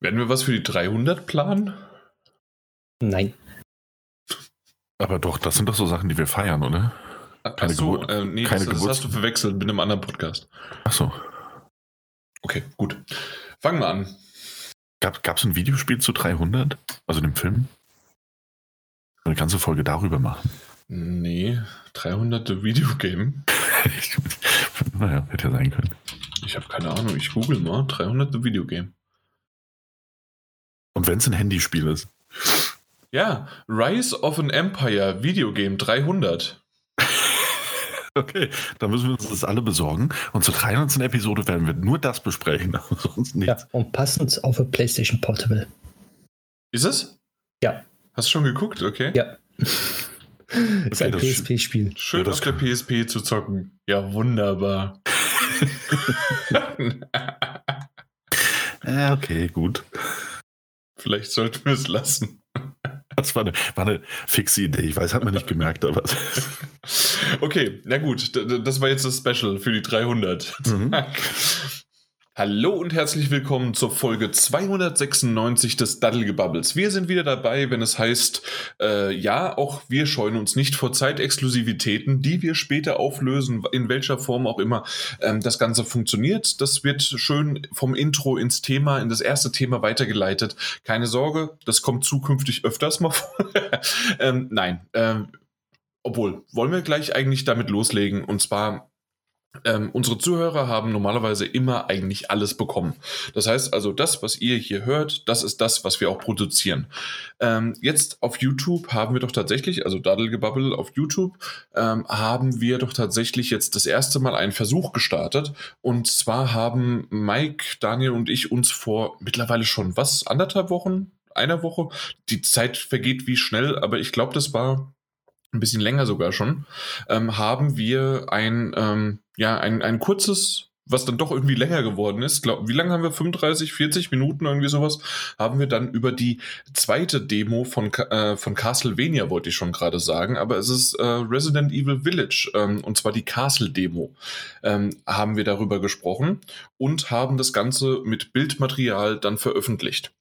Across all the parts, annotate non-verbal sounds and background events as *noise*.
Werden wir was für die 300 planen? Nein. Aber doch, das sind doch so Sachen, die wir feiern, oder? Keine Achso, Geburt, äh, nee, keine das, das hast du verwechselt mit einem anderen Podcast. Ach so. Okay, gut. Fangen wir an. Gab es ein Videospiel zu 300? Also dem Film? Eine ganze Folge darüber machen. Nee, 300. Videogame. *laughs* naja, hätte ja sein können. Ich habe keine Ahnung, ich google mal. 300. Videogame. Und wenn es ein Handyspiel ist? Ja, Rise of an Empire Videogame 300. *laughs* Okay, dann müssen wir uns das alle besorgen. Und zur 300. Episode werden wir nur das besprechen, *laughs* sonst nichts. Ja, und passend auf a PlayStation Portable. Ist es? Ja. Hast du schon geguckt? Okay. Ja. *laughs* ist ein PSP-Spiel. Schön ja, auf der PSP zu zocken. Ja, wunderbar. ja, okay, gut. Vielleicht sollten wir es lassen. Das war eine, war eine fixe Idee. Ich weiß, hat man nicht gemerkt, aber. *laughs* *laughs* okay, na gut. Das war jetzt das Special für die 300. Mhm. Hallo und herzlich willkommen zur Folge 296 des Daddelgebubbles. Wir sind wieder dabei, wenn es heißt, äh, ja, auch wir scheuen uns nicht vor Zeitexklusivitäten, die wir später auflösen, in welcher Form auch immer ähm, das Ganze funktioniert. Das wird schön vom Intro ins Thema, in das erste Thema weitergeleitet. Keine Sorge, das kommt zukünftig öfters mal vor. *laughs* ähm, nein, ähm, obwohl, wollen wir gleich eigentlich damit loslegen und zwar ähm, unsere Zuhörer haben normalerweise immer eigentlich alles bekommen. Das heißt also, das, was ihr hier hört, das ist das, was wir auch produzieren. Ähm, jetzt auf YouTube haben wir doch tatsächlich, also Daddelgebubble auf YouTube, ähm, haben wir doch tatsächlich jetzt das erste Mal einen Versuch gestartet. Und zwar haben Mike, Daniel und ich uns vor mittlerweile schon was, anderthalb Wochen, einer Woche, die Zeit vergeht wie schnell, aber ich glaube, das war ein bisschen länger sogar schon, ähm, haben wir ein, ähm, ja, ein, ein kurzes, was dann doch irgendwie länger geworden ist. Glaub, wie lange haben wir? 35, 40 Minuten, irgendwie sowas, haben wir dann über die zweite Demo von, äh, von Castlevania, wollte ich schon gerade sagen, aber es ist äh, Resident Evil Village, ähm, und zwar die Castle-Demo, ähm, haben wir darüber gesprochen und haben das Ganze mit Bildmaterial dann veröffentlicht.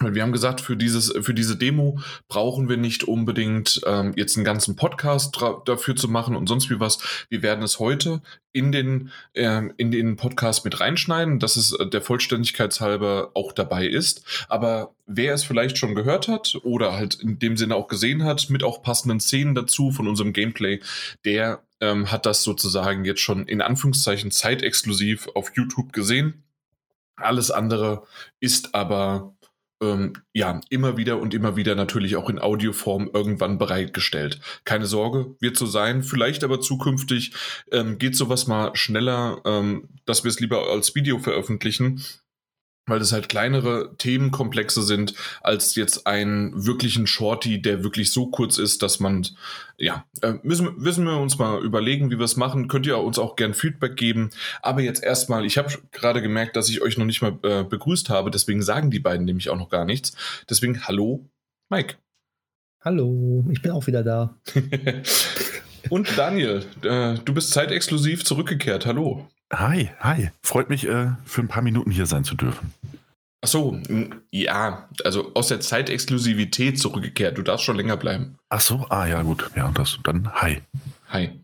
Wir haben gesagt, für, dieses, für diese Demo brauchen wir nicht unbedingt ähm, jetzt einen ganzen Podcast dafür zu machen und sonst wie was. Wir werden es heute in den, äh, in den Podcast mit reinschneiden, dass es äh, der Vollständigkeitshalber auch dabei ist. Aber wer es vielleicht schon gehört hat oder halt in dem Sinne auch gesehen hat, mit auch passenden Szenen dazu von unserem Gameplay, der ähm, hat das sozusagen jetzt schon in Anführungszeichen zeitexklusiv auf YouTube gesehen. Alles andere ist aber ähm, ja, immer wieder und immer wieder natürlich auch in Audioform irgendwann bereitgestellt. Keine Sorge, wird so sein. Vielleicht aber zukünftig ähm, geht sowas mal schneller, ähm, dass wir es lieber als Video veröffentlichen weil das halt kleinere Themenkomplexe sind, als jetzt einen wirklichen Shorty, der wirklich so kurz ist, dass man, ja, äh, müssen, müssen wir uns mal überlegen, wie wir es machen. Könnt ihr uns auch gern Feedback geben. Aber jetzt erstmal, ich habe gerade gemerkt, dass ich euch noch nicht mal äh, begrüßt habe, deswegen sagen die beiden nämlich auch noch gar nichts. Deswegen, hallo, Mike. Hallo, ich bin auch wieder da. *laughs* Und Daniel, äh, du bist zeitexklusiv zurückgekehrt. Hallo. Hi, hi. Freut mich, äh, für ein paar Minuten hier sein zu dürfen. Ach so, ja, also aus der Zeitexklusivität zurückgekehrt. Du darfst schon länger bleiben. Ach so, ah ja, gut. Ja, das, dann hi. Hi.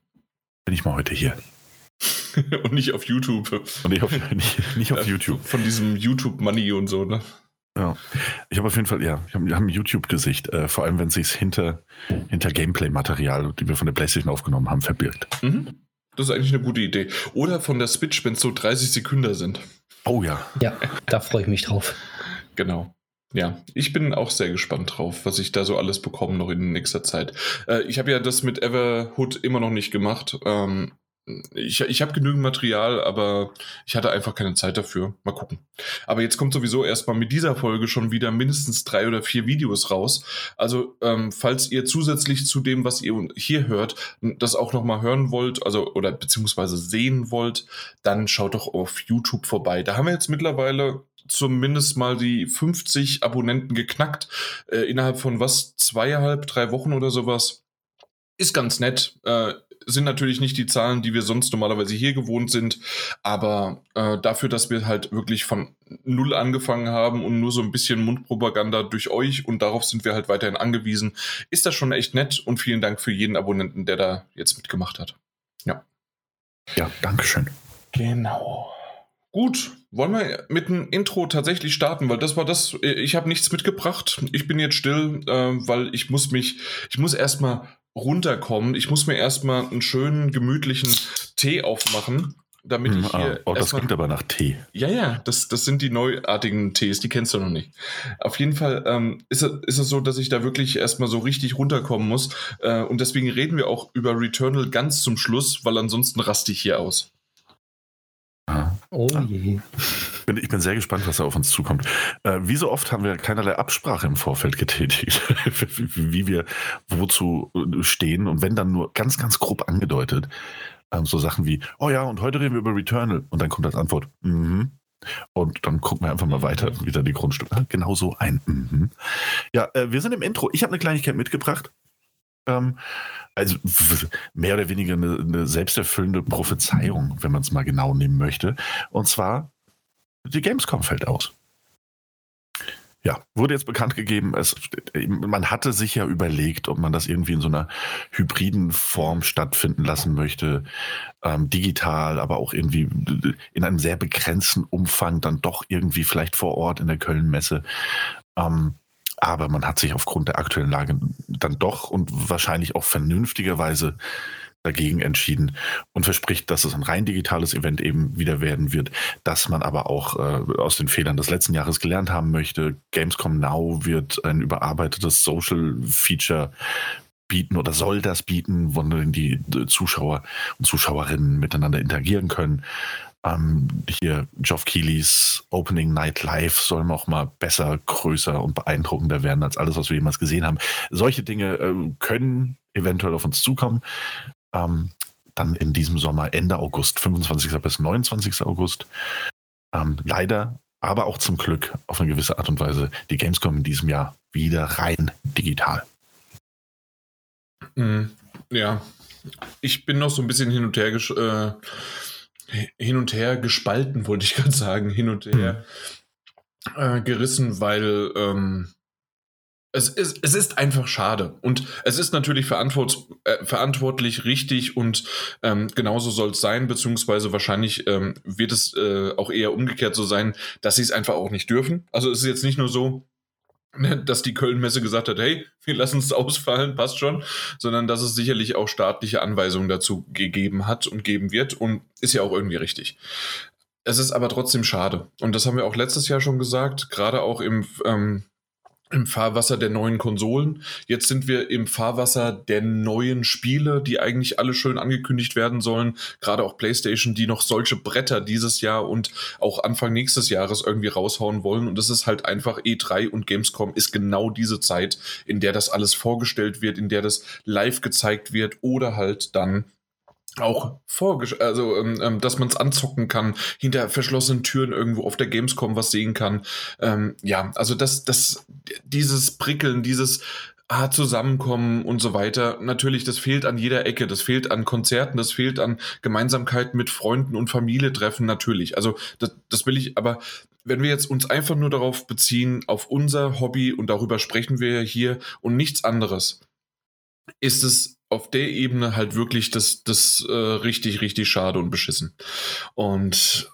Bin ich mal heute hier. *laughs* und nicht auf YouTube. Und nicht auf, *laughs* nicht, nicht auf YouTube. Von diesem YouTube-Money und so, ne? Ja, ich habe auf jeden Fall, ja, wir haben, haben ein YouTube-Gesicht, äh, vor allem wenn es sich hinter, hinter Gameplay-Material, die wir von der PlayStation aufgenommen haben, verbirgt. Mhm. Das ist eigentlich eine gute Idee. Oder von der Switch, wenn es so 30 Sekunden sind. Oh ja. Ja, da freue ich mich drauf. Genau. Ja, ich bin auch sehr gespannt drauf, was ich da so alles bekomme noch in nächster Zeit. Äh, ich habe ja das mit Everhood immer noch nicht gemacht. Ähm, ich, ich habe genügend Material, aber ich hatte einfach keine Zeit dafür. Mal gucken. Aber jetzt kommt sowieso erstmal mit dieser Folge schon wieder mindestens drei oder vier Videos raus. Also, ähm, falls ihr zusätzlich zu dem, was ihr hier hört, das auch nochmal hören wollt, also oder beziehungsweise sehen wollt, dann schaut doch auf YouTube vorbei. Da haben wir jetzt mittlerweile zumindest mal die 50 Abonnenten geknackt. Äh, innerhalb von was? Zweieinhalb, drei Wochen oder sowas ist ganz nett. Äh, sind natürlich nicht die Zahlen, die wir sonst normalerweise hier gewohnt sind, aber äh, dafür, dass wir halt wirklich von null angefangen haben und nur so ein bisschen Mundpropaganda durch euch und darauf sind wir halt weiterhin angewiesen, ist das schon echt nett und vielen Dank für jeden Abonnenten, der da jetzt mitgemacht hat. Ja. Ja, Dankeschön. Genau. Gut, wollen wir mit dem Intro tatsächlich starten, weil das war das, ich habe nichts mitgebracht. Ich bin jetzt still, äh, weil ich muss mich, ich muss erstmal runterkommen. Ich muss mir erstmal einen schönen, gemütlichen Tee aufmachen, damit ich hm, hier. Ah, oh, das klingt aber nach Tee. Ja, ja, das, das sind die neuartigen Tees, die kennst du noch nicht. Auf jeden Fall ähm, ist, es, ist es so, dass ich da wirklich erstmal so richtig runterkommen muss. Äh, und deswegen reden wir auch über Returnal ganz zum Schluss, weil ansonsten raste ich hier aus. Oh je. Ich bin sehr gespannt, was da auf uns zukommt. Äh, wie so oft haben wir keinerlei Absprache im Vorfeld getätigt, *laughs* wie wir wozu äh, stehen und wenn dann nur ganz, ganz grob angedeutet, ähm, so Sachen wie, oh ja, und heute reden wir über Returnal und dann kommt als Antwort, mhm. Und dann gucken wir einfach mal weiter, wieder die Grundstücke. Genau so ein. Mhm. Ja, äh, wir sind im Intro. Ich habe eine Kleinigkeit mitgebracht. Ähm, also mehr oder weniger eine, eine selbsterfüllende Prophezeiung, wenn man es mal genau nehmen möchte. Und zwar, die Gamescom fällt aus. Ja, wurde jetzt bekannt gegeben, es, man hatte sich ja überlegt, ob man das irgendwie in so einer hybriden Form stattfinden lassen möchte, ähm, digital, aber auch irgendwie in einem sehr begrenzten Umfang, dann doch irgendwie vielleicht vor Ort in der Köln-Messe. Ähm, aber man hat sich aufgrund der aktuellen Lage dann doch und wahrscheinlich auch vernünftigerweise dagegen entschieden und verspricht, dass es ein rein digitales Event eben wieder werden wird, dass man aber auch äh, aus den Fehlern des letzten Jahres gelernt haben möchte. Gamescom Now wird ein überarbeitetes Social Feature bieten oder soll das bieten, wo die Zuschauer und Zuschauerinnen miteinander interagieren können. Ähm, hier Geoff Keighley's Opening Night Live soll auch mal besser, größer und beeindruckender werden als alles, was wir jemals gesehen haben. Solche Dinge äh, können eventuell auf uns zukommen. Ähm, dann in diesem Sommer, Ende August, 25. bis 29. August. Ähm, leider, aber auch zum Glück auf eine gewisse Art und Weise die Gamescom in diesem Jahr wieder rein digital. Mhm. Ja, ich bin noch so ein bisschen hin und her gesch äh, hin und her gespalten, wollte ich *laughs* gerade sagen, hin und her äh, gerissen, weil ähm, es, ist, es ist einfach schade. Und es ist natürlich verantwort, äh, verantwortlich, richtig und ähm, genauso soll es sein, beziehungsweise wahrscheinlich ähm, wird es äh, auch eher umgekehrt so sein, dass sie es einfach auch nicht dürfen. Also es ist jetzt nicht nur so, dass die Köln-Messe gesagt hat, hey, wir lassen es ausfallen, passt schon, sondern dass es sicherlich auch staatliche Anweisungen dazu gegeben hat und geben wird und ist ja auch irgendwie richtig. Es ist aber trotzdem schade. Und das haben wir auch letztes Jahr schon gesagt, gerade auch im ähm, im Fahrwasser der neuen Konsolen. Jetzt sind wir im Fahrwasser der neuen Spiele, die eigentlich alle schön angekündigt werden sollen. Gerade auch PlayStation, die noch solche Bretter dieses Jahr und auch Anfang nächstes Jahres irgendwie raushauen wollen. Und das ist halt einfach E3 und Gamescom ist genau diese Zeit, in der das alles vorgestellt wird, in der das live gezeigt wird oder halt dann auch vorgesch also ähm, ähm dass man es anzocken kann, hinter verschlossenen Türen irgendwo auf der Gamescom was sehen kann. Ähm, ja, also das, das, dieses Prickeln, dieses ah, Zusammenkommen und so weiter, natürlich, das fehlt an jeder Ecke, das fehlt an Konzerten, das fehlt an Gemeinsamkeit mit Freunden und Familie treffen, natürlich. Also das, das will ich, aber wenn wir jetzt uns einfach nur darauf beziehen, auf unser Hobby und darüber sprechen wir ja hier und nichts anderes, ist es auf der Ebene halt wirklich das, das äh, richtig, richtig schade und beschissen. Und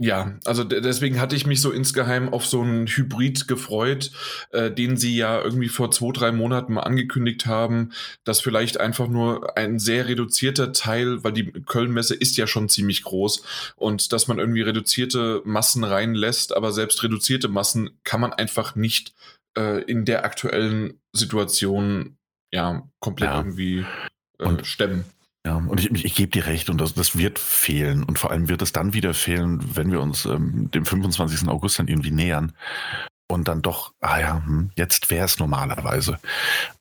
ja, also deswegen hatte ich mich so insgeheim auf so einen Hybrid gefreut, äh, den sie ja irgendwie vor zwei, drei Monaten mal angekündigt haben, dass vielleicht einfach nur ein sehr reduzierter Teil, weil die Köln-Messe ist ja schon ziemlich groß und dass man irgendwie reduzierte Massen reinlässt, aber selbst reduzierte Massen kann man einfach nicht äh, in der aktuellen Situation ja, komplett ja. irgendwie äh, und, stemmen. Ja, und ich, ich, ich gebe dir recht, und das, das wird fehlen. Und vor allem wird es dann wieder fehlen, wenn wir uns ähm, dem 25. August dann irgendwie nähern. Und dann doch, ah ja, hm, jetzt wäre es normalerweise.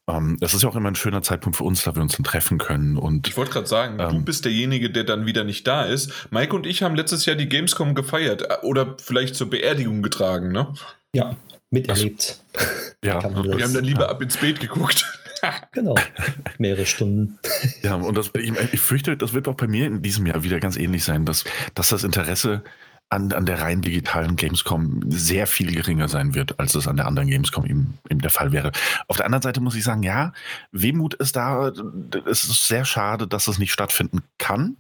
Ähm, das ist ja auch immer ein schöner Zeitpunkt für uns, da wir uns dann treffen können. Und, ich wollte gerade sagen, ähm, du bist derjenige, der dann wieder nicht da ist. Mike und ich haben letztes Jahr die Gamescom gefeiert äh, oder vielleicht zur Beerdigung getragen, ne? Ja, miterlebt. Ja, *laughs* wir haben dann lieber ja. ab ins Bett geguckt. Genau. Mehrere Stunden. Ja, und das, ich, ich, fürchte, das wird auch bei mir in diesem Jahr wieder ganz ähnlich sein, dass, dass das Interesse an, an der rein digitalen Gamescom sehr viel geringer sein wird, als es an der anderen Gamescom eben, eben der Fall wäre. Auf der anderen Seite muss ich sagen, ja, Wehmut ist da. Es ist sehr schade, dass es nicht stattfinden kann.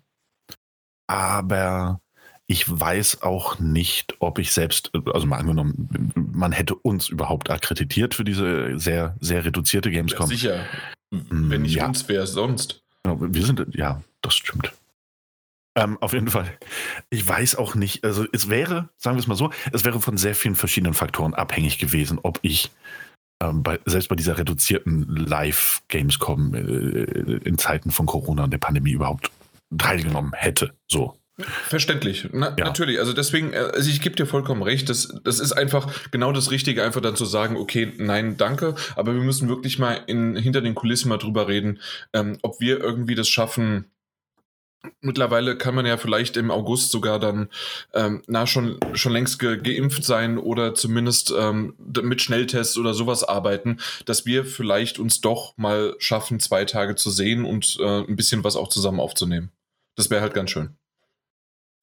Aber ich weiß auch nicht, ob ich selbst, also mal angenommen, man hätte uns überhaupt akkreditiert für diese sehr, sehr reduzierte Gamescom. Ja, sicher. Wenn nicht ja. uns, wer sonst? Wir sind, ja, das stimmt. Ähm, auf jeden Fall. Ich weiß auch nicht, also es wäre, sagen wir es mal so, es wäre von sehr vielen verschiedenen Faktoren abhängig gewesen, ob ich ähm, bei, selbst bei dieser reduzierten Live-Gamescom äh, in Zeiten von Corona und der Pandemie überhaupt teilgenommen hätte. So. Verständlich, Na, ja. natürlich. Also deswegen, äh, also ich gebe dir vollkommen recht. Das, das ist einfach genau das Richtige, einfach dann zu sagen, okay, nein, danke. Aber wir müssen wirklich mal in, hinter den Kulissen mal drüber reden, ähm, ob wir irgendwie das schaffen, Mittlerweile kann man ja vielleicht im August sogar dann ähm, na schon schon längst ge geimpft sein oder zumindest ähm, mit Schnelltests oder sowas arbeiten, dass wir vielleicht uns doch mal schaffen, zwei Tage zu sehen und äh, ein bisschen was auch zusammen aufzunehmen. Das wäre halt ganz schön.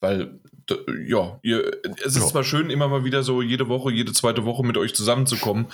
Weil ja, ihr, es ist ja. zwar schön, immer mal wieder so jede Woche, jede zweite Woche mit euch zusammenzukommen,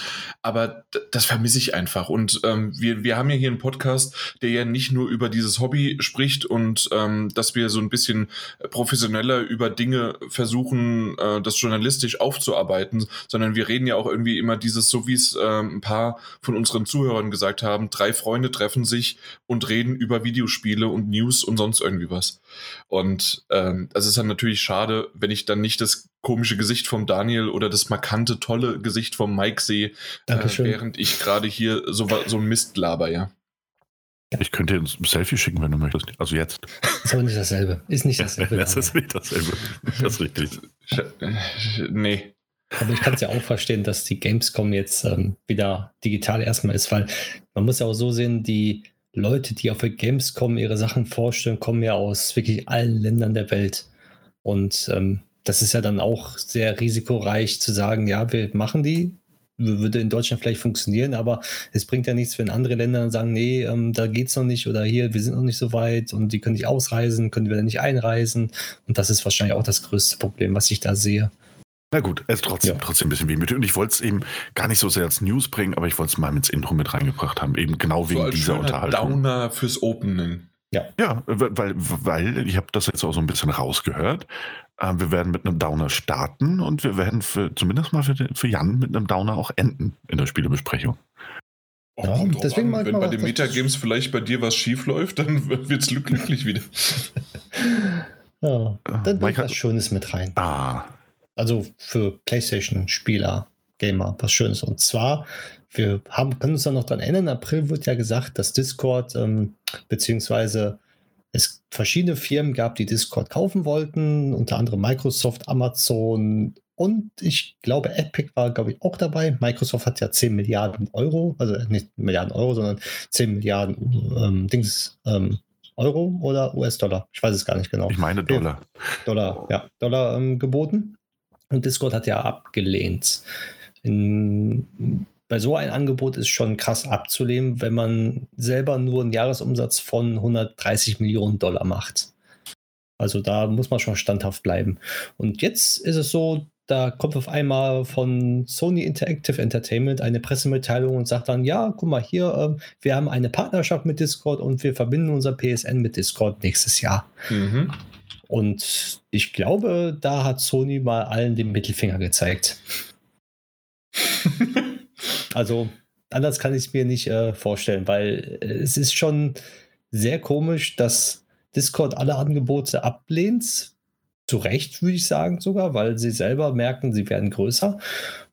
aber das vermisse ich einfach. Und ähm, wir, wir haben ja hier einen Podcast, der ja nicht nur über dieses Hobby spricht und ähm, dass wir so ein bisschen professioneller über Dinge versuchen, äh, das journalistisch aufzuarbeiten, sondern wir reden ja auch irgendwie immer dieses, so wie es äh, ein paar von unseren Zuhörern gesagt haben, drei Freunde treffen sich und reden über Videospiele und News und sonst irgendwie was. Und ähm, das ist dann natürlich schade, schade, wenn ich dann nicht das komische Gesicht vom Daniel oder das markante, tolle Gesicht vom Mike sehe, äh, während ich gerade hier so, so ein Mist laber, ja. Ich könnte dir ein Selfie schicken, wenn du möchtest. Also jetzt. Ist aber nicht dasselbe. Ist nicht dasselbe. das ist nicht dasselbe. Das ist richtig. Nee. Aber ich kann es ja auch verstehen, dass die Gamescom jetzt ähm, wieder digital erstmal ist, weil man muss ja auch so sehen, die Leute, die auf der Gamescom ihre Sachen vorstellen, kommen ja aus wirklich allen Ländern der Welt. Und ähm, das ist ja dann auch sehr risikoreich zu sagen, ja, wir machen die. Würde in Deutschland vielleicht funktionieren, aber es bringt ja nichts, wenn andere Länder sagen, nee, ähm, da es noch nicht oder hier, wir sind noch nicht so weit und die können nicht ausreisen, können wir dann nicht einreisen. Und das ist wahrscheinlich auch das größte Problem, was ich da sehe. Na gut, es ist trotzdem, ja. trotzdem ein bisschen wehmütig. Und ich wollte es eben gar nicht so sehr als News bringen, aber ich wollte es mal ins Intro mit reingebracht haben, eben genau wegen so dieser Unterhaltung. Downer fürs Opening. Ja. Ja, weil, weil ich habe das jetzt auch so ein bisschen rausgehört. Äh, wir werden mit einem Downer starten und wir werden für, zumindest mal für, für Jan mit einem Downer auch enden in der Spielebesprechung. Ja, deswegen an, wenn bei den Metagames vielleicht bei dir was schief läuft, dann wird es glücklich wieder. ja, dann bringt was Schönes mit rein. Ah. Also für PlayStation-Spieler, Gamer, was Schönes. Und zwar wir haben, können uns da noch dran erinnern, im April wird ja gesagt, dass Discord, ähm, beziehungsweise es verschiedene Firmen gab, die Discord kaufen wollten, unter anderem Microsoft, Amazon und ich glaube, Epic war, glaube ich, auch dabei. Microsoft hat ja 10 Milliarden Euro, also nicht Milliarden Euro, sondern 10 Milliarden ähm, Dings, ähm, Euro oder US-Dollar. Ich weiß es gar nicht genau. Ich meine Dollar. Dollar, ja, Dollar ähm, geboten. Und Discord hat ja abgelehnt. In, bei so einem Angebot ist schon krass abzulehnen, wenn man selber nur einen Jahresumsatz von 130 Millionen Dollar macht. Also da muss man schon standhaft bleiben. Und jetzt ist es so, da kommt auf einmal von Sony Interactive Entertainment eine Pressemitteilung und sagt dann, ja, guck mal hier, äh, wir haben eine Partnerschaft mit Discord und wir verbinden unser PSN mit Discord nächstes Jahr. Mhm. Und ich glaube, da hat Sony mal allen den Mittelfinger gezeigt. *laughs* Also anders kann ich es mir nicht äh, vorstellen, weil äh, es ist schon sehr komisch, dass Discord alle Angebote ablehnt. Zu Recht, würde ich sagen sogar, weil sie selber merken, sie werden größer.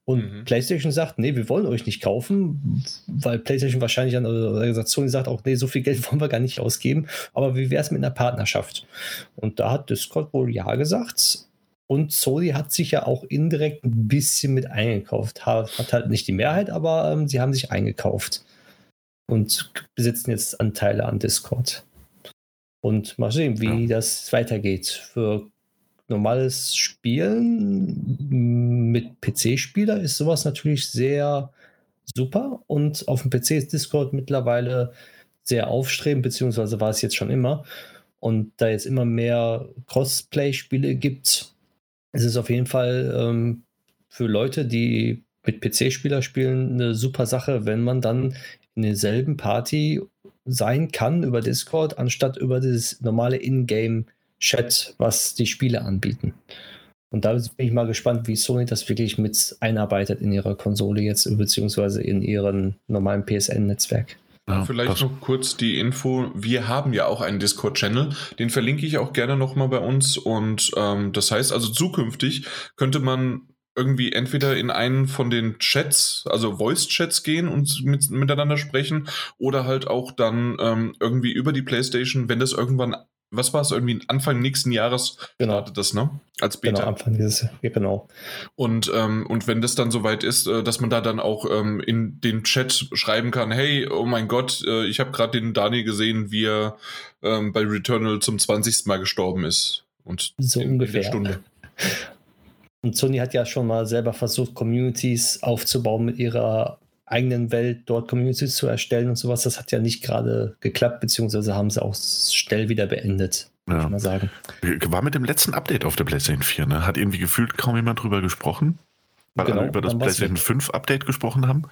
Und mhm. PlayStation sagt, nee, wir wollen euch nicht kaufen, weil PlayStation wahrscheinlich an der Organisation sagt auch, nee, so viel Geld *laughs* wollen wir gar nicht ausgeben. Aber wie wäre es mit einer Partnerschaft? Und da hat Discord wohl ja gesagt. Und Sony hat sich ja auch indirekt ein bisschen mit eingekauft. Hat, hat halt nicht die Mehrheit, aber ähm, sie haben sich eingekauft und besitzen jetzt Anteile an Discord. Und mal sehen, wie ja. das weitergeht. Für normales Spielen mit PC-Spieler ist sowas natürlich sehr super. Und auf dem PC ist Discord mittlerweile sehr aufstrebend, beziehungsweise war es jetzt schon immer. Und da jetzt immer mehr Crossplay-Spiele gibt, ist es auf jeden Fall ähm, für Leute, die mit PC-Spieler spielen, eine super Sache, wenn man dann in derselben Party sein kann über Discord, anstatt über das normale Ingame-Chat, was die Spiele anbieten. Und da bin ich mal gespannt, wie Sony das wirklich mit einarbeitet in ihrer Konsole jetzt, beziehungsweise in ihren normalen PSN-Netzwerk. Ja, Vielleicht noch kurz die Info. Wir haben ja auch einen Discord-Channel. Den verlinke ich auch gerne nochmal bei uns. Und ähm, das heißt also zukünftig könnte man irgendwie entweder in einen von den Chats, also Voice-Chats gehen und mit, miteinander sprechen oder halt auch dann ähm, irgendwie über die PlayStation, wenn das irgendwann was war es, irgendwie Anfang nächsten Jahres genau. startet das, ne? Als Beta. Genau, Anfang dieses ja, genau. Und, ähm, und wenn das dann soweit ist, äh, dass man da dann auch ähm, in den Chat schreiben kann, hey, oh mein Gott, äh, ich habe gerade den Dani gesehen, wie er ähm, bei Returnal zum 20. Mal gestorben ist. Und so in, ungefähr. In Stunde. Und Sony hat ja schon mal selber versucht, Communities aufzubauen mit ihrer eigenen Welt dort Communities zu erstellen und sowas. Das hat ja nicht gerade geklappt, beziehungsweise haben sie auch schnell wieder beendet. Ja. mal sagen. War mit dem letzten Update auf der PlayStation 4, ne? Hat irgendwie gefühlt kaum jemand drüber gesprochen, weil genau, alle über das PlayStation 5 Update gesprochen haben.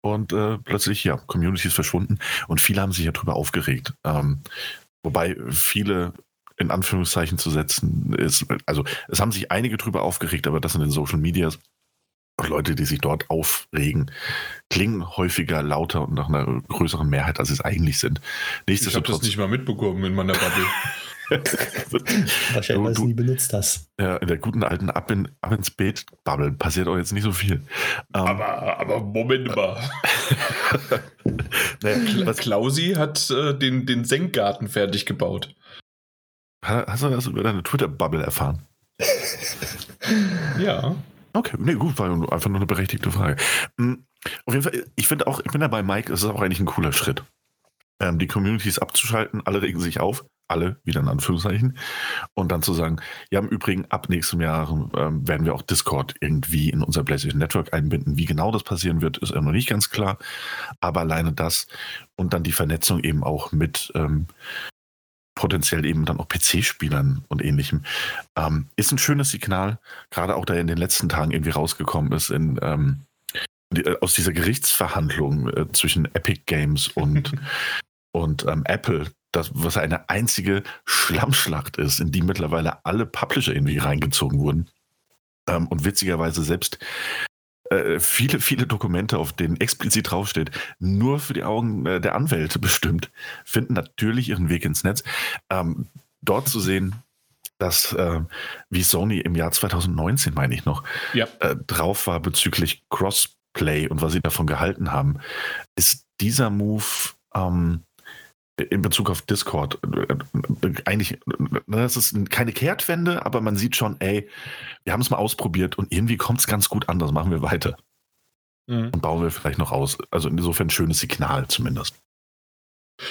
Und äh, plötzlich, ja, Community ist verschwunden und viele haben sich ja drüber aufgeregt. Ähm, wobei viele in Anführungszeichen zu setzen ist, also es haben sich einige drüber aufgeregt, aber das in den Social Medias Leute, die sich dort aufregen, klingen häufiger lauter und nach einer größeren Mehrheit, als sie es eigentlich sind. Ich habe das nicht mal mitbekommen in meiner Bubble. *laughs* Wahrscheinlich, weil du nie benutzt hast. Ja, in der guten alten Ab, in, Ab ins Bett-Bubble passiert auch jetzt nicht so viel. Ähm, aber, aber Moment mal. *laughs* naja, was Klausi hat äh, den, den Senkgarten fertig gebaut. Hast du das über deine Twitter-Bubble erfahren? ja. Okay, nee, gut, war einfach nur eine berechtigte Frage. Hm, auf jeden Fall, ich finde auch, ich bin dabei, Mike, es ist auch eigentlich ein cooler Schritt. Ähm, die Communities abzuschalten, alle regen sich auf, alle, wieder in Anführungszeichen, und dann zu sagen, ja, im Übrigen, ab nächstem Jahr ähm, werden wir auch Discord irgendwie in unser PlayStation Network einbinden. Wie genau das passieren wird, ist noch nicht ganz klar, aber alleine das und dann die Vernetzung eben auch mit ähm, potenziell eben dann auch PC-Spielern und ähnlichem. Ähm, ist ein schönes Signal, gerade auch da in den letzten Tagen irgendwie rausgekommen ist in ähm, die, äh, aus dieser Gerichtsverhandlung äh, zwischen Epic Games und, *laughs* und ähm, Apple, das, was eine einzige Schlammschlacht ist, in die mittlerweile alle Publisher irgendwie reingezogen wurden. Ähm, und witzigerweise selbst äh, viele, viele Dokumente, auf denen explizit draufsteht, nur für die Augen äh, der Anwälte *laughs* bestimmt, finden natürlich ihren Weg ins Netz. Ähm, dort zu sehen, dass äh, wie Sony im Jahr 2019, meine ich noch, ja. äh, drauf war bezüglich Crossplay und was sie davon gehalten haben, ist dieser Move ähm, in Bezug auf Discord eigentlich, das ist keine Kehrtwende, aber man sieht schon, ey, wir haben es mal ausprobiert und irgendwie kommt es ganz gut an, das machen wir weiter. Mhm. Und bauen wir vielleicht noch aus. Also insofern ein schönes Signal zumindest.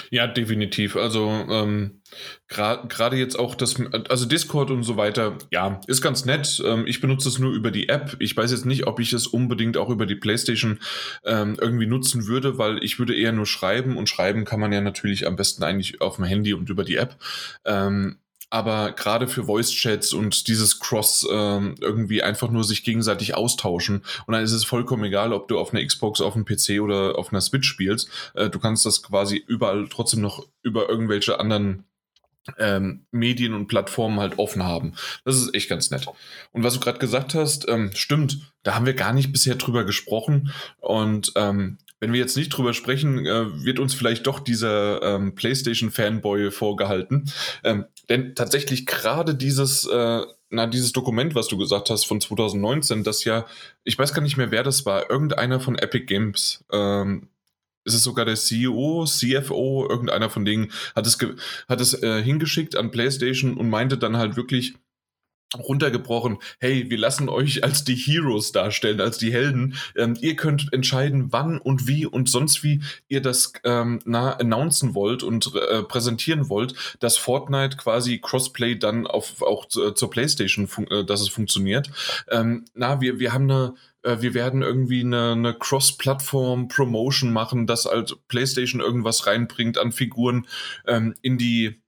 Ja, definitiv. Also ähm, gerade jetzt auch das, also Discord und so weiter, ja, ist ganz nett. Ähm, ich benutze es nur über die App. Ich weiß jetzt nicht, ob ich es unbedingt auch über die PlayStation ähm, irgendwie nutzen würde, weil ich würde eher nur schreiben und schreiben kann man ja natürlich am besten eigentlich auf dem Handy und über die App. Ähm, aber gerade für Voice-Chats und dieses Cross ähm, irgendwie einfach nur sich gegenseitig austauschen und dann ist es vollkommen egal, ob du auf einer Xbox, auf einem PC oder auf einer Switch spielst. Äh, du kannst das quasi überall trotzdem noch über irgendwelche anderen ähm, Medien und Plattformen halt offen haben. Das ist echt ganz nett. Und was du gerade gesagt hast, ähm, stimmt, da haben wir gar nicht bisher drüber gesprochen und ähm, wenn wir jetzt nicht drüber sprechen, äh, wird uns vielleicht doch dieser ähm, PlayStation-Fanboy vorgehalten. Ähm, denn tatsächlich gerade dieses, äh, na, dieses Dokument, was du gesagt hast von 2019, das ja, ich weiß gar nicht mehr, wer das war, irgendeiner von Epic Games, ähm, ist es sogar der CEO, CFO, irgendeiner von denen, hat es, hat es äh, hingeschickt an PlayStation und meinte dann halt wirklich, runtergebrochen, hey, wir lassen euch als die Heroes darstellen, als die Helden. Ähm, ihr könnt entscheiden, wann und wie und sonst wie ihr das ähm, na, announcen wollt und äh, präsentieren wollt, dass Fortnite quasi Crossplay dann auf, auch zu, zur Playstation, äh, dass es funktioniert. Ähm, na, wir, wir haben eine äh, wir werden irgendwie eine, eine Cross-Plattform-Promotion machen, dass halt PlayStation irgendwas reinbringt an Figuren ähm, in die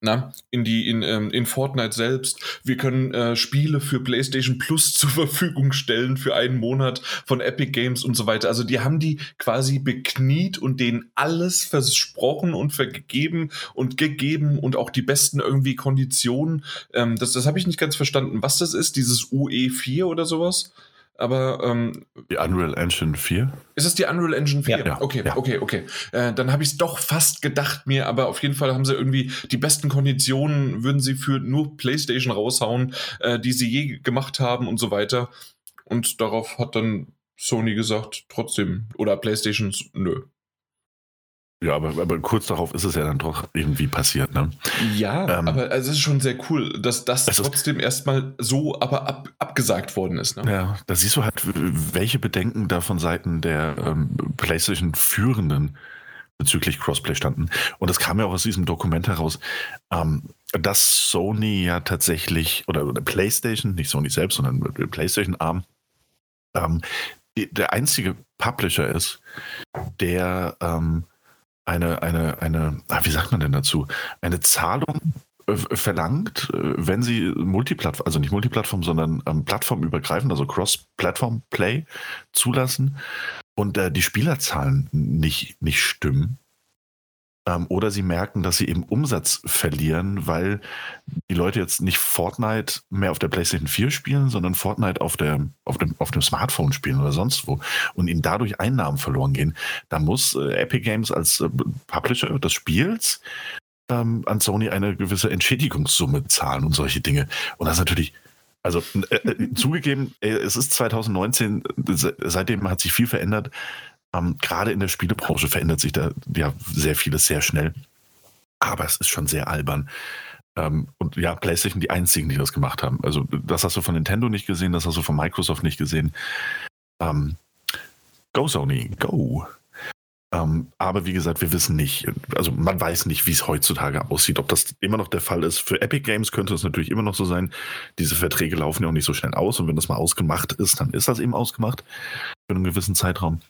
na, in die in, ähm, in Fortnite selbst. Wir können äh, Spiele für PlayStation Plus *laughs* zur Verfügung stellen für einen Monat von Epic Games und so weiter. Also die haben die quasi bekniet und denen alles versprochen und vergeben und gegeben und auch die besten irgendwie Konditionen. Ähm, das das habe ich nicht ganz verstanden, was das ist, dieses UE4 oder sowas. Aber ähm, die Unreal Engine 4? Ist es die Unreal Engine 4? Ja. Okay, ja. okay, okay. Äh, dann habe ich es doch fast gedacht mir, aber auf jeden Fall haben sie irgendwie die besten Konditionen, würden sie für nur PlayStation raushauen, äh, die sie je gemacht haben und so weiter. Und darauf hat dann Sony gesagt, trotzdem, oder PlayStation, nö. Ja, aber, aber kurz darauf ist es ja dann doch irgendwie passiert, ne? Ja, ähm, aber es ist schon sehr cool, dass das trotzdem erstmal so aber ab, abgesagt worden ist. Ne? Ja, da siehst du halt, welche Bedenken da von Seiten der ähm, PlayStation-Führenden bezüglich Crossplay standen. Und es kam ja auch aus diesem Dokument heraus, ähm, dass Sony ja tatsächlich, oder, oder PlayStation, nicht Sony selbst, sondern PlayStation-Arm, ähm, der einzige Publisher ist, der ähm, eine, eine, eine, ah, wie sagt man denn dazu, eine Zahlung äh, verlangt, äh, wenn sie Multiplattform, also nicht Multiplattform, sondern ähm, plattformübergreifend, also Cross-Platform-Play zulassen und äh, die Spielerzahlen nicht, nicht stimmen, ähm, oder sie merken, dass sie eben Umsatz verlieren, weil die Leute jetzt nicht Fortnite mehr auf der PlayStation 4 spielen, sondern Fortnite auf, der, auf, dem, auf dem Smartphone spielen oder sonst wo und ihnen dadurch Einnahmen verloren gehen. Da muss äh, Epic Games als äh, Publisher des Spiels ähm, an Sony eine gewisse Entschädigungssumme zahlen und solche Dinge. Und das ist natürlich also äh, äh *laughs* zugegeben, es ist 2019, seitdem hat sich viel verändert. Ähm, gerade in der Spielebranche verändert sich da ja sehr vieles sehr schnell. Aber es ist schon sehr albern. Ähm, und ja, PlayStation die einzigen, die das gemacht haben. Also, das hast du von Nintendo nicht gesehen, das hast du von Microsoft nicht gesehen. Ähm, go, Sony, go. Ähm, aber wie gesagt, wir wissen nicht, also man weiß nicht, wie es heutzutage aussieht, ob das immer noch der Fall ist. Für Epic Games könnte es natürlich immer noch so sein. Diese Verträge laufen ja auch nicht so schnell aus und wenn das mal ausgemacht ist, dann ist das eben ausgemacht für einen gewissen Zeitraum.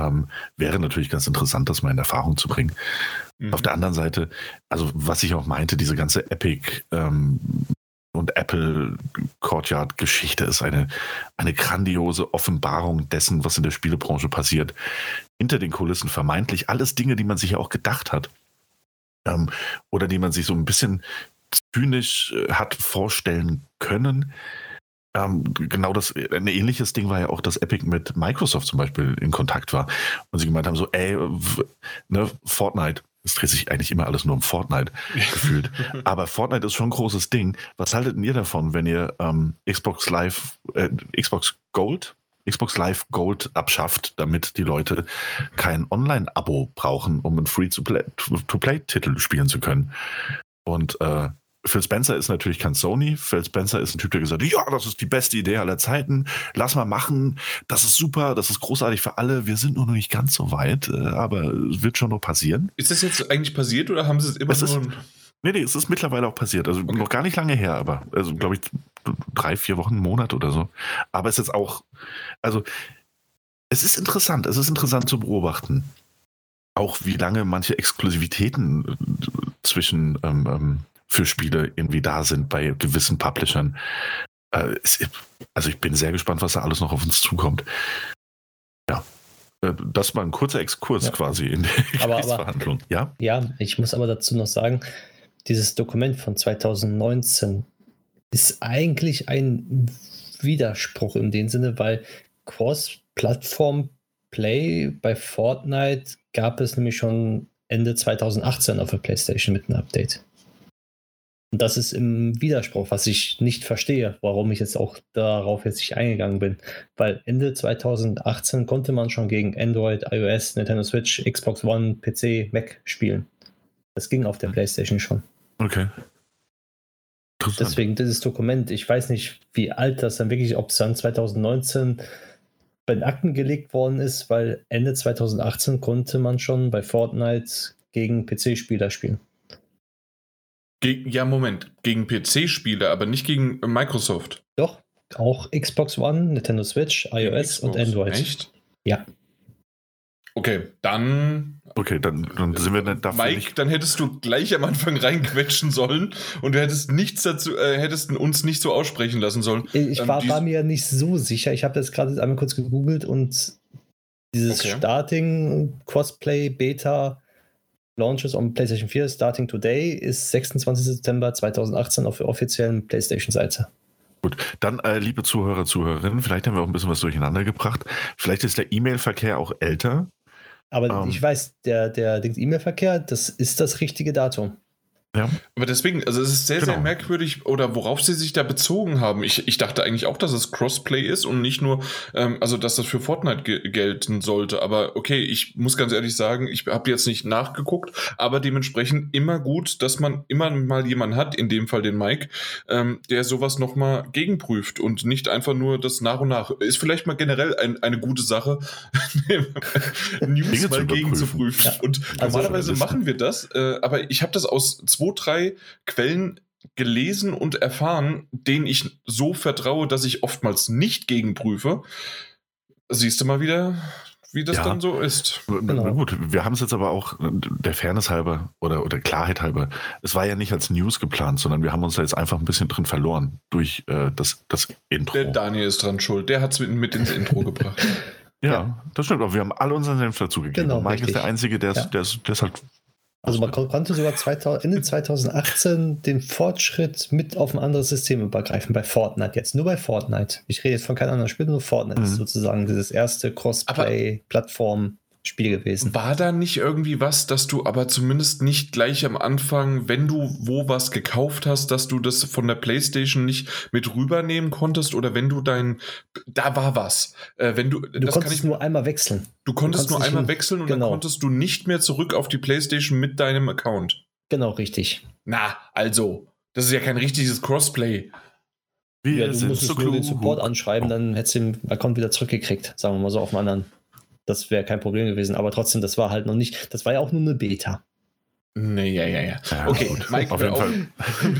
Ähm, wäre natürlich ganz interessant, das mal in Erfahrung zu bringen. Mhm. Auf der anderen Seite, also was ich auch meinte, diese ganze Epic ähm, und Apple Courtyard-Geschichte ist eine, eine grandiose Offenbarung dessen, was in der Spielebranche passiert. Hinter den Kulissen vermeintlich alles Dinge, die man sich ja auch gedacht hat. Ähm, oder die man sich so ein bisschen zynisch äh, hat vorstellen können. Ähm, genau das, ein ähnliches Ding war ja auch, dass Epic mit Microsoft zum Beispiel in Kontakt war. Und sie gemeint haben so, ey, ne, Fortnite, es dreht sich eigentlich immer alles nur um Fortnite *laughs* gefühlt. Aber Fortnite ist schon ein großes Ding. Was haltet ihr davon, wenn ihr ähm, Xbox Live, äh, Xbox Gold, Xbox Live Gold abschafft, damit die Leute kein Online-Abo brauchen, um einen Free-to-Play-Titel spielen zu können? Und äh, Phil Spencer ist natürlich kein Sony. Phil Spencer ist ein Typ, der gesagt hat, ja, das ist die beste Idee aller Zeiten. Lass mal machen. Das ist super. Das ist großartig für alle. Wir sind nur noch nicht ganz so weit, äh, aber es wird schon noch passieren. Ist das jetzt eigentlich passiert oder haben sie es immer es nur... Ist, nee, nee, es ist mittlerweile auch passiert. Also okay. noch gar nicht lange her, aber also glaube ich drei, vier Wochen, einen Monat oder so. Aber es ist jetzt auch, also es ist interessant. Es ist interessant zu beobachten. Auch wie lange manche Exklusivitäten äh, zwischen ähm, ähm für Spiele irgendwie da sind bei gewissen Publishern. Äh, also ich bin sehr gespannt, was da alles noch auf uns zukommt. Ja. Äh, das war ein kurzer Exkurs ja. quasi in der aber, Verhandlung. Ja? ja, ich muss aber dazu noch sagen, dieses Dokument von 2019 ist eigentlich ein Widerspruch in dem Sinne, weil Cross-Plattform-Play bei Fortnite gab es nämlich schon Ende 2018 auf der PlayStation mit einem Update. Und das ist im Widerspruch, was ich nicht verstehe, warum ich jetzt auch darauf jetzt nicht eingegangen bin. Weil Ende 2018 konnte man schon gegen Android, iOS, Nintendo Switch, Xbox One, PC, Mac spielen. Das ging auf der hm. PlayStation schon. Okay. Deswegen dieses Dokument, ich weiß nicht, wie alt das dann wirklich, ob es dann 2019 bei den Akten gelegt worden ist, weil Ende 2018 konnte man schon bei Fortnite gegen PC-Spieler spielen. Ge ja, Moment. Gegen PC-Spiele, aber nicht gegen Microsoft. Doch. auch Xbox One, Nintendo Switch, iOS Xbox. und Android. Echt? Ja. Okay, dann Okay, dann, dann sind wir nicht dafür Mike, nicht. dann hättest du gleich am Anfang reinquetschen sollen und du hättest nichts dazu, äh, hättest uns nicht so aussprechen lassen sollen. Ich Ähm, war, mir nicht so sicher. Ich habe das gerade einmal kurz gegoogelt und dieses Okay. Starting Crossplay Beta Launches on PlayStation 4 Starting Today ist 26. September 2018 auf der offiziellen PlayStation-Seite. Gut, dann, äh, liebe Zuhörer, Zuhörerinnen, vielleicht haben wir auch ein bisschen was durcheinander gebracht. Vielleicht ist der E-Mail-Verkehr auch älter. Aber Ähm. ich weiß, der, der E-Mail-Verkehr, das ist das richtige Datum. Ja, Aber deswegen, also es ist sehr, sehr Genau. merkwürdig, oder worauf sie sich da bezogen haben. Ich, ich dachte eigentlich auch, dass es Crossplay ist und nicht nur, ähm, also dass das für Fortnite ge gelten sollte. Aber okay, ich muss ganz ehrlich sagen, ich habe jetzt nicht nachgeguckt, aber dementsprechend immer gut, dass man immer mal jemanden hat, in dem Fall den Mike, ähm, der sowas nochmal gegenprüft und nicht einfach nur das nach und nach. Ist vielleicht mal generell ein, eine gute Sache, *laughs* News mal gegen zu überprüfen. prüfen. Ja. Und Also- normalerweise machen wir das, äh, aber ich habe das aus zwei, drei Quellen gelesen und erfahren, denen ich so vertraue, dass ich oftmals nicht gegenprüfe. Siehst du mal wieder, wie das Ja. dann so ist. Na Genau. gut, wir haben es jetzt aber auch der Fairness halber oder, oder Klarheit halber. Es war ja nicht als News geplant, sondern wir haben uns da jetzt einfach ein bisschen drin verloren durch äh, das, das Intro. Der Daniel ist dran schuld. Der hat es mit, mit ins Intro gebracht. *laughs* ja, das stimmt, aber wir haben alle unseren Senf dazugegeben. Genau, Und Mike ist richtig. der Einzige, der Ja. ist, der ist, der ist halt. Also man kon- konnte sogar 2000, Ende 2018 den Fortschritt mit auf ein anderes System übergreifen, bei Fortnite jetzt. Nur bei Fortnite. Ich rede jetzt von keinem anderen Spiel, nur Fortnite ist Mhm. sozusagen dieses erste Crossplay-Plattform-Spiel gewesen. War da nicht irgendwie was, dass du aber zumindest nicht gleich am Anfang, wenn du wo was gekauft hast, dass du das von der PlayStation nicht mit rübernehmen konntest oder wenn du dein, da war was. Äh, wenn du, Du das kann konntest ich, nur einmal wechseln. du konntest konntest nur einmal hin- wechseln und genau. dann konntest du nicht mehr zurück auf die PlayStation mit deinem Account. Genau, richtig. Na, also, das ist ja kein richtiges Crossplay. Wir Ja, du musstest so nur den. Support anschreiben, dann hättest du den Account wieder zurückgekriegt. Sagen wir mal so auf einen anderen. Das wäre kein Problem gewesen. Aber trotzdem, das war halt noch nicht, das war ja auch nur eine Beta. Nee, ja, ja, ja. Ja, Okay, gut. Mike, auf jeden auf. Fall.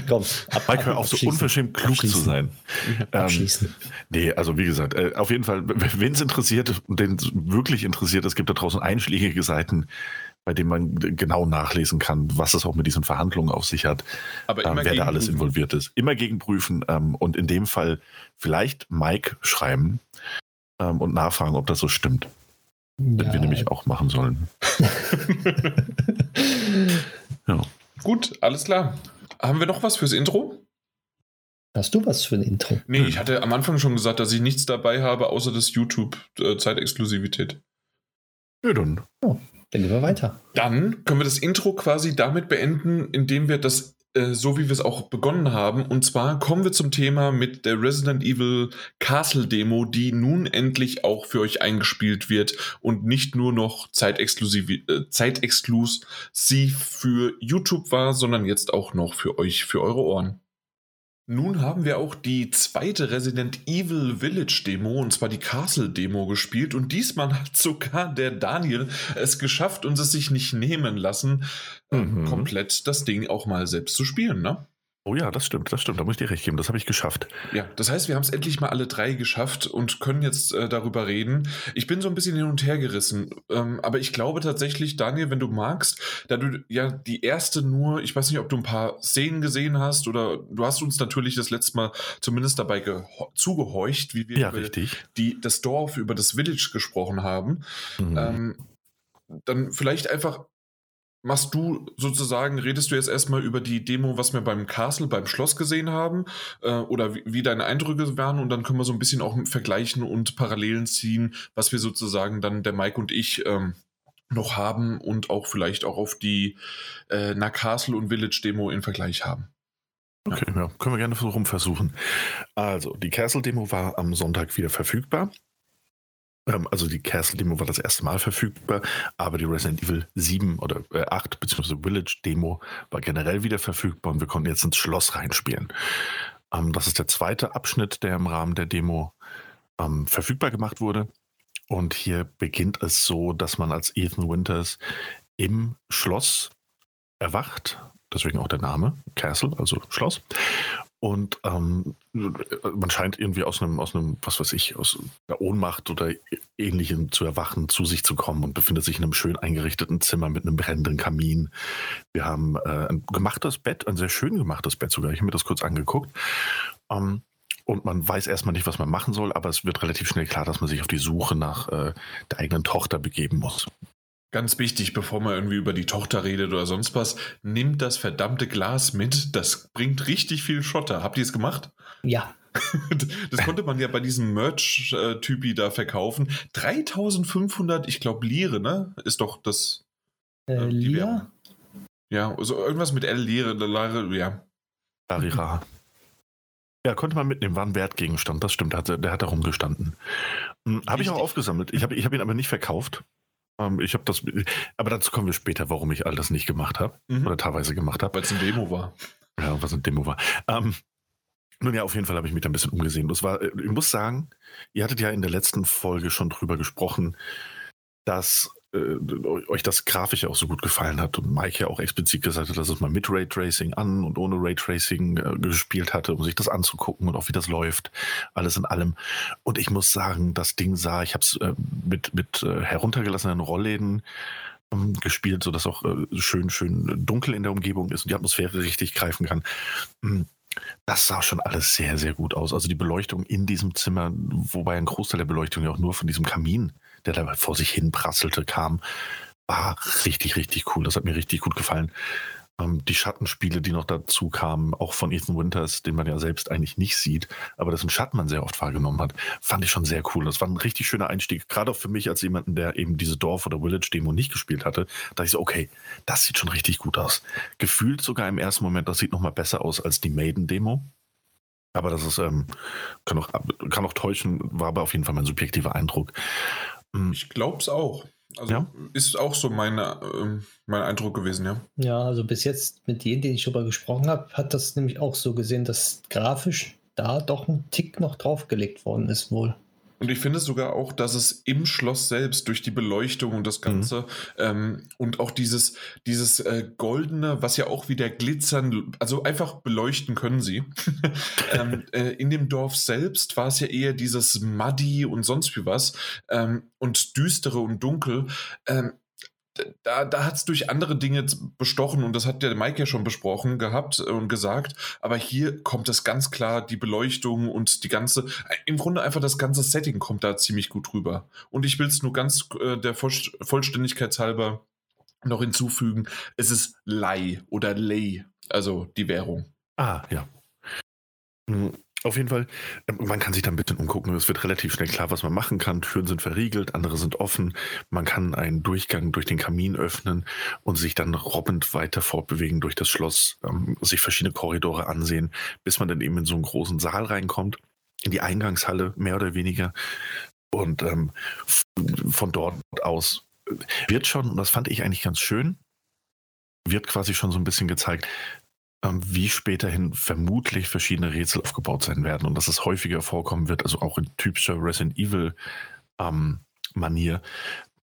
Komm, ab, Mike, hör auf, so unverschämt klug zu Abschließen. sein. Ähm, Abschließen. Nee, also wie gesagt, äh, auf jeden Fall, wen es interessiert und den es wirklich interessiert, es gibt da draußen einschlägige Seiten, bei denen man genau nachlesen kann, was es auch mit diesen Verhandlungen auf sich hat, Aber ähm, wer da alles involviert ist. Immer gegenprüfen ähm, und in dem Fall vielleicht Mike schreiben ähm, und nachfragen, ob das so stimmt. Wenn Ja. wir nämlich auch machen sollen. *laughs* Ja. Gut, alles klar. Haben wir noch was fürs Intro? Hast du was für ein Intro? Nee, ich hatte am Anfang schon gesagt, dass ich nichts dabei habe, außer das YouTube-Zeitexklusivität. ja, dann. Dann gehen wir weiter. Dann können wir das Intro quasi damit beenden, indem wir das, äh, so wie wir es auch begonnen haben, und zwar kommen wir zum Thema mit der Resident Evil Castle Demo, die nun endlich auch für euch eingespielt wird und nicht nur noch zeitexklusiv, äh, zeitexklusiv für YouTube war, sondern jetzt auch noch für euch, für eure Ohren. Nun haben wir auch die zweite Resident Evil Village Demo, und zwar die Castle Demo gespielt. Und diesmal hat sogar der Daniel es geschafft und es sich nicht nehmen lassen, ähm, Mhm. komplett das Ding auch mal selbst zu spielen. Ne? Oh ja, das stimmt, das stimmt. Da muss ich dir recht geben. Das habe ich geschafft. Ja, das heißt, wir haben es endlich mal alle drei geschafft und können jetzt äh, darüber reden. Ich bin so ein bisschen hin und her gerissen, ähm, aber ich glaube tatsächlich, Daniel, wenn du magst, da du ja die erste nur, ich weiß nicht, ob du ein paar Szenen gesehen hast oder du hast uns natürlich das letzte Mal zumindest dabei geho- zugehorcht, wie wir Ja, über richtig. die, das Dorf, über das Village gesprochen haben. Mhm. Ähm, dann vielleicht einfach machst du sozusagen, redest du jetzt erstmal über die Demo, was wir beim Castle, beim Schloss gesehen haben äh, oder wie, wie deine Eindrücke waren und dann können wir so ein bisschen auch vergleichen und Parallelen ziehen, was wir sozusagen dann der Mike und ich ähm, noch haben und auch vielleicht auch auf die äh, na Castle und Village Demo in Vergleich haben. Okay, ja, können wir gerne so rum versuchen. Also, die Castle-Demo war am Sonntag wieder verfügbar. Ähm, also die Castle-Demo war das erste Mal verfügbar, aber die Resident Evil 7 oder äh, 8 bzw. Village-Demo war generell wieder verfügbar und wir konnten jetzt ins Schloss reinspielen. Ähm, das ist der zweite Abschnitt, der im Rahmen der Demo ähm, verfügbar gemacht wurde. Und hier beginnt es so, dass man als Ethan Winters im Schloss erwacht, deswegen auch der Name, Castle, also Schloss. Und ähm, man scheint irgendwie aus einem, aus einem, was weiß ich, aus einer Ohnmacht oder ähnlichem zu erwachen, zu sich zu kommen und befindet sich in einem schön eingerichteten Zimmer mit einem brennenden Kamin. Wir haben äh, ein gemachtes Bett, ein sehr schön gemachtes Bett sogar. Ich habe mir das kurz angeguckt. Ähm, und man weiß erstmal nicht, was man machen soll, aber es wird relativ schnell klar, dass man sich auf die Suche nach äh, der eigenen Tochter begeben muss. Ganz wichtig, bevor man irgendwie über die Tochter redet oder sonst was, nimmt das verdammte Glas mit. Das bringt richtig viel Schotter. Habt ihr es gemacht? Ja. *laughs* Das konnte man ja bei diesem Merch-Typi da verkaufen. 3500, ich glaube, Lire, ne? Ist doch das. Äh, äh, die. Ja, also irgendwas mit L, Lire, Lire, ja. Larira. Ja, konnte man mitnehmen, war ein Wertgegenstand, das stimmt, der hat, der hat da rumgestanden. Hm, Habe ich auch aufgesammelt. Ich habe ich hab ihn aber nicht verkauft. Ähm, Ich habe das, aber dazu kommen wir später, warum ich all das nicht gemacht habe Mhm. oder teilweise gemacht habe. Weil es ein Demo war. Ja, was eine Demo war. Ähm, nun ja, auf jeden Fall habe ich mich da ein bisschen umgesehen. Das war, äh, ich muss sagen, ihr hattet ja in der letzten Folge schon drüber gesprochen, dass äh, euch das grafisch auch so gut gefallen hat und Mike ja auch explizit gesagt hat, dass es mal mit Raytracing an und ohne Raytracing äh, gespielt hatte, um sich das anzugucken und auch wie das läuft, alles in allem. Und ich muss sagen, das Ding sah, ich habe es äh, mit, mit äh, heruntergelassenen Rollläden ähm, gespielt, sodass auch äh, schön, schön dunkel in der Umgebung ist und die Atmosphäre richtig greifen kann. Mm, Das sah schon alles sehr, sehr gut aus. Also die Beleuchtung in diesem Zimmer, wobei ein Großteil der Beleuchtung ja auch nur von diesem Kamin, der da vor sich hin prasselte, kam, war richtig, richtig cool. Das hat mir richtig gut gefallen. Ähm, Die Schattenspiele, die noch dazu kamen, auch von Ethan Winters, den man ja selbst eigentlich nicht sieht, aber dessen Schatten man sehr oft wahrgenommen hat, fand ich schon sehr cool. Das war ein richtig schöner Einstieg, gerade auch für mich als jemanden, der eben diese Dorf- oder Village-Demo nicht gespielt hatte. Da ich so, okay, das sieht schon richtig gut aus. Gefühlt sogar im ersten Moment, das sieht noch mal besser aus als die Maiden-Demo. Aber das ist, ähm, kann, auch, kann auch täuschen, war aber auf jeden Fall mein subjektiver Eindruck. Mm, Ich glaube es auch. Also Ja? ist auch so meine, ähm, mein Eindruck gewesen, ja. Ja, also bis jetzt mit denen, denen ich darüber gesprochen habe, hat das nämlich auch so gesehen, dass grafisch da doch ein Tick noch draufgelegt worden ist wohl. Und ich finde sogar auch, dass es im Schloss selbst durch die Beleuchtung und das Ganze ähm, und auch dieses, dieses äh, Goldene, was ja auch wieder glitzern, also einfach beleuchten können sie. *laughs* ähm, äh, in dem Dorf selbst war es ja eher dieses Muddy und sonst wie was ähm, und düstere und dunkel. Da, da hat es durch andere Dinge bestochen und das hat der Mike ja schon besprochen gehabt und gesagt. Aber hier kommt es ganz klar, die Beleuchtung und die ganze, im Grunde einfach das ganze Setting kommt da ziemlich gut rüber. Und ich will es nur ganz äh, der Voll Vollständigkeitshalber noch hinzufügen: Es ist Lei oder Lei, also die Währung. Ah, ja. Auf jeden Fall, ähm, man kann sich da ein bisschen umgucken. Es wird relativ schnell klar, was man machen kann. Türen sind verriegelt, andere sind offen. Man kann einen Durchgang durch den Kamin öffnen und sich dann robbend weiter fortbewegen durch das Schloss, ähm, sich verschiedene Korridore ansehen, bis man dann eben in so einen großen Saal reinkommt, in die Eingangshalle, mehr oder weniger. Und ähm, von dort aus äh, wird schon, und das fand ich eigentlich ganz schön, wird quasi schon so ein bisschen gezeigt, ähm, wie späterhin vermutlich verschiedene Rätsel aufgebaut sein werden und dass es häufiger vorkommen wird, also auch in typischer Resident Evil ähm, Manier,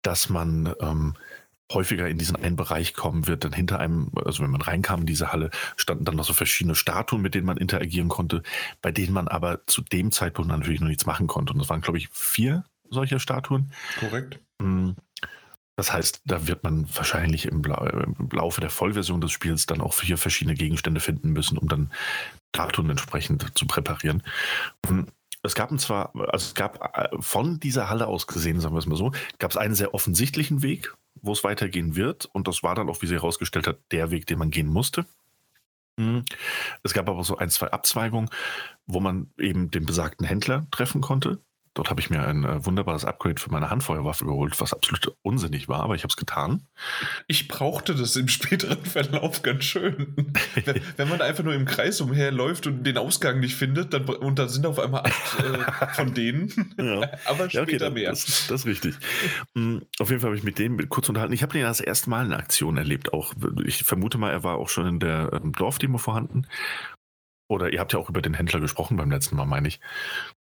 dass man ähm, häufiger in diesen einen Bereich kommen wird, dann hinter einem, also wenn man reinkam in diese Halle, standen dann noch so verschiedene Statuen, mit denen man interagieren konnte, bei denen man aber zu dem Zeitpunkt natürlich noch nichts machen konnte. Und das waren, glaube ich, vier solcher Statuen. Korrekt. Mm, Das heißt, da wird man wahrscheinlich im, Laufe der Vollversion des Spiels dann auch vier verschiedene Gegenstände finden müssen, um dann Statuen entsprechend zu präparieren. Mm, Es gab zwar, also es gab äh, von dieser Halle aus gesehen, sagen wir es mal so, gab es einen sehr offensichtlichen Weg, wo es weitergehen wird. Und das war dann auch, wie sie herausgestellt hat, der Weg, den man gehen musste. Mm, Es gab aber so ein, zwei Abzweigungen, wo man eben den besagten Händler treffen konnte. Dort habe ich mir ein äh, wunderbares Upgrade für meine Handfeuerwaffe geholt, was absolut unsinnig war, aber ich habe es getan. Ich brauchte das im späteren Verlauf ganz schön. wenn, wenn man einfach nur im Kreis umherläuft und den Ausgang nicht findet, dann, und da sind auf einmal acht äh, von denen. Ja. *laughs* Aber Ja, später okay, mehr. das, das ist richtig. Mm, Auf jeden Fall habe ich mit dem kurz unterhalten. Ich habe den das erste Mal in Aktion erlebt. Auch ich vermute mal, er war auch schon in der ähm, Dorfdemo vorhanden. Oder ihr habt ja auch über den Händler gesprochen beim letzten Mal, meine ich.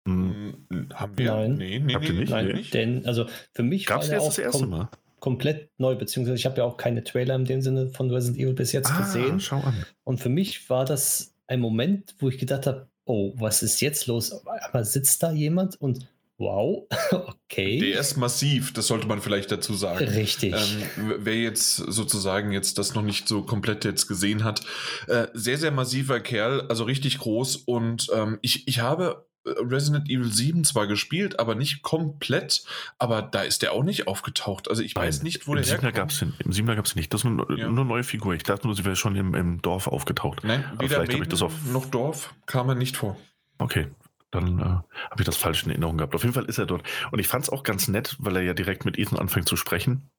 Hm, Haben wir? Nein. Nee, nee, Habt ihr nee, nicht? Nein, Nee. denn, also für mich Gab es war der auch das erste kom Mal? komplett neu, beziehungsweise ich habe ja auch keine Trailer in dem Sinne von Resident Evil bis jetzt Ah, gesehen. schau an. Und für mich war das ein Moment, wo ich gedacht habe, oh, was ist jetzt los? Aber sitzt da jemand und wow, *laughs* okay. Der ist massiv, das sollte man vielleicht dazu sagen. Richtig. Ähm, wer jetzt sozusagen jetzt das noch nicht so komplett jetzt gesehen hat, äh, sehr, sehr massiver Kerl, also richtig groß und ähm, ich, ich habe Resident Evil 7 zwar gespielt, aber nicht komplett, aber da ist der auch nicht aufgetaucht. Also ich weiß nicht, wo Im der Siebener herkommt. gab's den, Im Siebener gab es nicht. Das ist eine, Ja. eine neue Figur. Ich dachte nur, sie wäre schon im, im Dorf aufgetaucht. Nein, Aber weder vielleicht habe ich das auf. noch Dorf kam er nicht vor. Okay, dann äh, habe ich das falsch in Erinnerung gehabt. Auf jeden Fall ist er dort. Und ich fand es auch ganz nett, weil er ja direkt mit Ethan anfängt zu sprechen.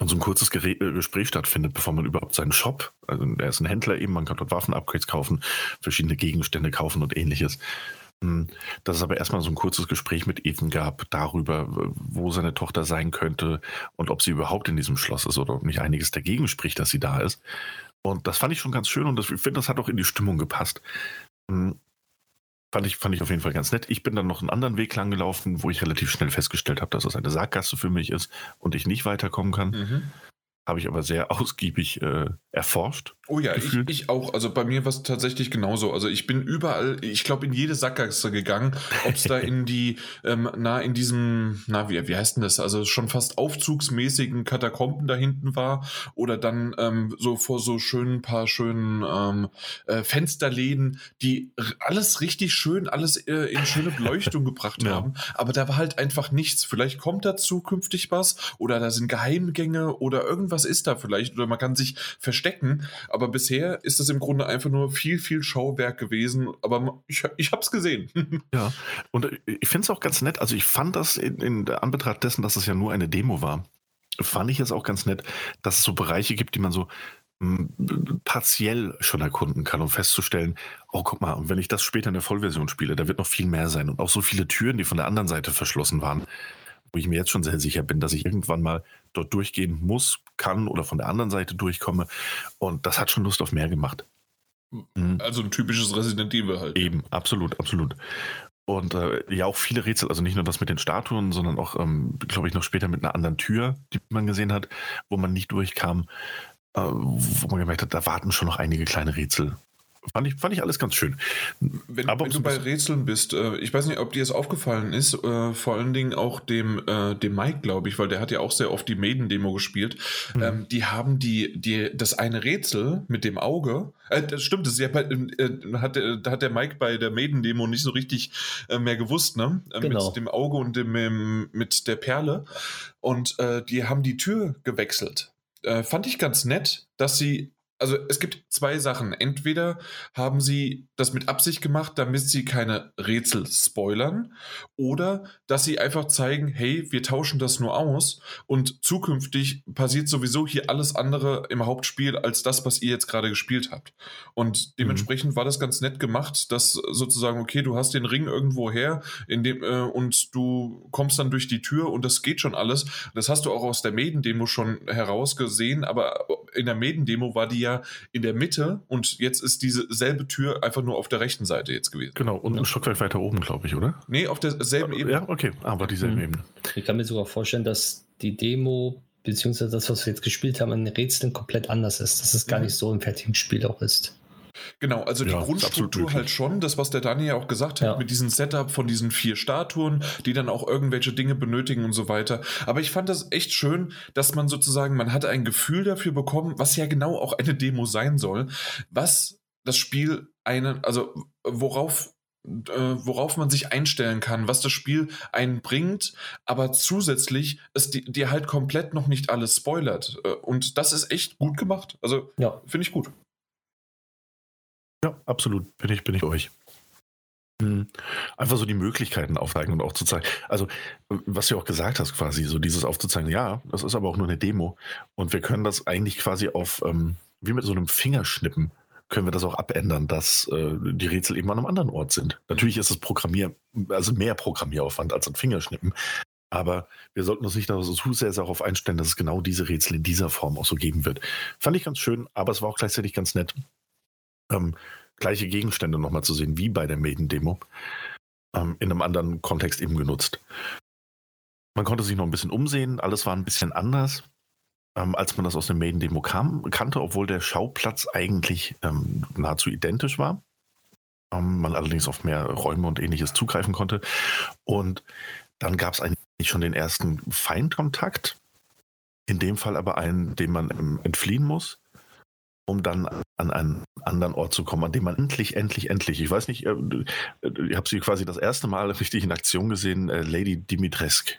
Und so ein kurzes Gere äh, Gespräch stattfindet, bevor man überhaupt seinen Shop, also er ist ein Händler eben, man kann dort Waffen-Upgrades kaufen, verschiedene Gegenstände kaufen und ähnliches. Hm, Dass es aber erstmal so ein kurzes Gespräch mit Ethan gab darüber, wo seine Tochter sein könnte und ob sie überhaupt in diesem Schloss ist oder ob nicht einiges dagegen spricht, dass sie da ist. Und das fand ich schon ganz schön und das, ich finde, das hat auch in die Stimmung gepasst. Hm, Fand ich, fand ich auf jeden Fall ganz nett. Ich bin dann noch einen anderen Weg lang gelaufen, wo ich relativ schnell festgestellt habe, dass das eine Sackgasse für mich ist und ich nicht weiterkommen kann. Mhm. Habe ich aber sehr *laughs* ausgiebig äh, erforscht. Oh ja, ich, ich auch. Also bei mir war es tatsächlich genauso. Also ich bin überall, ich glaube, in jede Sackgasse gegangen. Ob es da in die, *laughs* ähm, na, in diesem, na, wie, wie heißt denn das? Also schon fast aufzugsmäßigen Katakomben da hinten war. Oder dann ähm, so vor so schönen, paar schönen ähm, äh, Fensterläden, die alles richtig schön, alles äh, in schöne Beleuchtung *laughs* gebracht Ja. haben. Aber da war halt einfach nichts. Vielleicht kommt da zukünftig was oder da sind Geheimgänge oder irgendwas ist da vielleicht oder man kann sich verstecken. Aber bisher ist das im Grunde einfach nur viel, viel Schauwerk gewesen. Aber ich, ich habe es gesehen. *laughs* Ja, und äh, ich finde es auch ganz nett. Also ich fand das in, in Anbetracht dessen, dass es ja nur eine Demo war, fand ich es auch ganz nett, dass es so Bereiche gibt, die man so partiell schon erkunden kann, um festzustellen, oh guck mal, und wenn ich das später in der Vollversion spiele, da wird noch viel mehr sein und auch so viele Türen, die von der anderen Seite verschlossen waren, wo ich mir jetzt schon sehr sicher bin, dass ich irgendwann mal dort durchgehen muss, kann oder von der anderen Seite durchkomme und das hat schon Lust auf mehr gemacht. Mhm. Also ein typisches Resident Evil halt. Eben, absolut, absolut. Und äh, ja, auch viele Rätsel, also nicht nur das mit den Statuen, sondern auch, ähm, glaube ich, noch später mit einer anderen Tür, die man gesehen hat, wo man nicht durchkam, äh, wo man gemerkt hat, da warten schon noch einige kleine Rätsel. Fand ich, fand ich alles ganz schön. Wenn, Aber wenn du bei Rätseln bist, äh, ich weiß nicht, ob dir das aufgefallen ist, äh, vor allen Dingen auch dem, äh, dem Mike, glaube ich, weil der hat ja auch sehr oft die Maiden-Demo gespielt. Mhm. Ähm, die haben die, die, das eine Rätsel mit dem Auge, äh, das stimmt, das ja bei, äh, hat, der- da hat der Mike bei der Maiden-Demo nicht so richtig äh, mehr gewusst, ne? Äh, Genau. Mit dem Auge und dem, ähm, mit der Perle. Und äh, die haben die Tür gewechselt. Äh, fand ich ganz nett, dass sie also es gibt zwei Sachen. Entweder haben sie das mit Absicht gemacht, damit sie keine Rätsel spoilern, oder dass sie einfach zeigen, hey, wir tauschen das nur aus und zukünftig passiert sowieso hier alles andere im Hauptspiel als das, was ihr jetzt gerade gespielt habt. Und dementsprechend war das ganz nett gemacht, dass sozusagen, okay, du hast den Ring irgendwo her in dem, äh, und du kommst dann durch die Tür und das geht schon alles. Das hast du auch aus der Maiden-Demo schon herausgesehen, aber in der Maiden-Demo war die ja in der Mitte und jetzt ist diese selbe Tür einfach nur auf der rechten Seite jetzt gewesen. Genau, und ein Stockwerk weiter oben, glaube ich, oder? Nee, auf derselben Ebene. Ja, okay, aber dieselbe Mhm. Ebene. Ich kann mir sogar vorstellen, dass die Demo, beziehungsweise das, was wir jetzt gespielt haben, an den Rätseln komplett anders ist. Dass es gar Mhm. nicht so im fertigen Spiel auch ist. Genau, also die Ja, Grundstruktur halt schon, das, was der Dani ja auch gesagt hat, Ja. mit diesem Setup von diesen vier Statuen, die dann auch irgendwelche Dinge benötigen und so weiter. Aber ich fand das echt schön, dass man sozusagen, man hat ein Gefühl dafür bekommen, was ja genau auch eine Demo sein soll, was das Spiel eine, also worauf äh, worauf man sich einstellen kann, was das Spiel einen bringt, aber zusätzlich es di- dir halt komplett noch nicht alles spoilert. Äh, Und das ist echt gut gemacht. Also Ja, finde ich gut. Ja, absolut. Bin ich, bin ich euch. Hm. Einfach so die Möglichkeiten aufzeigen und auch zu zeigen. Also, was du auch gesagt hast, quasi, so dieses aufzuzeigen, ja, das ist aber auch nur eine Demo. Und wir können das eigentlich quasi auf, ähm, wie mit so einem Fingerschnippen, können wir das auch abändern, dass äh, die Rätsel eben an einem anderen Ort sind. Natürlich ist es Programmier, also mehr Programmieraufwand als ein Fingerschnippen. Aber wir sollten uns nicht so sehr darauf einstellen, dass es genau diese Rätsel in dieser Form auch so geben wird. Fand ich ganz schön, aber es war auch gleichzeitig ganz nett, ähm, gleiche Gegenstände nochmal zu sehen, wie bei der Maiden-Demo, ähm, in einem anderen Kontext eben genutzt. Man konnte sich noch ein bisschen umsehen, alles war ein bisschen anders. ähm, als man das aus dem Maiden-Demo kannte, obwohl der Schauplatz eigentlich ähm, nahezu identisch war. Ähm, man allerdings auf mehr Räume und ähnliches zugreifen konnte. Und dann gab es eigentlich schon den ersten Feindkontakt. In dem Fall aber einen, dem man ähm, entfliehen muss, um dann an einen anderen Ort zu kommen, an dem man endlich, endlich, endlich, ich weiß nicht, äh, ich habe sie quasi das erste Mal richtig in Aktion gesehen, äh, Lady Dimitrescu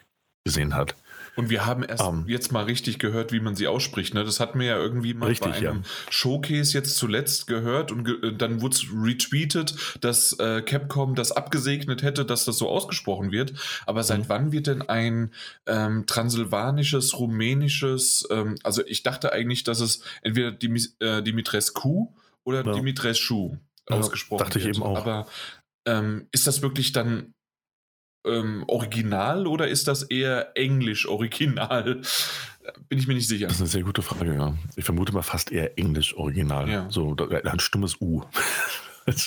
gesehen hat. Und wir haben erst um, ähm. jetzt mal richtig gehört, wie man sie ausspricht. Ne? Das hatten wir ja irgendwie mal richtig, bei einem ja. Showcase jetzt zuletzt gehört und ge äh, dann wurde es retweetet, dass äh, Capcom das abgesegnet hätte, dass das so ausgesprochen wird. Aber seit mhm. wann wird denn ein ähm, transsilvanisches, rumänisches, ähm, also ich dachte eigentlich, dass es entweder Dim äh, Dimitrescu oder ja. Dimitrescu ausgesprochen ja, dachte wird. ich eben auch. Aber ähm, ist das wirklich dann ähm, Original oder ist das eher Englisch Original? *laughs* Bin ich mir nicht sicher. Das ist eine sehr gute Frage, ja. Ich vermute mal fast eher Englisch Original. Ja. So ein stummes U. *laughs*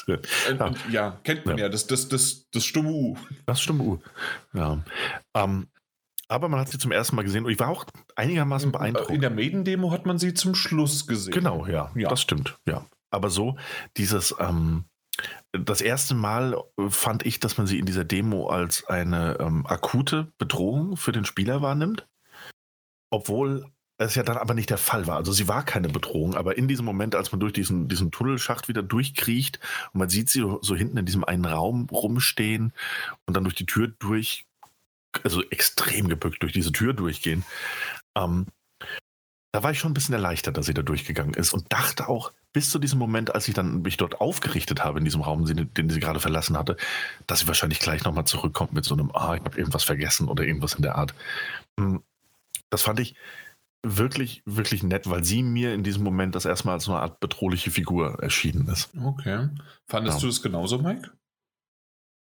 Ja. ja. kennt man ja, ja das, das, das, das stumme U. Das stumme U, ja. Ähm, aber man hat sie zum ersten Mal gesehen und ich war auch einigermaßen äh, beeindruckt. In der Maiden-Demo hat man sie zum Schluss gesehen. Genau, ja, ja. das stimmt, ja. Aber so dieses, ähm, das erste Mal äh, fand ich, dass man sie in dieser Demo als eine ähm, akute Bedrohung für den Spieler wahrnimmt. Obwohl es ja dann aber nicht der Fall war. Also sie war keine Bedrohung, aber in diesem Moment, als man durch diesen, diesen Tunnelschacht wieder durchkriecht und man sieht sie so hinten in diesem einen Raum rumstehen und dann durch die Tür durch, also extrem gebückt durch diese Tür durchgehen, ähm, da war ich schon ein bisschen erleichtert, dass sie da durchgegangen ist und dachte auch, bis zu diesem Moment, als ich dann mich dort aufgerichtet habe in diesem Raum, den, den sie gerade verlassen hatte, dass sie wahrscheinlich gleich nochmal zurückkommt mit so einem, ah, ich habe irgendwas vergessen oder irgendwas in der Art. Hm, das fand ich wirklich, wirklich nett, weil sie mir in diesem Moment das erstmal als so eine Art bedrohliche Figur erschienen ist. Okay. Fandest ja. du es genauso, Mike?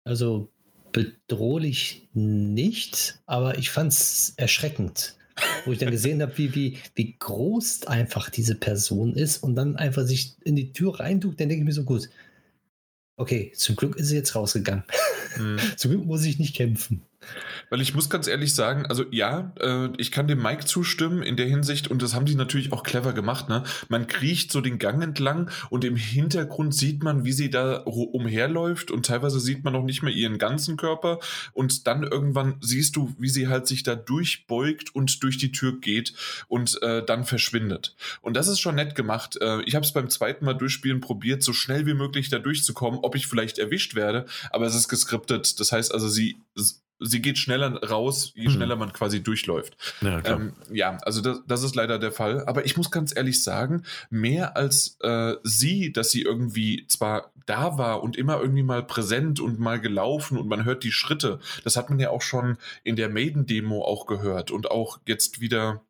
Also bedrohlich nicht, aber ich fand es erschreckend wo ich dann gesehen habe, wie, wie, wie groß einfach diese Person ist und dann einfach sich in die Tür reintut, dann denke ich mir so, gut, okay, zum Glück ist sie jetzt rausgegangen. Mhm. *laughs* zum Glück muss ich nicht kämpfen. Weil ich muss ganz ehrlich sagen, also ja, äh, ich kann dem Mike zustimmen in der Hinsicht und das haben die natürlich auch clever gemacht. Ne? Man kriecht so den Gang entlang und im Hintergrund sieht man, wie sie da umherläuft und teilweise sieht man noch nicht mehr ihren ganzen Körper und dann irgendwann siehst du, wie sie halt sich da durchbeugt und durch die Tür geht und äh, dann verschwindet. Und das ist schon nett gemacht. Äh, ich habe es beim zweiten Mal durchspielen probiert, so schnell wie möglich da durchzukommen, ob ich vielleicht erwischt werde, aber es ist geskriptet. Das heißt also, sie sie geht schneller raus, je mhm. schneller man quasi durchläuft. Ja, ähm, ja also das, das, ist leider der Fall. Aber ich muss ganz ehrlich sagen, mehr als äh, sie, dass sie irgendwie zwar da war und immer irgendwie mal präsent und mal gelaufen und man hört die Schritte, das hat man ja auch schon in der Maiden-Demo auch gehört und auch jetzt wieder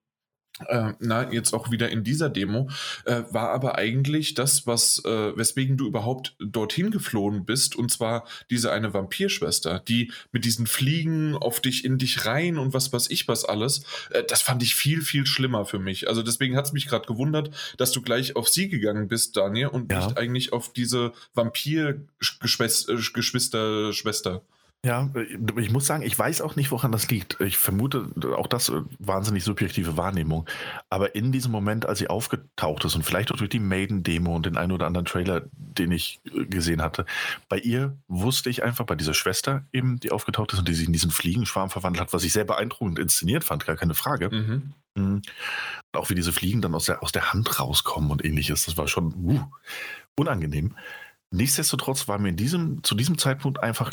äh, na, jetzt auch wieder in dieser Demo, äh, war aber eigentlich das, was, äh, weswegen du überhaupt dorthin geflohen bist, und zwar diese eine Vampirschwester, die mit diesen Fliegen auf dich, in dich rein und was weiß ich was alles, äh, das fand ich viel, viel schlimmer für mich. Also deswegen hat es mich gerade gewundert, dass du gleich auf sie gegangen bist, Daniel, und ja. nicht eigentlich auf diese Vampir-Geschwister, Schwester. Ja, ich muss sagen, ich weiß auch nicht, woran das liegt. Ich vermute auch das äh, wahnsinnig subjektive Wahrnehmung. Aber in diesem Moment, als sie aufgetaucht ist und vielleicht auch durch die Maiden-Demo und den einen oder anderen Trailer, den ich äh, gesehen hatte, bei ihr wusste ich einfach, bei dieser Schwester eben, die aufgetaucht ist und die sich in diesen Fliegenschwarm verwandelt hat, was ich sehr beeindruckend inszeniert fand, gar keine Frage. Mhm. Mhm. Auch wie diese Fliegen dann aus der, aus der Hand rauskommen und ähnliches. Das war schon uh, unangenehm. Nichtsdestotrotz war mir in diesem, zu diesem Zeitpunkt einfach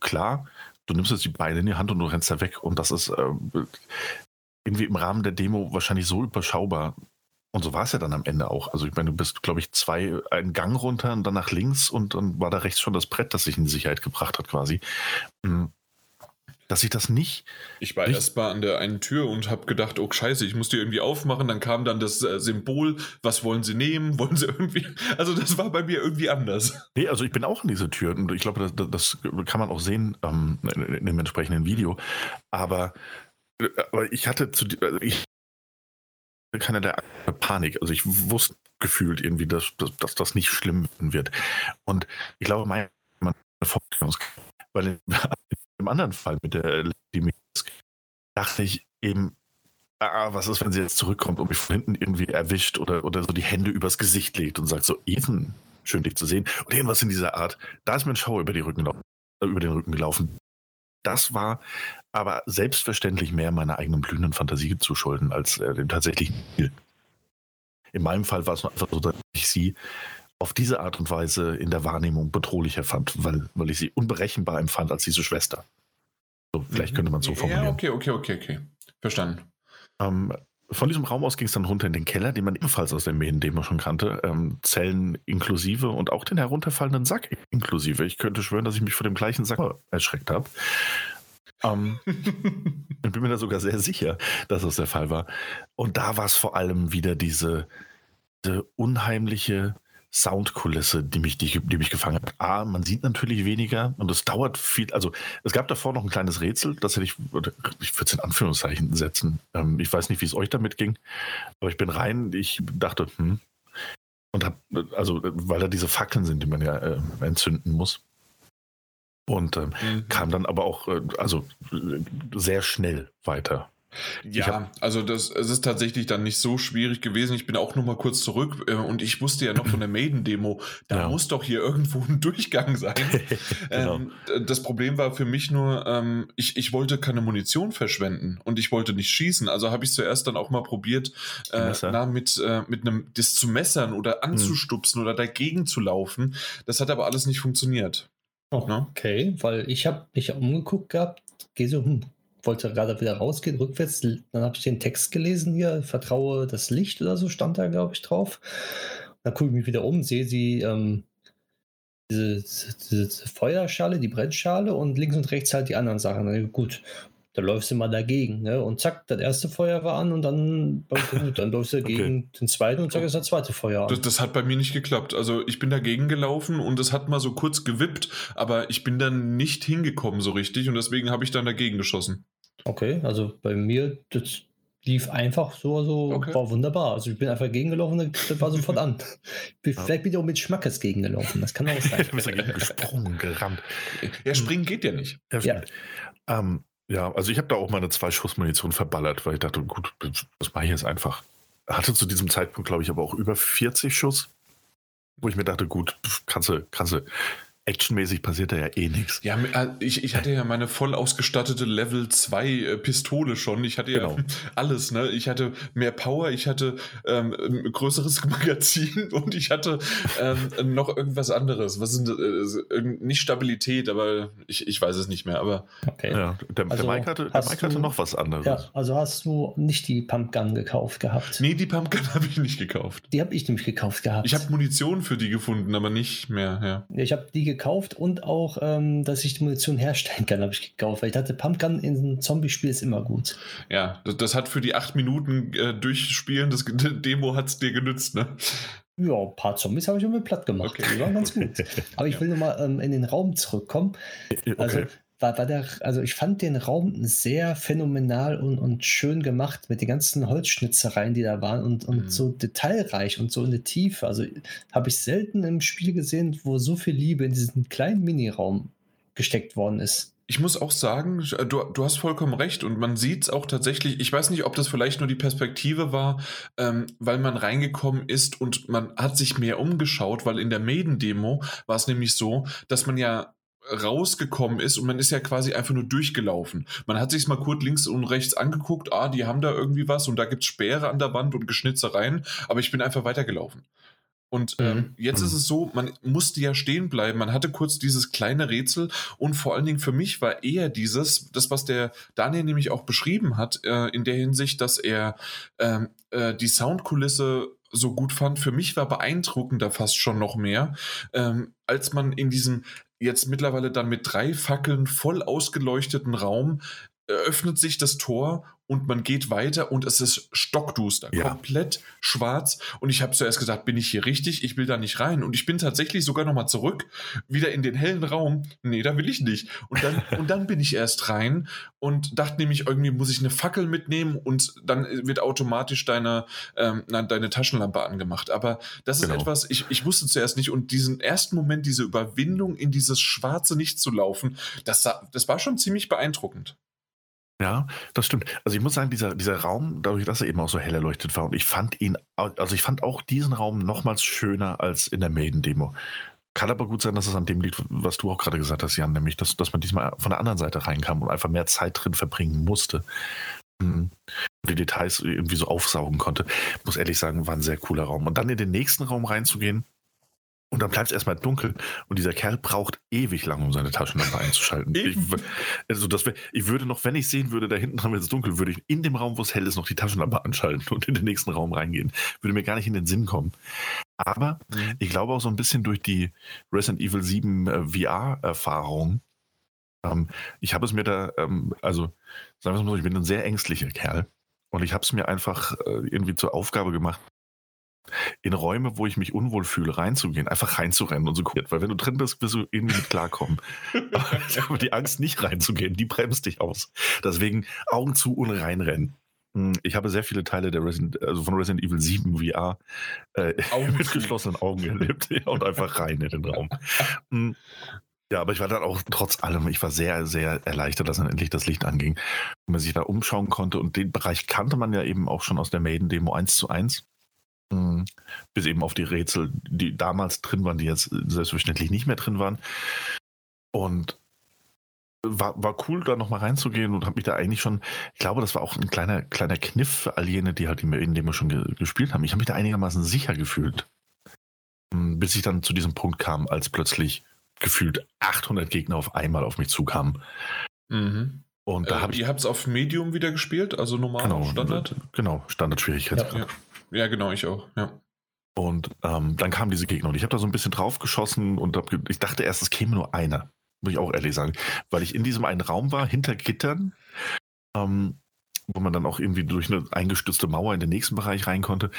klar, du nimmst jetzt die Beine in die Hand und du rennst da weg. Und das ist äh, irgendwie im Rahmen der Demo wahrscheinlich so überschaubar. Und so war es ja dann am Ende auch. Also ich meine, du bist, glaube ich, zwei, einen Gang runter und dann nach links und dann war da rechts schon das Brett, das sich in Sicherheit gebracht hat quasi. Mhm dass ich das nicht. Ich war erst mal an der einen Tür und habe gedacht, oh Scheiße, ich muss die irgendwie aufmachen. Dann kam dann das äh, Symbol, was wollen sie nehmen? *laughs* Wollen sie irgendwie. Also das war bei mir irgendwie anders. Nee, also ich bin auch in diese Tür und ich glaube, das, das kann man auch sehen ähm, in dem entsprechenden Video. Aber, äh, aber ich hatte zu also ich keine der Panik. Also ich wusste gefühlt irgendwie, dass, dass, dass das nicht schlimm wird. Und ich glaube, meine Vorstellungskraft, weil im anderen Fall mit der Lady dachte ich eben, ah, was ist, wenn sie jetzt zurückkommt und mich von hinten irgendwie erwischt oder, oder so die Hände übers Gesicht legt und sagt so, Ethan, schön dich zu sehen. Und irgendwas in dieser Art. Da ist mir ein Schauer über, Rücken, äh, über den Rücken gelaufen. Das war aber selbstverständlich mehr meiner eigenen blühenden Fantasie zu schulden als äh, dem tatsächlichen Spiel. In meinem Fall war es einfach so, dass ich sie auf diese Art und Weise in der Wahrnehmung bedrohlicher fand, weil, weil ich sie unberechenbar empfand als diese Schwester. So, vielleicht könnte man so formulieren. Ja, okay, okay, okay, okay. Verstanden. Ähm, von diesem Raum aus ging es dann runter in den Keller, den man ebenfalls aus dem Mähen, den man schon kannte. Ähm, Zellen inklusive und auch den herunterfallenden Sack inklusive. Ich könnte schwören, dass ich mich vor dem gleichen Sack erschreckt habe. Ähm, *laughs* ich bin mir da sogar sehr sicher, dass das der Fall war. Und da war es vor allem wieder diese, diese unheimliche Soundkulisse, die mich, die, die mich gefangen hat. A, man sieht natürlich weniger und es dauert viel. Also es gab davor noch ein kleines Rätsel, das hätte ich, ich würde es in Anführungszeichen setzen. Ähm, ich weiß nicht, wie es euch damit ging, aber ich bin rein, ich dachte, hm, und hab, also weil da diese Fackeln sind, die man ja äh, entzünden muss. Und ähm, mhm. kam dann aber auch, äh, also sehr schnell weiter. Ja, hab, also das, es ist tatsächlich dann nicht so schwierig gewesen. Ich bin auch noch mal kurz zurück äh, und ich wusste ja noch von der Maiden-Demo, da ja. muss doch hier irgendwo ein Durchgang sein. *laughs* genau. ähm, das Problem war für mich nur, ähm, ich, ich wollte keine Munition verschwenden und ich wollte nicht schießen. Also habe ich zuerst dann auch mal probiert, äh, na, mit, äh, mit einem, das zu messern oder hm. anzustupsen hm. oder dagegen zu laufen. Das hat aber alles nicht funktioniert. Oh, okay, weil ich habe mich umgeguckt gehabt, gehe so, hm, wollte gerade wieder rausgehen, rückwärts. Dann habe ich den Text gelesen hier, vertraue das Licht oder so, stand da, glaube ich, drauf. Dann gucke ich mich wieder um, sehe sie, ähm, diese, diese, Feuerschale, die Brennschale und links und rechts halt die anderen Sachen. Gut, da läufst du mal dagegen. Ne? Und zack, das erste Feuer war an und dann, dann *laughs* läufst du gegen okay. den zweiten und zack ist das zweite Feuer an. Das, das, hat bei mir nicht geklappt. Also ich bin dagegen gelaufen und es hat mal so kurz gewippt, aber ich bin dann nicht hingekommen so richtig und deswegen habe ich dann dagegen geschossen. Okay, also bei mir, das lief einfach so, also okay. war wunderbar. Also ich bin einfach gegengelaufen und das war sofort an. *laughs* Vielleicht bin ich auch mit Schmackes gegengelaufen, das kann auch *laughs* sein. du bist dagegen gesprungen, gerannt. Ja, springen geht ja nicht. Ja, ähm, ja also ich habe da auch meine zwei Schuss Munition verballert, weil ich dachte, gut, das mache ich jetzt einfach. Hatte zu diesem Zeitpunkt, glaube ich, aber auch über 40 Schuss, wo ich mir dachte, gut, kannst du, kannst du actionmäßig passiert da ja eh nichts. Ja, äh, ich, ich hatte ja meine voll ausgestattete Level 2 äh, Pistole schon. Ich hatte ja genau. *laughs* alles, ne? Ich hatte mehr Power, ich hatte ähm, ein größeres *laughs* Magazin und ich hatte ähm, noch irgendwas anderes. Was sind äh, nicht Stabilität, aber ich, ich weiß es nicht mehr. Aber okay. ja, der, also der Mike, hatte, der Mike hatte noch was anderes. Ja, also hast du nicht die Pumpgun gekauft gehabt? Nee, die Pumpgun *laughs* habe ich nicht gekauft. Die habe ich nämlich gekauft gehabt. Ich habe Munition für die gefunden, aber nicht mehr, ja. Ich habe die gekauft gekauft und auch, ähm, dass ich die Munition herstellen kann, *laughs* habe ich gekauft, weil ich dachte, Pumpgun in einem Zombie-Spiel ist immer gut. Ja, das, das, hat für die acht Minuten äh, Durchspielen das *laughs* Demo hat es dir genützt, ne? Ja, ein paar Zombies habe ich immer platt gemacht. Okay. Die waren ganz gut. *laughs* Aber ich will nochmal ähm, in den Raum zurückkommen. Also, okay war, war der, also ich fand den Raum sehr phänomenal und, und schön gemacht mit den ganzen Holzschnitzereien, die da waren und, und mhm. so detailreich und so in der Tiefe. Also habe ich selten im Spiel gesehen, wo so viel Liebe in diesen kleinen Miniraum gesteckt worden ist. Ich muss auch sagen, du, du hast vollkommen recht und man sieht es auch tatsächlich, ich weiß nicht, ob das vielleicht nur die Perspektive war, ähm, weil man reingekommen ist und man hat sich mehr umgeschaut, weil in der Maiden-Demo war es nämlich so, dass man ja rausgekommen ist und man ist ja quasi einfach nur durchgelaufen. Man hat sich mal kurz links und rechts angeguckt, ah, die haben da irgendwie was und da gibt's Speere an der Wand und Geschnitzereien, aber ich bin einfach weitergelaufen. Und ähm, mhm. jetzt ist es so, man musste ja stehen bleiben. Man hatte kurz dieses kleine Rätsel und vor allen Dingen für mich war eher dieses, das was der Daniel nämlich auch beschrieben hat, äh, in der Hinsicht, dass er ähm, äh, die Soundkulisse so gut fand. Für mich war beeindruckender fast schon noch mehr, ähm, als man in diesem jetzt mittlerweile dann mit drei Fackeln voll ausgeleuchteten Raum öffnet sich das Tor und man geht weiter und es ist stockduster, ja. komplett schwarz. Und ich habe zuerst gesagt, bin ich hier richtig? Ich will da nicht rein. Und ich bin tatsächlich sogar nochmal zurück, wieder in den hellen Raum. Nee, da will ich nicht. Und dann, *laughs* und dann bin ich erst rein und dachte nämlich, irgendwie muss ich eine Fackel mitnehmen und dann wird automatisch deine, ähm, deine Taschenlampe angemacht. Aber das ist genau. etwas, ich, ich wusste zuerst nicht. Und diesen ersten Moment, diese Überwindung in dieses Schwarze nicht zu laufen, das, das war schon ziemlich beeindruckend. Ja, das stimmt. Also ich muss sagen, dieser, dieser Raum, dadurch, dass er eben auch so hell erleuchtet war, und ich fand ihn, also ich fand auch diesen Raum nochmals schöner als in der Maiden-Demo. Kann aber gut sein, dass es an dem liegt, was du auch gerade gesagt hast, Jan, nämlich, dass, dass man diesmal von der anderen Seite reinkam und einfach mehr Zeit drin verbringen musste. Und die Details irgendwie so aufsaugen konnte. Muss ehrlich sagen, war ein sehr cooler Raum. Und dann in den nächsten Raum reinzugehen, und dann bleibt es erstmal dunkel und dieser Kerl braucht ewig lang, um seine Taschenlampe einzuschalten. ich, also das wär, ich würde noch, wenn ich sehen würde, da hinten dran wird es dunkel, würde ich in dem Raum, wo es hell ist, noch die Taschenlampe anschalten und in den nächsten Raum reingehen. Würde mir gar nicht in den Sinn kommen. Aber mhm. ich glaube auch so ein bisschen durch die Resident Evil 7 äh, VR-Erfahrung. Ähm, ich habe es mir da, ähm, also sagen wir es mal so, ich bin ein sehr ängstlicher Kerl. Und ich habe es mir einfach äh, irgendwie zur Aufgabe gemacht, in Räume, wo ich mich unwohl fühle, reinzugehen, einfach reinzurennen und so gucken. Weil wenn du drin bist, wirst du irgendwie mit klarkommen. *laughs* Aber die Angst, nicht reinzugehen, die bremst dich aus. Deswegen Augen zu und reinrennen. Hm, ich habe sehr viele Teile der Resident, also von Resident Evil 7 VR äh, *laughs* mit geschlossenen Augen erlebt *laughs* und einfach rein in den Raum. Hm, ja, aber ich war dann auch trotz allem, ich war sehr, sehr erleichtert, dass dann endlich das Licht anging und man sich da umschauen konnte. Und den Bereich kannte man ja eben auch schon aus der Maiden-Demo 1 zu 1. Mhm. Bis eben auf die Rätsel, die damals drin waren, die jetzt selbstverständlich nicht mehr drin waren. Und war, war cool, da nochmal reinzugehen und habe mich da eigentlich schon, ich glaube, das war auch ein kleiner, kleiner Kniff für all jene, die halt in dem wir schon ge gespielt haben. Ich habe mich da einigermaßen sicher gefühlt. Hm, bis ich dann zu diesem Punkt kam, als plötzlich gefühlt 800 Gegner auf einmal auf mich zukamen. Mhm. Und da äh, hab ich, ihr habt es auf Medium wieder gespielt, also normal genau, Standard? Genau, Standard-Schwierigkeitsgrad. Ja, ja. Ja, genau, ich auch, ja. Und ähm, dann kamen diese Gegner und ich habe da so ein bisschen drauf geschossen und hab, ich dachte erst, es käme nur einer. Muss ich auch ehrlich sagen. Weil ich in diesem einen Raum war, hinter Gittern, ähm, wo man dann auch irgendwie durch eine eingestützte Mauer in den nächsten Bereich rein konnte.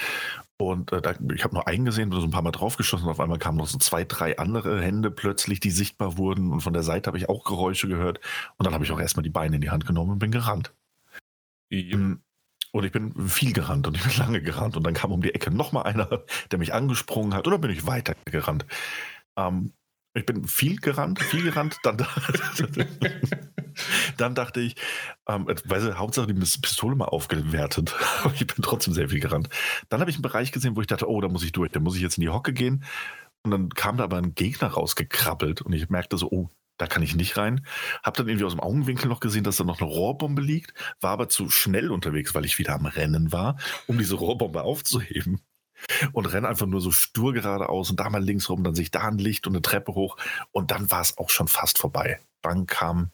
Und äh, da, ich habe nur einen gesehen, so ein paar Mal draufgeschossen und auf einmal kamen noch so zwei, drei andere Hände plötzlich, die sichtbar wurden. Und von der Seite habe ich auch Geräusche gehört. Und dann habe ich auch erstmal die Beine in die Hand genommen und bin gerannt. Ja. Und ich bin viel gerannt und ich bin *laughs* lange gerannt und dann kam um die Ecke nochmal einer, der mich angesprungen hat oder bin ich weiter gerannt. Ähm, ich bin viel gerannt, viel gerannt, dann, *laughs* dann dachte ich, ähm, weil sie Hauptsache die Pistole mal aufgewertet, *laughs* aber ich bin trotzdem sehr viel gerannt. Dann habe ich einen Bereich gesehen, wo ich dachte, oh, da muss ich durch, da muss ich jetzt in die Hocke gehen. Und dann kam da aber ein Gegner rausgekrabbelt und ich merkte so, oh, da kann ich nicht rein. Hab dann irgendwie aus dem Augenwinkel noch gesehen, dass da noch eine Rohrbombe liegt, war aber zu schnell unterwegs, weil ich wieder am Rennen war, um diese Rohrbombe aufzuheben. Und renne einfach nur so stur geradeaus und da mal links rum, dann sehe ich da ein Licht und eine Treppe hoch und dann war es auch schon fast vorbei. Dann kam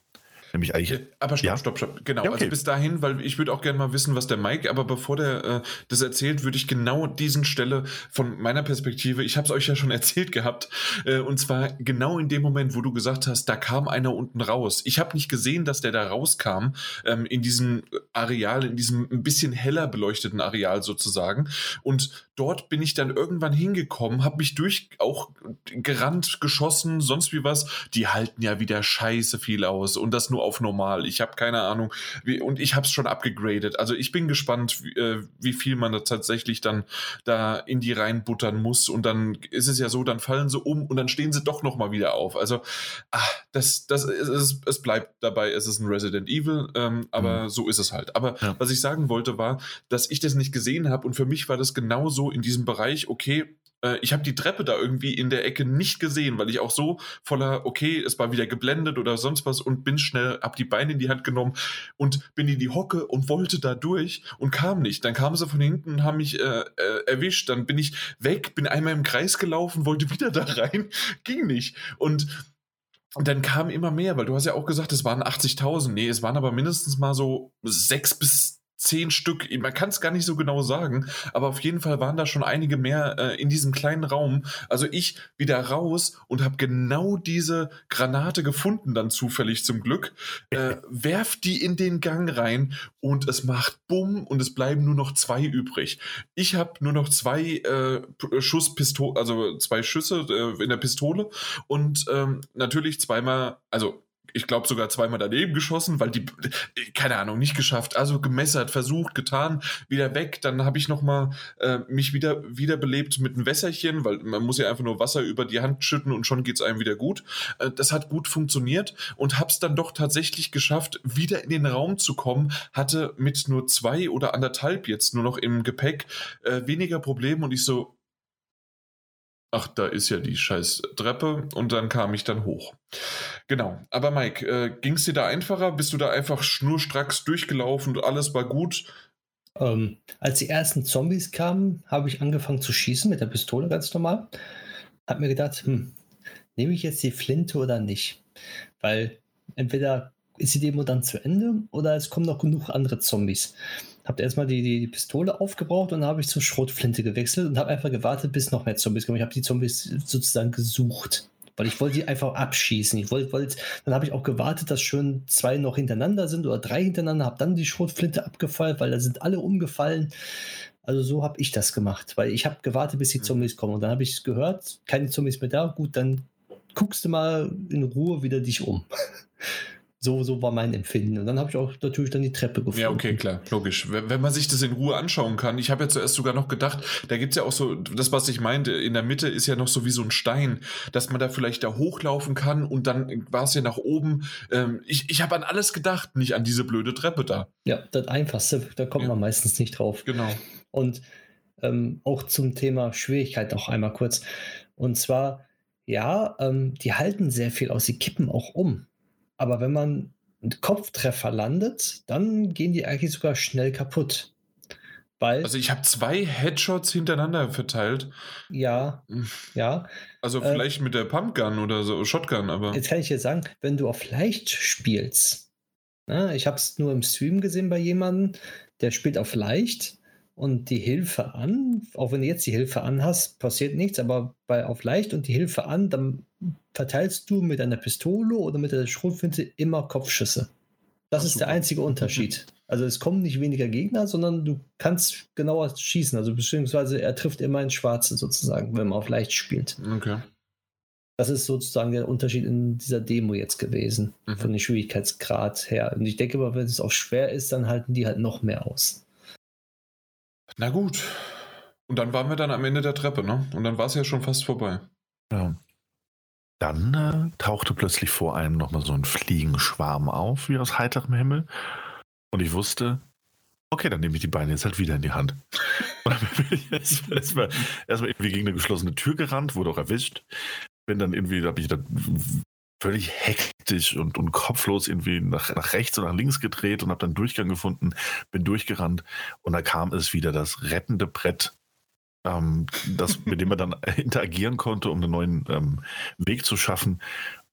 Nämlich eigentlich. Äh, aber stopp, ja? stopp, stopp. Genau. Ja, okay. Also bis dahin, weil ich würde auch gerne mal wissen, was der Mike, aber bevor der äh, das erzählt, würde ich genau diesen Stelle von meiner Perspektive, ich habe es euch ja schon *laughs* erzählt gehabt, äh, und zwar genau in dem Moment, wo du gesagt hast, da kam einer unten raus. Ich habe nicht gesehen, dass der da rauskam, ähm, in diesem Areal, in diesem ein bisschen heller beleuchteten Areal sozusagen. Und dort bin ich dann irgendwann hingekommen, habe mich durch auch gerannt, geschossen, sonst wie was. Die halten ja wieder scheiße viel aus und das nur auf normal. Ich habe keine Ahnung. Wie, und ich habe es schon abgegradet. Also ich bin gespannt, wie, äh, wie, viel man da tatsächlich dann da in die reinbuttern muss. Und dann ist es ja so, dann fallen sie um und dann stehen sie doch nochmal wieder auf. Also ach, das, das es, es bleibt dabei, es ist ein Resident Evil, ähm, aber mhm. so ist es halt. Aber ja. was ich sagen wollte war, dass ich das nicht gesehen habe und für mich war das genauso in diesem Bereich, okay, äh, ich habe die Treppe da irgendwie in der Ecke nicht gesehen, weil ich auch so voller, okay, es war wieder geblendet oder sonst was und bin schnell, hab die Beine in die Hand genommen und bin in die Hocke und wollte da durch und kam nicht. Dann kamen sie von hinten und haben mich äh, äh, erwischt. Dann bin ich weg, bin einmal im Kreis gelaufen, wollte wieder *laughs* da rein, ging nicht. Und und dann kam immer mehr, weil du hast ja auch gesagt, es waren 80.000. Nee, es waren aber mindestens mal so sechs bis zehn Stück, man kann es gar nicht so genau sagen, aber auf jeden Fall waren da schon einige mehr äh, in diesem kleinen Raum. Also ich wieder raus und habe genau diese Granate gefunden, dann zufällig zum Glück, äh, *laughs* werf die in den Gang rein und es macht Bumm und es bleiben nur noch zwei übrig. Ich habe nur noch zwei äh, Schusspistole, also zwei Schüsse äh, in der Pistole und ähm, natürlich zweimal, also ich glaube sogar zweimal daneben geschossen, weil die, keine Ahnung, nicht geschafft. Also gemessert, versucht, getan, wieder weg. Dann habe ich nochmal äh, mich wieder wiederbelebt mit einem Wässerchen, weil man muss ja einfach nur Wasser über die Hand schütten und schon geht es einem wieder gut. Äh, das hat gut funktioniert und habe es dann doch tatsächlich geschafft, wieder in den Raum zu kommen. Hatte mit nur zwei oder anderthalb jetzt nur noch im Gepäck äh, weniger Probleme und ich so, ach, da ist ja die scheiß Treppe und dann kam ich dann hoch. Genau. Aber Mike, äh, ging es dir da einfacher? Bist du da einfach schnurstracks durchgelaufen und alles war gut? Ähm, als die ersten Zombies kamen, habe ich angefangen zu schießen mit der Pistole ganz normal. Hab mir gedacht, hm, nehme ich jetzt die Flinte oder nicht? Weil entweder ist die Demo dann zu Ende oder es kommen noch genug andere Zombies. Habe erstmal die, die, Pistole aufgebraucht und dann habe ich zur Schrotflinte gewechselt und habe einfach gewartet, bis noch mehr Zombies kommen. Ich habe die Zombies sozusagen gesucht, weil ich wollte die einfach abschießen. Ich wollte, wollte dann habe ich auch gewartet, dass schon zwei noch hintereinander sind oder drei hintereinander, habe dann die Schrotflinte abgefallen, weil da sind alle umgefallen. Also so habe ich das gemacht, weil ich habe gewartet, bis die mhm. Zombies kommen und dann habe ich gehört, keine Zombies mehr da. Gut, dann guckst du mal in Ruhe wieder dich um. So, so war mein Empfinden. Und dann habe ich auch natürlich dann die Treppe gefunden. Ja, okay, klar, logisch. Wenn, wenn man sich das in Ruhe anschauen kann, ich habe ja zuerst sogar noch gedacht, da gibt es ja auch so, das, was ich meinte, in der Mitte ist ja noch so wie so ein Stein, dass man da vielleicht da hochlaufen kann und dann war es ja nach oben. Ähm, ich ich habe an alles gedacht, nicht an diese blöde Treppe da. Ja, das Einfachste, da kommt ja. man meistens nicht drauf. Genau. Und ähm, auch zum Thema Schwierigkeit auch einmal kurz. Und zwar, ja, ähm, die halten sehr viel aus, sie kippen auch um. Aber wenn man einen Kopftreffer landet, dann gehen die eigentlich sogar schnell kaputt. Weil, also ich habe zwei Headshots hintereinander verteilt. Ja, ja. Also äh, vielleicht äh, mit der Pumpgun oder so, Shotgun, aber. Jetzt kann ich dir sagen, wenn du auf leicht spielst, ne, ich habe es nur im Stream gesehen bei jemandem, der spielt auf leicht und die Hilfe an, auch wenn du jetzt die Hilfe an hast, passiert nichts, aber bei auf leicht und die Hilfe an, dann verteilst du mit einer Pistole oder mit der Schrotflinte immer Kopfschüsse. Das Ach, ist super. der einzige Unterschied. *laughs* Also es kommen nicht weniger Gegner, sondern du kannst genauer schießen. Also beziehungsweise er trifft immer ins Schwarze sozusagen, wenn man auf leicht spielt. Okay. Das ist sozusagen der Unterschied in dieser Demo jetzt gewesen, mhm. von dem Schwierigkeitsgrad her. Und ich denke mal, wenn es auch schwer ist, dann halten die halt noch mehr aus. Na gut. Und dann waren wir dann am Ende der Treppe, ne? Und dann war es ja schon fast vorbei. Ja. Dann äh, tauchte plötzlich vor einem nochmal so ein Fliegenschwarm auf, wie aus heiterem Himmel. Und ich wusste, okay, dann nehme ich die Beine jetzt halt wieder in die Hand. *laughs* Und dann bin ich erstmal erst erst irgendwie gegen eine geschlossene Tür gerannt, wurde auch erwischt. Bin dann irgendwie, da habe ich dann völlig hektisch und, und kopflos irgendwie nach, nach rechts und nach links gedreht und habe dann Durchgang gefunden, bin durchgerannt und da kam es wieder das rettende Brett ähm, das, mit dem man dann *laughs* interagieren konnte, um einen neuen ähm, Weg zu schaffen.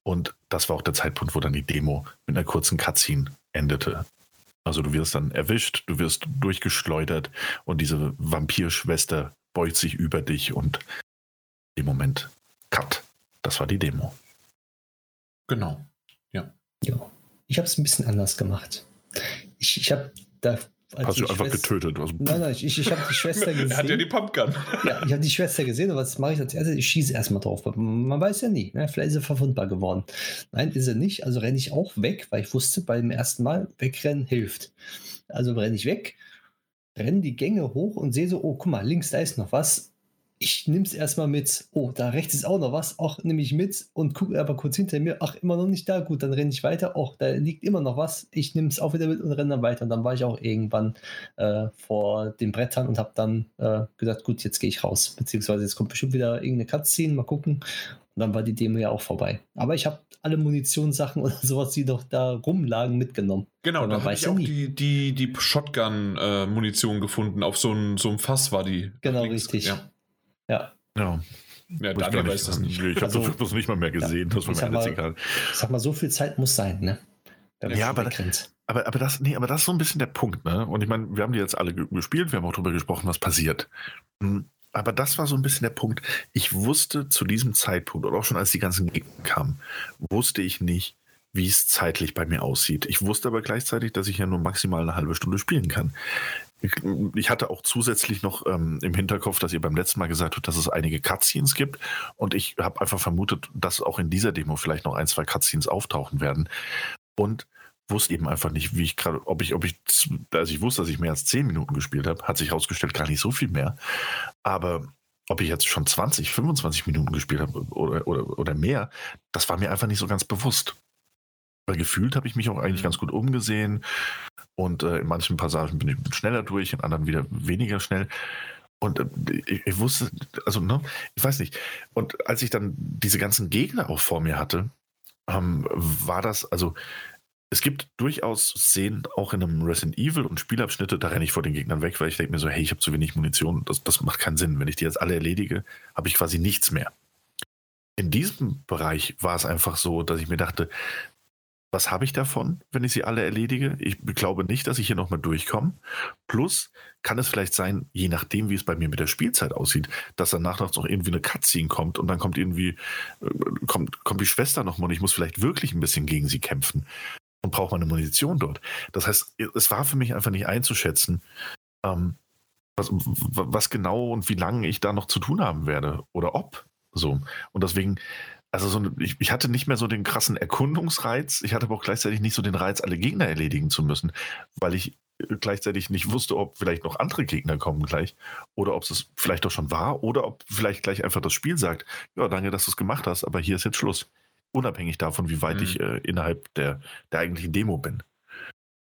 Und das war auch der Zeitpunkt, wo dann die Demo mit einer kurzen Cutscene endete. Also du wirst dann erwischt, du wirst durchgeschleudert und diese Vampirschwester beugt sich über dich und im Moment Cut. Das war die Demo. Genau. Ja. Ja. Ich habe es ein bisschen anders gemacht. Ich, ich habe da Hast du einfach Schwester, getötet? Also, nein, nein, ich, ich habe die Schwester gesehen. *laughs* er hat ja die Pumpgun. ja, ich habe die Schwester gesehen und was mache ich als erstes? Ich schieße erstmal drauf. Man weiß ja nie, ne? vielleicht ist sie verwundbar geworden. Nein, ist sie nicht. Also renne ich auch weg, weil ich wusste, beim ersten Mal wegrennen hilft. Also renne ich weg, renne die Gänge hoch und sehe so, oh, guck mal, links, da ist noch was ich nehme es erstmal mit. Oh, da rechts ist auch noch was. Auch nehme ich mit und gucke aber kurz hinter mir. Ach, immer noch nicht da. Gut, dann renne ich weiter. Auch da liegt immer noch was. Ich nehme es auch wieder mit und renne dann weiter. Und dann war ich auch irgendwann äh, vor den Brettern und habe dann äh, gesagt, gut, jetzt gehe ich raus. Beziehungsweise jetzt kommt bestimmt wieder irgendeine Cutscene. Mal gucken. Und dann war die Demo ja auch vorbei. Aber ich habe alle Munitionssachen *laughs* oder sowas, die noch da rumlagen, mitgenommen. Genau, da habe ich auch die, die, die Shotgun-Munition äh, gefunden. Auf so einem so Fass war die. Genau, richtig. Ja. Ja. Ja. Ja, Daniel weiß das nicht. Ich habe also, das nicht mal mehr gesehen. Ja, das war mir alles egal. Ich sag mal, so viel Zeit muss sein, ne? Ja, aber, aber, aber, das, nee, aber das ist so ein bisschen der Punkt, ne? Und ich meine, wir haben die jetzt alle gespielt, wir haben auch darüber gesprochen, was passiert. Hm, aber das war so ein bisschen der Punkt. Ich wusste zu diesem Zeitpunkt, oder auch schon als die ganzen Gegner kamen, wusste ich nicht, wie es zeitlich bei mir aussieht. Ich wusste aber gleichzeitig, dass ich ja nur maximal eine halbe Stunde spielen kann. Ich hatte auch zusätzlich noch ähm, im Hinterkopf, dass ihr beim letzten Mal gesagt habt, dass es einige Cutscenes gibt. Und ich habe einfach vermutet, dass auch in dieser Demo vielleicht noch ein, zwei Cutscenes auftauchen werden. Und wusste eben einfach nicht, wie ich gerade, ob ich, ob ich, als ich wusste, dass ich mehr als zehn Minuten gespielt habe, hat sich herausgestellt, gar nicht so viel mehr. Aber ob ich jetzt schon 20, 25 Minuten gespielt habe oder, oder, oder mehr, das war mir einfach nicht so ganz bewusst. Weil gefühlt habe ich mich auch eigentlich mhm. ganz gut umgesehen und äh, in manchen Passagen bin ich schneller durch, in anderen wieder weniger schnell. Und äh, ich, ich, wusste, also, ne, ich weiß nicht. Und als ich dann diese ganzen Gegner auch vor mir hatte, ähm, war das, also, es gibt durchaus Szenen auch in einem Resident Evil und Spielabschnitte, da renne ich vor den Gegnern weg, weil ich denke mir so, hey, ich habe zu wenig Munition, das, das macht keinen Sinn. Wenn ich die jetzt alle erledige, habe ich quasi nichts mehr. In diesem Bereich war es einfach so, dass ich mir dachte, was habe ich davon, wenn ich sie alle erledige? Ich glaube nicht, dass ich hier nochmal durchkomme. Plus kann es vielleicht sein, je nachdem, wie es bei mir mit der Spielzeit aussieht, dass danach noch irgendwie eine Cutscene kommt und dann kommt irgendwie, äh, kommt, kommt die Schwester nochmal und ich muss vielleicht wirklich ein bisschen gegen sie kämpfen und brauche meine Munition dort. Das heißt, es war für mich einfach nicht einzuschätzen, ähm, was, was genau und wie lange ich da noch zu tun haben werde oder ob. So. Und deswegen also so, ich, ich, hatte nicht mehr so den krassen Erkundungsreiz. Ich hatte aber auch gleichzeitig nicht so den Reiz, alle Gegner erledigen zu müssen, weil ich äh, gleichzeitig nicht wusste, ob vielleicht noch andere Gegner kommen gleich oder ob es vielleicht doch schon war oder ob vielleicht gleich einfach das Spiel sagt, ja, danke, dass du es gemacht hast, aber hier ist jetzt Schluss. Unabhängig davon, wie weit mhm. ich äh, innerhalb der, der eigentlichen Demo bin.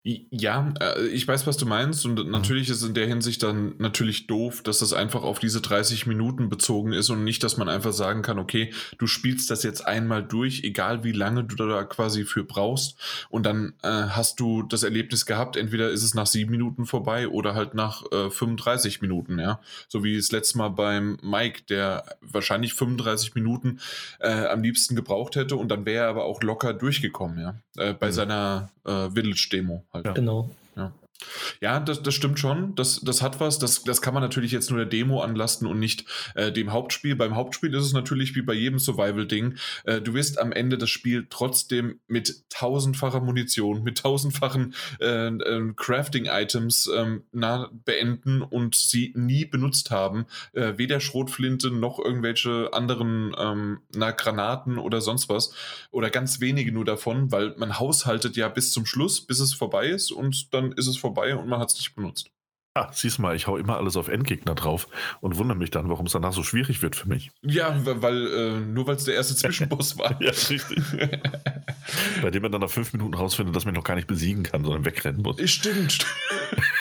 Ja, äh, ich weiß, was du meinst. Und mhm. natürlich ist in der Hinsicht dann natürlich doof, dass das einfach auf diese 30 Minuten bezogen ist und nicht, dass man einfach sagen kann, okay, du spielst das jetzt einmal durch, egal wie lange du da quasi für brauchst. Und dann äh, hast du das Erlebnis gehabt, entweder ist es nach sieben Minuten vorbei oder halt nach äh, 35 Minuten, ja, so wie das letzte Mal beim Mike, der wahrscheinlich 35 Minuten äh, am liebsten gebraucht hätte. Und dann wäre er aber auch locker durchgekommen, ja, äh, bei mhm. seiner äh, Village-Demo halt. Ja. Genau. Ja. Ja, das, das stimmt schon. Das, das hat was. Das, das kann man natürlich jetzt nur der Demo anlasten und nicht äh, dem Hauptspiel. Beim Hauptspiel ist es natürlich wie bei jedem Survival-Ding. Äh, du wirst am Ende das Spiel trotzdem mit tausendfacher Munition, mit tausendfachen äh, äh, Crafting-Items ähm, beenden und sie nie benutzt haben. Äh, weder Schrotflinte noch irgendwelche anderen ähm, na, Granaten oder sonst was. Oder ganz wenige nur davon, weil man haushaltet ja bis zum Schluss, bis es vorbei ist und dann ist es vorbei vorbei und man hat es nicht benutzt. Ah, siehst mal, ich hau immer alles auf Endgegner drauf und wundere mich dann, warum es danach so schwierig wird für mich. Ja, weil äh, nur weil es der erste Zwischenboss *laughs* war. ja, richtig. Bei dem man dann nach fünf Minuten rausfindet, dass man noch gar nicht besiegen kann, sondern wegrennen muss. Stimmt.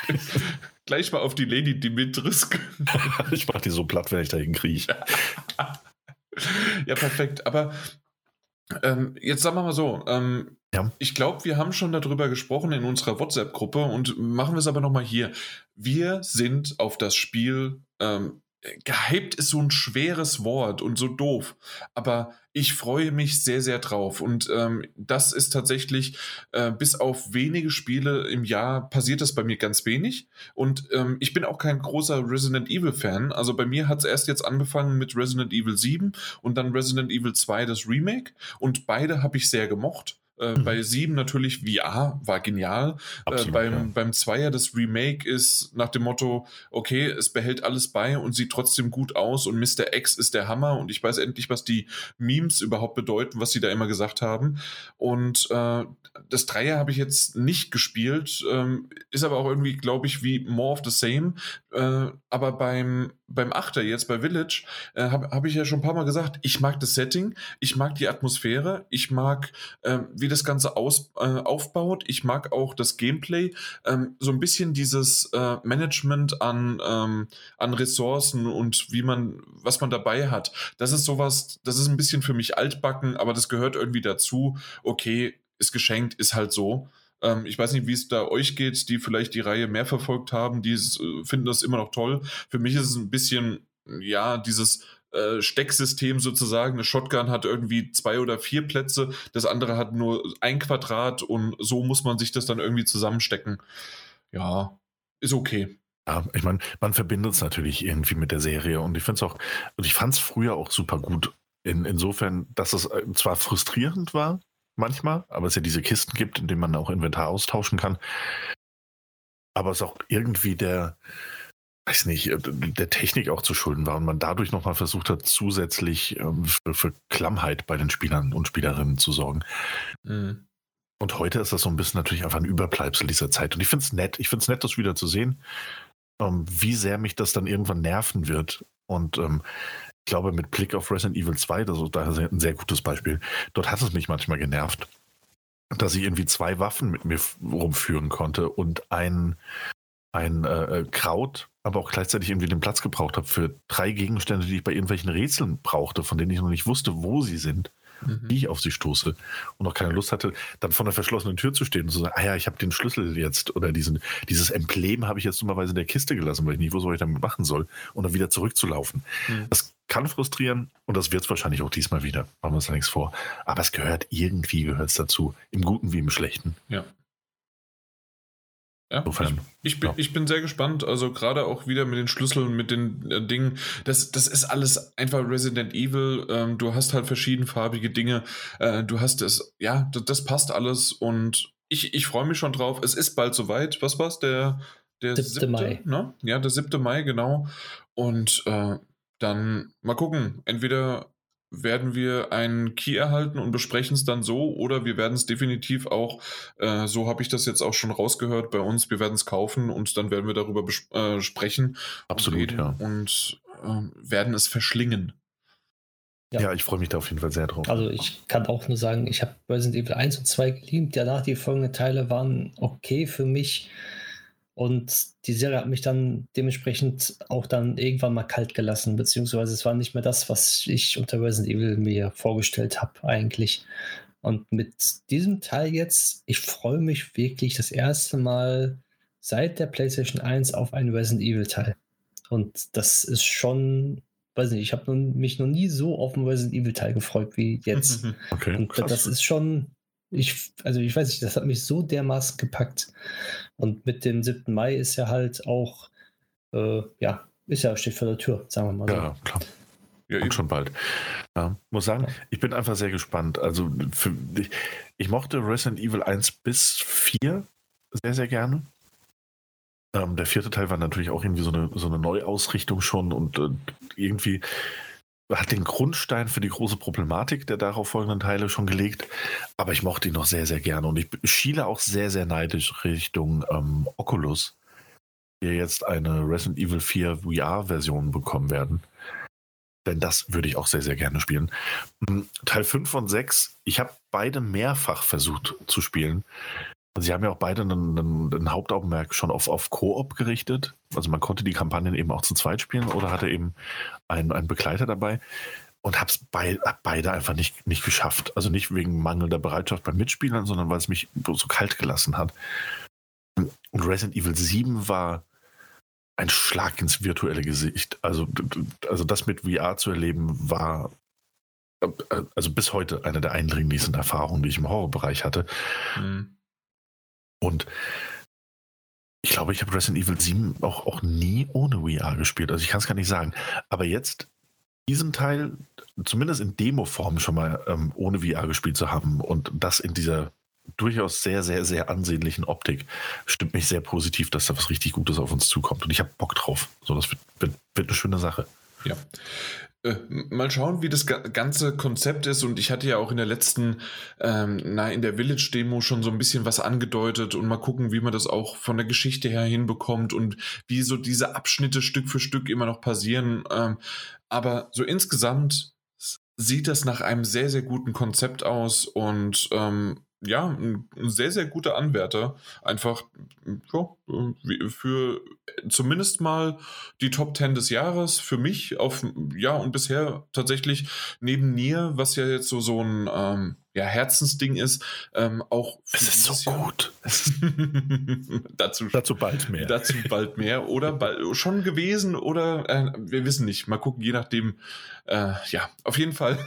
*laughs* Gleich mal auf die Lady Dimitris. *laughs* ich mach die so platt, wenn ich dahin kriege. ja, perfekt. Aber ähm, jetzt sagen wir mal so, ähm, ja. ich glaube, wir haben schon darüber gesprochen in unserer WhatsApp-Gruppe und machen wir es aber nochmal hier. Wir sind auf das Spiel ähm, gehypt ist so ein schweres Wort und so doof, aber ich freue mich sehr, sehr drauf. Und ähm, das ist tatsächlich, äh, bis auf wenige Spiele im Jahr passiert das bei mir ganz wenig. Und ähm, ich bin auch kein großer Resident Evil-Fan. Also bei mir hat es erst jetzt angefangen mit Resident Evil 7 und dann Resident Evil 2, das Remake. Und beide habe ich sehr gemocht. Äh, mhm. Bei 7 natürlich VR war genial. Äh, Absolut, äh, beim, ja. beim Zweier das Remake ist nach dem Motto, okay, es behält alles bei und sieht trotzdem gut aus und Mr. X ist der Hammer und ich weiß endlich, was die Memes überhaupt bedeuten, was sie da immer gesagt haben. Und äh, das Dreier habe ich jetzt nicht gespielt, ähm, ist aber auch irgendwie, glaube ich, wie more of the same. Äh, aber beim, beim Achter jetzt, bei Village, äh, habe hab ich ja schon ein paar Mal gesagt, ich mag das Setting, ich mag die Atmosphäre, ich mag, äh, wie das Ganze aus, äh, aufbaut. Ich mag auch das Gameplay. Ähm, so ein bisschen dieses äh, Management an, ähm, an Ressourcen und wie man, was man dabei hat. Das ist sowas, das ist ein bisschen für mich altbacken, aber das gehört irgendwie dazu. Okay, ist geschenkt, ist halt so ähm, ich weiß nicht, wie es da euch geht, die vielleicht die Reihe mehr verfolgt haben, die äh, finden das immer noch toll. Für mich ist es ein bisschen, ja, dieses äh, Stecksystem sozusagen. Eine Shotgun hat irgendwie zwei oder vier Plätze, das andere hat nur ein Quadrat und so muss man sich das dann irgendwie zusammenstecken. Ja, ist okay. Ja, ich meine, man verbindet es natürlich irgendwie mit der Serie und ich finde es auch, und ich fand es früher auch super gut. In, insofern, dass es äh, zwar frustrierend war, manchmal, aber es ja diese Kisten gibt, in denen man auch Inventar austauschen kann. aber es auch irgendwie der, weiß nicht, äh, der Technik auch zu schulden war und man dadurch nochmal versucht hat, zusätzlich ähm, für, für, Klammheit bei den Spielern und Spielerinnen zu sorgen. Mhm. Und heute ist das so ein bisschen natürlich einfach ein Überbleibsel dieser Zeit. Und ich finde es nett. Ich finde es nett, das wieder zu sehen, ähm, wie sehr mich das dann irgendwann nerven wird. Und ähm, ich glaube, mit Blick auf Resident Evil 2, das ist ein sehr gutes Beispiel, dort hat es mich manchmal genervt, dass ich irgendwie zwei Waffen mit mir rumführen konnte und ein, ein äh, äh, Kraut, aber auch gleichzeitig irgendwie den Platz gebraucht habe für drei Gegenstände, die ich bei irgendwelchen Rätseln brauchte, von denen ich noch nicht wusste, wo sie sind, mhm. wie ich auf sie stoße und noch keine Lust hatte, dann vor einer verschlossenen Tür zu stehen und zu sagen, ah ja, ich habe den Schlüssel jetzt oder diesen, dieses Emblem habe ich jetzt dummerweise in der Kiste gelassen, weil ich nicht wusste, was ich damit machen soll und dann wieder zurückzulaufen. Mhm. Das kann frustrieren und das wird es wahrscheinlich auch diesmal wieder. Machen wir uns da nichts vor. Aber es gehört irgendwie gehört es dazu, im Guten wie im Schlechten. Ja. Ja, Insofern, ich, ich, bin, ja. ich bin sehr gespannt. Also gerade auch wieder mit den Schlüsseln, mit den äh, Dingen. Das, das ist alles einfach Resident Evil. Ähm, du hast halt verschiedenfarbige Dinge. Äh, du hast es, ja, das, das, passt alles und ich, ich freue mich schon drauf. Es ist bald soweit. Was war's? Der, der 7. siebte Mai. Ne? Ja, der 7. Mai, genau. Und äh, dann mal gucken. Entweder werden wir einen Key erhalten und besprechen es dann so oder wir werden es definitiv auch, äh, so habe ich das jetzt auch schon rausgehört bei uns, wir werden es kaufen und dann werden wir darüber äh, sprechen. Absolut, und ja. Und äh, werden es verschlingen. Ja. ja, ich freue mich da auf jeden Fall sehr drauf. Also ich kann auch nur sagen, ich habe Resident Evil 1 und 2 geliebt. Danach die folgenden Teile waren okay für mich. Und die Serie hat mich dann dementsprechend auch dann irgendwann mal kalt gelassen, beziehungsweise es war nicht mehr das, was ich unter Resident Evil mir vorgestellt habe eigentlich. Und mit diesem Teil jetzt, ich freue mich wirklich das erste Mal seit der PlayStation 1 auf einen Resident Evil Teil. Und das ist schon, weiß nicht, ich habe mich noch nie so auf einen Resident Evil Teil gefreut wie jetzt. *laughs* Okay, und krass. das ist schon, ich, also ich weiß nicht, das hat mich so dermaßen gepackt. Und mit dem 7. Mai ist ja halt auch, äh, ja, ist ja, steht vor der Tür, sagen wir mal so. Ja, klar. Ja, Und schon bald. Ja, muss sagen, ja. ich bin einfach sehr gespannt. Also für, ich, ich, mochte Resident Evil 1 bis 4 sehr, sehr gerne. Ähm, der vierte Teil war natürlich auch irgendwie so eine, so eine Neuausrichtung schon und äh, irgendwie hat den Grundstein für die große Problematik der darauf folgenden Teile schon gelegt, aber ich mochte ihn noch sehr, sehr gerne und ich schiele auch sehr, sehr neidisch Richtung ähm, Oculus, die jetzt eine Resident Evil 4 VR-Version bekommen werden. Denn das würde ich auch sehr, sehr gerne spielen. Hm, Teil 5 und 6, ich habe beide mehrfach versucht zu spielen. Sie haben ja auch beide einen Hauptaugenmerk schon auf, auf Koop gerichtet. Also man konnte die Kampagnen eben auch zu zweit spielen oder hatte eben einen, einen Begleiter dabei und habe es bei, beide einfach nicht, nicht geschafft. Also nicht wegen mangelnder Bereitschaft beim Mitspielern, sondern weil es mich so kalt gelassen hat. Und Resident Evil 7 war ein Schlag ins virtuelle Gesicht. Also, also das mit VR zu erleben war also bis heute eine der eindringlichsten Erfahrungen, die ich im Horrorbereich hatte. Mhm. Und ich glaube, ich habe Resident Evil 7 auch, auch nie ohne VR gespielt. Also ich kann es gar nicht sagen. Aber jetzt diesen Teil, zumindest in Demo-Form schon mal ähm, ohne VR gespielt zu haben und das in dieser durchaus sehr, sehr, sehr ansehnlichen Optik, stimmt mich sehr positiv, dass da was richtig Gutes auf uns zukommt. Und ich habe Bock drauf. So, das wird, wird, wird eine schöne Sache. Ja. Äh, mal schauen, wie das ganze Konzept ist. Und ich hatte ja auch in der letzten, ähm, na, in der Village-Demo schon so ein bisschen was angedeutet und mal gucken, wie man das auch von der Geschichte her hinbekommt und wie so diese Abschnitte Stück für Stück immer noch passieren. Ähm, aber so insgesamt sieht das nach einem sehr, sehr guten Konzept aus und ähm, ja, ein, sehr, sehr guter Anwärter. Einfach ja, für zumindest mal die Top 10 des Jahres für mich auf, ja, und bisher tatsächlich neben Nier, was ja jetzt so, so ein ähm, ja, Herzensding ist, ähm, auch. Es ist so Jahr. gut. *laughs* dazu, *laughs* dazu bald mehr. Dazu bald mehr oder bald, schon gewesen oder äh, wir wissen nicht. Mal gucken, je nachdem. Äh, ja, auf jeden Fall.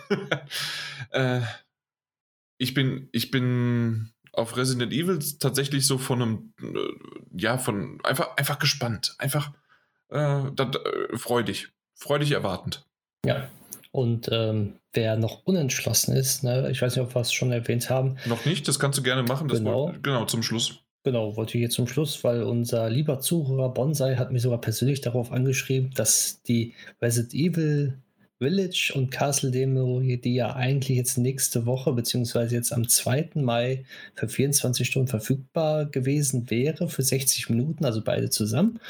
*laughs* äh, ich bin, ich bin auf Resident Evil tatsächlich so von einem, äh, ja, von einfach, einfach gespannt. Einfach äh, dat, äh, freudig. Freudig erwartend. Ja. Und ähm, wer noch unentschlossen ist, ne, ich weiß nicht, ob wir es schon erwähnt haben. Noch nicht, das kannst du gerne machen. genau. War, genau, zum Schluss. Genau, wollte ich jetzt zum Schluss, weil unser lieber Zuhörer Bonsai hat mich sogar persönlich darauf angeschrieben, dass die Resident Evil Village und Castle Demo, die ja eigentlich jetzt nächste Woche, beziehungsweise jetzt am 2. Mai für 24 Stunden verfügbar gewesen wäre, für 60 Minuten, also beide zusammen,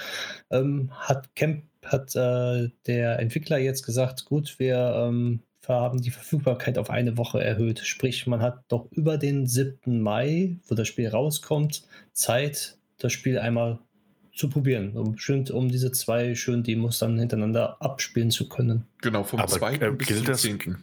ähm, hat Camp, hat äh, der Entwickler jetzt gesagt, gut, wir ähm, haben die Verfügbarkeit auf eine Woche erhöht. Sprich, man hat doch über den 7. Mai, wo das Spiel rauskommt, Zeit, das Spiel einmal zu probieren, um, schön, um diese zwei schönen Demos dann hintereinander abspielen zu können. Genau, vom 2. äh, bis gilt zum das- 10.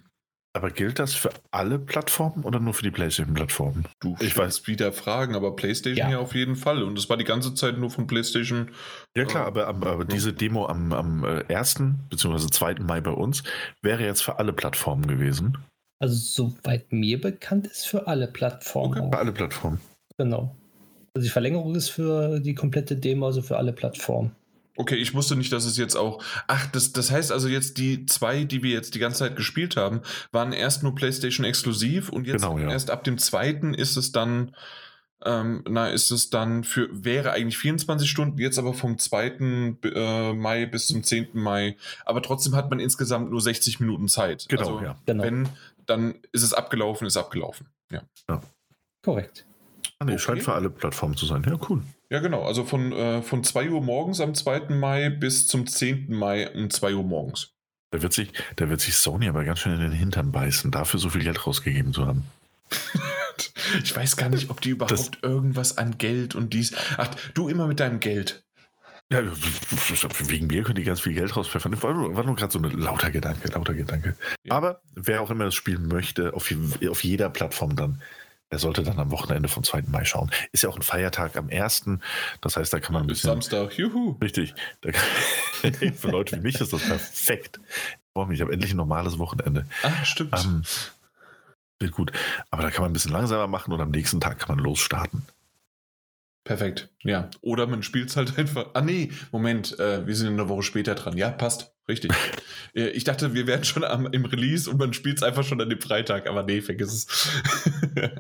Aber gilt das für alle Plattformen oder nur für die PlayStation-Plattformen? Du, Ich weiß wieder Fragen, aber PlayStation Ja. ja. auf jeden Fall. Und es war die ganze Zeit nur von PlayStation. Ja klar, aber, aber, aber Ja. diese Demo am, am äh, 1. bzw. 2. Mai bei uns wäre jetzt für alle Plattformen gewesen. Also, soweit mir bekannt ist, für alle Plattformen. Okay. Für alle Plattformen. Genau. Also, die Verlängerung ist für die komplette Demo, also für alle Plattformen. Okay, ich wusste nicht, dass es jetzt auch. Ach, das, das heißt also jetzt die zwei, die wir jetzt die ganze Zeit gespielt haben, waren erst nur PlayStation exklusiv und jetzt Genau, ja. erst ab dem zweiten ist es dann. Ähm, na, ist es dann für, wäre eigentlich 24 Stunden, jetzt aber vom 2. Äh, Mai bis zum 10. Mai. Aber trotzdem hat man insgesamt nur 60 Minuten Zeit. Genau, also, ja. Genau. Wenn, dann ist es abgelaufen, ist abgelaufen. Ja. Korrekt. Ah, nee, Okay. scheint für alle Plattformen zu sein. Ja, cool. Ja, genau. Also von, äh, von 2 Uhr morgens am 2. Mai bis zum 10. Mai um 2 Uhr morgens. Da wird, sich, da wird sich Sony aber ganz schön in den Hintern beißen, dafür so viel Geld rausgegeben zu haben. *laughs* Ich weiß gar nicht, ob die überhaupt Das- irgendwas an Geld und dies. Ach, du immer mit deinem Geld. Ja, wegen mir können die ganz viel Geld rauspfeffern. War nur, war nur gerade so ein lauter Gedanke, lauter Gedanke. Ja. Aber wer auch immer das spielen möchte, auf, auf jeder Plattform dann, der sollte dann am Wochenende vom 2. Mai schauen. Ist ja auch ein Feiertag am 1. Das heißt, da kann man ein Bis bisschen. Samstag. Juhu. Richtig. Kann, *laughs* für Leute wie mich ist das perfekt. Ich freue mich, ich habe endlich ein normales Wochenende. Ah, stimmt. Ähm, wird gut. Aber da kann man ein bisschen langsamer machen und am nächsten Tag kann man losstarten. Perfekt. Ja. Oder man spielt es halt einfach. Ah, nee, Moment. Äh, wir sind eine Woche später dran. Ja, passt. Richtig. *laughs* Äh, ich dachte, wir wären schon am, im Release und man spielt es einfach schon an dem Freitag. Aber nee, vergiss es. *laughs*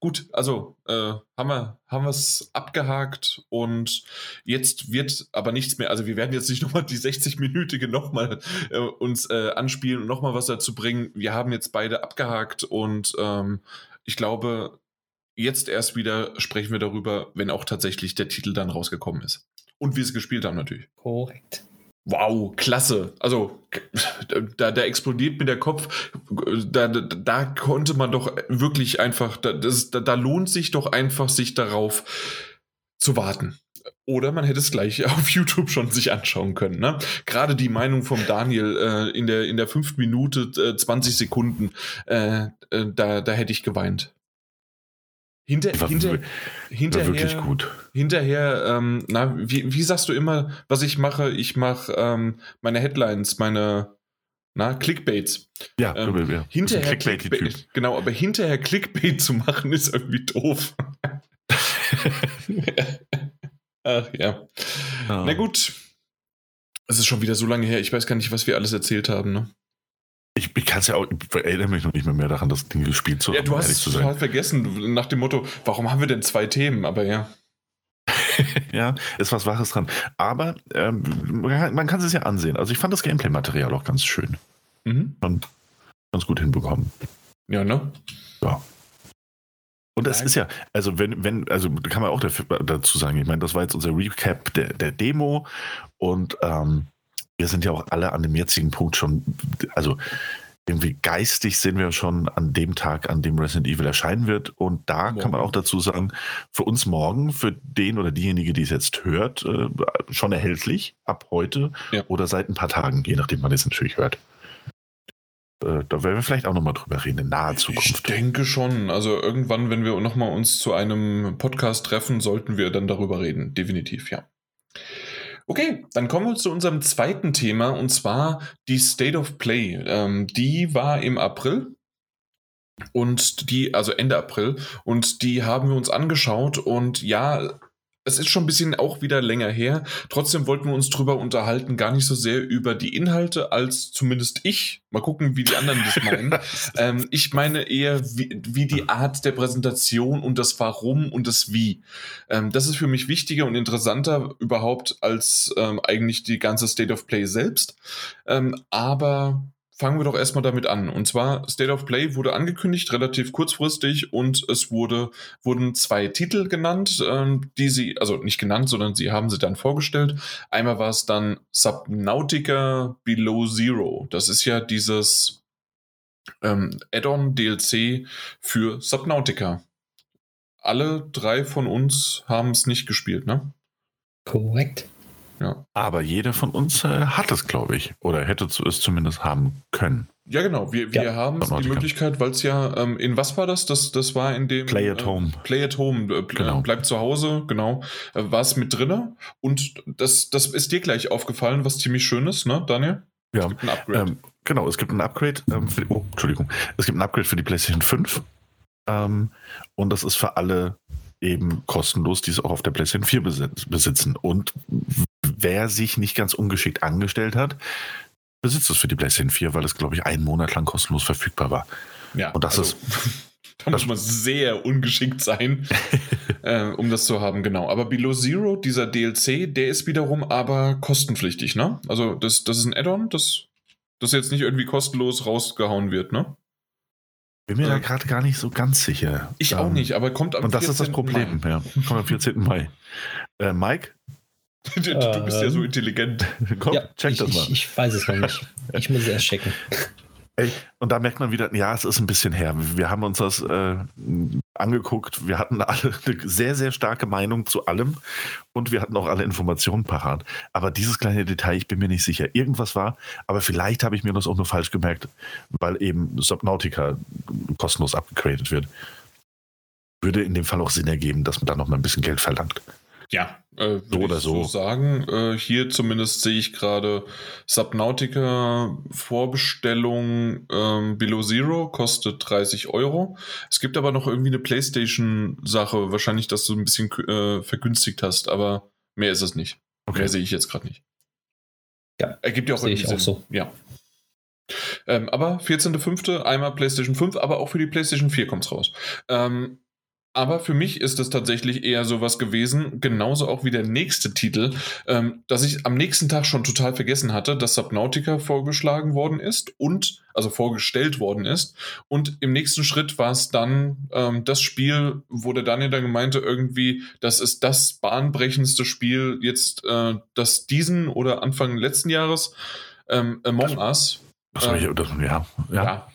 Gut, also äh, haben wir haben es abgehakt und jetzt wird aber nichts mehr. Also wir werden jetzt nicht *laughs* nochmal die 60-minütige nochmal äh, uns äh, anspielen und nochmal was dazu bringen. Wir haben jetzt beide abgehakt und ähm, ich glaube, jetzt erst wieder sprechen wir darüber, wenn auch tatsächlich der Titel dann rausgekommen ist. Und wir es gespielt haben natürlich. Korrekt. Wow, klasse. Also, da, da explodiert mir der Kopf. Da, da, da konnte man doch wirklich einfach, da, das, da, da lohnt sich doch einfach, sich darauf zu warten. Oder man hätte es gleich *laughs* auf YouTube schon sich anschauen können. Ne? Gerade die Meinung vom Daniel äh, in, der, in der fünften Minute, äh, 20 Sekunden, äh, äh, da, da hätte ich geweint. Hinter, war, hinter, wir- hinterher, war wirklich gut. hinterher, ähm, na, wie, wie sagst du immer, was ich mache? Ich mache ähm, meine Headlines, meine na, Clickbaits. Ja, Ähm, ja. Hinterher. Clickbait, genau, aber hinterher Clickbait zu machen ist irgendwie doof. *laughs* Ach ja. Ja. Na gut. Es ist schon wieder so lange her. Ich weiß gar nicht, was wir alles erzählt haben. Ne? Ich, ich kann es ja auch, ich erinnere mich noch nicht mehr, mehr daran, das Ding gespielt zu Ja, haben, du um hast es total vergessen. Du- Nach dem Motto, warum haben wir denn zwei Themen? Aber ja. *laughs* Ja, ist was Wahres dran. Aber ähm, man kann- es ja ansehen. Also ich fand das Gameplay-Material auch ganz schön. Mhm. Und ganz gut hinbekommen. Ja, ne? Und es Nein. ist ja, also wenn, wenn, also kann man auch dafür, dazu sagen, ich meine, das war jetzt unser Recap der, der Demo und ähm, wir sind ja auch alle an dem jetzigen Punkt schon, also irgendwie geistig sind wir schon an dem Tag, an dem Resident Evil erscheinen wird. Und da kann man Morgen. auch dazu sagen, für uns morgen, für den oder diejenige, die es jetzt hört, äh, schon erhältlich ab heute Ja. oder seit ein paar Tagen, je nachdem, wann es natürlich hört. Äh, da werden wir vielleicht auch nochmal drüber reden in naher Ich Zukunft. denke schon. Also irgendwann, wenn wir nochmal uns zu einem Podcast treffen, sollten wir dann darüber reden. Definitiv, ja. Okay, dann kommen wir zu unserem zweiten Thema und zwar die State of Play. Ähm, die war im April und die, also Ende April, und die haben wir uns angeschaut und ja, es ist schon ein bisschen auch wieder länger her. Trotzdem wollten wir uns drüber unterhalten, gar nicht so sehr über die Inhalte, als zumindest ich. Mal gucken, wie die anderen das meinen. *laughs* ähm, ich meine eher wie, wie, die Art der Präsentation und das Warum und das Wie. Ähm, das ist für mich wichtiger und interessanter überhaupt als ähm, eigentlich die ganze State of Play selbst. Ähm, aber fangen wir doch erstmal damit an. Und zwar State of Play wurde angekündigt, relativ kurzfristig, und es wurde, wurden zwei Titel genannt, ähm, die sie, also nicht genannt, sondern sie haben sie dann vorgestellt. Einmal war es dann Subnautica Below Zero. Das ist ja dieses ähm, Add-on DLC für Subnautica. Alle drei von uns haben es nicht gespielt, ne? Korrekt. Ja. Aber jeder von uns äh, hat es, glaube ich, oder hätte es zumindest haben können. Ja, genau. Wir, wir ja. haben die Möglichkeit, weil es ja, ähm, in was war das? das? Das war in dem. Play at äh, Home. Play at Home. Äh, genau. Bleibt zu Hause, genau. Äh, war es mit drinne. Und das, das ist dir gleich aufgefallen, was ziemlich schön ist, ne, Daniel? Ja. Es gibt ein Upgrade. Ähm, genau, es gibt ein Upgrade. Ähm, für, oh, Entschuldigung. Es gibt ein Upgrade für die PlayStation 5. Ähm, und das ist für alle eben kostenlos, die es auch auf der PlayStation 4 besitzen. Und wer sich nicht ganz ungeschickt angestellt hat, besitzt es für die PlayStation 4, weil es, glaube ich, einen Monat lang kostenlos verfügbar war. Ja, und das also, ist. *laughs* Da muss man sehr ungeschickt sein, *laughs* äh, um das zu haben, genau. Aber Below Zero, dieser DLC, der ist wiederum aber kostenpflichtig, ne? Also das, das ist ein Add-on, das, das jetzt nicht irgendwie kostenlos rausgehauen wird, ne? Bin mir ja. da gerade gar nicht so ganz sicher. Ich ähm, auch nicht, aber kommt am Und das ist das Problem, Mai. ja. Kommt am 14. Mai. Äh, Mike, *laughs* Du, du bist ja so ähm, intelligent. Komm, ja, check ich, das mal. Ich, ich, weiß es noch nicht. *laughs* Ich muss es erst checken. Ey, und da merkt man wieder, ja, es ist ein bisschen her. Wir haben uns das äh, angeguckt. Wir hatten alle eine sehr, sehr starke Meinung zu allem und wir hatten auch alle Informationen parat. Aber dieses kleine Detail, ich bin mir nicht sicher. Irgendwas war, aber vielleicht habe ich mir das auch nur falsch gemerkt, weil eben Subnautica kostenlos abgegradet wird. Würde in dem Fall auch Sinn ergeben, dass man da noch mal ein bisschen Geld verlangt. Ja, äh, so oder so. so sagen. Äh, hier zumindest sehe ich gerade Subnautica Vorbestellung ähm, Below Zero kostet 30 Euro. Es gibt aber noch irgendwie eine PlayStation-Sache, wahrscheinlich, dass du ein bisschen äh, vergünstigt hast, aber mehr ist es nicht. Okay. Mehr sehe ich jetzt gerade nicht. Ja, ergibt ja auch irgendwie Sinn. Auch so. Ja. Ähm, aber 14.05. einmal PlayStation 5, aber auch für die PlayStation 4 kommt es raus. Ähm, aber für mich ist es tatsächlich eher sowas gewesen, genauso auch wie der nächste Titel, ähm, dass ich am nächsten Tag schon total vergessen hatte, dass Subnautica vorgeschlagen worden ist und, also vorgestellt worden ist. Und im nächsten Schritt war es dann ähm, das Spiel, wo der Daniel dann meinte, irgendwie, das ist das bahnbrechendste Spiel jetzt, äh, das diesen oder Anfang letzten Jahres, ähm, Among Us. Das war ich, das, ja, ja. ja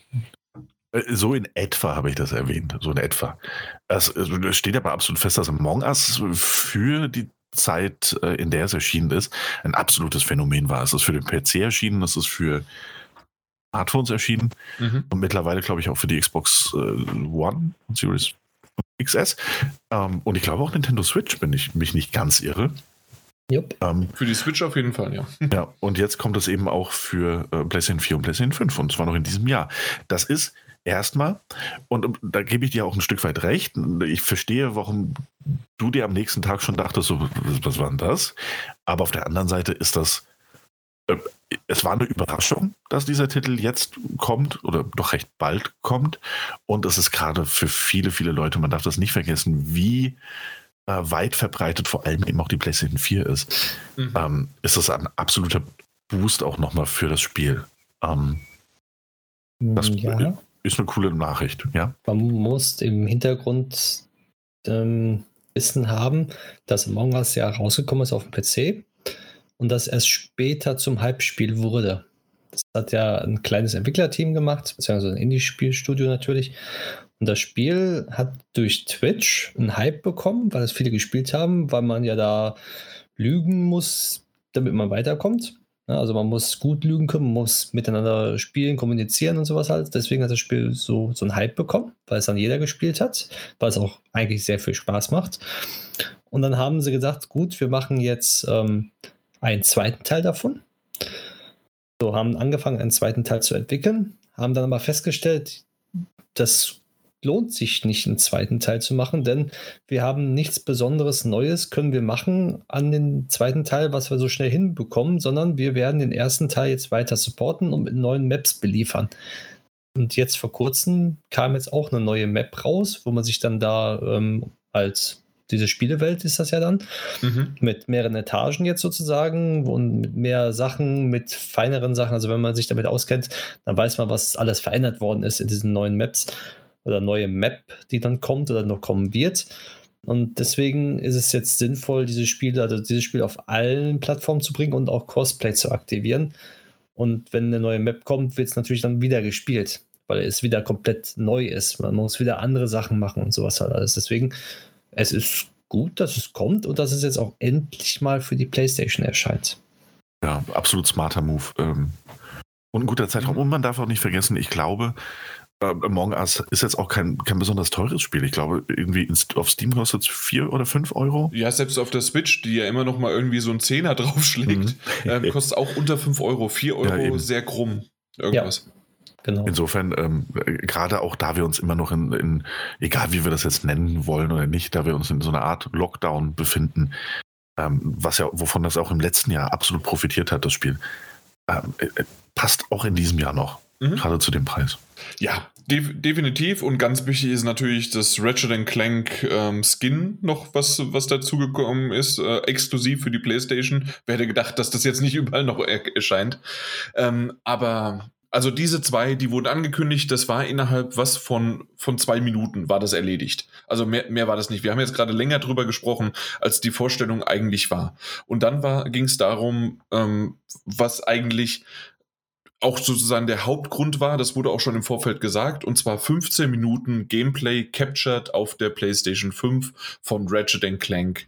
äh, so in etwa habe ich das erwähnt, so in etwa. Es, es steht aber absolut fest, dass Among Us für die Zeit, äh, in der es erschienen ist, ein absolutes Phänomen war. Es ist für den PC erschienen, es ist für Smartphones erschienen mhm. und mittlerweile, glaube ich, auch für die Xbox äh, One und Series XS. Ähm, und ich glaube auch Nintendo Switch, wenn ich mich nicht ganz irre. Yep. Ähm, für die Switch auf jeden Fall, ja. *laughs* Ja, und jetzt kommt es eben auch für äh, PlayStation 4 und PlayStation 5 und zwar noch in diesem Jahr. Das ist Erstmal, und da gebe ich dir auch ein Stück weit recht, ich verstehe, warum du dir am nächsten Tag schon dachtest, so, was war denn das? Aber auf der anderen Seite ist das, äh, es war eine Überraschung, dass dieser Titel jetzt kommt oder doch recht bald kommt. Und es ist gerade für viele, viele Leute, man darf das nicht vergessen, wie äh, weit verbreitet vor allem eben auch die PlayStation 4 ist. Mhm. Ähm, ist das ein absoluter Boost auch nochmal für das Spiel. Ähm, das, ja ist eine coole Nachricht, ja. Man muss im Hintergrund ähm, Wissen haben, dass Among Us ja rausgekommen ist auf dem PC und das erst später zum Hype-Spiel wurde. Das hat ja ein kleines Entwicklerteam gemacht, beziehungsweise ein Indie-Spielstudio natürlich. Und das Spiel hat durch Twitch einen Hype bekommen, weil es viele gespielt haben, weil man ja da lügen muss, damit man weiterkommt. Also man muss gut lügen können, man muss miteinander spielen, kommunizieren und sowas halt. Deswegen hat das Spiel so, so einen Hype bekommen, weil es dann jeder gespielt hat, weil es auch eigentlich sehr viel Spaß macht. Und dann haben sie gesagt, gut, wir machen jetzt ähm, einen zweiten Teil davon. So haben angefangen, einen zweiten Teil zu entwickeln, haben dann aber festgestellt, das lohnt sich nicht, einen zweiten Teil zu machen, denn wir haben nichts Besonderes Neues können wir machen an den zweiten Teil, was wir so schnell hinbekommen, sondern wir werden den ersten Teil jetzt weiter supporten und mit neuen Maps beliefern. Und jetzt vor kurzem kam jetzt auch eine neue Map raus, wo man sich dann da ähm, als diese Spielewelt ist das ja dann, mhm. mit mehreren Etagen jetzt sozusagen und mit mehr Sachen, mit feineren Sachen. Also wenn man sich damit auskennt, dann weiß man, was alles verändert worden ist in diesen neuen Maps oder neue Map, die dann kommt oder noch kommen wird. Und deswegen ist es jetzt sinnvoll, diese Spiele, also dieses Spiel auf allen Plattformen zu bringen und auch Cosplay zu aktivieren. Und wenn eine neue Map kommt, wird es natürlich dann wieder gespielt, weil es wieder komplett neu ist. Man muss wieder andere Sachen machen und sowas halt alles. Deswegen es ist gut, dass es kommt und dass es jetzt auch endlich mal für die PlayStation erscheint. Ja, absolut smarter Move. Ähm, und ein guter Zeitraum. Und man darf auch nicht vergessen, ich glaube, Among Us ist jetzt auch kein, kein besonders teures Spiel. Ich glaube, irgendwie auf Steam kostet es 4 oder 5 Euro. Ja, selbst auf der Switch, die ja immer noch mal irgendwie so ein Zehner *laughs* draufschlägt, mhm. ähm, *laughs* kostet auch unter 5 Euro. 4 Euro ja, sehr krumm. Irgendwas. Ja. Genau. Insofern, ähm, gerade auch da wir uns immer noch in, in, egal wie wir das jetzt nennen wollen oder nicht, da wir uns in so einer Art Lockdown befinden, ähm, was ja, wovon das auch im letzten Jahr absolut profitiert hat, das Spiel, ähm, äh, passt auch in diesem Jahr noch, mhm. gerade zu dem Preis. Ja, definitiv und ganz wichtig ist natürlich das Ratchet Clank ähm, Skin noch, was, was dazugekommen ist, äh, exklusiv für die PlayStation. Wer hätte gedacht, dass das jetzt nicht überall noch er erscheint. Ähm, aber also diese zwei, die wurden angekündigt, das war innerhalb was von, von zwei Minuten war das erledigt. Also mehr, mehr war das nicht. Wir haben jetzt gerade länger drüber gesprochen, als die Vorstellung eigentlich war. Und dann ging es darum, ähm, was eigentlich auch sozusagen der Hauptgrund war, das wurde auch schon im Vorfeld gesagt, und zwar 15 Minuten Gameplay captured auf der PlayStation 5 von Ratchet Clank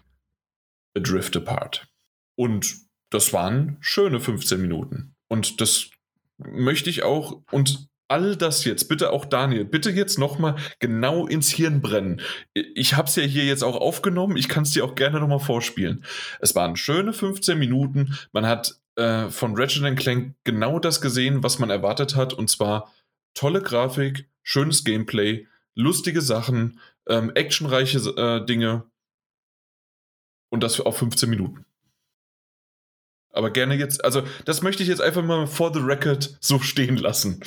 Adrift Apart. Und das waren schöne 15 Minuten. Und das möchte ich auch und all das jetzt, bitte auch Daniel, bitte jetzt nochmal genau ins Hirn brennen. Ich habe es ja hier jetzt auch aufgenommen, ich kann es dir auch gerne nochmal vorspielen. Es waren schöne 15 Minuten, man hat äh, von Ratchet Clank genau das gesehen, was man erwartet hat, und zwar tolle Grafik, schönes Gameplay, lustige Sachen, ähm, actionreiche äh, Dinge und das auf 15 Minuten. Aber gerne jetzt, also das möchte ich jetzt einfach mal for the record so stehen lassen.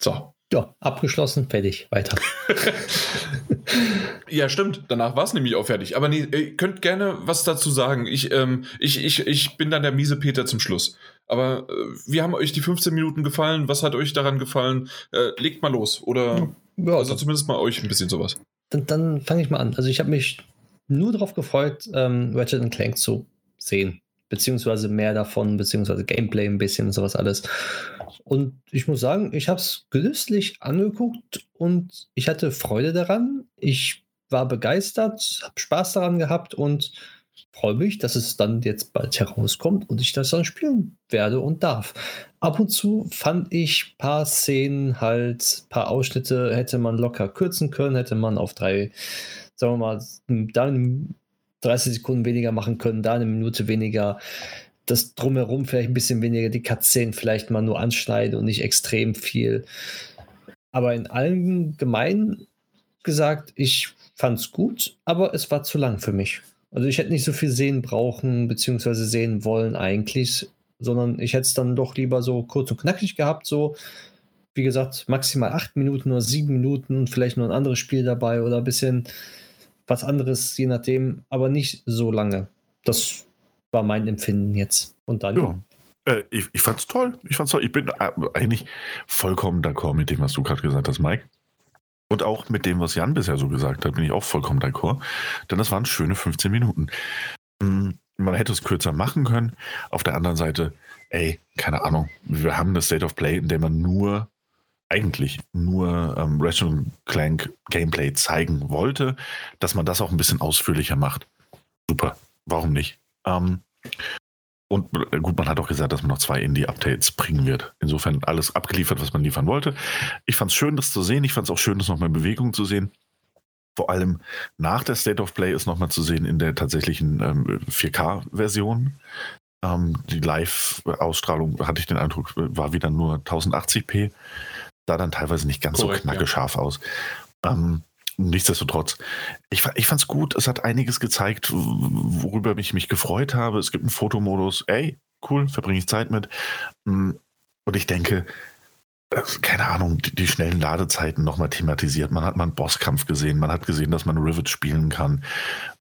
So. Ja, abgeschlossen, fertig, weiter. *laughs* ja, stimmt. Danach war es nämlich auch fertig. Aber nee, ihr könnt gerne was dazu sagen. Ich, ähm, ich, ich, ich bin dann der miese Peter zum Schluss. Aber äh, wie haben euch die 15 Minuten gefallen? Was hat euch daran gefallen? Äh, legt mal los. Oder ja, also zumindest mal euch ein bisschen sowas. Dann, dann fange ich mal an. Also ich habe mich nur darauf gefreut, ähm, Ratchet Clank zu sehen beziehungsweise mehr davon, beziehungsweise Gameplay ein bisschen und sowas alles. Und ich muss sagen, ich habe es genüsslich angeguckt und ich hatte Freude daran. Ich war begeistert, habe Spaß daran gehabt und freue mich, dass es dann jetzt bald herauskommt und ich das dann spielen werde und darf. Ab und zu fand ich paar Szenen halt, paar Ausschnitte hätte man locker kürzen können, hätte man auf drei, sagen wir mal, dann 30 Sekunden weniger machen können, da eine Minute weniger. Das drumherum vielleicht ein bisschen weniger, die Cutscene vielleicht mal nur anschneiden und nicht extrem viel. Aber in allgemein gesagt, ich fand es gut, aber es war zu lang für mich. Also ich hätte nicht so viel sehen brauchen, beziehungsweise sehen wollen eigentlich, sondern ich hätte es dann doch lieber so kurz und knackig gehabt, so wie gesagt, maximal acht Minuten oder sieben Minuten, vielleicht nur ein anderes Spiel dabei oder ein bisschen was anderes, je nachdem, aber nicht so lange. Das war mein Empfinden jetzt. Und dann. Ja. Äh, ich, ich fand's toll. Ich fand's toll. Ich bin äh, eigentlich vollkommen d'accord mit dem, was du gerade gesagt hast, Mike. Und auch mit dem, was Jan bisher so gesagt hat, bin ich auch vollkommen d'accord. Denn das waren schöne 15 Minuten. Hm, man hätte es kürzer machen können. Auf der anderen Seite, ey, keine Ahnung. Wir haben eine State of Play, in der man nur eigentlich nur ähm, Ratchet Clank Gameplay zeigen wollte, dass man das auch ein bisschen ausführlicher macht. Super, warum nicht? Ähm, und äh, gut, man hat auch gesagt, dass man noch zwei Indie-Updates bringen wird. Insofern alles abgeliefert, was man liefern wollte. Ich fand es schön, das zu sehen. Ich fand es auch schön, das nochmal in Bewegung zu sehen. Vor allem nach der State of Play ist nochmal zu sehen in der tatsächlichen ähm, 4K-Version. Ähm, die Live-Ausstrahlung, hatte ich den Eindruck, war wieder nur 1080p. Sah dann teilweise nicht ganz Korrekt, so knackescharf aus. Ähm, nichtsdestotrotz, ich, ich fand es gut. Es hat einiges gezeigt, worüber ich mich gefreut habe. Es gibt einen Fotomodus. Ey, cool, verbringe ich Zeit mit. Mm, Und ich denke, äh, keine Ahnung, die, die schnellen Ladezeiten nochmal thematisiert. Man hat mal einen Bosskampf gesehen. Man hat gesehen, dass man Rivet spielen kann.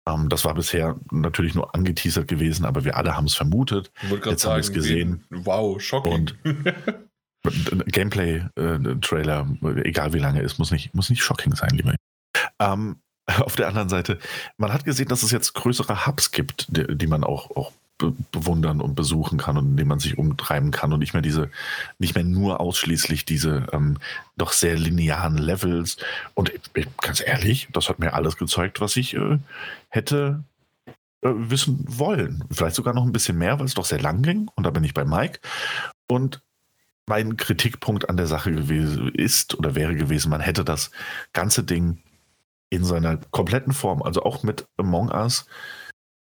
Ähm, das war bisher natürlich nur angeteasert gewesen, aber wir alle haben es vermutet. Jetzt haben wir es gesehen. wow, shocking. *laughs* Gameplay-Trailer, egal wie lange ist, muss nicht, muss nicht shocking sein, lieber. Ähm, *laughs* auf der anderen Seite, man hat gesehen, dass es jetzt größere Hubs gibt, die, die man auch, auch be bewundern und besuchen kann und in denen man sich umtreiben kann und nicht mehr diese, nicht mehr nur ausschließlich diese ähm, doch sehr linearen Levels. Und ich, ganz ehrlich, das hat mir alles gezeigt, was ich äh, hätte äh, wissen wollen. Vielleicht sogar noch ein bisschen mehr, weil es doch sehr lang ging. Und da bin ich bei Mike. Und mein Kritikpunkt an der Sache gewesen ist oder wäre gewesen, man hätte das ganze Ding in seiner kompletten Form, also auch mit Among Us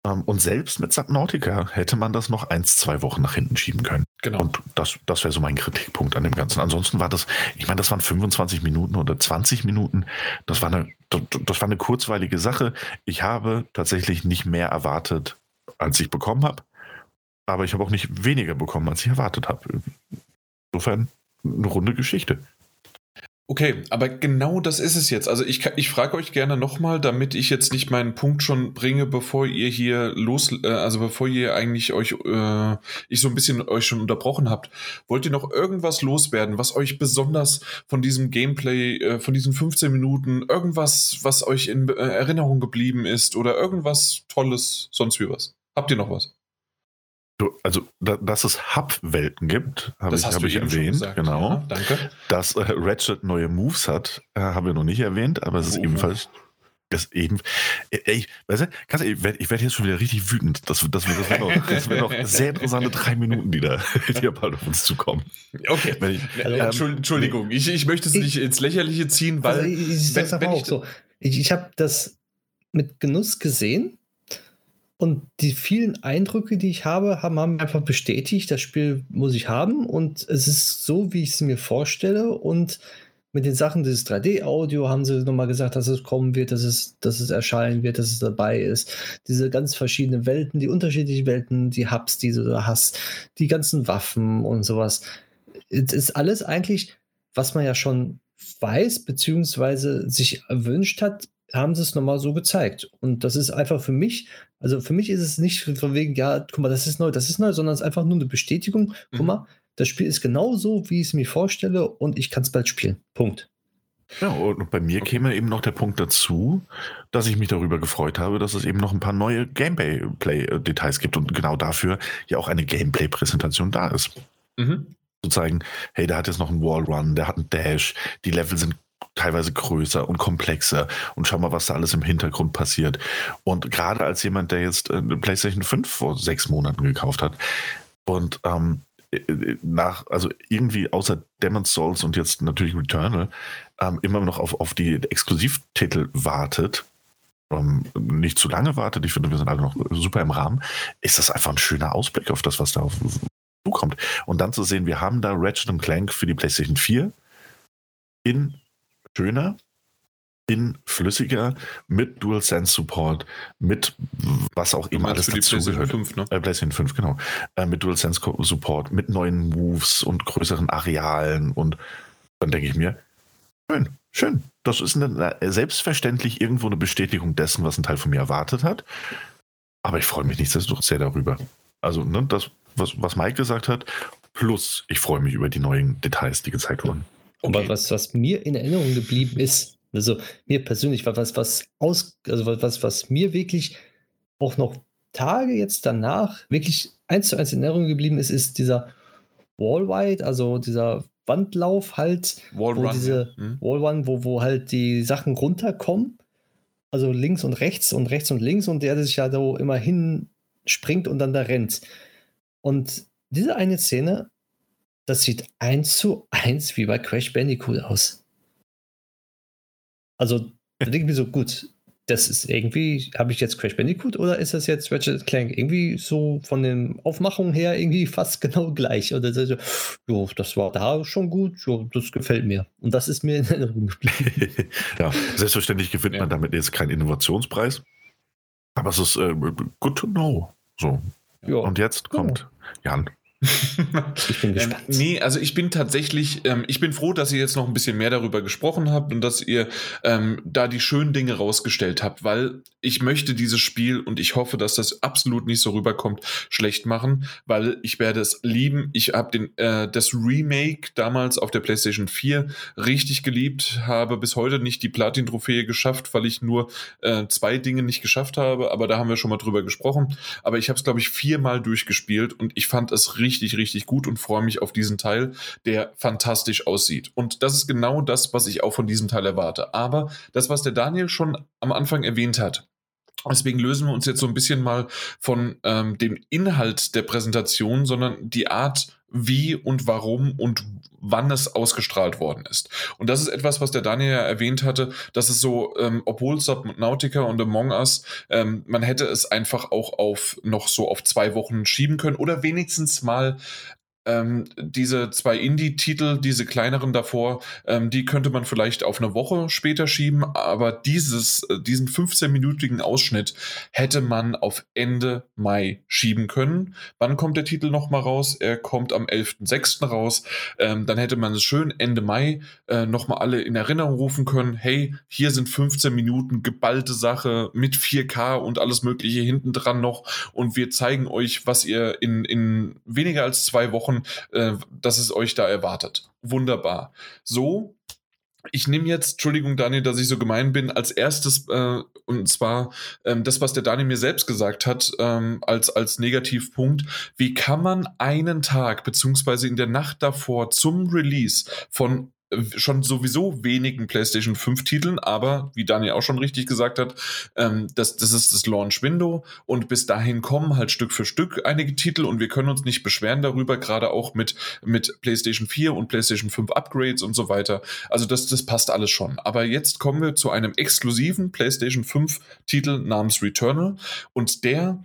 ähm, und selbst mit Subnautica, hätte man das noch eins, zwei Wochen nach hinten schieben können. genau. Und das, das wäre so mein Kritikpunkt an dem Ganzen. Ansonsten war das, ich meine, das waren 25 Minuten oder 20 Minuten. Das war eine, das, das war eine kurzweilige Sache. Ich habe tatsächlich nicht mehr erwartet, als ich bekommen habe. Aber ich habe auch nicht weniger bekommen, als ich erwartet habe. Insofern eine runde Geschichte. Okay, aber genau das ist es jetzt. Also ich, ich frage euch gerne nochmal, damit ich jetzt nicht meinen Punkt schon bringe, bevor ihr hier los, äh, also bevor ihr eigentlich euch, äh, ich so ein bisschen euch schon unterbrochen habt. Wollt ihr noch irgendwas loswerden, was euch besonders von diesem Gameplay, äh, von diesen 15 Minuten, irgendwas, was euch in äh, Erinnerung geblieben ist oder irgendwas Tolles, sonst wie was? Habt ihr noch was? Du, Also, da, dass es Hub-Welten gibt, habe ich, hab ich erwähnt. gesagt. Genau. Ja, danke. Dass äh, Ratchet neue Moves hat, äh, haben wir noch nicht erwähnt, aber es ist Oh. ebenfalls. Ist eben, ey, ey, weißt du, ehrlich, ich werde ich werd jetzt schon wieder richtig wütend. Das, das, das, das werden noch, das noch *laughs* sehr interessante drei Minuten, die da, die da bald auf uns zukommen. Okay. Ich, Also, ähm, Entschuld- Entschuldigung, ich, ich möchte es Ich- nicht ins Lächerliche ziehen, weil also ich, ich wenn- wenn ich- so. Ich, ich habe das mit Genuss gesehen und die vielen Eindrücke, die ich habe, haben, einfach bestätigt, das Spiel muss ich haben und es ist so, wie ich es mir vorstelle und mit den Sachen dieses 3D-Audio haben sie nochmal gesagt, dass es kommen wird, dass es, dass es erscheinen wird, dass es dabei ist. Diese ganz verschiedenen Welten, die unterschiedlichen Welten, die Hubs, die du da hast, die ganzen Waffen und sowas. Es ist alles eigentlich, was man ja schon weiß, beziehungsweise sich erwünscht hat, haben sie es nochmal so gezeigt. Und das ist einfach für mich, also für mich ist es nicht von wegen, ja, guck mal, das ist neu, das ist neu, sondern es ist einfach nur eine Bestätigung. Guck Mhm. mal, das Spiel ist genau so, wie ich es mir vorstelle und ich kann es bald spielen. Punkt. Ja, und bei mir käme eben noch der Punkt dazu, dass ich mich darüber gefreut habe, dass es eben noch ein paar neue Gameplay-Details gibt und genau dafür ja auch eine Gameplay-Präsentation da ist. Mhm. Zu zeigen, hey, der hat jetzt noch einen Wallrun, der hat einen Dash, die Level sind teilweise größer und komplexer und schau mal, was da alles im Hintergrund passiert. Und gerade als jemand, der jetzt äh, eine PlayStation 5 vor sechs Monaten gekauft hat und ähm, äh, nach, also irgendwie außer Demon's Souls und jetzt natürlich Returnal, ähm, immer noch auf, auf die Exklusivtitel wartet, ähm, nicht zu lange wartet, ich finde, wir sind alle noch super im Rahmen, ist das einfach ein schöner Ausblick auf das, was da auf zukommt. Und dann zu sehen, wir haben da Ratchet Clank für die PlayStation 4 in schöner, in flüssiger, mit DualSense Support, mit was auch immer alles die PlayStation dazugehört. 5, ne? Äh, PlayStation 5, genau. Äh, mit DualSense Support, mit neuen Moves und größeren Arealen. Und dann denke ich mir, schön, schön. Das ist eine, selbstverständlich irgendwo eine Bestätigung dessen, was ein Teil von mir erwartet hat. Aber ich freue mich nichtsdestotrotz sehr darüber. Also, ne, das, was, was Mike gesagt hat, plus ich freue mich über die neuen Details, die gezeigt wurden. Aber was, was mir in Erinnerung geblieben ist, also mir persönlich war was, was aus, also was, was mir wirklich auch noch Tage jetzt danach wirklich eins zu eins in Erinnerung geblieben ist, ist dieser Wallride, also dieser Wandlauf halt, Wallrun. wo diese ja. Mhm. Wallrun, wo, wo halt die Sachen runterkommen, also links und rechts und rechts und links und der sich ja so immer hin springt und dann da rennt. Und diese eine Szene, das sieht eins zu eins wie bei Crash Bandicoot aus. Also, da denke ich mir so, gut, das ist irgendwie, habe ich jetzt Crash Bandicoot oder ist das jetzt Ratchet Clank? Irgendwie so von den Aufmachungen her irgendwie fast *laughs* genau gleich. Oder so, jo, das war da schon gut, jo, das gefällt mir. Und das ist mir in Erinnerung geblieben. *laughs* ja, selbstverständlich gewinnt ja. man damit jetzt keinen Innovationspreis. Aber es ist äh, good to know. So. Ja. Und jetzt kommt Jan. *laughs* ich bin ähm, gespannt. Ähm, nee, also ich bin tatsächlich, ähm, ich bin froh, dass ihr jetzt noch ein bisschen mehr darüber gesprochen habt und dass ihr ähm, da die schönen Dinge rausgestellt habt, weil ich möchte dieses Spiel und ich hoffe, dass das absolut nicht so rüberkommt, schlecht machen, weil ich werde es lieben. Ich habe äh, das Remake damals auf der PlayStation 4 richtig geliebt, habe bis heute nicht die Platin-Trophäe geschafft, weil ich nur äh, zwei Dinge nicht geschafft habe, aber da haben wir schon mal drüber gesprochen. Aber ich habe es, glaube ich, viermal durchgespielt und ich fand es richtig richtig, richtig gut und freue mich auf diesen Teil, der fantastisch aussieht. Und das ist genau das, was ich auch von diesem Teil erwarte. Aber das, was der Daniel schon am Anfang erwähnt hat, Deswegen lösen wir uns jetzt so ein bisschen mal von ähm, dem Inhalt der Präsentation, sondern die Art, wie und warum und wann es ausgestrahlt worden ist. Und das ist etwas, was der Daniel ja erwähnt hatte, dass es so, ähm, obwohl Subnautica und Among Us, ähm, man hätte es einfach auch auf noch so auf zwei Wochen schieben können oder wenigstens mal ähm, diese zwei Indie-Titel, diese kleineren davor, ähm, die könnte man vielleicht auf eine Woche später schieben, aber dieses, äh, diesen 15-minütigen Ausschnitt hätte man auf Ende Mai schieben können. Wann kommt der Titel nochmal raus? Er kommt am 11.06. raus. Ähm, dann hätte man es schön Ende Mai äh, nochmal alle in Erinnerung rufen können. Hey, hier sind 15 Minuten geballte Sache mit 4K und alles Mögliche hinten dran noch und wir zeigen euch, was ihr in, in weniger als zwei Wochen versprochen, äh, dass es euch da erwartet. Wunderbar. So, ich nehme jetzt, Entschuldigung, Daniel, dass ich so gemein bin, als erstes, äh, und zwar ähm, das, was der Daniel mir selbst gesagt hat, ähm, als, als Negativpunkt. Wie kann man einen Tag, beziehungsweise in der Nacht davor zum Release von schon sowieso wenigen PlayStation 5 Titeln, aber wie Daniel auch schon richtig gesagt hat, ähm, das, das ist das Launch Window und bis dahin kommen halt Stück für Stück einige Titel und wir können uns nicht beschweren darüber, gerade auch mit, mit PlayStation 4 und PlayStation 5 Upgrades und so weiter. Also das, das passt alles schon. Aber jetzt kommen wir zu einem exklusiven PlayStation 5 Titel namens Returnal und der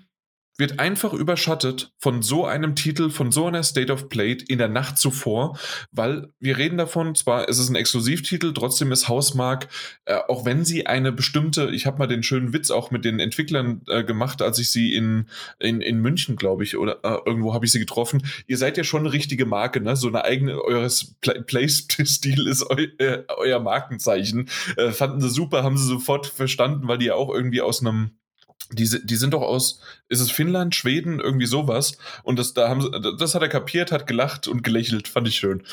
wird einfach überschattet von so einem Titel, von so einer State of Play in der Nacht zuvor, weil wir reden davon, zwar ist es ein Exklusivtitel, trotzdem ist Hausmark, äh, auch wenn sie eine bestimmte, ich habe mal den schönen Witz auch mit den Entwicklern äh, gemacht, als ich sie in, in, in München, glaube ich, oder äh, irgendwo habe ich sie getroffen, ihr seid ja schon eine richtige Marke, ne? so eine eigene, eures Play-Stil *laughs* ist eu, äh, euer Markenzeichen. Äh, fanden sie super, haben sie sofort verstanden, weil die ja auch irgendwie aus einem die, die sind doch aus, ist es Finnland, Schweden, irgendwie sowas. Und das, da haben das hat er kapiert, hat gelacht und gelächelt, fand ich schön.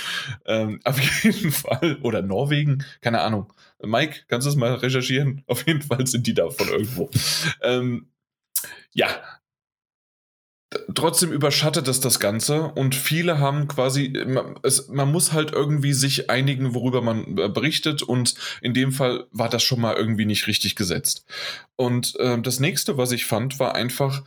Ähm, *laughs* auf jeden Fall. Oder Norwegen, keine Ahnung. Mike, kannst du das mal recherchieren? Auf jeden Fall sind die da von irgendwo. ähm, ja, trotzdem überschattet es das Ganze und viele haben quasi, man muss halt irgendwie sich einigen, worüber man äh, berichtet und in dem Fall war das schon mal irgendwie nicht richtig gesetzt. Und äh, das nächste, was ich fand, war einfach,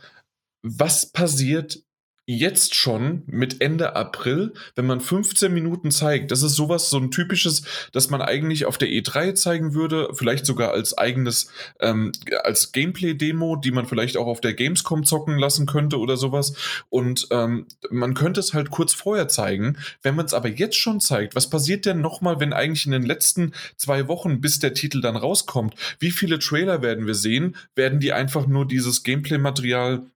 was passiert jetzt schon mit Ende April, wenn man 15 Minuten zeigt, das ist sowas, so ein typisches, das man eigentlich auf der E3 zeigen würde, vielleicht sogar als eigenes, ähm, als Gameplay-Demo, die man vielleicht auch auf der Gamescom zocken lassen könnte oder sowas. Und ähm, man könnte es halt kurz vorher zeigen. Wenn man es aber jetzt schon zeigt, was passiert denn nochmal, wenn eigentlich in den letzten zwei Wochen, bis der Titel dann rauskommt, wie viele Trailer werden wir sehen? Werden die einfach nur dieses Gameplay-Material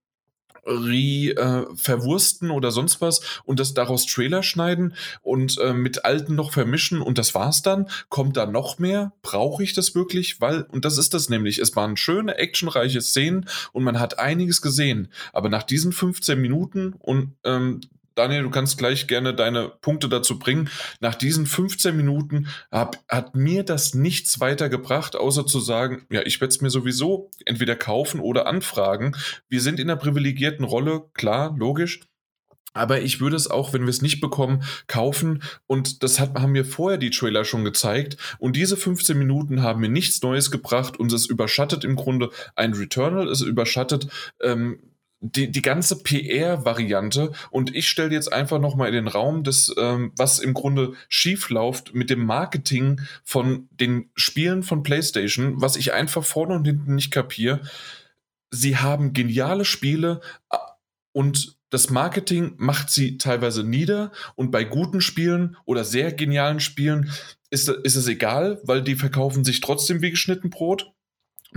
re, äh, verwursten oder sonst was und das daraus Trailer schneiden und äh, mit alten noch vermischen und das war's dann. Kommt da noch mehr? Brauche ich das wirklich? Weil, und das ist das nämlich, es waren schöne, actionreiche Szenen und man hat einiges gesehen. Aber nach diesen 15 Minuten und ähm, Daniel, du kannst gleich gerne deine Punkte dazu bringen. Nach diesen 15 Minuten hab, hat mir das nichts weitergebracht, außer zu sagen, ja, ich werde es mir sowieso entweder kaufen oder anfragen. Wir sind in einer privilegierten Rolle, klar, logisch. Aber ich würde es auch, wenn wir es nicht bekommen, kaufen. Und das hat, haben mir vorher die Trailer schon gezeigt. Und diese 15 Minuten haben mir nichts Neues gebracht. Und es überschattet im Grunde ein Returnal. Es überschattet ähm, die, die ganze PR-Variante und ich stelle jetzt einfach nochmal in den Raum, das, ähm, was im Grunde schief läuft mit dem Marketing von den Spielen von PlayStation, was ich einfach vorne und hinten nicht kapiere. Sie haben geniale Spiele und das Marketing macht sie teilweise nieder und bei guten Spielen oder sehr genialen Spielen ist, ist es egal, weil die verkaufen sich trotzdem wie geschnitten Brot.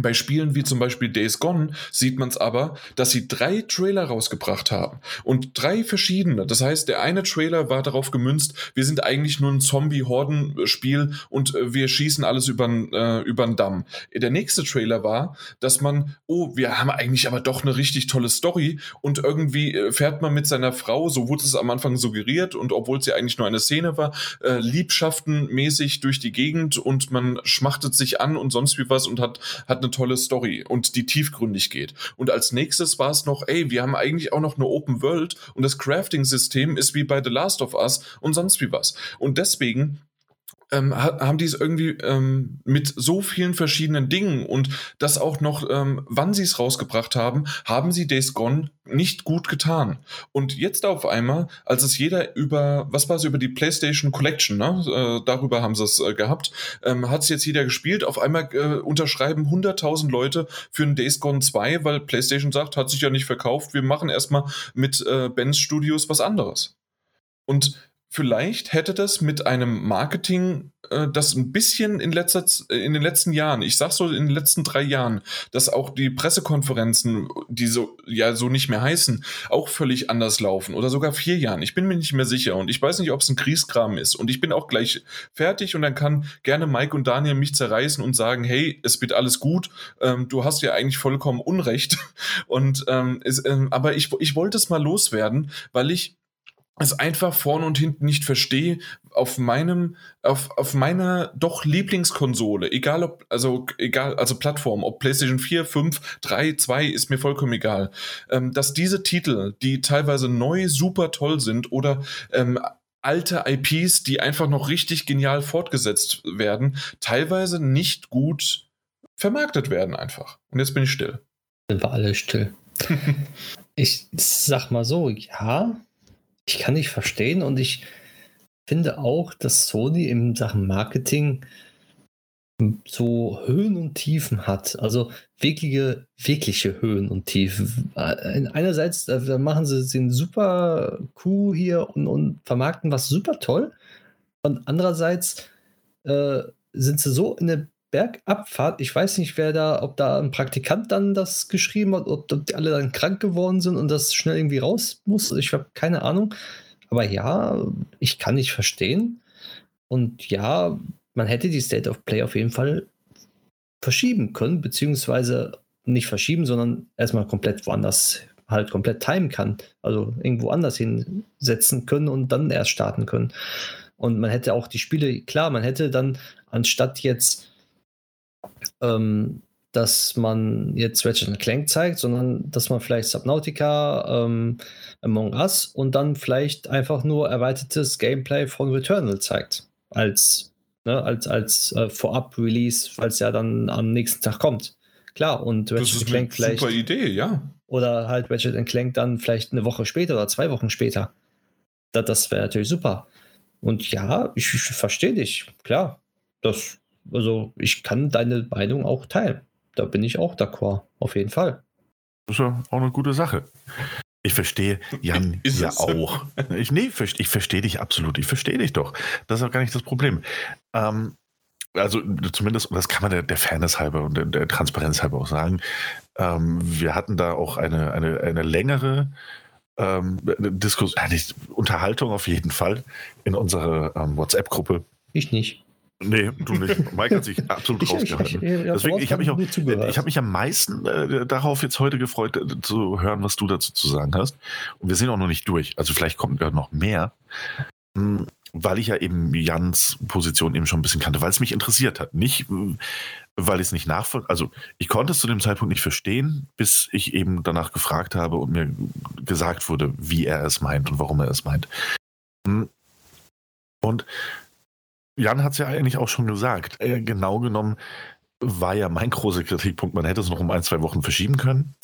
Bei Spielen wie zum Beispiel Days Gone sieht man es aber, dass sie drei Trailer rausgebracht haben und drei verschiedene. Das heißt, der eine Trailer war darauf gemünzt, wir sind eigentlich nur ein Zombie-Horden-Spiel und äh, wir schießen alles über äh, den Damm. Der nächste Trailer war, dass man, oh, wir haben eigentlich aber doch eine richtig tolle Story und irgendwie äh, fährt man mit seiner Frau, so wurde es am Anfang suggeriert und obwohl es ja eigentlich nur eine Szene war, äh, liebschaftenmäßig durch die Gegend und man schmachtet sich an und sonst wie was und hat, hat eine tolle Story und die tiefgründig geht. Und als nächstes war es noch, ey, wir haben eigentlich auch noch eine Open World und das Crafting-System ist wie bei The Last of Us und sonst wie was. Und deswegen ähm, haben die es irgendwie ähm, mit so vielen verschiedenen Dingen und das auch noch, ähm, wann sie es rausgebracht haben, haben sie Days Gone nicht gut getan. Und jetzt auf einmal, als es jeder über, was war es, über die PlayStation Collection, ne? Äh, darüber haben sie es äh, gehabt, ähm, hat es jetzt jeder gespielt, auf einmal äh, unterschreiben 100.000 Leute für ein Days Gone 2, weil PlayStation sagt, hat sich ja nicht verkauft, wir machen erstmal mit äh, Benz Studios was anderes. Und vielleicht hätte das mit einem Marketing, äh, das ein bisschen in, letzter, in den letzten Jahren, ich sag so in den letzten drei Jahren, dass auch die Pressekonferenzen, die so, ja so nicht mehr heißen, auch völlig anders laufen oder sogar vier Jahren. Ich bin mir nicht mehr sicher und ich weiß nicht, ob es ein Kriegskram ist. Und ich bin auch gleich fertig und dann kann gerne Mike und Daniel mich zerreißen und sagen, hey, es wird alles gut, ähm, du hast ja eigentlich vollkommen Unrecht. *laughs* Und ähm, es, ähm, aber ich, ich wollte es mal loswerden, weil ich es einfach vorne und hinten nicht verstehe, auf meinem, auf, auf meiner doch Lieblingskonsole, egal ob, also egal, also Plattform, ob PlayStation 4, 5, 3, 2, ist mir vollkommen egal, ähm, dass diese Titel, die teilweise neu super toll sind oder ähm, alte IPs, die einfach noch richtig genial fortgesetzt werden, teilweise nicht gut vermarktet werden einfach. Und jetzt bin ich still. Sind wir alle still. *laughs* ich sag mal so, ja, ich kann nicht verstehen und ich finde auch, dass Sony in Sachen Marketing so Höhen und Tiefen hat. Also wirkliche, wirkliche Höhen und Tiefen. Äh, einerseits machen sie den super Coup hier und, und vermarkten was super toll. Und andererseits äh, sind sie so in der Bergabfahrt. Ich weiß nicht, wer da, ob da ein Praktikant dann das geschrieben hat, ob, ob die alle dann krank geworden sind und das schnell irgendwie raus muss. Ich habe keine Ahnung. Aber ja, ich kann nicht verstehen. Und ja, man hätte die State of Play auf jeden Fall verschieben können, beziehungsweise nicht verschieben, sondern erstmal komplett woanders halt komplett timen kann. Also irgendwo anders hinsetzen können und dann erst starten können. Und man hätte auch die Spiele, klar, man hätte dann anstatt jetzt ähm, dass man jetzt Ratchet Clank zeigt, sondern dass man vielleicht Subnautica, ähm, Among Us und dann vielleicht einfach nur erweitertes Gameplay von Returnal zeigt. Als, ne, als, als äh, Vorab-Release, falls ja dann am nächsten Tag kommt. Klar, und Ratchet Clank vielleicht. Super Idee, ja. Oder halt Ratchet Clank dann vielleicht eine Woche später oder zwei Wochen später. Das, das wäre natürlich super. Und ja, ich, ich verstehe dich, klar. Das also ich kann deine Meinung auch teilen. Da bin ich auch d'accord, auf jeden Fall. Das ist ja auch eine gute Sache. Ich verstehe *laughs* Jan ist ja auch. Ich, nee, ich verstehe dich absolut. Ich verstehe dich doch. Das ist auch gar nicht das Problem. Ähm, also zumindest, das kann man der, der Fairness halber und der, der Transparenz halber auch sagen. Ähm, wir hatten da auch eine, eine, eine längere ähm, Diskussion, äh, Unterhaltung auf jeden Fall in unserer ähm, WhatsApp-Gruppe. Ich nicht. Nee, du nicht. Mike hat sich *laughs* absolut rausgehalten. Deswegen, ich habe mich, auch, ich hab mich am meisten äh, darauf jetzt heute gefreut, äh, zu hören, was du dazu zu sagen hast. Und wir sind auch noch nicht durch. Also vielleicht kommt ja noch mehr. Hm, weil ich ja eben Jans Position eben schon ein bisschen kannte, weil es mich interessiert hat. Nicht, äh, weil ich es nicht nachvoll... Also ich konnte es zu dem Zeitpunkt nicht verstehen, bis ich eben danach gefragt habe und mir gesagt wurde, wie er es meint und warum er es meint. Hm. Und Jan hat es ja eigentlich auch schon gesagt. Äh, genau genommen war ja mein großer Kritikpunkt, man hätte es noch um ein, zwei Wochen verschieben können.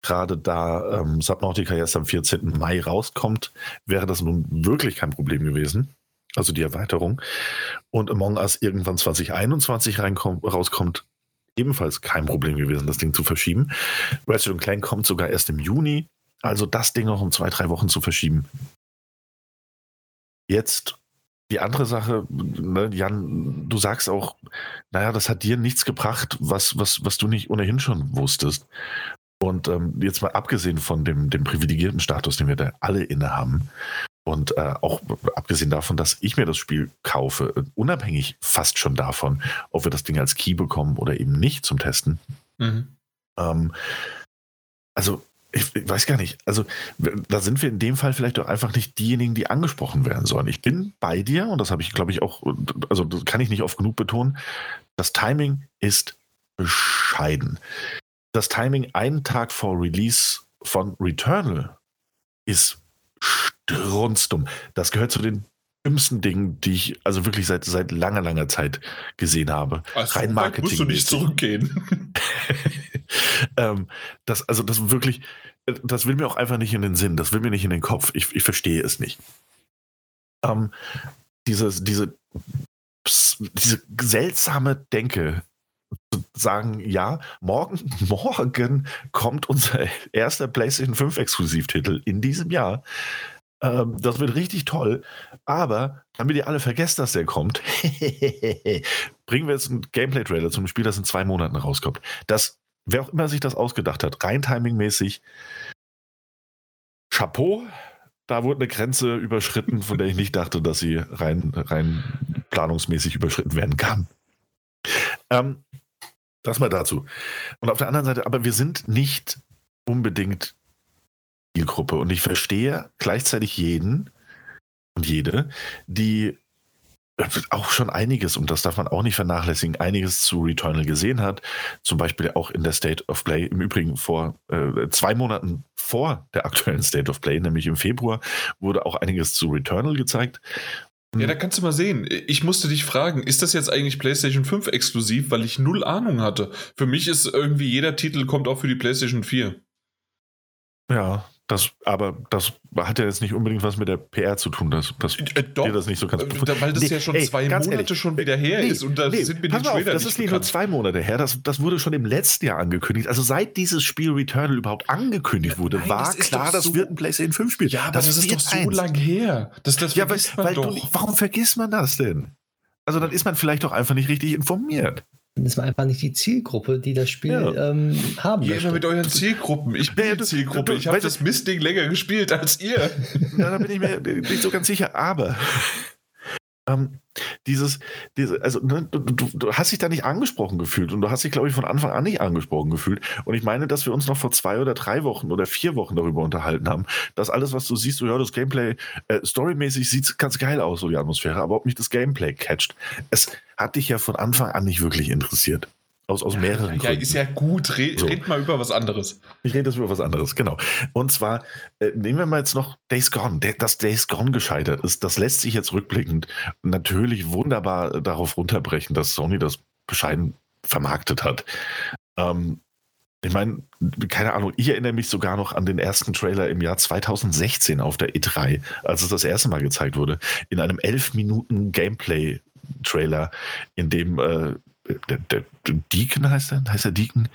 Gerade da ähm, Subnautica erst am 14. Mai rauskommt, wäre das nun wirklich kein Problem gewesen. Also die Erweiterung. Und Among Us irgendwann 2021 rauskommt, ebenfalls kein Problem gewesen, das Ding zu verschieben. Ratchet Clank kommt sogar erst im Juni. Also das Ding noch um zwei, drei Wochen zu verschieben. Jetzt die andere Sache, ne, Jan, du sagst auch, naja, das hat dir nichts gebracht, was, was, was du nicht ohnehin schon wusstest. Und ähm, jetzt mal abgesehen von dem, dem privilegierten Status, den wir da alle innehaben, und äh, auch abgesehen davon, dass ich mir das Spiel kaufe, unabhängig fast schon davon, ob wir das Ding als Key bekommen oder eben nicht zum Testen. Mhm. Ähm, also ich, weiß gar nicht. Also da sind wir in dem Fall vielleicht auch einfach nicht diejenigen, die angesprochen werden sollen. Ich bin bei dir und das habe ich, glaube ich, auch, also das kann ich nicht oft genug betonen. Das Timing ist bescheiden. Das Timing einen Tag vor Release von Returnal ist strunzdumm. Das gehört zu den dümmsten Dingen, die ich also wirklich seit, seit langer, langer Zeit gesehen habe. Also, Rein Marketing. Musst du nicht zurückgehen. *laughs* *laughs* ähm, das, also das wirklich, das will mir auch einfach nicht in den Sinn, das will mir nicht in den Kopf. Ich, ich verstehe es nicht. Ähm, dieses, diese, diese seltsame Denke, zu sagen, ja, morgen, *laughs* morgen kommt unser erster PlayStation 5 Exklusivtitel in diesem Jahr. Ähm, das wird richtig toll. Aber damit ihr alle vergesst, dass der kommt, *laughs* bringen wir jetzt einen Gameplay-Trailer zum Spiel, das in zwei Monaten rauskommt. Das, wer auch immer sich das ausgedacht hat, rein timingmäßig, Chapeau. Da wurde eine Grenze überschritten, von der ich nicht dachte, dass sie rein, rein planungsmäßig überschritten werden kann. Ähm, das mal dazu. Und auf der anderen Seite, aber wir sind nicht unbedingt Zielgruppe. Und ich verstehe gleichzeitig jeden und jede, die auch schon einiges, und das darf man auch nicht vernachlässigen, einiges zu Returnal gesehen hat. Zum Beispiel auch in der State of Play, im Übrigen vor äh, zwei Monaten vor der aktuellen State of Play, nämlich im Februar, wurde auch einiges zu Returnal gezeigt. Ja, da kannst du mal sehen. Ich musste dich fragen, ist das jetzt eigentlich PlayStation 5 exklusiv, weil ich null Ahnung hatte? Für mich ist irgendwie jeder Titel kommt auch für die PlayStation 4. Ja, das, aber das hat ja jetzt nicht unbedingt was mit der PR zu tun, dass, dass äh, doch, dir das nicht so ganz äh, Weil das nee, ja schon ey, zwei Monate ehrlich, schon wieder her nee, ist und da nee, sind die Trailer auf, Das ist nicht nur zwei Monate her, das, das wurde schon im letzten Jahr angekündigt. Also seit dieses Spiel Returnal überhaupt angekündigt wurde, Nein, war das klar, so, das wird ein PlayStation 5 Spiel. Ja, aber das, das ist doch so lang her. Das, das ja, weil, weil du, warum vergisst man das denn? Also dann ist man vielleicht doch einfach nicht richtig informiert. Dann ist man einfach nicht die Zielgruppe, die das Spiel ja. ähm, haben Geht möchte. mit euren Zielgruppen. Ich bin ja, die Zielgruppe. ich habe das Mistding länger gespielt als ihr. *laughs* Na, da bin ich mir nicht so ganz sicher. Aber *laughs* ähm, dieses, diese, also ne, du, du, du, hast dich da nicht angesprochen gefühlt und du hast dich, glaube ich, von Anfang an nicht angesprochen gefühlt. Und ich meine, dass wir uns noch vor zwei oder drei Wochen oder vier Wochen darüber unterhalten haben, dass alles, was du siehst, so ja, das Gameplay, äh, storymäßig sieht ganz geil aus, so die Atmosphäre, aber ob mich das Gameplay catcht. Es hat dich ja von Anfang an nicht wirklich interessiert. Aus, aus mehreren ja, Ja, ist ja gut. Red, so. red mal über was anderes. Ich rede jetzt über was anderes, genau. Und zwar, äh, nehmen wir mal jetzt noch Days Gone. Dass Days Gone gescheitert ist, das lässt sich jetzt rückblickend natürlich wunderbar darauf runterbrechen, dass Sony das bescheiden vermarktet hat. Ähm, ich meine, keine Ahnung, ich erinnere mich sogar noch an den ersten Trailer im Jahr 2016 auf der E3, als es das erste Mal gezeigt wurde, in einem elf Minuten Gameplay-Trailer, in dem äh, der, der, Deacon heißt er, heißt er Deacon?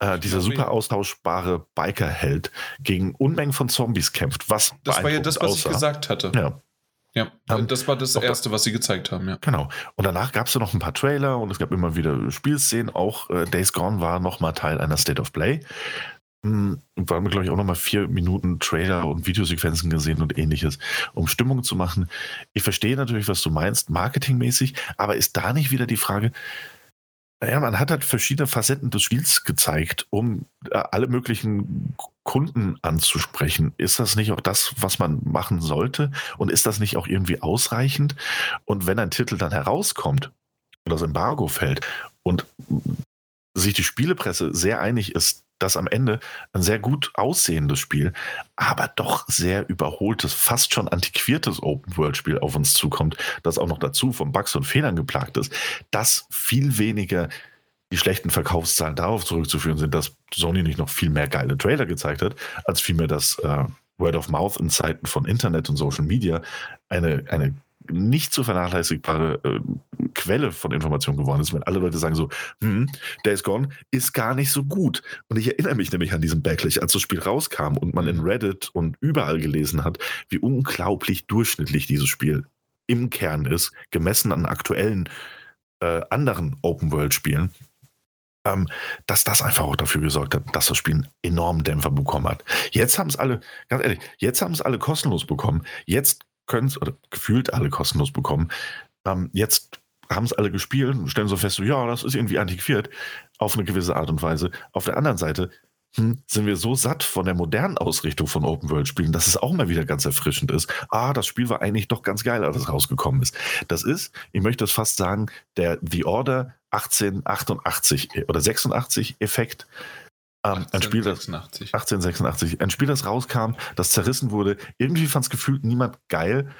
Äh, dieser super austauschbare Biker-Held gegen Unmengen von Zombies kämpft. Was das war ja das, was aussah. ich gesagt hatte. Ja. Ja, um, das war das Erste, was sie gezeigt haben, ja. Genau. Und danach gab es ja noch ein paar Trailer und es gab immer wieder Spielszenen. Auch äh, Days Gone war nochmal Teil einer State of Play. Hm, und haben wir, glaube ich, auch nochmal vier Minuten Trailer und Videosequenzen gesehen und ähnliches, um Stimmung zu machen. Ich verstehe natürlich, was du meinst, marketingmäßig, aber ist da nicht wieder die Frage, naja, man hat halt verschiedene Facetten des Spiels gezeigt, um äh, alle möglichen Kunden anzusprechen. Ist das nicht auch das, was man machen sollte? Und ist das nicht auch irgendwie ausreichend? Und wenn ein Titel dann herauskommt und das Embargo fällt und sich die Spielepresse sehr einig ist, dass am Ende ein sehr gut aussehendes Spiel, aber doch sehr überholtes, fast schon antiquiertes Open-World-Spiel auf uns zukommt, das auch noch dazu von Bugs und Fehlern geplagt ist, das viel weniger die schlechten Verkaufszahlen darauf zurückzuführen sind, dass Sony nicht noch viel mehr geile Trailer gezeigt hat, als vielmehr das äh, Word of Mouth in Zeiten von Internet und Social Media eine, eine nicht zu vernachlässigbare äh, Quelle von Informationen geworden ist, wenn alle Leute sagen so, hm, Days Gone ist gar nicht so gut. Und ich erinnere mich nämlich an diesen Backlash, als das Spiel rauskam und man in Reddit und überall gelesen hat, wie unglaublich durchschnittlich dieses Spiel im Kern ist, gemessen an aktuellen äh, anderen Open-World-Spielen, ähm, dass das einfach auch dafür gesorgt hat, dass das Spiel einen enormen Dämpfer bekommen hat. Jetzt haben es alle, ganz ehrlich, jetzt haben es alle kostenlos bekommen. Jetzt können es, oder gefühlt alle kostenlos bekommen. Ähm, jetzt haben es alle gespielt und stellen so fest, so, ja, das ist irgendwie antiquiert auf eine gewisse Art und Weise. Auf der anderen Seite hm, sind wir so satt von der modernen Ausrichtung von Open-World-Spielen, dass es auch mal wieder ganz erfrischend ist. Ah, das Spiel war eigentlich doch ganz geil, als es rausgekommen ist. Das ist, ich möchte es fast sagen, der The Order 1888 oder 86 Effekt. Ähm, ein Spiel, das 1886, ein Spiel, das rauskam, das zerrissen wurde. Irgendwie fand es gefühlt niemand geil.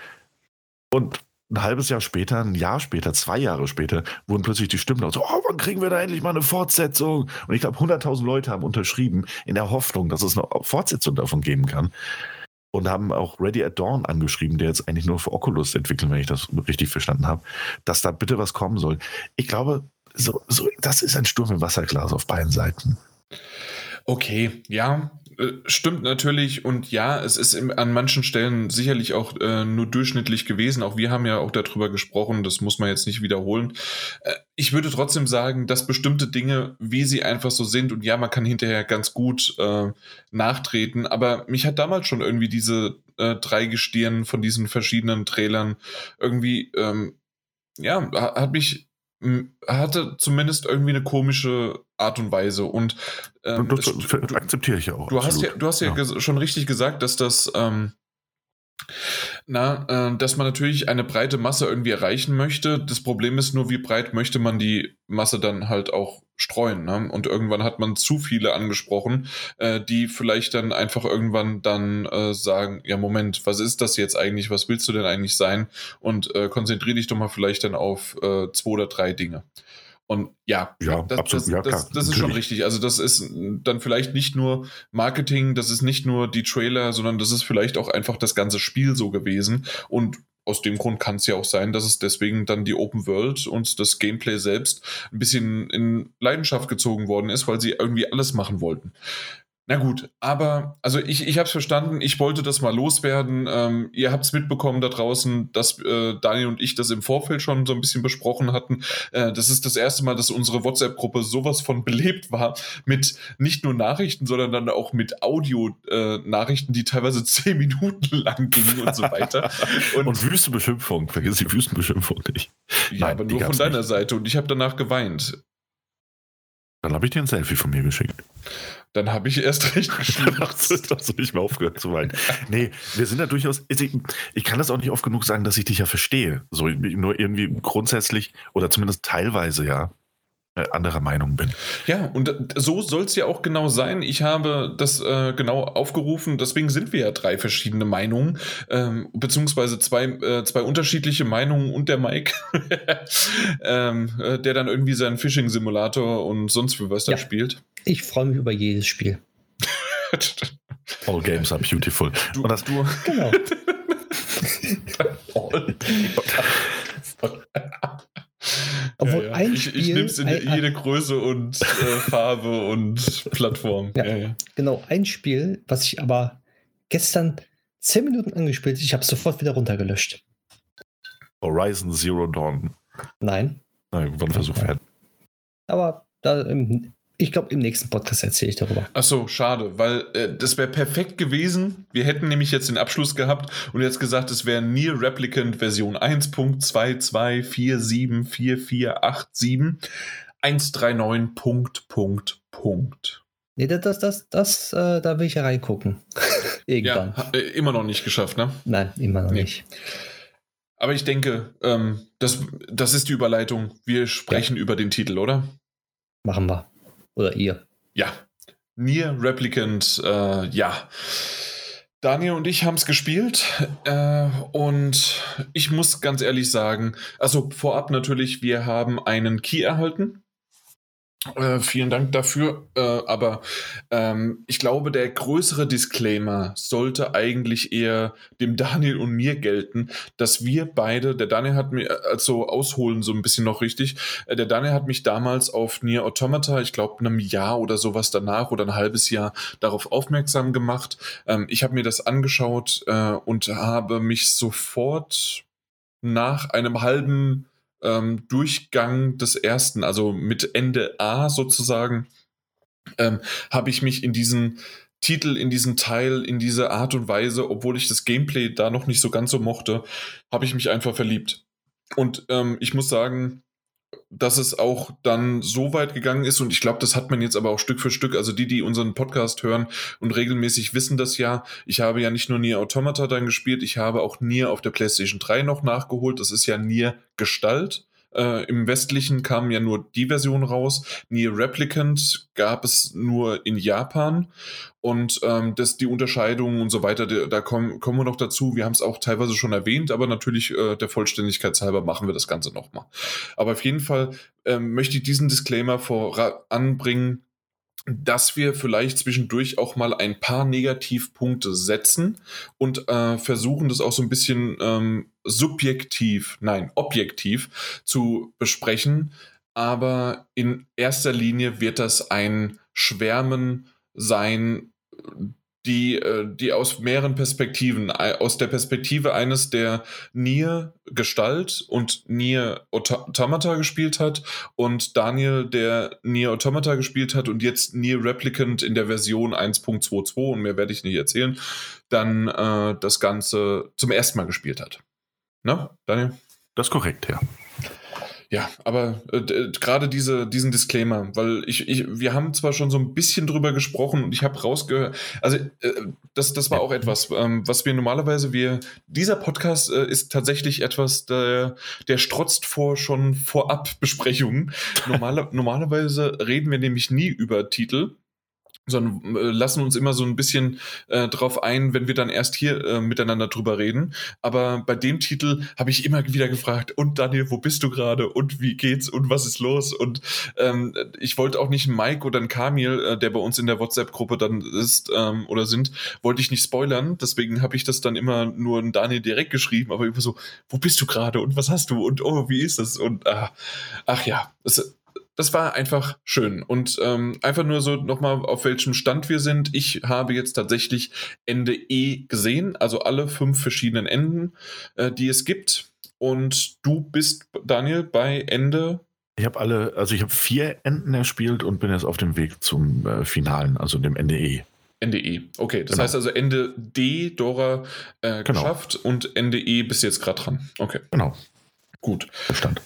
Und ein halbes Jahr später, ein Jahr später, zwei Jahre später, wurden plötzlich die Stimmen laut so, oh, wann kriegen wir da endlich mal eine Fortsetzung? Und ich glaube, 100.000 Leute haben unterschrieben in der Hoffnung, dass es eine Fortsetzung davon geben kann. Und haben auch Ready at Dawn angeschrieben, der jetzt eigentlich nur für Oculus entwickelt, wenn ich das richtig verstanden habe, dass da bitte was kommen soll. Ich glaube, so, so, das ist ein Sturm im Wasserglas auf beiden Seiten. Okay, ja, äh, stimmt natürlich und ja, es ist an manchen Stellen sicherlich auch äh, nur durchschnittlich gewesen. Auch wir haben ja auch darüber gesprochen, das muss man jetzt nicht wiederholen. Äh, ich würde trotzdem sagen, dass bestimmte Dinge, wie sie einfach so sind und ja, man kann hinterher ganz gut nachtreten, aber mich hat damals schon irgendwie diese drei Gestirn von diesen verschiedenen Trailern irgendwie, ähm, ja, hat mich hatte zumindest irgendwie eine komische Art und Weise. Und ähm, das, das, akzeptiere ich ja auch. Du hast ja, du hast ja, ja. schon richtig gesagt, dass das ähm, na, äh, dass man natürlich eine breite Masse irgendwie erreichen möchte. Das Problem ist nur, wie breit möchte man die Masse dann halt auch streuen. Ne? Und irgendwann hat man zu viele angesprochen, äh, die vielleicht dann einfach irgendwann dann äh, sagen, ja Moment, was ist das jetzt eigentlich? Was willst du denn eigentlich sein? Und äh, konzentriere dich doch mal vielleicht dann auf äh, zwei oder drei Dinge. Und ja, ja das, absolut. das, ja, das, das ist schon richtig. Also das ist dann vielleicht nicht nur Marketing, das ist nicht nur die Trailer, sondern das ist vielleicht auch einfach das ganze Spiel so gewesen. Und aus dem Grund kann es ja auch sein, dass es deswegen dann die Open World und das Gameplay selbst ein bisschen in Leidenschaft gezogen worden ist, weil sie irgendwie alles machen wollten. Na gut, aber also ich, ich habe es verstanden, ich wollte das mal loswerden. Ähm, ihr habt es mitbekommen da draußen, dass äh, Daniel und ich das im Vorfeld schon so ein bisschen besprochen hatten. Äh, das ist das erste Mal, dass unsere WhatsApp-Gruppe sowas von *laughs* belebt war mit nicht nur Nachrichten, sondern dann auch mit Audio-Nachrichten, äh, die teilweise *laughs* zehn Minuten lang gingen und so weiter. *laughs* Und, und Wüstenbeschimpfung, vergiss die Wüstenbeschimpfung nicht. Ja, Nein, aber nur von deiner nicht. Seite und ich habe danach geweint. Dann habe ich dir ein Selfie von mir geschickt. Dann habe ich erst recht geschrieben. hast du nicht mehr aufgehört zu weinen. Nee, wir sind ja durchaus. Ich, ich, kann das auch nicht oft genug sagen, dass ich dich ja verstehe. So nur irgendwie grundsätzlich oder zumindest teilweise ja. Äh, anderer Meinung bin. Ja, und so soll es ja auch genau sein. Ich habe das äh, genau aufgerufen, deswegen sind wir ja drei verschiedene Meinungen, ähm, beziehungsweise zwei, äh, zwei unterschiedliche Meinungen und der Mike, *laughs* ähm, äh, der dann irgendwie seinen Phishing-Simulator und sonst für was ja, da spielt. Ich freue mich über jedes Spiel. *laughs* All games are beautiful. Du, und das, du, genau. *laughs* All Obwohl ja, ja. ein Spiel, ich, ich nehme es in ein, jede Größe und äh, Farbe und Plattform. Ja, ja, Genau, ein Spiel, was ich aber gestern zehn Minuten angespielt habe, ich habe es sofort wieder runtergelöscht. Horizon Zero Dawn. Nein. Nein, wann Versuch fertig. Aber da ich glaube, im nächsten Podcast erzähle ich darüber. Ach so, schade, weil äh, das wäre perfekt gewesen. Wir hätten nämlich jetzt den Abschluss gehabt und jetzt gesagt, es wäre Near Replicant Version 1.2244487 Punkt, Punkt, Punkt. Nee, das, das, das, äh, da will ich ja reingucken. *laughs* Irgendwann. Ja, äh, immer noch nicht geschafft, ne? Nein, immer noch nee. nicht. Aber ich denke, ähm, das, das ist die Überleitung. Wir sprechen ja. über den Titel, oder? Machen wir. Oder ihr. Ja. Nier Replicant, äh, ja. Daniel und ich haben es gespielt äh, und ich muss ganz ehrlich sagen, also vorab natürlich, wir haben einen Key erhalten Äh, vielen Dank dafür. Äh, aber ähm, ich glaube, der größere Disclaimer sollte eigentlich eher dem Daniel und mir gelten, dass wir beide, der Daniel hat mir, also ausholen so ein bisschen noch richtig, äh, der Daniel hat mich damals auf Nier Automata, ich glaube einem Jahr oder sowas danach oder ein halbes Jahr darauf aufmerksam gemacht. Ähm, ich habe mir das angeschaut äh, und habe mich sofort nach einem halben ähm, Durchgang des ersten, also mit Ende A sozusagen, ähm, habe ich mich in diesen Titel, in diesen Teil, in diese Art und Weise, obwohl ich das Gameplay da noch nicht so ganz so mochte, habe ich mich einfach verliebt. Und ähm, ich muss sagen, dass es auch dann so weit gegangen ist. Und ich glaube, das hat man jetzt aber auch Stück für Stück, also die, die unseren Podcast hören und regelmäßig wissen das ja, ich habe ja nicht nur Nier Automata dann gespielt, ich habe auch Nier auf der PlayStation 3 noch nachgeholt, das ist ja Nier Gestalt, äh, Im westlichen kam ja nur die Version raus. Nier Replicant gab es nur in Japan. Und ähm, das, die Unterscheidungen und so weiter, da, da kommen, kommen wir noch dazu. Wir haben es auch teilweise schon erwähnt, aber natürlich äh, der Vollständigkeit halber machen wir das Ganze nochmal. Aber auf jeden Fall ähm, möchte ich diesen Disclaimer voranbringen dass wir vielleicht zwischendurch auch mal ein paar Negativpunkte setzen und äh, versuchen, das auch so ein bisschen ähm, subjektiv, nein, objektiv zu besprechen. Aber in erster Linie wird das ein Schwärmen sein die, äh, die aus mehreren Perspektiven, aus der Perspektive eines, der Nier Gestalt und Nier Automata gespielt hat und Daniel, der Nier Automata gespielt hat und jetzt Nier Replicant in der Version 1.22 und mehr werde ich nicht erzählen, dann äh, das Ganze zum ersten Mal gespielt hat. Na, Daniel? Das ist korrekt, ja. Ja, aber äh, gerade diese, diesen Disclaimer, weil ich, ich, wir haben zwar schon so ein bisschen drüber gesprochen und ich habe rausgehört, also äh, das, das war auch etwas, ähm, was wir normalerweise, wir, dieser Podcast äh, ist tatsächlich etwas, der, der strotzt vor schon vorab Besprechungen. Normale, *laughs* normalerweise reden wir nämlich nie über Titel, sondern äh, lassen uns immer so ein bisschen äh, drauf ein, wenn wir dann erst hier äh, miteinander drüber reden. Aber bei dem Titel habe ich immer wieder gefragt, und Daniel, wo bist du gerade? Und wie geht's? Und was ist los? Und ähm, ich wollte auch nicht Mike oder einen Kamil, äh, der bei uns in der WhatsApp-Gruppe dann ist ähm, oder sind, wollte ich nicht spoilern. Deswegen habe ich das dann immer nur einen Daniel direkt geschrieben, aber immer so, wo bist du gerade? Und was hast du? Und oh, wie ist das? Und ah, ach ja, es, das war einfach schön. Und ähm, einfach nur so nochmal, auf welchem Stand wir sind. Ich habe jetzt tatsächlich Ende E gesehen, also alle fünf verschiedenen Enden, äh, die es gibt. Und du bist, Daniel, bei Ende. Ich habe alle, also ich habe vier Enden erspielt und bin jetzt auf dem Weg zum äh, Finalen, also dem Ende E. Ende E. Okay, das genau. heißt also Ende D, Dora, äh, genau. geschafft und Ende E bist jetzt gerade dran. Okay. Genau. Gut. Verstand.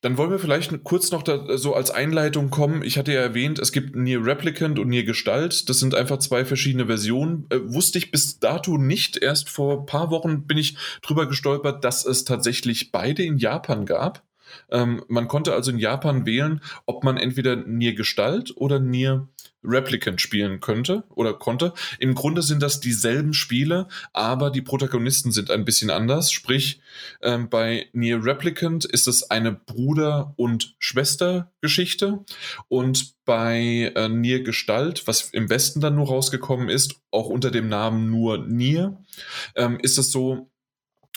Dann wollen wir vielleicht kurz noch da, so als Einleitung kommen. Ich hatte ja erwähnt, es gibt Nier Replicant und Nier Gestalt. Das sind einfach zwei verschiedene Versionen. Äh, wusste ich bis dato nicht. Erst vor ein paar Wochen bin ich drüber gestolpert, dass es tatsächlich beide in Japan gab. Ähm, man konnte also in Japan wählen, ob man entweder Nier Gestalt oder Nier Replicant spielen könnte oder konnte. Im Grunde sind das dieselben Spiele, aber die Protagonisten sind ein bisschen anders. Sprich, ähm, bei Nier Replicant ist es eine Bruder- und Schwestergeschichte und bei äh, Nier Gestalt, was im Westen dann nur rausgekommen ist, auch unter dem Namen nur Nier, ähm, ist es so,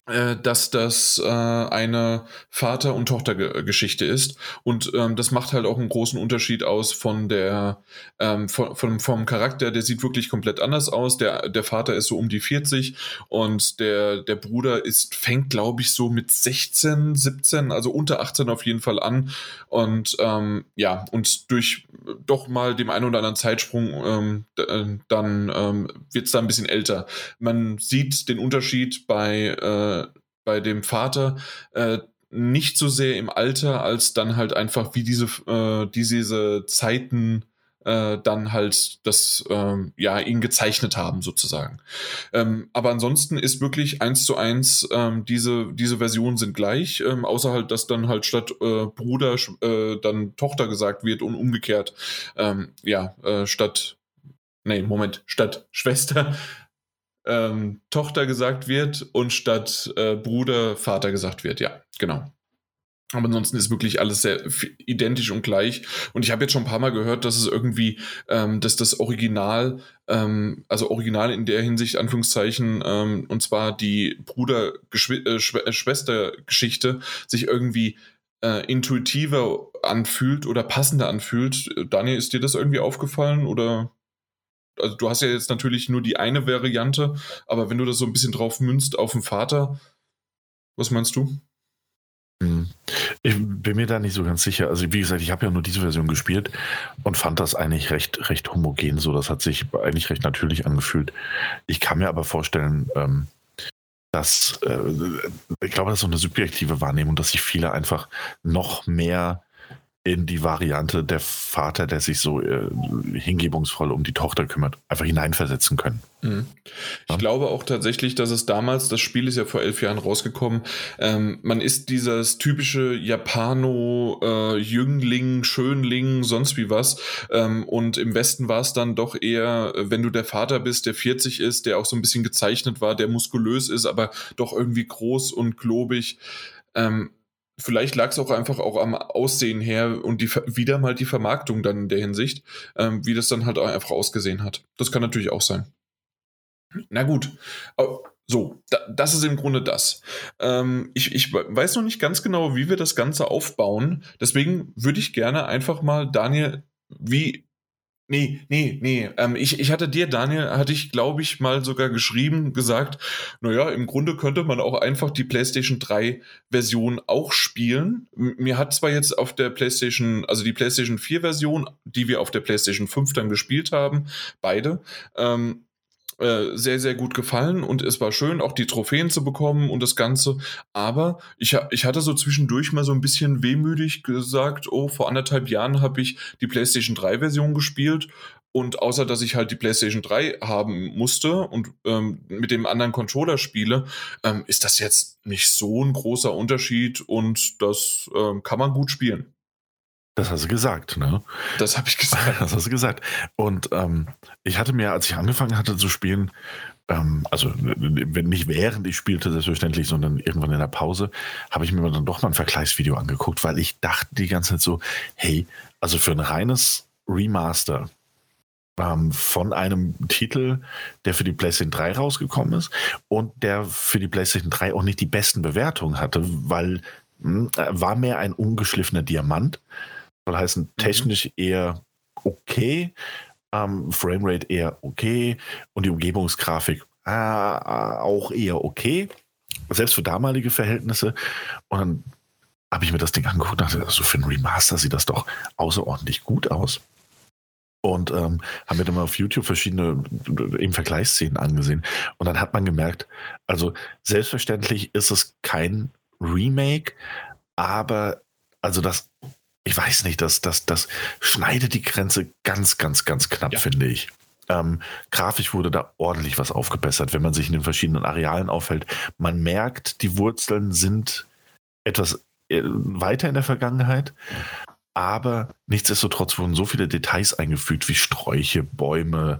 dass das äh, eine Vater- und Tochtergeschichte ist. Und ähm, das macht halt auch einen großen Unterschied aus von der, ähm, von, von, vom Charakter. Der sieht wirklich komplett anders aus. Der, der Vater ist so um die 40 und der, der Bruder ist, fängt, glaube ich, so mit 16, 17, also unter 18 auf jeden Fall an. Und ähm, ja, und durch doch mal dem einen oder anderen Zeitsprung ähm, äh, dann ähm, wird es da ein bisschen älter. Man sieht den Unterschied bei äh, bei dem Vater äh, nicht so sehr im Alter, als dann halt einfach wie diese, äh, diese Zeiten äh, dann halt das, ähm, ja, ihn gezeichnet haben, sozusagen. Ähm, aber ansonsten ist wirklich eins zu eins, ähm, diese, diese Versionen sind gleich, ähm, außer halt, dass dann halt statt äh, Bruder äh, dann Tochter gesagt wird und umgekehrt, ähm, ja, äh, statt, nee, Moment, statt Schwester ähm, Tochter gesagt wird und statt äh, Bruder Vater gesagt wird. Ja, genau. Aber ansonsten ist wirklich alles sehr identisch und gleich. Und ich habe jetzt schon ein paar Mal gehört, dass es irgendwie, ähm, dass das Original, ähm, also Original in der Hinsicht, Anführungszeichen, ähm, und zwar die Bruder-Schwester-Geschichte, äh, sich irgendwie äh, intuitiver anfühlt oder passender anfühlt. Daniel, ist dir das irgendwie aufgefallen oder? Also du hast ja jetzt natürlich nur die eine Variante, aber wenn du das so ein bisschen drauf münzt auf den Vater, was meinst du? Hm. Ich bin mir da nicht so ganz sicher. Also wie gesagt, ich habe ja nur diese Version gespielt und fand das eigentlich recht, recht homogen. So, das hat sich eigentlich recht natürlich angefühlt. Ich kann mir aber vorstellen, ähm, dass äh, ich glaube, das ist so eine subjektive Wahrnehmung, dass sich viele einfach noch mehr in die Variante der Vater, der sich so äh, hingebungsvoll um die Tochter kümmert, einfach hineinversetzen können. Mhm. Ich ja? glaube auch tatsächlich, dass es damals, das Spiel ist ja vor elf Jahren rausgekommen, ähm, man ist dieses typische Japano-Jüngling, äh, Schönling, sonst wie was. Ähm, und im Westen war es dann doch eher, wenn du der Vater bist, der 40 ist, der auch so ein bisschen gezeichnet war, der muskulös ist, aber doch irgendwie groß und globig. Ähm, Vielleicht lag es auch einfach auch am Aussehen her und die, wieder mal die Vermarktung dann in der Hinsicht, ähm, wie das dann halt einfach ausgesehen hat. Das kann natürlich auch sein. Na gut. So, da, das ist im Grunde das. Ähm, ich, ich weiß noch nicht ganz genau, wie wir das Ganze aufbauen. Deswegen würde ich gerne einfach mal, Daniel, wie Nee, nee, nee. Ähm, ich, ich hatte dir, Daniel, hatte ich, glaube ich, mal sogar geschrieben, gesagt, naja, im Grunde könnte man auch einfach die PlayStation 3 Version auch spielen. Mir hat zwar jetzt auf der PlayStation, also die PlayStation 4 Version, die wir auf der PlayStation 5 dann gespielt haben, beide, ähm, äh, sehr, sehr gut gefallen und es war schön, auch die Trophäen zu bekommen und das Ganze. Aber ich, ich hatte so zwischendurch mal so ein bisschen wehmütig gesagt, oh, vor anderthalb Jahren habe ich die PlayStation 3 Version gespielt und außer dass ich halt die PlayStation 3 haben musste und ähm, mit dem anderen Controller spiele, ähm, ist das jetzt nicht so ein großer Unterschied und das ähm, kann man gut spielen. Das hast du gesagt, ne? Das habe ich gesagt. *laughs* Das hast du gesagt. Und ähm, ich hatte mir, als ich angefangen hatte zu spielen, ähm, also nicht während ich spielte, selbstverständlich, sondern irgendwann in der Pause, habe ich mir dann doch mal ein Vergleichsvideo angeguckt, weil ich dachte die ganze Zeit so, hey, also für ein reines Remaster ähm, von einem Titel, der für die PlayStation 3 rausgekommen ist und der für die PlayStation 3 auch nicht die besten Bewertungen hatte, weil mh, hm, war mehr ein ungeschliffener Diamant soll heißen, mhm. technisch mhm. eher okay, ähm, Framerate eher okay und die Umgebungsgrafik äh, auch eher okay, selbst für damalige Verhältnisse. Und dann habe ich mir das Ding angeguckt und dachte, also für ein Remaster sieht das doch außerordentlich gut aus. Und ähm, haben mir dann mal auf YouTube verschiedene eben Vergleichsszenen angesehen. Und dann hat man gemerkt, also selbstverständlich ist es kein Remake, aber also das ich weiß nicht, das, das, das schneidet die Grenze ganz, ganz, ganz knapp, ja. finde ich. Ähm, grafisch wurde da ordentlich was aufgebessert, wenn man sich in den verschiedenen Arealen aufhält. Man merkt, die Wurzeln sind etwas äh, weiter in der Vergangenheit, aber nichtsdestotrotz wurden so viele Details eingefügt, wie Sträuche, Bäume,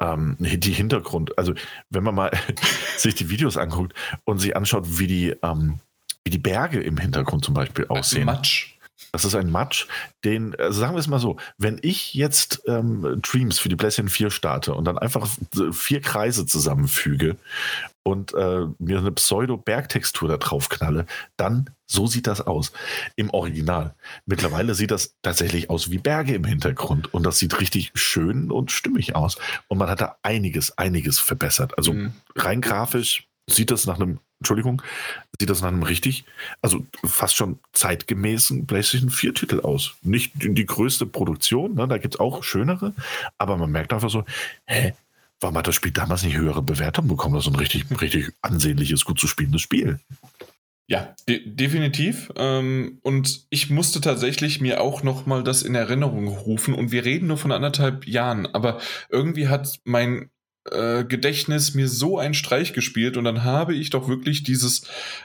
ähm, die Hintergrund. Also, wenn man mal *laughs* sich die Videos anguckt und sich anschaut, wie die, ähm, wie die Berge im Hintergrund zum Beispiel aussehen. Matsch. Das ist ein Match, den, also sagen wir es mal so, wenn ich jetzt ähm, Dreams für die PlayStation 4 starte und dann einfach vier Kreise zusammenfüge und äh, mir eine Pseudo-Bergtextur da drauf knalle, dann so sieht das aus im Original. Mittlerweile sieht das tatsächlich aus wie Berge im Hintergrund und das sieht richtig schön und stimmig aus. Und man hat da einiges, einiges verbessert. Also mhm. rein grafisch sieht das nach einem Entschuldigung, sieht das nach einem richtig, also fast schon zeitgemäßen PlayStation 4-Titel aus. Nicht die größte Produktion, ne, da gibt es auch schönere, aber man merkt einfach so, hä, warum hat das Spiel damals nicht höhere Bewertungen bekommen? Das ist ein richtig, richtig ansehnliches, gut zu spielendes Spiel. Ja, de definitiv. Ähm, und ich musste tatsächlich mir auch noch mal das in Erinnerung rufen. Und wir reden nur von anderthalb Jahren. Aber irgendwie hat mein äh, Gedächtnis mir so einen Streich gespielt und dann habe ich doch wirklich dieses,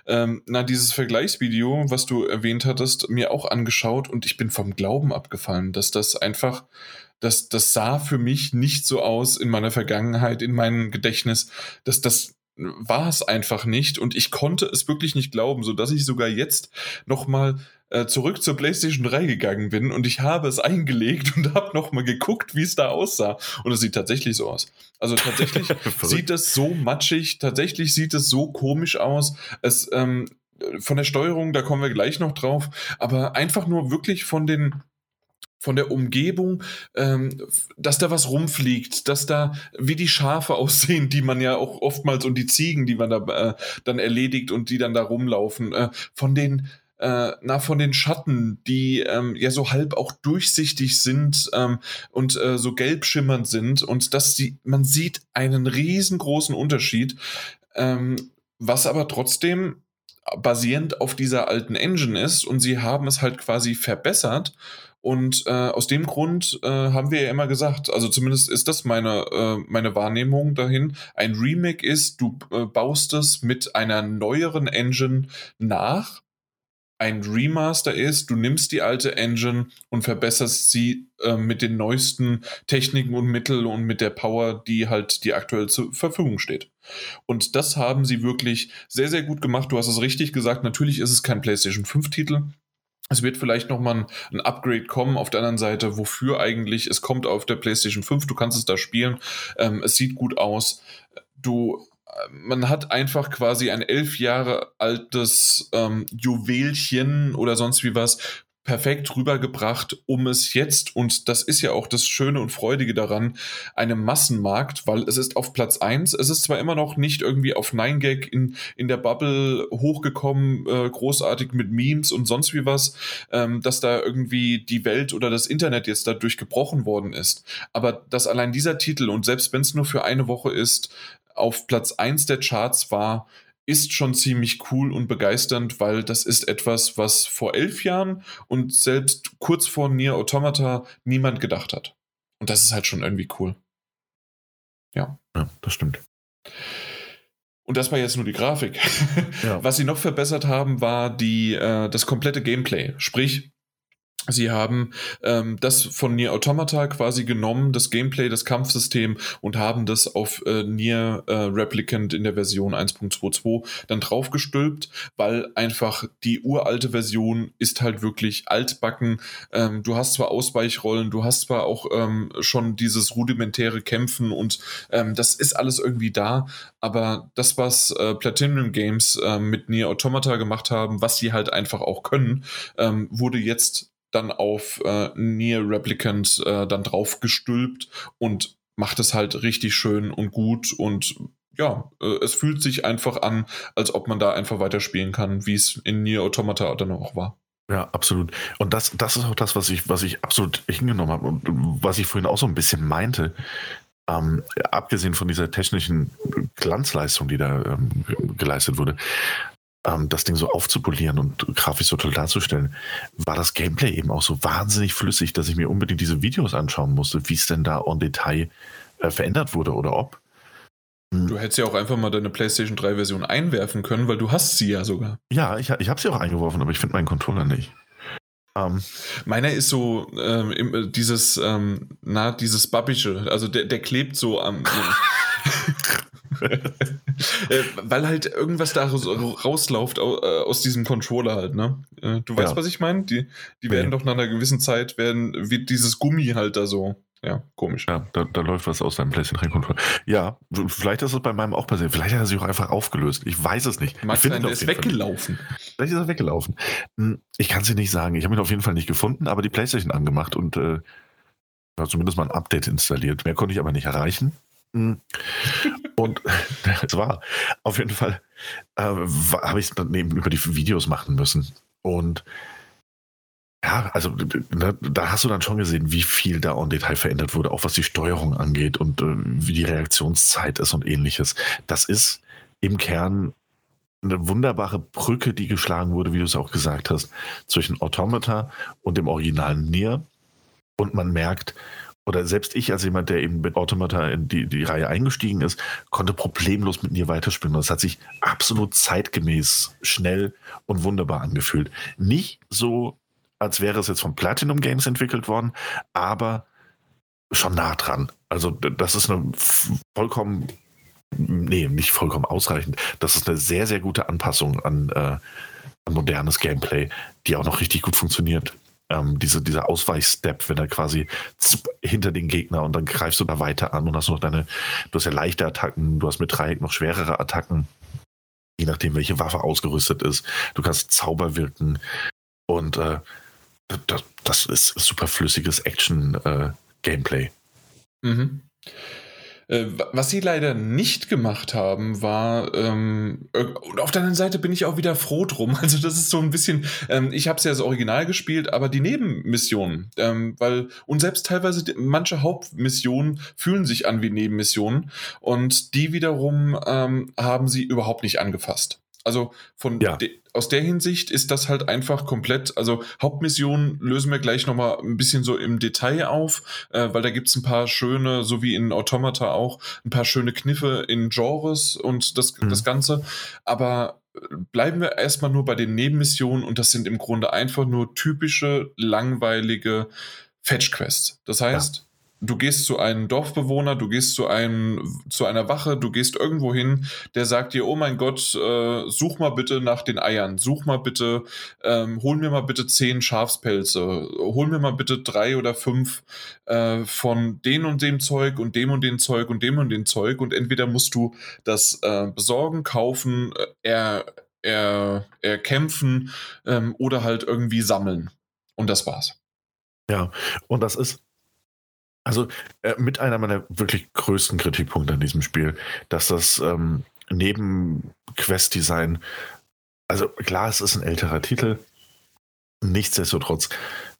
ähm, na, dieses Vergleichsvideo, was du erwähnt hattest, mir auch angeschaut und ich bin vom Glauben abgefallen, dass das einfach, das, das sah für mich nicht so aus in meiner Vergangenheit, in meinem Gedächtnis, dass das war es einfach nicht und ich konnte es wirklich nicht glauben, sodass ich sogar jetzt nochmal äh, zurück zur PlayStation 3 gegangen bin und ich habe es eingelegt und habe nochmal geguckt, wie es da aussah. Und es sieht tatsächlich so aus. Also tatsächlich *laughs* sieht es so matschig, tatsächlich sieht es so komisch aus. Es ähm, von der Steuerung, da kommen wir gleich noch drauf, aber einfach nur wirklich von den von der Umgebung, ähm, dass da was rumfliegt, dass da wie die Schafe *laughs* aussehen, die man ja auch oftmals und die Ziegen, die man da äh, dann erledigt und die dann da rumlaufen, äh, von den äh, na, von den Schatten, die ähm, ja so halb auch durchsichtig sind ähm, und äh, so gelb schimmernd sind und dass die, man sieht einen riesengroßen Unterschied, ähm, was aber trotzdem basierend auf dieser alten Engine ist und sie haben es halt quasi verbessert und äh, aus dem Grund äh, haben wir ja immer gesagt, also zumindest ist das meine, äh, meine Wahrnehmung dahin, ein Remake ist, du äh, baust es mit einer neueren Engine nach. Ein Remaster ist, du nimmst die alte Engine und verbesserst sie äh, mit den neuesten Techniken und Mitteln und mit der Power, die halt die aktuell zur Verfügung steht. Und das haben sie wirklich sehr, sehr gut gemacht. Du hast es richtig gesagt. Natürlich ist es kein PlayStation 5-Titel. Es wird vielleicht nochmal ein, ein Upgrade kommen. Auf der anderen Seite, wofür eigentlich? Es kommt auf der PlayStation 5, du kannst es da spielen. Ähm, es sieht gut aus. Du, man hat einfach quasi ein elf Jahre altes ähm, Juwelchen oder sonst wie was perfekt rübergebracht, um es jetzt, und das ist ja auch das Schöne und Freudige daran, einem Massenmarkt, weil es ist auf Platz 1, es ist zwar immer noch nicht irgendwie auf 9gag in, in der Bubble hochgekommen, äh, großartig mit Memes und sonst wie was, ähm, dass da irgendwie die Welt oder das Internet jetzt dadurch gebrochen worden ist. Aber dass allein dieser Titel und selbst wenn es nur für eine Woche ist, auf Platz 1 der Charts war, ist schon ziemlich cool und begeisternd, weil das ist etwas, was vor elf Jahren und selbst kurz vor Nier Automata niemand gedacht hat. Und das ist halt schon irgendwie cool. Ja. Ja, das stimmt. Und das war jetzt nur die Grafik. Ja. *laughs* Was sie noch verbessert haben, war die, äh, das komplette Gameplay. Sprich, Sie haben ähm, das von Nier Automata quasi genommen, das Gameplay, das Kampfsystem und haben das auf äh, Nier äh, Replicant in der Version 1.22 dann draufgestülpt, weil einfach die uralte Version ist halt wirklich altbacken. Ähm, du hast zwar Ausweichrollen, du hast zwar auch ähm, schon dieses rudimentäre Kämpfen und ähm, das ist alles irgendwie da, aber das, was äh, Platinum Games äh, mit Nier Automata gemacht haben, was sie halt einfach auch können, ähm, wurde jetzt dann auf äh, Near Replicant äh, dann drauf gestülpt und macht es halt richtig schön und gut und ja, äh, es fühlt sich einfach an, als ob man da einfach weiterspielen kann, wie es in Nier Automata dann auch war. Ja, absolut. Und das, das ist auch das, was ich, was ich absolut hingenommen habe und was ich vorhin auch so ein bisschen meinte. Ähm, abgesehen von dieser technischen Glanzleistung, die da ähm, geleistet wurde, ähm, das Ding so aufzupolieren und grafisch so toll darzustellen, war das Gameplay eben auch so wahnsinnig flüssig, dass ich mir unbedingt diese Videos anschauen musste, wie es denn da en Detail äh, verändert wurde oder ob. Hm. Du hättest ja auch einfach mal deine PlayStation 3 Version einwerfen können, weil du hast sie ja sogar. Ja, ich, ich habe sie auch eingeworfen, aber ich finde meinen Controller nicht. Um. Ähm. Meiner ist so ähm, dieses, ähm, na, dieses Babbische, also der, der klebt so am. *laughs* Äh, weil halt irgendwas da rausläuft äh, aus diesem Controller halt, ne? Äh, du weißt, ja. was ich meine? Die, die werden ja. doch nach einer gewissen Zeit, werden, wird dieses Gummi halt da so. Ja, komisch. Ja, da, da läuft was aus deinem PlayStation 3 Controller. Ja, vielleicht ist es bei meinem auch passiert. Vielleicht hat er sich auch einfach aufgelöst. Ich weiß es nicht. Mag sein, der ist weggelaufen. Vielleicht ist er weggelaufen. Hm, ich kann es dir nicht sagen. Ich habe ihn auf jeden Fall nicht gefunden, aber die PlayStation angemacht und äh, zumindest mal ein Update installiert. Mehr konnte ich aber nicht erreichen. Hm. Und *laughs* es war auf jeden Fall, äh, habe ich es dann eben über die Videos machen müssen. Und ja, also ne, da hast du dann schon gesehen, wie viel da en Detail verändert wurde, auch was die Steuerung angeht und äh, wie die Reaktionszeit ist und ähnliches. Das ist im Kern eine wunderbare Brücke, die geschlagen wurde, wie du es auch gesagt hast, zwischen Automata und dem originalen Nier. Und man merkt, oder selbst ich als jemand, der eben mit Automata in die, die Reihe eingestiegen ist, konnte problemlos mit mir weiterspielen. Und es hat sich absolut zeitgemäß, schnell und wunderbar angefühlt. Nicht so, als wäre es jetzt von Platinum Games entwickelt worden, aber schon nah dran. Also das ist eine vollkommen nee, nicht vollkommen ausreichend. Das ist eine sehr, sehr gute Anpassung an, äh, an modernes Gameplay, die auch noch richtig gut funktioniert. Ähm, diese, dieser Ausweichstep, wenn er quasi hinter den Gegner und dann greifst du da weiter an und hast noch deine, du hast ja leichte Attacken, du hast mit Dreieck noch schwerere Attacken, je nachdem, welche Waffe ausgerüstet ist. Du kannst Zauber wirken und äh, das, das, ist super flüssiges Action-Gameplay. Äh, mhm. Äh, was sie leider nicht gemacht haben, war, ähm, äh, und auf der anderen Seite bin ich auch wieder froh drum. *laughs* Also, das ist so ein bisschen, ähm, ich habe es ja das Original gespielt, aber die Nebenmissionen, ähm, weil, und selbst teilweise die, manche Hauptmissionen fühlen sich an wie Nebenmissionen und die wiederum ähm, haben sie überhaupt nicht angefasst. Also von ja. de, aus der Hinsicht ist das halt einfach komplett, also Hauptmission lösen wir gleich nochmal ein bisschen so im Detail auf, äh, weil da gibt's ein paar schöne, so wie in Automata auch, ein paar schöne Kniffe in Genres und das, mhm. das Ganze. Aber äh, bleiben wir erstmal nur bei den Nebenmissionen und das sind im Grunde einfach nur typische, langweilige Fetch-Quests. Das heißt, ja du gehst zu einem Dorfbewohner, du gehst zu einem, zu einer Wache, du gehst irgendwo hin, der sagt dir, oh mein Gott, äh, such mal bitte nach den Eiern, such mal bitte, ähm, hol mir mal bitte zehn Schafspelze, hol mir mal bitte drei oder fünf äh, von dem und dem Zeug und dem und dem Zeug und dem und dem Zeug und entweder musst du das äh, besorgen, kaufen, äh, er, er, erkämpfen ähm, oder halt irgendwie sammeln. Und das war's. Ja, und das ist also äh, mit einer meiner wirklich größten Kritikpunkte an diesem Spiel, dass das ähm, neben Quest-Design, also klar, es ist ein älterer Titel, nichtsdestotrotz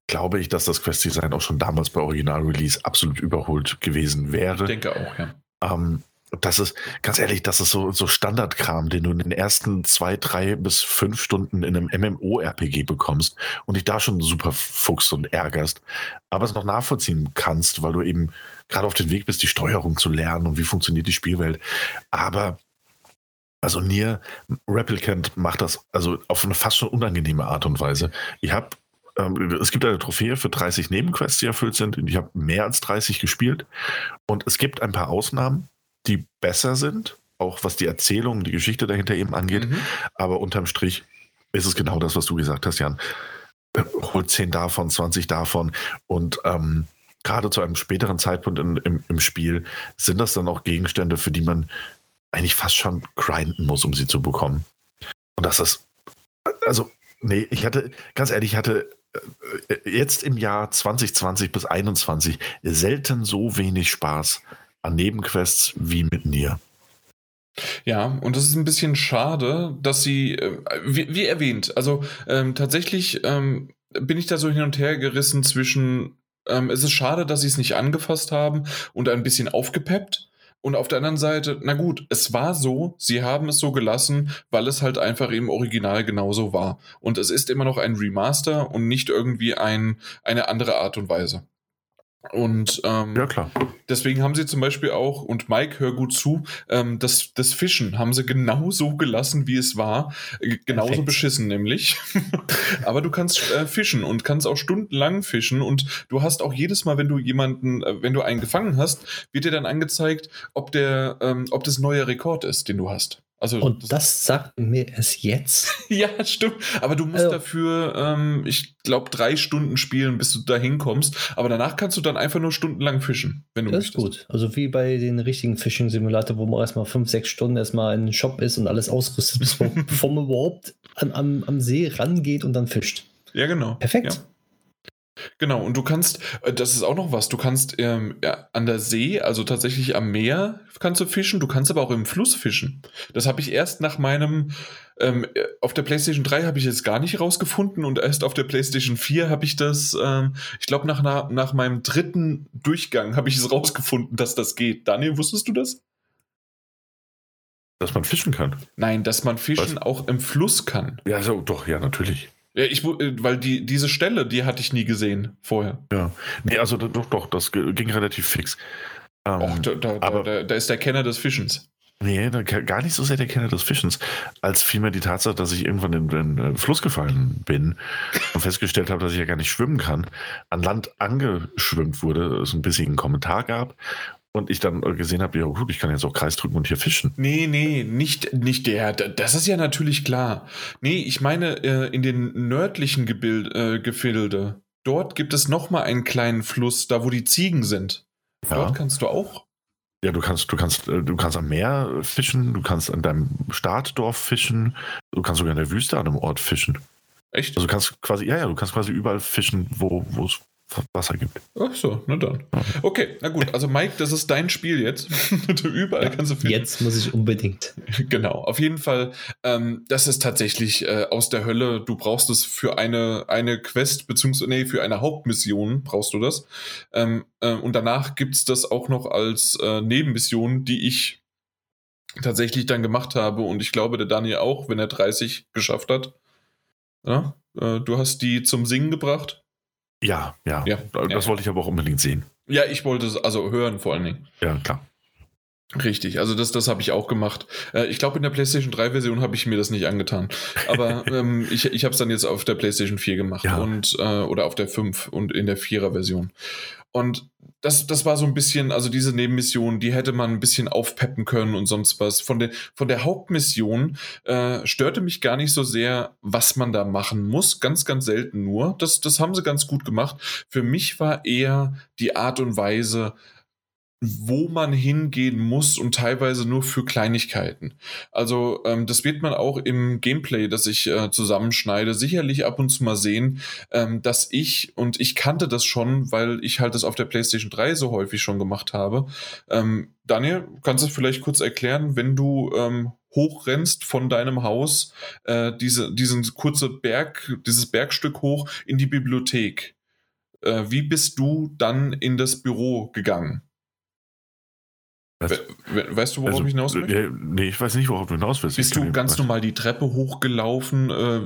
glaube ich, dass das Quest-Design auch schon damals bei Original-Release absolut überholt gewesen wäre. Ich denke auch, ja. Ähm, das ist, ganz ehrlich, das ist so, so Standardkram, den du in den ersten zwei, drei bis fünf Stunden in einem MMO-RPG bekommst und dich da schon super fuchst und ärgerst, aber es noch nachvollziehen kannst, weil du eben gerade auf dem Weg bist, die Steuerung zu lernen und wie funktioniert die Spielwelt. Aber also Nier Replicant macht das also auf eine fast schon unangenehme Art und Weise. Ich habe ähm, es gibt eine Trophäe für 30 Nebenquests, die erfüllt sind. Ich habe mehr als 30 gespielt. Und es gibt ein paar Ausnahmen die besser sind, auch was die Erzählung, die Geschichte dahinter eben angeht. Mhm. Aber unterm Strich ist es genau das, was du gesagt hast, Jan. Holt 10 davon, 20 davon und ähm, gerade zu einem späteren Zeitpunkt in, im, im Spiel sind das dann auch Gegenstände, für die man eigentlich fast schon grinden muss, um sie zu bekommen. Und das ist, also, nee, ich hatte, ganz ehrlich, ich hatte äh, jetzt im Jahr 2020 bis 2021 selten so wenig Spaß an Nebenquests wie mit Nier. Ja, und das ist ein bisschen schade, dass sie, äh, wie, wie, erwähnt, also ähm, tatsächlich ähm, bin ich da so hin und her gerissen zwischen, ähm, es ist schade, dass sie es nicht angefasst haben und ein bisschen aufgepeppt. Und auf der anderen Seite, na gut, es war so, sie haben es so gelassen, weil es halt einfach im Original genauso war. Und es ist immer noch ein Remaster und nicht irgendwie ein, eine andere Art und Weise. Und ähm, ja, klar. deswegen haben sie zum Beispiel auch, und Mike, hör gut zu, ähm, das, das Fischen haben sie genau so gelassen, wie es war. Äh, genauso Perfekt. beschissen nämlich. *laughs* Aber du kannst äh, fischen und kannst auch stundenlang fischen und du hast auch jedes Mal, wenn du jemanden, äh, wenn du einen gefangen hast, wird dir dann angezeigt, ob der, ähm, ob das neuer Rekord ist, den du hast. Also, und das, das sagt mir es jetzt. *laughs* ja, stimmt. Aber du musst also, dafür, ähm, ich glaube, drei Stunden spielen, bis du da hinkommst. Aber danach kannst du dann einfach nur stundenlang fischen, wenn du das möchtest. ist gut. Also wie bei den richtigen Fishing-Simulator, wo man erstmal fünf, sechs Stunden erstmal in den Shop ist und alles ausrüstet, *laughs* bevor man überhaupt an, am, am See rangeht und dann fischt. Ja, genau. Perfekt. Ja. Genau, und du kannst, äh, das ist auch noch was, du kannst ähm, ja, an der See, also tatsächlich am Meer kannst du fischen, du kannst aber auch im Fluss fischen. Das habe ich erst nach meinem, ähm, auf der PlayStation 3 habe ich jetzt gar nicht rausgefunden und erst auf der PlayStation 4 habe ich das, ähm, ich glaube nach, nach meinem dritten Durchgang habe ich es rausgefunden, dass das geht. Daniel, wusstest du das? Dass man fischen kann. Nein, dass man fischen was? auch im Fluss kann. Ja, so, doch, ja, natürlich. Ja, ich, äh, weil die, diese Stelle, die hatte ich nie gesehen vorher. Ja, nee, also doch, doch, das ging relativ fix. Ähm, Och, da, da, aber, da, da, ist der Kenner des Fischens. Nee, gar nicht so sehr der Kenner des Fischens, als vielmehr die Tatsache, dass ich irgendwann in den äh, Fluss gefallen bin und festgestellt habe, dass ich ja gar nicht schwimmen kann, an Land angeschwimmt wurde, es ein bisschen einen Kommentar gab und ich dann gesehen habe, ja gut, ich kann jetzt auch Kreis drücken und hier fischen. Nee, nee, nicht, nicht der. Das ist ja natürlich klar. Nee, ich meine, äh, in den nördlichen Gebild, äh, Gefilde, dort gibt es nochmal einen kleinen Fluss, da wo die Ziegen sind. Ja. Dort kannst du auch. Ja, du kannst, du kannst, äh, du kannst am Meer fischen, du kannst an deinem Startdorf fischen, du kannst sogar in der Wüste an einem Ort fischen. Echt? Also du kannst quasi, ja, ja, du kannst quasi überall fischen, wo es Wasser gibt. Ach so, na dann. Okay, na gut. Also Mike, das ist dein Spiel jetzt. *laughs* Überall kannst du fischen. Jetzt muss ich unbedingt. *laughs* Genau, auf jeden Fall. Ähm, das ist tatsächlich äh, aus der Hölle. Du brauchst es für eine, eine Quest, beziehungsweise nee, für eine Hauptmission brauchst du das. Ähm, äh, und danach gibt es das auch noch als äh, Nebenmission, die ich tatsächlich dann gemacht habe. Und ich glaube, der Daniel auch, wenn er 30 geschafft hat. Ja? Äh, du hast die zum Singen gebracht. Ja, ja. ja das ja. wollte ich aber auch unbedingt sehen. Ja, ich wollte es also hören vor allen Dingen. Ja, klar. Richtig, also das, das habe ich auch gemacht. Äh, ich glaube, in der PlayStation 3 Version habe ich mir das nicht angetan. Aber *laughs* ähm, ich, ich habe es dann jetzt auf der PlayStation 4 gemacht ja. und äh, oder auf der 5 und in der 4er Version. Und das, das war so ein bisschen, also diese Nebenmission, die hätte man ein bisschen aufpeppen können und sonst was. Von der, von der Hauptmission äh, störte mich gar nicht so sehr, was man da machen muss. Ganz, ganz selten nur. Das, das haben sie ganz gut gemacht. Für mich war eher die Art und Weise, wo man hingehen muss und teilweise nur für Kleinigkeiten. Also ähm, das wird man auch im Gameplay, das ich äh, zusammenschneide, sicherlich ab und zu mal sehen, ähm, dass ich, und ich kannte das schon, weil ich halt das auf der PlayStation 3 so häufig schon gemacht habe. Ähm, Daniel, kannst du vielleicht kurz erklären, wenn du ähm, hochrennst von deinem Haus, äh, diese, diesen kurze Berg, dieses Bergstück hoch in die Bibliothek. Äh, wie bist du dann in das Büro gegangen? We weißt du, worauf also, ich hinaus will? Nee, ich weiß nicht, worauf du hinaus willst. Bist du ganz was. normal die Treppe hochgelaufen äh,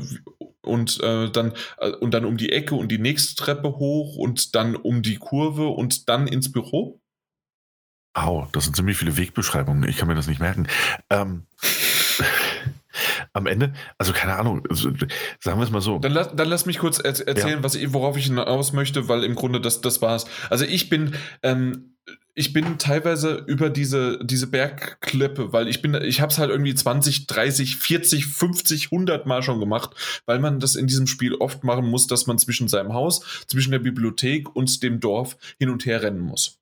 und äh, dann äh, und dann um die Ecke und die nächste Treppe hoch und dann um die Kurve und dann ins Büro? Au, das sind ziemlich viele Wegbeschreibungen. Ich kann mir das nicht merken. Ähm, *laughs* am Ende, also keine Ahnung, also, sagen wir es mal so. Dann lass, dann lass mich kurz er erzählen, ja. was ich, worauf ich hinaus möchte, weil im Grunde das, das war's. Also ich bin ähm, ich bin teilweise über diese, diese Bergklippe, weil ich bin, ich habe es halt irgendwie 20, 30, 40, 50, 100 Mal schon gemacht, weil man das in diesem Spiel oft machen muss, dass man zwischen seinem Haus, zwischen der Bibliothek und dem Dorf hin und her rennen muss.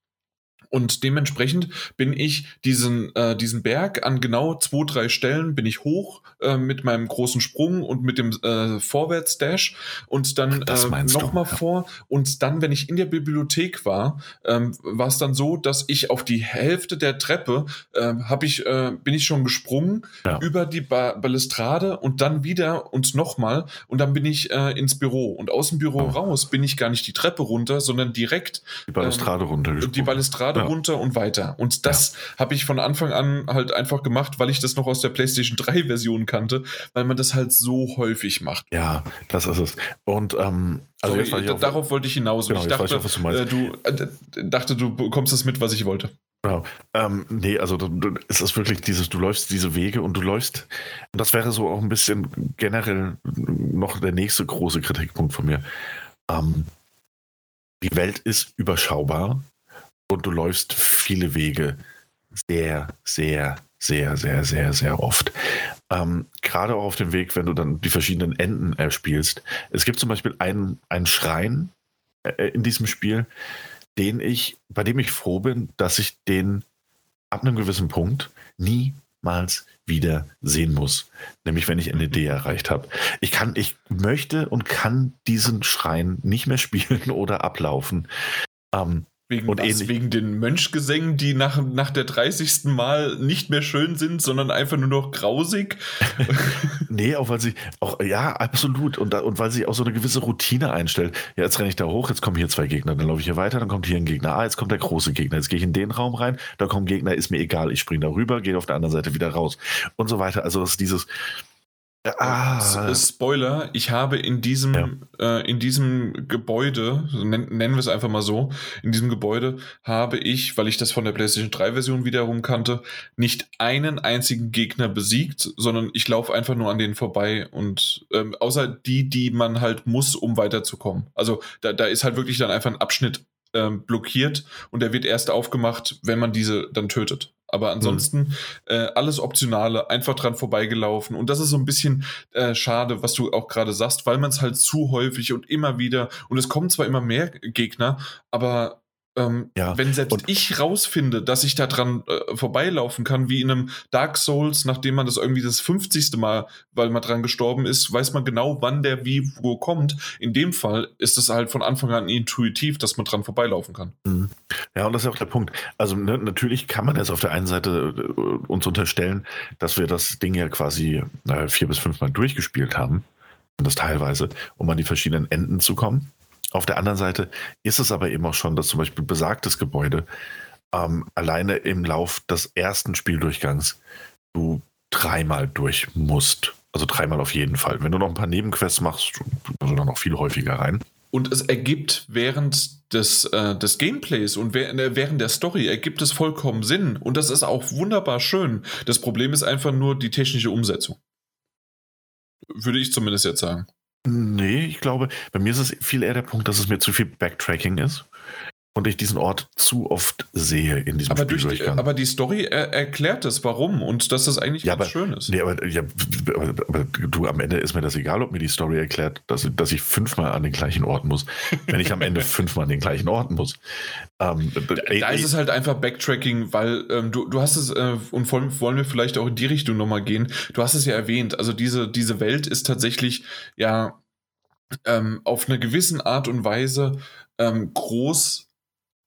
Und dementsprechend bin ich diesen, äh, diesen Berg an genau zwei, drei Stellen bin ich hoch äh, mit meinem großen Sprung und mit dem äh, Vorwärtsdash und dann äh, nochmal ja. vor. Und dann, wenn ich in der Bibliothek war, ähm, war es dann so, dass ich auf die Hälfte der Treppe äh, hab ich, äh, bin ich schon gesprungen ja. über die ba Balustrade und dann wieder und nochmal und dann bin ich äh, ins Büro. Und aus dem Büro oh. raus bin ich gar nicht die Treppe runter, sondern direkt die Balustrade ähm, runter. Die Balustrade gerade ja. runter und weiter. Und das ja. habe ich von Anfang an halt einfach gemacht, weil ich das noch aus der PlayStation 3 *laughs* Version kannte, weil man das halt so häufig macht. Ja, das ist es. Und ähm, also Sorry, jetzt darauf wollte ich hinaus. Genau, ich dachte, ich weiß, äh, du äh, dachte, du bekommst das mit, was ich wollte. Genau. Ähm, nee, also du, du, es ist wirklich dieses, du läufst diese Wege und du läufst, und das wäre so auch ein bisschen generell noch der nächste große Kritikpunkt von mir. Ähm, die Welt ist überschaubar und du läufst viele Wege sehr, sehr, sehr, sehr, sehr, sehr oft. Ähm, Gerade auch auf dem Weg, wenn du dann die verschiedenen Enden erspielst. Es gibt zum Beispiel einen, einen Schrein äh, in diesem Spiel, den ich, bei dem ich froh bin, dass ich den ab einem gewissen Punkt niemals wieder sehen muss. Nämlich wenn ich Ende D erreicht habe. Ich kann, ich möchte und kann diesen Schrein nicht mehr spielen *laughs* oder ablaufen. Ähm, Wegen, und was, wegen den Mönchgesängen, die nach, nach der 30. Mal nicht mehr schön sind, sondern einfach nur noch grausig. *laughs* nee, auch weil sie, auch, ja, absolut. Und, und weil sie auch so eine gewisse Routine einstellt. Ja, jetzt renne ich da hoch, jetzt kommen hier zwei Gegner, dann laufe ich hier weiter, dann kommt hier ein Gegner. Ah, jetzt kommt der große Gegner. Jetzt gehe ich in den Raum rein, da kommen Gegner, ist mir egal. Ich springe da rüber, gehe auf der anderen Seite wieder raus. Und so weiter. Also, das ist dieses, Ah. Spoiler, ich habe in diesem, ja. äh, in diesem Gebäude, nennen, wir es einfach mal so, in diesem Gebäude habe ich, weil ich das von der PlayStation 3 Version wiederum kannte, nicht einen einzigen Gegner besiegt, sondern ich laufe einfach nur an denen vorbei und ähm, außer die, die man halt muss, um weiterzukommen. Also da, da ist halt wirklich dann einfach ein Abschnitt ähm, blockiert und der wird erst aufgemacht, wenn man diese dann tötet. Aber ansonsten mhm. äh, alles Optionale, einfach dran vorbeigelaufen. Und das ist so ein bisschen äh, schade, was du auch gerade sagst, weil man es halt zu häufig und immer wieder, und es kommen zwar immer mehr Gegner, aber ähm, ja. Wenn selbst und ich rausfinde, dass ich da dran äh, vorbeilaufen kann, wie in einem Dark Souls, nachdem man das irgendwie das 50. Mal, weil man dran gestorben ist, weiß man genau, wann der wie wo kommt. In dem Fall ist es halt von Anfang an intuitiv, dass man dran vorbeilaufen kann. Mhm. Ja, und das ist auch der Punkt. Also ne, natürlich kann man jetzt auf der einen Seite äh, uns unterstellen, dass wir das Ding ja quasi äh, vier bis fünf Mal durchgespielt haben. Und das teilweise, um an die verschiedenen Enden zu kommen. Auf der anderen Seite ist es aber eben auch schon, dass zum Beispiel besagtes Gebäude ähm, alleine im Lauf des ersten Spieldurchgangs du dreimal durch musst. Also dreimal auf jeden Fall. Wenn du noch ein paar Nebenquests machst, also dann noch viel häufiger rein. Und es ergibt während des, äh, des Gameplays und äh, während der Story ergibt es vollkommen Sinn. Und das ist auch wunderbar schön. Das Problem ist einfach nur die technische Umsetzung. Würde ich zumindest jetzt sagen. Nee, ich glaube, bei mir ist es viel eher der Punkt, dass es mir zu viel Backtracking ist und ich diesen Ort zu oft sehe in diesem aber Spiel. Die, aber die Story er, erklärt es, warum und dass das eigentlich ja, ganz aber, schön ist. Nee, aber, ja, aber, aber, du, am Ende ist mir das egal, ob mir die Story erklärt, dass, dass ich fünfmal an den gleichen Ort muss, wenn ich am Ende *laughs* fünfmal an den gleichen Ort muss. Ähm, da, da ist es halt einfach Backtracking, weil ähm, du, du hast es, äh, und wollen wir vielleicht auch in die Richtung nochmal gehen, du hast es ja erwähnt, also diese, diese Welt ist tatsächlich ja ähm, auf eine gewisse Art und Weise ähm, groß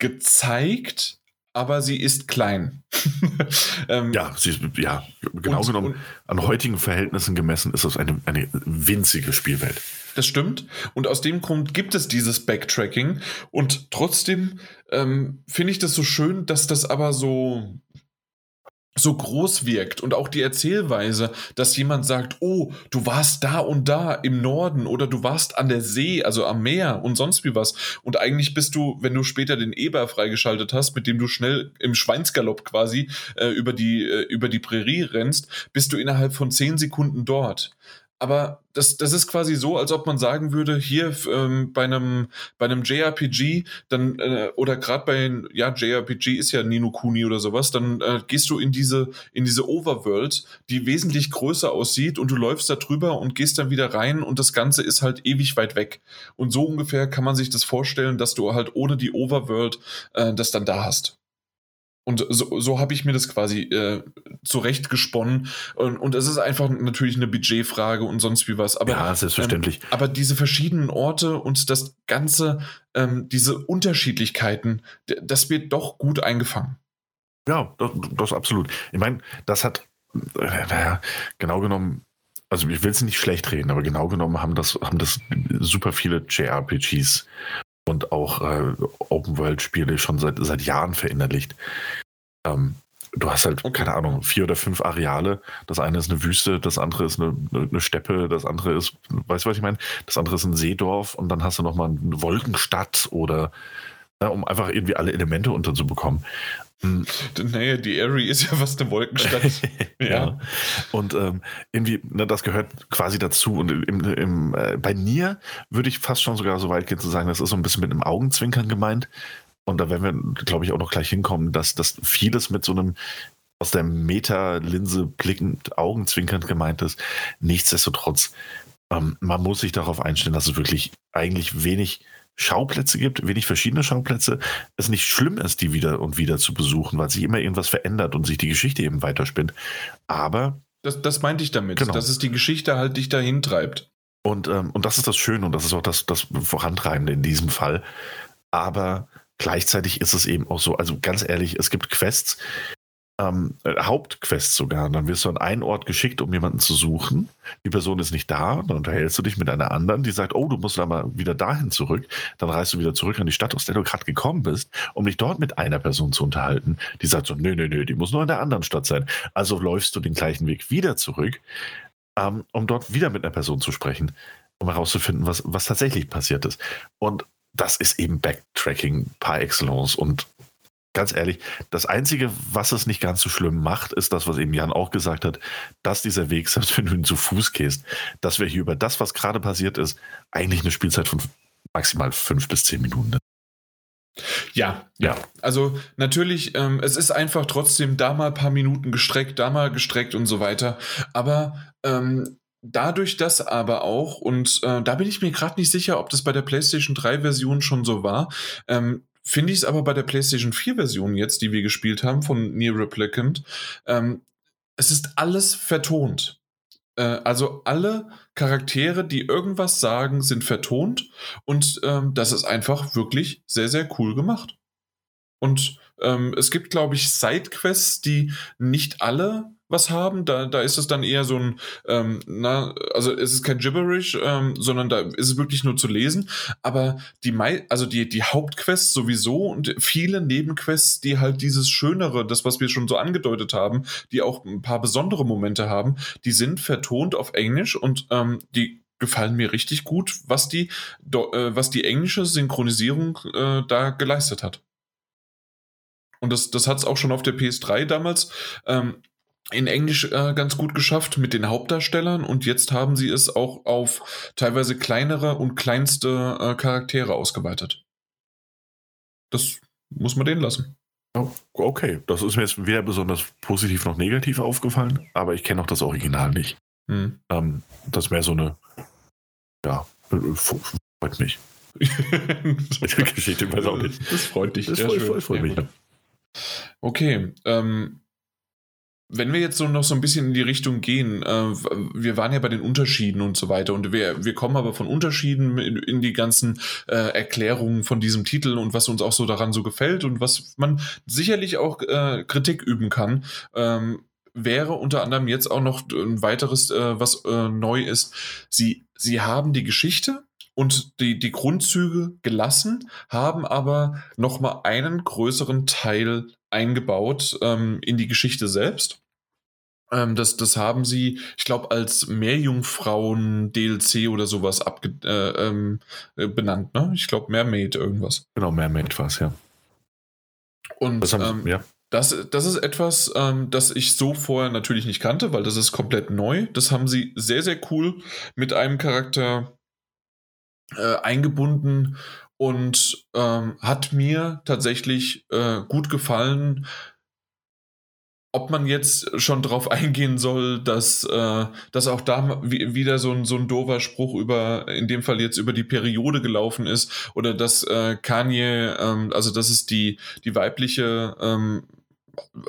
gezeigt, aber sie ist klein. *laughs* ähm, ja, sie ist, ja, genau und, genommen, an heutigen Verhältnissen gemessen ist das eine, eine winzige Spielwelt. Das stimmt. Und aus dem Grund gibt es dieses Backtracking. Und trotzdem ähm, finde ich das so schön, dass das aber so so groß wirkt und auch die Erzählweise, dass jemand sagt, oh, du warst da und da im Norden oder du warst an der See, also am Meer und sonst wie was. Und eigentlich bist du, wenn du später den Eber freigeschaltet hast, mit dem du schnell im Schweinsgalopp quasi äh, über, die, äh, über die Prärie rennst, bist du innerhalb von zehn Sekunden dort. Aber das, das ist quasi so, als ob man sagen würde, hier ähm, bei einem bei einem JRPG, dann äh, oder gerade bei ja JRPG ist ja Nino Kuni oder sowas, dann äh, gehst du in diese in diese Overworld, die wesentlich größer aussieht und du läufst da drüber und gehst dann wieder rein und das Ganze ist halt ewig weit weg. Und so ungefähr kann man sich das vorstellen, dass du halt ohne die Overworld äh, das dann da hast. Und so, so habe ich mir das quasi äh, zurechtgesponnen. Und, und es ist einfach natürlich eine Budgetfrage und sonst wie was. Aber, ja, selbstverständlich. Ähm, aber diese verschiedenen Orte und das Ganze, ähm, diese Unterschiedlichkeiten, das wird doch gut eingefangen. Ja, das, das absolut. Ich meine, das hat, äh, naja, genau genommen, also ich will es nicht schlecht reden, aber genau genommen haben das, haben das super viele JRPGs und auch äh, Open-World-Spiele schon seit, seit Jahren verinnerlicht. Ähm, du hast halt, keine Ahnung, vier oder fünf Areale. Das eine ist eine Wüste, das andere ist eine, eine Steppe, das andere ist, weißt du, was ich meine? Das andere ist ein Seedorf und dann hast du nochmal eine Wolkenstadt oder ja, um einfach irgendwie alle Elemente unterzubekommen. Naja, die Airy ist ja fast eine Wolkenstadt. *laughs* ja. ja. Und ähm, irgendwie, ne, das gehört quasi dazu. Und im, im, äh, bei Nier würde ich fast schon sogar so weit gehen zu sagen, das ist so ein bisschen mit einem Augenzwinkern gemeint. Und da werden wir, glaube ich, auch noch gleich hinkommen, dass das vieles mit so einem aus der Meta-Linse blickend augenzwinkernd gemeint ist. Nichtsdestotrotz, ähm, man muss sich darauf einstellen, dass es wirklich eigentlich wenig Schauplätze gibt, wenig verschiedene Schauplätze, es nicht schlimm ist, die wieder und wieder zu besuchen, weil sich immer irgendwas verändert und sich die Geschichte eben weiterspinnt. Aber. Das, das meinte ich damit, genau. dass es die Geschichte halt dich dahin treibt. Und, ähm, und das ist das Schöne und das ist auch das, das Vorantreibende in diesem Fall. Aber gleichzeitig ist es eben auch so, also ganz ehrlich, es gibt Quests, ähm, äh, Hauptquest sogar. Dann wirst du an einen Ort geschickt, um jemanden zu suchen. Die Person ist nicht da. Dann unterhältst du dich mit einer anderen, die sagt, oh, du musst mal wieder dahin zurück. Dann reist du wieder zurück an die Stadt, aus der du gerade gekommen bist, um dich dort mit einer Person zu unterhalten. Die sagt so, nö, nö, nö, die muss nur in der anderen Stadt sein. Also läufst du den gleichen Weg wieder zurück, ähm, um dort wieder mit einer Person zu sprechen, um herauszufinden, was, was tatsächlich passiert ist. Und das ist eben Backtracking par excellence und ganz ehrlich, das Einzige, was es nicht ganz so schlimm macht, ist das, was eben Jan auch gesagt hat, dass dieser Weg, *laughs* selbst wenn du ihn zu Fuß gehst, dass wir hier über das, was gerade passiert ist, eigentlich eine Spielzeit von maximal fünf bis zehn Minuten. Ja, ja. Also natürlich, ähm, es ist einfach trotzdem da mal ein paar Minuten gestreckt, da mal gestreckt und so weiter. Aber ähm, dadurch das aber auch, und äh, da bin ich mir gerade nicht sicher, ob das bei der PlayStation 3 Version schon so war, ähm, finde ich es aber bei der PlayStation 4 Version jetzt, die wir gespielt haben von Near Replicant, ähm, es ist alles vertont. Äh, also alle Charaktere, die irgendwas sagen, sind vertont und ähm, das ist einfach wirklich sehr, sehr cool gemacht. Und ähm, es gibt, glaube ich, Sidequests, die nicht alle was haben. Da, da ist es dann eher so ein, ähm, na, also es ist kein Gibberish, ähm, sondern da ist es wirklich nur zu lesen. Aber die Mai also die, die Hauptquests sowieso und viele Nebenquests, die halt dieses Schönere, das, was wir schon so angedeutet haben, die auch ein paar besondere Momente haben, die sind vertont auf Englisch und ähm, die gefallen mir richtig gut, was die, äh, was die englische Synchronisierung äh, da geleistet hat. Und das, das hat es auch schon auf der PS3 damals ähm, in Englisch äh, ganz gut geschafft mit den Hauptdarstellern und jetzt haben sie es auch auf teilweise kleinere und kleinste äh, Charaktere ausgeweitet. Das muss man denen lassen. Oh, okay, das ist mir jetzt weder besonders positiv noch negativ aufgefallen, aber ich kenne auch das Original nicht. Hm. Ähm, das wäre so eine, ja, freut mich. *laughs* Geschichte weiß auch nicht. Das freut dich. Das freut, freut, freut mich. Okay, ähm, wenn wir jetzt so noch so ein bisschen in die Richtung gehen, äh, wir waren ja bei den Unterschieden und so weiter und wir, wir kommen aber von Unterschieden in, in die ganzen äh, Erklärungen von diesem Titel und was uns auch so daran so gefällt und was man sicherlich auch äh, Kritik üben kann. Ähm, wäre unter anderem jetzt auch noch ein weiteres, äh, was äh, neu ist. Sie, sie haben die Geschichte und die, die Grundzüge gelassen, haben aber nochmal einen größeren Teil eingebaut ähm, in die Geschichte selbst. Ähm, das, das haben sie, ich glaube, als Meerjungfrauen-DLC oder sowas abge äh, ähm, äh, benannt, ne? Ich glaube, Mermaid irgendwas. Genau, Mermaid war es, ja. Und das, haben, ähm, ja. das, das ist etwas, ähm, das ich so vorher natürlich nicht kannte, weil das ist komplett neu. Das haben sie sehr, sehr cool mit einem Charakter äh, eingebunden und ähm, hat mir tatsächlich äh, gut gefallen. Ob man jetzt schon drauf *laughs* eingehen soll, dass, äh, dass auch da wieder so ein, so ein doofer Spruch über, in dem Fall jetzt über die Periode gelaufen ist, oder dass äh, Kanye, ähm, also das ist die, die weibliche ähm,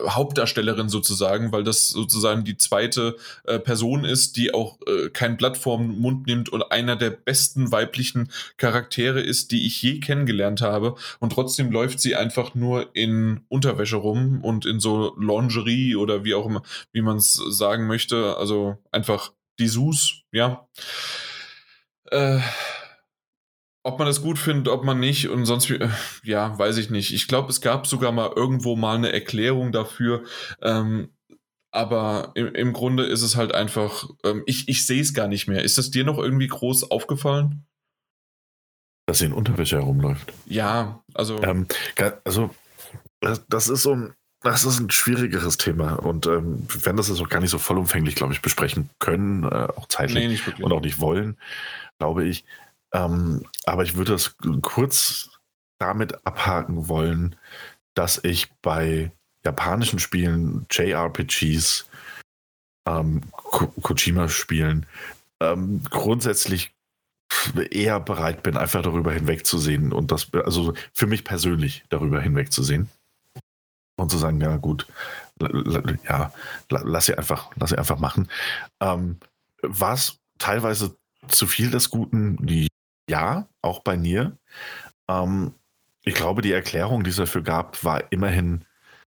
Hauptdarstellerin sozusagen, weil das sozusagen die zweite äh, Person ist, die auch äh, kein Blatt vorm Mund nimmt und einer der besten weiblichen Charaktere ist, die ich je kennengelernt habe. Und trotzdem läuft sie einfach nur in Unterwäsche rum und in so Lingerie oder wie auch immer, wie man es sagen möchte. Also einfach die Sus, ja. Äh, ob man das gut findet, ob man nicht und sonst, äh, ja, weiß ich nicht. Ich glaube, es gab sogar mal irgendwo mal eine Erklärung dafür. Ähm, aber im, im, Grunde ist es halt einfach, ähm, ich, ich sehe es gar nicht mehr. Ist das dir noch irgendwie groß aufgefallen? Dass sie in Unterwäsche herumläuft. Ja, also. Ähm, also, das ist so ein, das ist ein schwierigeres Thema und ähm, wir werden das jetzt auch gar nicht so vollumfänglich, glaube ich, besprechen können, äh, auch zeitlich nee, und auch nicht wollen, glaube ich. Ähm, aber ich würde das kurz damit abhaken wollen, dass ich bei japanischen Spielen, JRPGs, ähm, Kojima-Spielen, ähm, grundsätzlich eher bereit bin, einfach darüber hinwegzusehen und das, also für mich persönlich darüber hinwegzusehen und zu sagen, ja gut, ja, lass sie einfach, lass sie einfach machen. Ähm, War es teilweise zu viel des Guten? Ja, auch bei mir. Ähm, ich glaube, die Erklärung, die es dafür gab, war immerhin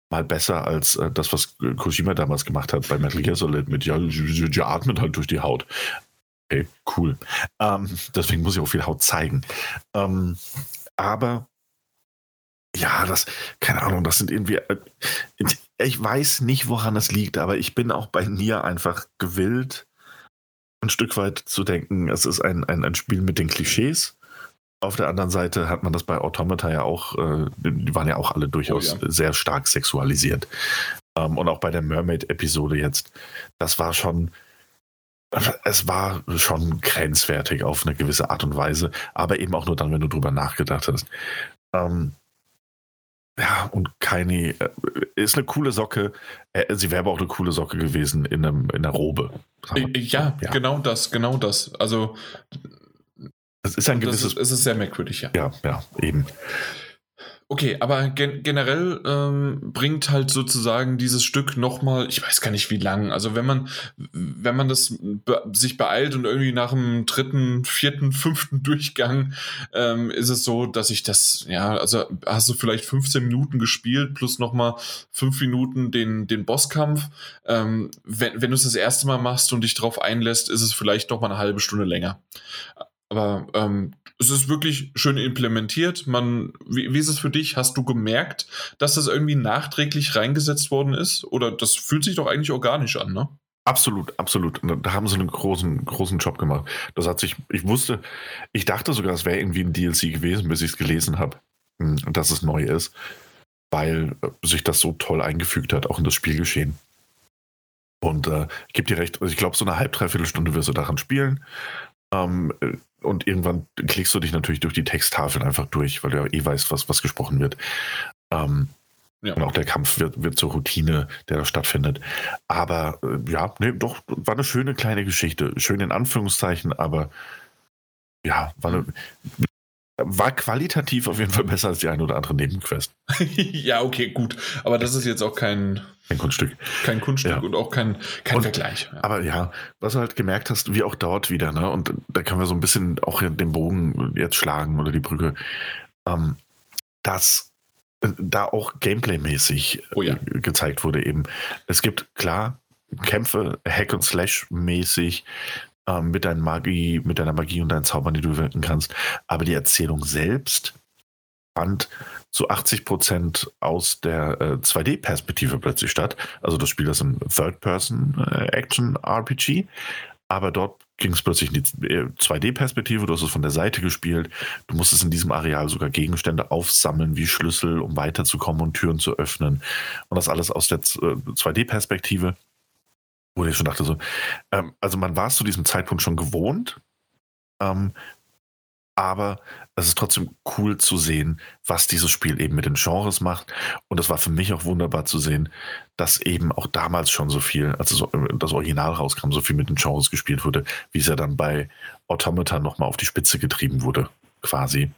mal besser als äh, das, was Kojima damals gemacht hat bei Metal Gear Solid mit, ja, die atmet halt durch die Haut. Okay, cool. Ähm, deswegen muss ich auch viel Haut zeigen. Ähm, aber ja, das, keine Ahnung, das sind irgendwie, äh, ich weiß nicht, woran es liegt, aber ich bin auch bei Nier einfach gewillt, ein Stück weit zu denken, es ist ein, ein, ein Spiel mit den Klischees. Auf der anderen Seite hat man das bei Automata ja auch, äh, die waren ja auch alle durchaus oh, ja. sehr stark sexualisiert. Ähm, und auch bei der Mermaid-Episode jetzt, das war schon, es war schon grenzwertig auf eine gewisse Art und Weise, aber eben auch nur dann, wenn du drüber nachgedacht hast. Ähm, ja, und keine äh, ist eine coole Socke. Äh, sie wäre aber auch eine coole Socke gewesen in, einem, in einer Robe. Ja, ja, genau das, genau das. Also es ist ein gewisses. Ist, es ist sehr merkwürdig, ja. Ja, ja, eben. Okay, aber gen generell ähm, bringt halt sozusagen dieses Stück nochmal, ich weiß gar nicht wie lang, also wenn man, wenn man das be sich beeilt und irgendwie nach dem dritten, vierten, fünften Durchgang ähm, ist es so, dass ich das, ja, also hast du vielleicht 15 Minuten gespielt plus nochmal fünf Minuten den, den Bosskampf. Ähm, wenn wenn du es das erste Mal machst und dich darauf einlässt, ist es vielleicht nochmal eine halbe Stunde länger. Aber ähm, es ist wirklich schön implementiert. Man, wie, wie, ist es für dich? Hast du gemerkt, dass das irgendwie nachträglich reingesetzt worden ist? Oder das fühlt sich doch eigentlich organisch an, ne? Absolut, absolut. Da haben sie einen großen, großen Job gemacht. Das hat sich, ich wusste, ich dachte sogar, es wäre irgendwie ein DLC gewesen, bis ich es gelesen habe, hm, dass es neu ist, weil äh, sich das so toll eingefügt hat, auch in das Spielgeschehen. Und äh, ich gebe dir recht, also ich glaube, so eine halb, dreiviertel Stunde wirst du daran spielen. Ähm, und irgendwann klickst du dich natürlich durch die Texttafeln einfach durch, weil du ja eh weißt, was, was gesprochen wird. Ähm, ja. Und auch der Kampf wird, wird zur Routine, der da stattfindet. Aber äh, ja, nee, doch, war eine schöne kleine Geschichte. Schön in Anführungszeichen, aber ja, war eine, war qualitativ auf jeden Fall besser als die eine oder andere Nebenquest. *laughs* ja, okay, gut. Aber das ist jetzt auch kein, kein Kunststück. Kein Kunststück ja. und auch kein, kein und, Vergleich. Ja. Aber ja, was du halt gemerkt hast, wie auch dort wieder, ne? Und da können wir so ein bisschen auch den Bogen jetzt schlagen oder die Brücke, ähm, dass äh, da auch Gameplay-mäßig oh ja. Äh, gezeigt wurde eben. Es gibt klar Kämpfe, Hack und Slash mäßig, ähm, mit, deiner Magie, mit deiner Magie und deinen Zaubern, die du wirken kannst. Aber die Erzählung selbst fand zu 80 Prozent aus der äh, 2D-Perspektive plötzlich statt. Also das Spiel ist ein Third-Person-Action-RPG, äh, aber dort ging es plötzlich in die 2D-Perspektive, äh, du hast es von der Seite gespielt, du musstest in diesem Areal sogar Gegenstände aufsammeln wie Schlüssel, um weiterzukommen und Türen zu öffnen. Und das alles aus der 2D-Perspektive. Wo ich schon dachte, so, ähm, also man war es zu diesem Zeitpunkt schon gewohnt, ähm, aber es ist trotzdem cool zu sehen, was dieses Spiel eben mit den Genres macht. Und es war für mich auch wunderbar zu sehen, dass eben auch damals schon so viel, als äh, das Original rauskam, so viel mit den Genres gespielt wurde, wie es ja dann bei Automata nochmal auf die Spitze getrieben wurde, quasi.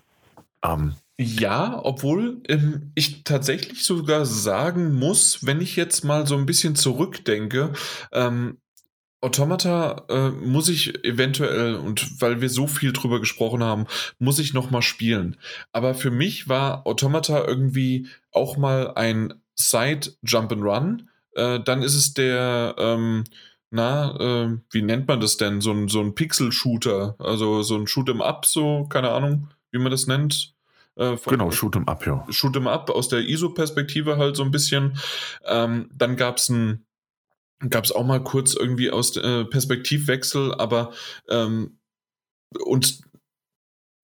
Ähm, ja, obwohl ähm, ich tatsächlich sogar sagen muss, wenn ich jetzt mal so ein bisschen zurückdenke, ähm, Automata äh, muss ich eventuell, und weil wir so viel drüber gesprochen haben, muss ich noch mal spielen. Aber für mich war Automata irgendwie auch mal ein Side Jump and Run. Äh, dann ist es der, ähm, na, äh, wie nennt man das denn? So ein, so ein Pixel-Shooter, also so ein Shoot'em Up, so, keine Ahnung, wie man das nennt. Äh, genau, Shoot'em Up, ja. Shoot'em Up aus der ISO-Perspektive halt so ein bisschen. Ähm, dann gab es ein gab es auch mal kurz irgendwie aus äh, Perspektivwechsel, aber ähm, und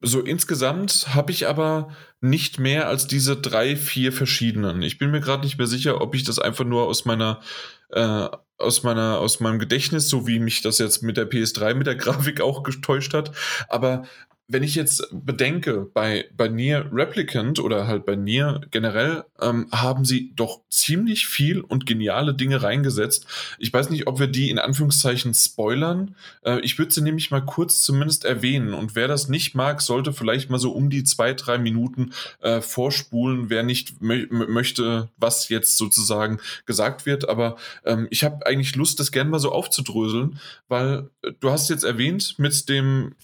so insgesamt habe ich aber nicht mehr als diese drei, vier verschiedenen. Ich bin mir gerade nicht mehr sicher, ob ich das einfach nur aus meiner äh, aus meiner aus meinem Gedächtnis, so wie mich das jetzt mit der PS3 mit der Grafik auch getäuscht hat, aber wenn ich jetzt bedenke, bei, bei Nier Replicant oder halt bei Nier generell, ähm, haben sie doch ziemlich viel und geniale Dinge reingesetzt. Ich weiß nicht, ob wir die in Anführungszeichen spoilern. Äh, ich würde sie nämlich mal kurz zumindest erwähnen. Und wer das nicht mag, sollte vielleicht mal so um die zwei, drei Minuten äh, vorspulen, wer nicht mö möchte, was jetzt sozusagen gesagt wird. Aber ähm, ich habe eigentlich Lust, das gerne mal so aufzudröseln, weil äh, du hast jetzt erwähnt mit dem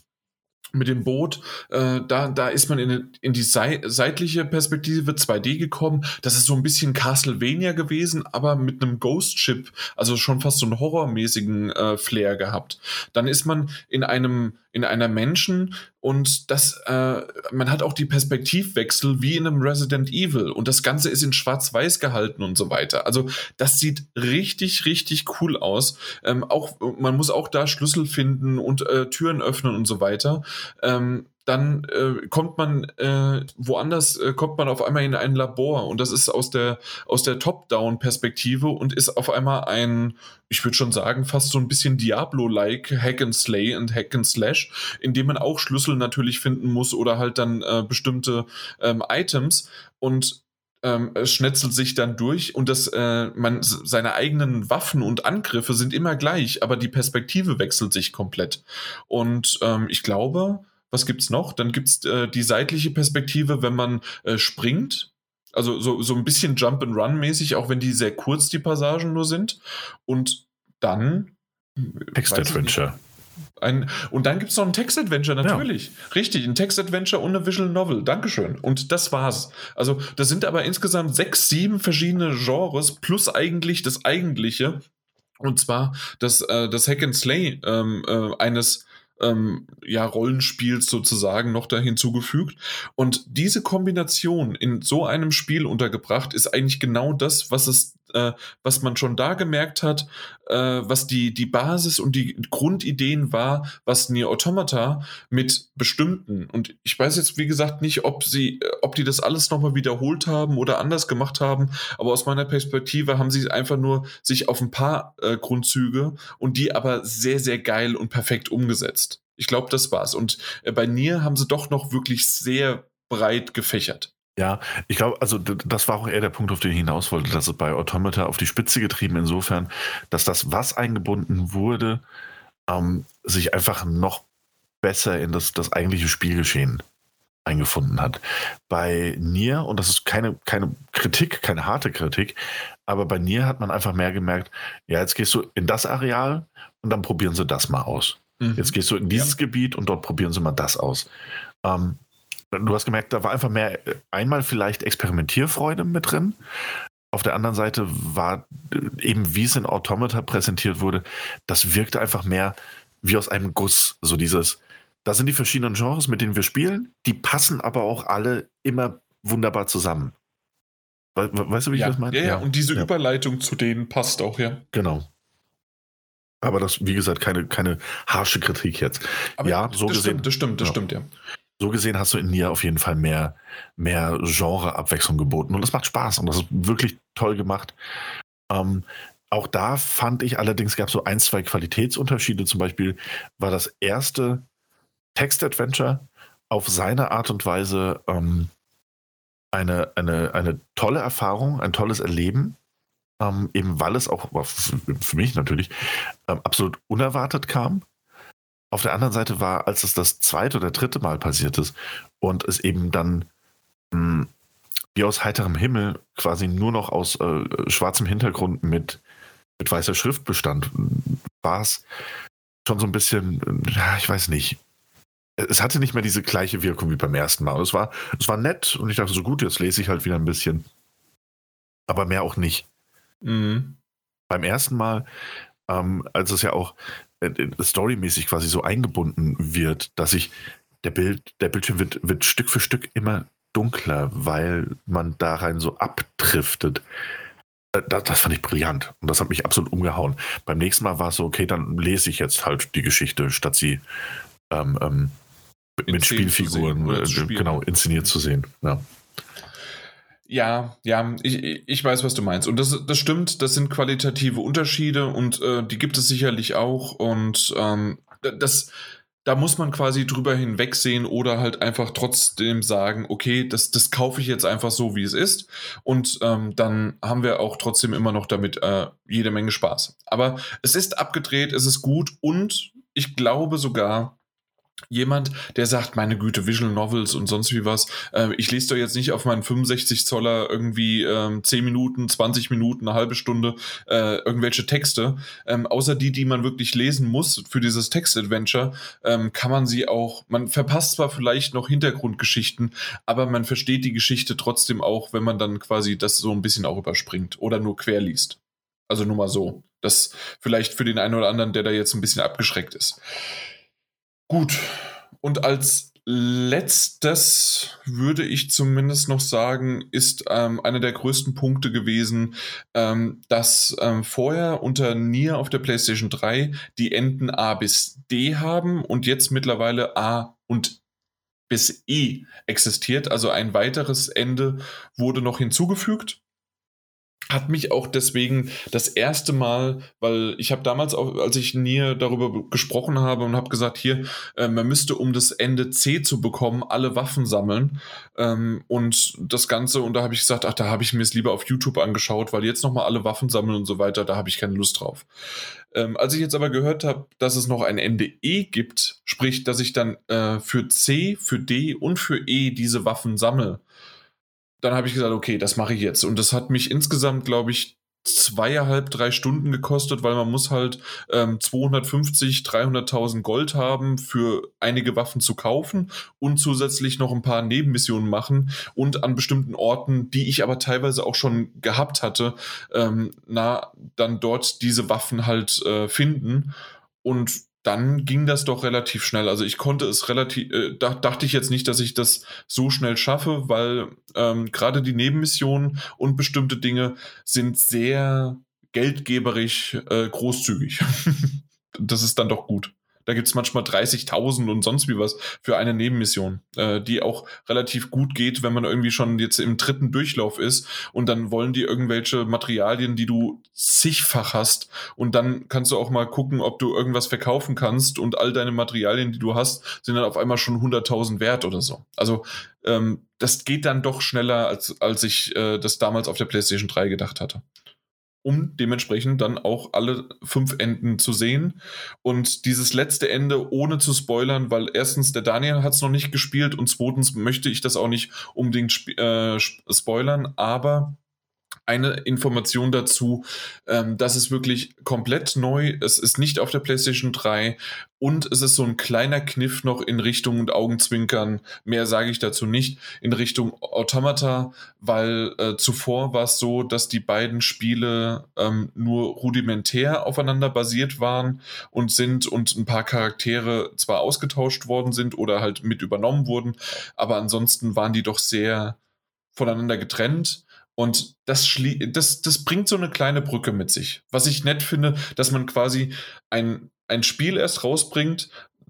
mit dem Boot, äh, da, da ist man in, in die sei, seitliche Perspektive 2D gekommen. Das ist so ein bisschen Castlevania gewesen, aber mit einem Ghost Ship, also schon fast so einen horrormäßigen äh, Flair gehabt. Dann ist man in einem in einer Menschen und das, äh, man hat auch die Perspektivwechsel wie in einem Resident Evil und das Ganze ist in Schwarz-Weiß gehalten und so weiter. Also das sieht richtig, richtig cool aus. Ähm, auch man muss auch da Schlüssel finden und äh, Türen öffnen und so weiter. Ähm, dann äh, kommt man äh, woanders, äh, kommt man auf einmal in ein Labor und das ist aus der, aus der Top-Down-Perspektive und ist auf einmal ein, ich würde schon sagen, fast so ein bisschen Diablo-like Hack and Slay und Hack and Slash, in dem man auch Schlüssel natürlich finden muss oder halt dann äh, bestimmte ähm, Items und ähm, schnetzelt sich dann durch und das, äh, man, seine eigenen Waffen und Angriffe sind immer gleich, aber die Perspektive wechselt sich komplett. Und ähm, ich glaube, was gibt's noch? Dann gibt's äh, die seitliche Perspektive, wenn man äh, springt. Also so, so ein bisschen Jump and Run mäßig, auch wenn die sehr kurz die Passagen nur sind. Und dann Text-Adventure. Ein, und dann gibt es noch ein Text-Adventure, natürlich. Ja. Richtig, ein Text-Adventure und eine Visual Novel. Dankeschön. Und das war's. Also, das sind aber insgesamt sechs, sieben verschiedene Genres plus eigentlich das Eigentliche. Und zwar das, äh, das Hack and Slay ähm, äh, eines ähm, ja, Rollenspiels sozusagen noch da hinzugefügt. Und diese Kombination in so einem Spiel untergebracht ist eigentlich genau das, was es äh, was man schon da gemerkt hat, äh, was die, die Basis und die Grundideen war, was Nier Automata mit bestimmten, und ich weiß jetzt, wie gesagt, nicht, ob sie, äh, ob die das alles nochmal wiederholt haben oder anders gemacht haben, aber aus meiner Perspektive haben sie einfach nur sich auf ein paar äh, Grundzüge und die aber sehr, sehr geil und perfekt umgesetzt. Ich glaube, das war's. Und äh, bei Nier haben sie doch noch wirklich sehr breit gefächert. Ja, ich glaube, also das war auch eher der Punkt, auf den ich hinaus wollte, dass es bei Automata auf die Spitze getrieben insofern, dass das, was eingebunden wurde, ähm, sich einfach noch besser in das, das eigentliche Spielgeschehen eingefunden hat. Bei Nier, und das ist keine, keine Kritik, keine harte Kritik, aber bei Nier hat man einfach mehr gemerkt, ja, jetzt gehst du in das Areal und dann probieren sie das mal aus. Mhm. Jetzt gehst du in dieses ja. Gebiet und dort probieren sie mal das aus. Ähm, du hast gemerkt, da war einfach mehr, einmal vielleicht Experimentierfreude mit drin. Auf der anderen Seite war äh, eben, wie es in Automata präsentiert wurde, das wirkte einfach mehr wie aus einem Guss. So dieses, da sind die verschiedenen Genres, mit denen wir spielen, die passen aber auch alle immer wunderbar zusammen. weißt du, wie ja. ich das meine? Ja, ja, und diese ja. Überleitung zu denen passt auch, ja. Genau. Aber das, wie gesagt, keine, keine harsche Kritik jetzt. Aber ja, so das gesehen. Stimmt, das stimmt, das ja. stimmt, ja so gesehen hast du in Nier auf jeden Fall mehr, mehr Genre-Abwechslung geboten. Und das macht Spaß und das ist wirklich toll gemacht. Ähm, auch da fand ich allerdings, gab es so ein, zwei Qualitätsunterschiede. Zum Beispiel war das erste Text-Adventure auf seine Art und Weise ähm, eine, eine, eine tolle Erfahrung, ein tolles Erleben. Ähm, eben weil es auch für mich natürlich ähm, absolut unerwartet kam. Auf der anderen Seite war, als es das zweite oder dritte Mal passiert ist und es eben dann mh, hm, wie aus heiterem Himmel quasi nur noch aus äh, schwarzem Hintergrund mit, mit weißer Schrift bestand, war es schon so ein bisschen, ja, ich weiß nicht. Es hatte nicht mehr diese gleiche Wirkung wie beim ersten Mal. Es war, es war nett und ich dachte so gut, jetzt lese ich halt wieder ein bisschen. Aber mehr auch nicht. Mhm. Beim ersten Mal, ähm, als es ja auch storymäßig quasi so eingebunden wird, dass ich der Bild, der Bildschirm wird, wird Stück für Stück immer dunkler, weil man da rein so abdriftet. Äh, das, das, fand ich brillant und das hat mich absolut umgehauen. Beim nächsten Mal war es so, okay, dann lese ich jetzt halt die Geschichte, statt sie ähm, ähm, mit Spielfiguren äh, genau inszeniert zu sehen. Ja. Ja, ja, ich, ich weiß, was du meinst. Und das, das stimmt, das sind qualitative Unterschiede und äh, die gibt es sicherlich auch. Und ähm, das, da muss man quasi drüber hinwegsehen oder halt einfach trotzdem sagen, okay, das, das kaufe ich jetzt einfach so, wie es ist. Und ähm, dann haben wir auch trotzdem immer noch damit äh, jede Menge Spaß. Aber es ist abgedreht, es ist gut und ich glaube sogar, jemand, der sagt, meine Güte, Visual Novels und sonst wie was, äh, ich lese doch jetzt nicht auf meinen 65 Zoller irgendwie ähm, 10 Minuten, 20 Minuten, eine halbe Stunde äh, irgendwelche Texte. Ähm, außer die, die man wirklich lesen muss für dieses Text-Adventure, ähm, kann man sie auch, man verpasst zwar vielleicht noch Hintergrundgeschichten, aber man versteht die Geschichte trotzdem auch, wenn man dann quasi das so ein bisschen auch überspringt oder nur quer liest. Also nur mal so. Das vielleicht für den einen oder anderen, der da jetzt ein bisschen abgeschreckt ist. Gut. Und als letztes würde ich zumindest noch sagen, ist ähm, einer der größten Punkte gewesen, ähm, dass ähm, vorher unter Nier auf der PlayStation 3 die Enden A bis D haben und jetzt mittlerweile A und bis E existiert. Also ein weiteres Ende wurde noch hinzugefügt. Hat mich auch deswegen das erste Mal, weil ich habe damals auch, als ich Nier darüber gesprochen habe und habe gesagt, hier, äh, man müsste, um das Ende C zu bekommen, alle Waffen sammeln ähm, und das Ganze, und da habe ich gesagt, ach, da habe ich mir es lieber auf YouTube angeschaut, weil jetzt nochmal alle Waffen sammeln und so weiter, da habe ich keine Lust drauf. Ähm, als ich jetzt aber gehört habe, dass es noch ein Ende E gibt, sprich, dass ich dann äh, für C, für D und für E diese Waffen sammle, dann habe ich gesagt, okay, das mache ich jetzt. Und das hat mich insgesamt, glaube ich, zweieinhalb, drei Stunden gekostet, weil man muss halt ähm, 250, 300.000 Gold haben für einige Waffen zu kaufen und zusätzlich noch ein paar Nebenmissionen machen und an bestimmten Orten, die ich aber teilweise auch schon gehabt hatte, ähm, na, dann dort diese Waffen halt äh, finden und dann ging das doch relativ schnell. Also ich konnte es relativ, äh, da, dachte ich jetzt nicht, dass ich das so schnell schaffe, weil ähm, gerade die Nebenmissionen und bestimmte Dinge sind sehr geldgeberisch äh, großzügig. *laughs* das ist dann doch gut. Da gibt es manchmal 30.000 und sonst wie was für eine Nebenmission, äh, die auch relativ gut geht, wenn man irgendwie schon jetzt im dritten Durchlauf ist und dann wollen die irgendwelche Materialien, die du zigfach hast und dann kannst du auch mal gucken, ob du irgendwas verkaufen kannst und all deine Materialien, die du hast, sind dann auf einmal schon 100.000 wert oder so. Also ähm, das geht dann doch schneller, als, als ich äh, das damals auf der PlayStation 3 gedacht hatte um dementsprechend dann auch alle fünf Enden zu sehen. Und dieses letzte Ende ohne zu spoilern, weil erstens der Daniel hat es noch nicht gespielt und zweitens möchte ich das auch nicht unbedingt äh, spoilern, aber eine Information dazu, ähm, das ist wirklich komplett neu. Es ist nicht auf der PlayStation 3 und es ist so ein kleiner Kniff noch in Richtung und Augenzwinkern. Mehr sage ich dazu nicht. In Richtung Automata, weil äh, zuvor war es so, dass die beiden Spiele ähm, nur rudimentär aufeinander basiert waren und sind und ein paar Charaktere zwar ausgetauscht worden sind oder halt mit übernommen wurden, aber ansonsten waren die doch sehr voneinander getrennt und das, das, das bringt so eine kleine Brücke mit sich. Was ich nett finde, dass man quasi ein, ein Spiel erst rausbringt,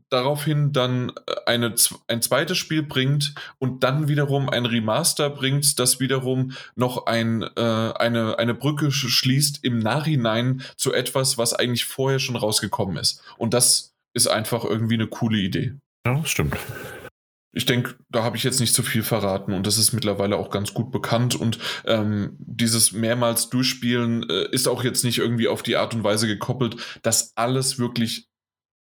daraufhin dann äh, eine, ein zweites Spiel bringt und dann wiederum ein Remaster bringt, das wiederum noch ein, äh, eine, eine Brücke schließt im Nachhinein zu etwas, was eigentlich vorher schon rausgekommen ist. Und das ist einfach irgendwie eine coole Idee. Ja, stimmt ich denke, da habe ich jetzt nicht zu viel verraten und das ist mittlerweile auch ganz gut bekannt und ähm, dieses mehrmals durchspielen äh, ist auch jetzt nicht irgendwie auf die Art und Weise gekoppelt, dass alles wirklich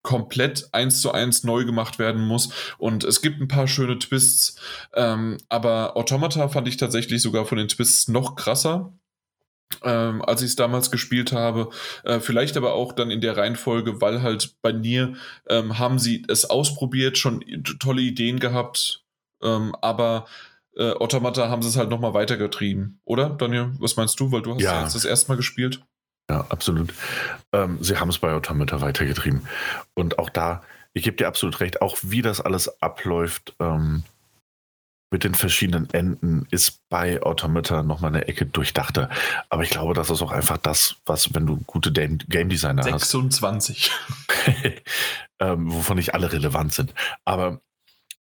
komplett eins zu eins neu gemacht werden muss und es gibt ein paar schöne Twists, ähm, aber Automata fand ich tatsächlich sogar von den Twists noch krasser ähm, als ich es damals gespielt habe. Äh, vielleicht aber auch dann in der Reihenfolge, weil halt bei Nier ähm, haben sie es ausprobiert, schon tolle Ideen gehabt, ähm, aber äh, Automata haben sie es halt nochmal weitergetrieben, oder Daniel? Was meinst du? Weil du hast ja, jetzt das erste Mal gespielt. Ja, absolut. Ähm, sie haben es bei Automata weitergetrieben. Und auch da, ich gebe dir absolut recht, auch wie das alles abläuft, ähm, mit den verschiedenen Enden ist bei Automata nochmal eine Ecke durchdachter. Aber ich glaube, das ist auch einfach das, was, wenn du gute Game Designer 26. hast. *laughs* ähm, wovon nicht alle relevant sind. Aber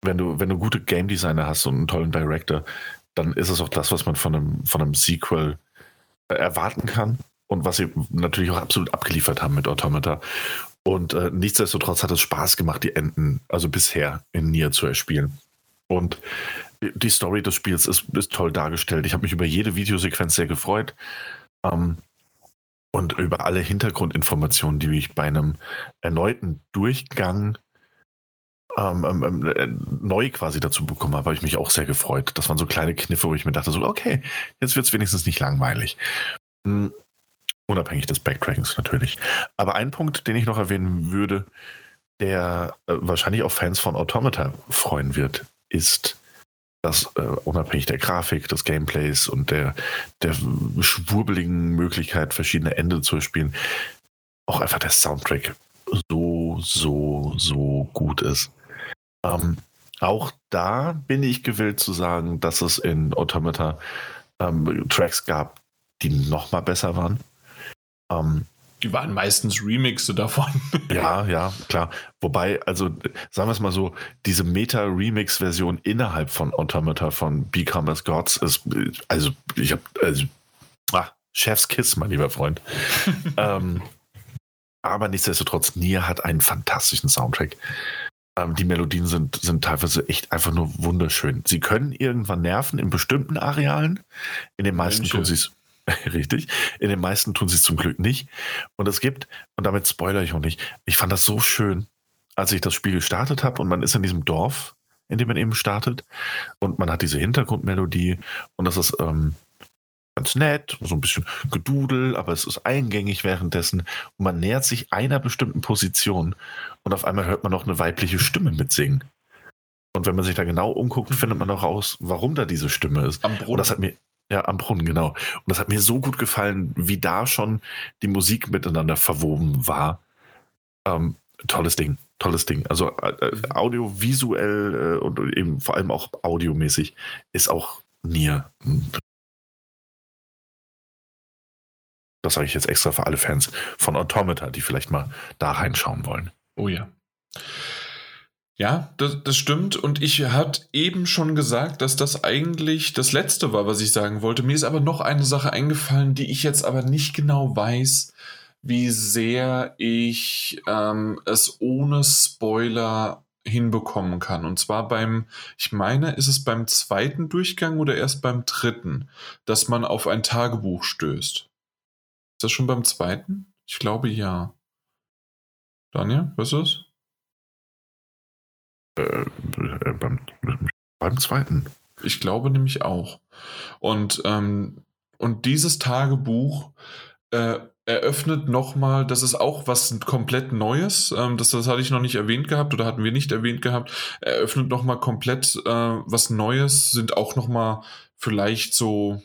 wenn du, wenn du gute Game Designer hast und einen tollen Director, dann ist es auch das, was man von einem, von einem Sequel erwarten kann. Und was sie natürlich auch absolut abgeliefert haben mit Automata. Und äh, nichtsdestotrotz hat es Spaß gemacht, die Enden, also bisher in Nier zu erspielen. Und die Story des Spiels ist, ist toll dargestellt. Ich habe mich über jede Videosequenz sehr gefreut. Ähm, und über alle Hintergrundinformationen, die ich bei einem erneuten Durchgang ähm, ähm, ähm äh, neu quasi dazu bekommen habe, habe ich mich auch sehr gefreut. Das waren so kleine Kniffe, wo ich mir dachte, so, okay, jetzt wird es wenigstens nicht langweilig. Mhm. Unabhängig des Backtrackings natürlich. Aber ein Punkt, den ich noch erwähnen würde, der äh, wahrscheinlich auch Fans von Automata freuen wird, ist dass äh, unabhängig der Grafik, des Gameplays und der, der schwurbeligen Möglichkeit, verschiedene Enden zu spielen, auch einfach der Soundtrack so, so, so gut ist. Ähm, auch da bin ich gewillt zu sagen, dass es in Automata ähm, Tracks gab, die noch mal besser waren. Ähm, die waren meistens Remixe davon. *laughs* ja, ja, klar. Wobei, also sagen wir es mal so, diese Meta-Remix-Version innerhalb von Automata von Become as Gods ist, also ich habe, also, ah, Chefskiss, mein lieber Freund. *laughs* ähm, aber nichtsdestotrotz, Nier hat einen fantastischen Soundtrack. Ähm, die Melodien sind, sind teilweise echt einfach nur wunderschön. Sie können irgendwann nerven in bestimmten Arealen. In den meisten Mensch. tun sie es *laughs* Richtig. In den meisten tun sie es zum Glück nicht. Und es gibt, und damit spoilere ich auch nicht, ich fand das so schön, als ich das Spiel gestartet habe und man ist in diesem Dorf, in dem man eben startet, und man hat diese Hintergrundmelodie und das ist ähm, ganz nett, so ein bisschen gedudel, aber es ist eingängig währenddessen und man nähert sich einer bestimmten Position und auf einmal hört man noch eine weibliche Stimme mitsingen. Und wenn man sich da genau umguckt, findet man auch raus, warum da diese Stimme ist. Am Und das hat mir, ja, am Brunnen, genau. Und das hat mir so gut gefallen, wie da schon die Musik miteinander verwoben war. Ähm, tolles Ding, tolles Ding. Also äh, äh mhm. audiovisuell äh, und eben vor allem auch audiomäßig ist auch Nier. Das sage ich jetzt extra für alle Fans von Automata, die vielleicht mal da reinschauen wollen. Oh ja. Ja, das, das stimmt. Und ich hatte eben schon gesagt, dass das eigentlich das Letzte war, was ich sagen wollte. Mir ist aber noch eine Sache eingefallen, die ich jetzt aber nicht genau weiß, wie sehr ich ähm, es ohne Spoiler hinbekommen kann. Und zwar beim, ich meine, ist es beim zweiten Durchgang oder erst beim dritten, dass man auf ein Tagebuch stößt. Ist das schon beim zweiten? Ich glaube ja. Daniel, was ist es? Äh, äh, beim, beim zweiten. Ich glaube nämlich auch. Und, ähm, und dieses Tagebuch äh, eröffnet nochmal, das ist auch was komplett Neues, ähm, das, das hatte ich noch nicht erwähnt gehabt oder hatten wir nicht erwähnt gehabt, eröffnet nochmal komplett äh, was Neues, sind auch nochmal vielleicht so,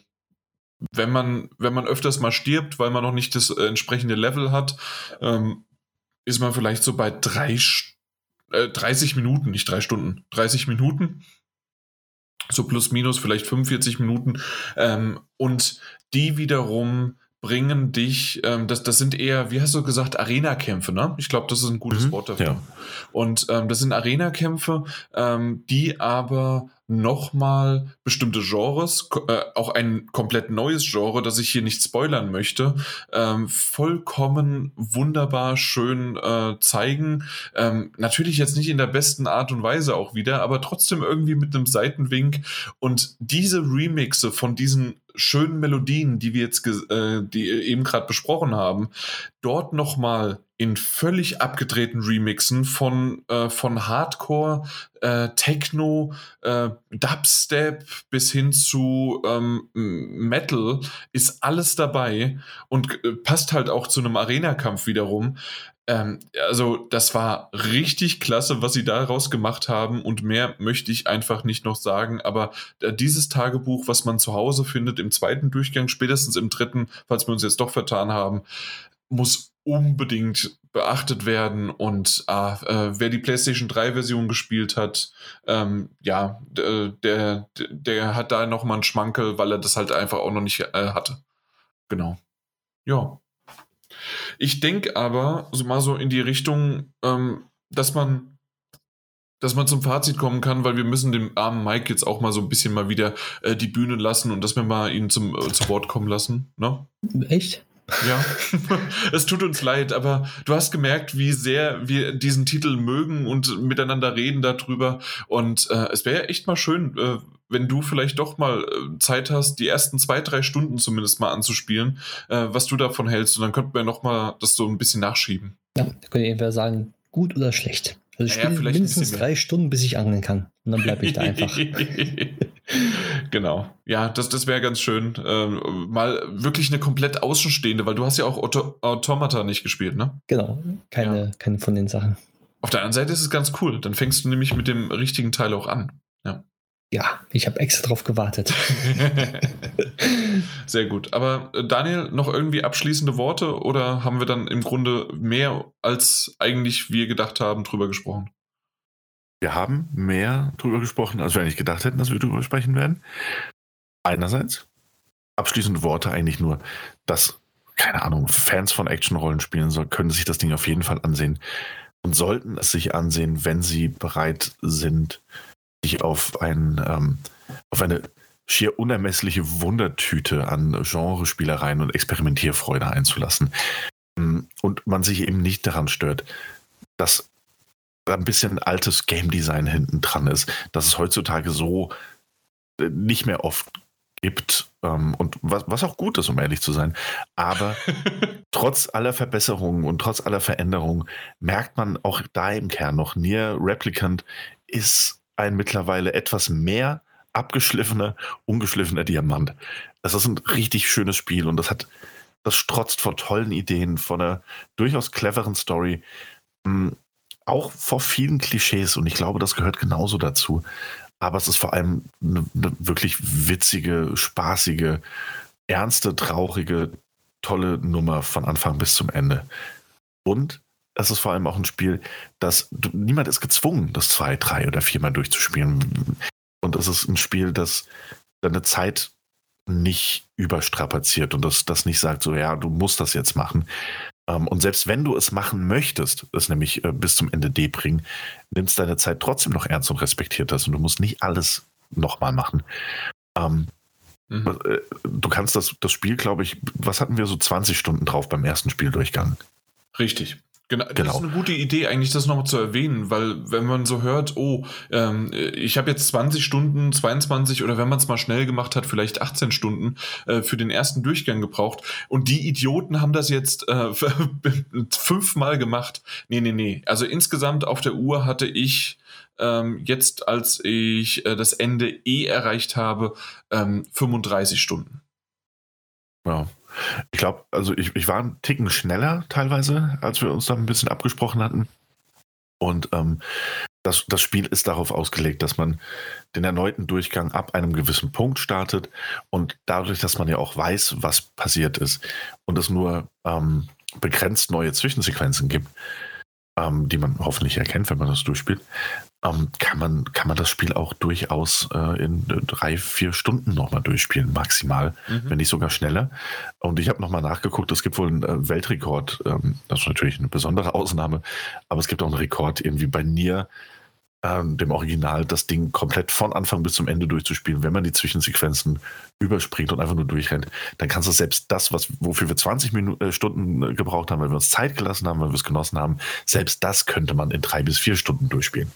wenn man, wenn man öfters mal stirbt, weil man noch nicht das äh, entsprechende Level hat, ähm, ist man vielleicht so bei drei Stunden äh, 30 Minuten, nicht drei Stunden, 30 Minuten. So plus minus vielleicht 45 Minuten. Ähm, und die wiederum bringen dich, ähm, das, das sind eher, wie hast du gesagt, Arena-Kämpfe, ne? Ich glaube, das ist ein gutes mhm, Wort dafür. Ja. Und ähm, das sind Arena-Kämpfe, ähm, die aber nochmal bestimmte Genres, äh, auch ein komplett neues Genre, das ich hier nicht spoilern möchte, ähm, vollkommen wunderbar schön äh, zeigen. Ähm, natürlich jetzt nicht in der besten Art und Weise auch wieder, aber trotzdem irgendwie mit einem Seitenwink. Und diese Remixe von diesen schönen Melodien, die wir jetzt äh, die eben gerade besprochen haben, dort nochmal in völlig abgedrehten Remixen von, äh, von Hardcore, äh, Techno, äh, Dubstep bis hin zu ähm, Metal ist alles dabei und äh, passt halt auch zu einem Arena-Kampf wiederum. Ähm, also das war richtig klasse, was sie daraus gemacht haben und mehr möchte ich einfach nicht noch sagen. Aber äh, dieses Tagebuch, was man zu Hause findet im zweiten Durchgang, spätestens im dritten, falls wir uns jetzt doch vertan haben, muss unbedingt beachtet werden. Und ah, äh, wer die PlayStation 3 Version gespielt hat, ähm, ja, der, der hat da nochmal einen Schmankel, weil er das halt einfach auch noch nicht äh, hatte. Genau. Ja. Ich denke aber so mal so in die Richtung, ähm, dass man dass man zum Fazit kommen kann, weil wir müssen dem armen Mike jetzt auch mal so ein bisschen mal wieder äh, die Bühne lassen und dass wir mal ihn zum äh, zu Wort kommen lassen. Ne? Echt? Ja, *laughs* es tut uns leid, aber du hast gemerkt, wie sehr wir diesen Titel mögen und miteinander reden darüber. Und äh, es wäre echt mal schön, äh, wenn du vielleicht doch mal äh, Zeit hast, die ersten zwei, drei Stunden zumindest mal anzuspielen, äh, was du davon hältst. Und dann könnten wir noch mal das so ein bisschen nachschieben. Ja, da könnt ihr entweder sagen, gut oder schlecht. Also ich naja, spiele mindestens drei Stunden, bis ich angeln kann. Und dann bleibe ich da einfach. *laughs* genau. Ja, das, das wäre ganz schön. Ähm, mal wirklich eine komplett Außenstehende, weil du hast ja auch Auto Automata nicht gespielt, ne? Genau. Keine, ja. keine von den Sachen. Auf der anderen Seite ist es ganz cool. Dann fängst du nämlich mit dem richtigen Teil auch an. Ja. Ich habe extra drauf gewartet. *laughs* Sehr gut. Aber äh, Daniel, noch irgendwie abschließende Worte oder haben wir dann im Grunde mehr als eigentlich wir gedacht haben drüber gesprochen? Wir haben mehr drüber gesprochen, als wir eigentlich gedacht hätten, dass wir drüber sprechen werden. Einerseits abschließende Worte eigentlich nur, dass, keine Ahnung, Fans von Action-Rollenspielen können sich das Ding auf jeden Fall ansehen und sollten es sich ansehen, wenn sie bereit sind, sich auf, ein, ähm, auf eine schier unermessliche Wundertüte an Genrespielereien und Experimentierfreude einzulassen. Mm, und man sich eben nicht daran stört, dass da ein bisschen altes Game Design hinten dran ist, dass es heutzutage so äh, nicht mehr oft gibt ähm, und was, was auch gut ist, um ehrlich zu sein. Aber *laughs* trotz aller Verbesserungen und trotz aller Veränderungen merkt man auch da im Kern noch, Nier Replicant ist ein mittlerweile etwas mehr abgeschliffener, ungeschliffener Diamant. Das ist ein richtig schönes Spiel und das hat, das strotzt vor tollen Ideen, von einer durchaus cleveren Story, hm, auch vor vielen Klischees und ich glaube, das gehört genauso dazu. Aber es ist vor allem eine, eine wirklich witzige, spaßige, ernste, traurige, tolle Nummer von Anfang bis zum Ende. Und es ist vor allem auch ein Spiel, das niemand ist gezwungen, das zwei, drei oder viermal durchzuspielen. Und es ist ein Spiel, das deine Zeit nicht überstrapaziert und das, das nicht sagt, so ja, du musst das jetzt machen. Ähm, und selbst wenn du es machen möchtest, es nämlich äh, bis zum Ende D bringen, nimmst deine Zeit trotzdem noch ernst und respektiert das und du musst nicht alles nochmal machen. Ähm, mhm. Äh, du kannst das, das Spiel, glaube ich, was hatten wir so 20 Stunden drauf beim ersten Spieldurchgang? Richtig. Genau, das genau. ist eine gute Idee, eigentlich das nochmal zu erwähnen, weil wenn man so hört, oh, ähm, ich habe jetzt 20 Stunden, 22 oder wenn man es mal schnell gemacht hat, vielleicht 18 Stunden äh, für den ersten Durchgang gebraucht und die Idioten haben das jetzt äh, *laughs* fünfmal gemacht. Nee, nee, nee. Also insgesamt auf der Uhr hatte ich ähm, jetzt, als ich äh, das Ende eh erreicht habe, ähm, 35 Stunden. Ja. Ich glaube, also ich, ich war einen Ticken schneller teilweise, als wir uns da ein bisschen abgesprochen hatten. Und ähm, das, das Spiel ist darauf ausgelegt, dass man den erneuten Durchgang ab einem gewissen Punkt startet und dadurch, dass man ja auch weiß, was passiert ist und es nur ähm, begrenzt neue Zwischensequenzen gibt, ähm, die man hoffentlich erkennt, wenn man das durchspielt, ähm, kann, man, kann man das Spiel auch durchaus äh, in drei, vier Stunden nochmal durchspielen, maximal, mhm. wenn nicht sogar schneller. Und ich habe nochmal nachgeguckt, es gibt wohl einen äh, Weltrekord, ähm, das ist natürlich eine besondere Ausnahme, aber es gibt auch einen Rekord irgendwie bei Nier ähm, dem Original das Ding komplett von Anfang bis zum Ende durchzuspielen, wenn man die Zwischensequenzen überspringt und einfach nur durchrennt, dann kannst du selbst das, was, wofür wir 20 Minuten, äh, Stunden äh, gebraucht haben, weil wir uns Zeit gelassen haben, weil wir es genossen haben, selbst das könnte man in drei bis vier Stunden durchspielen.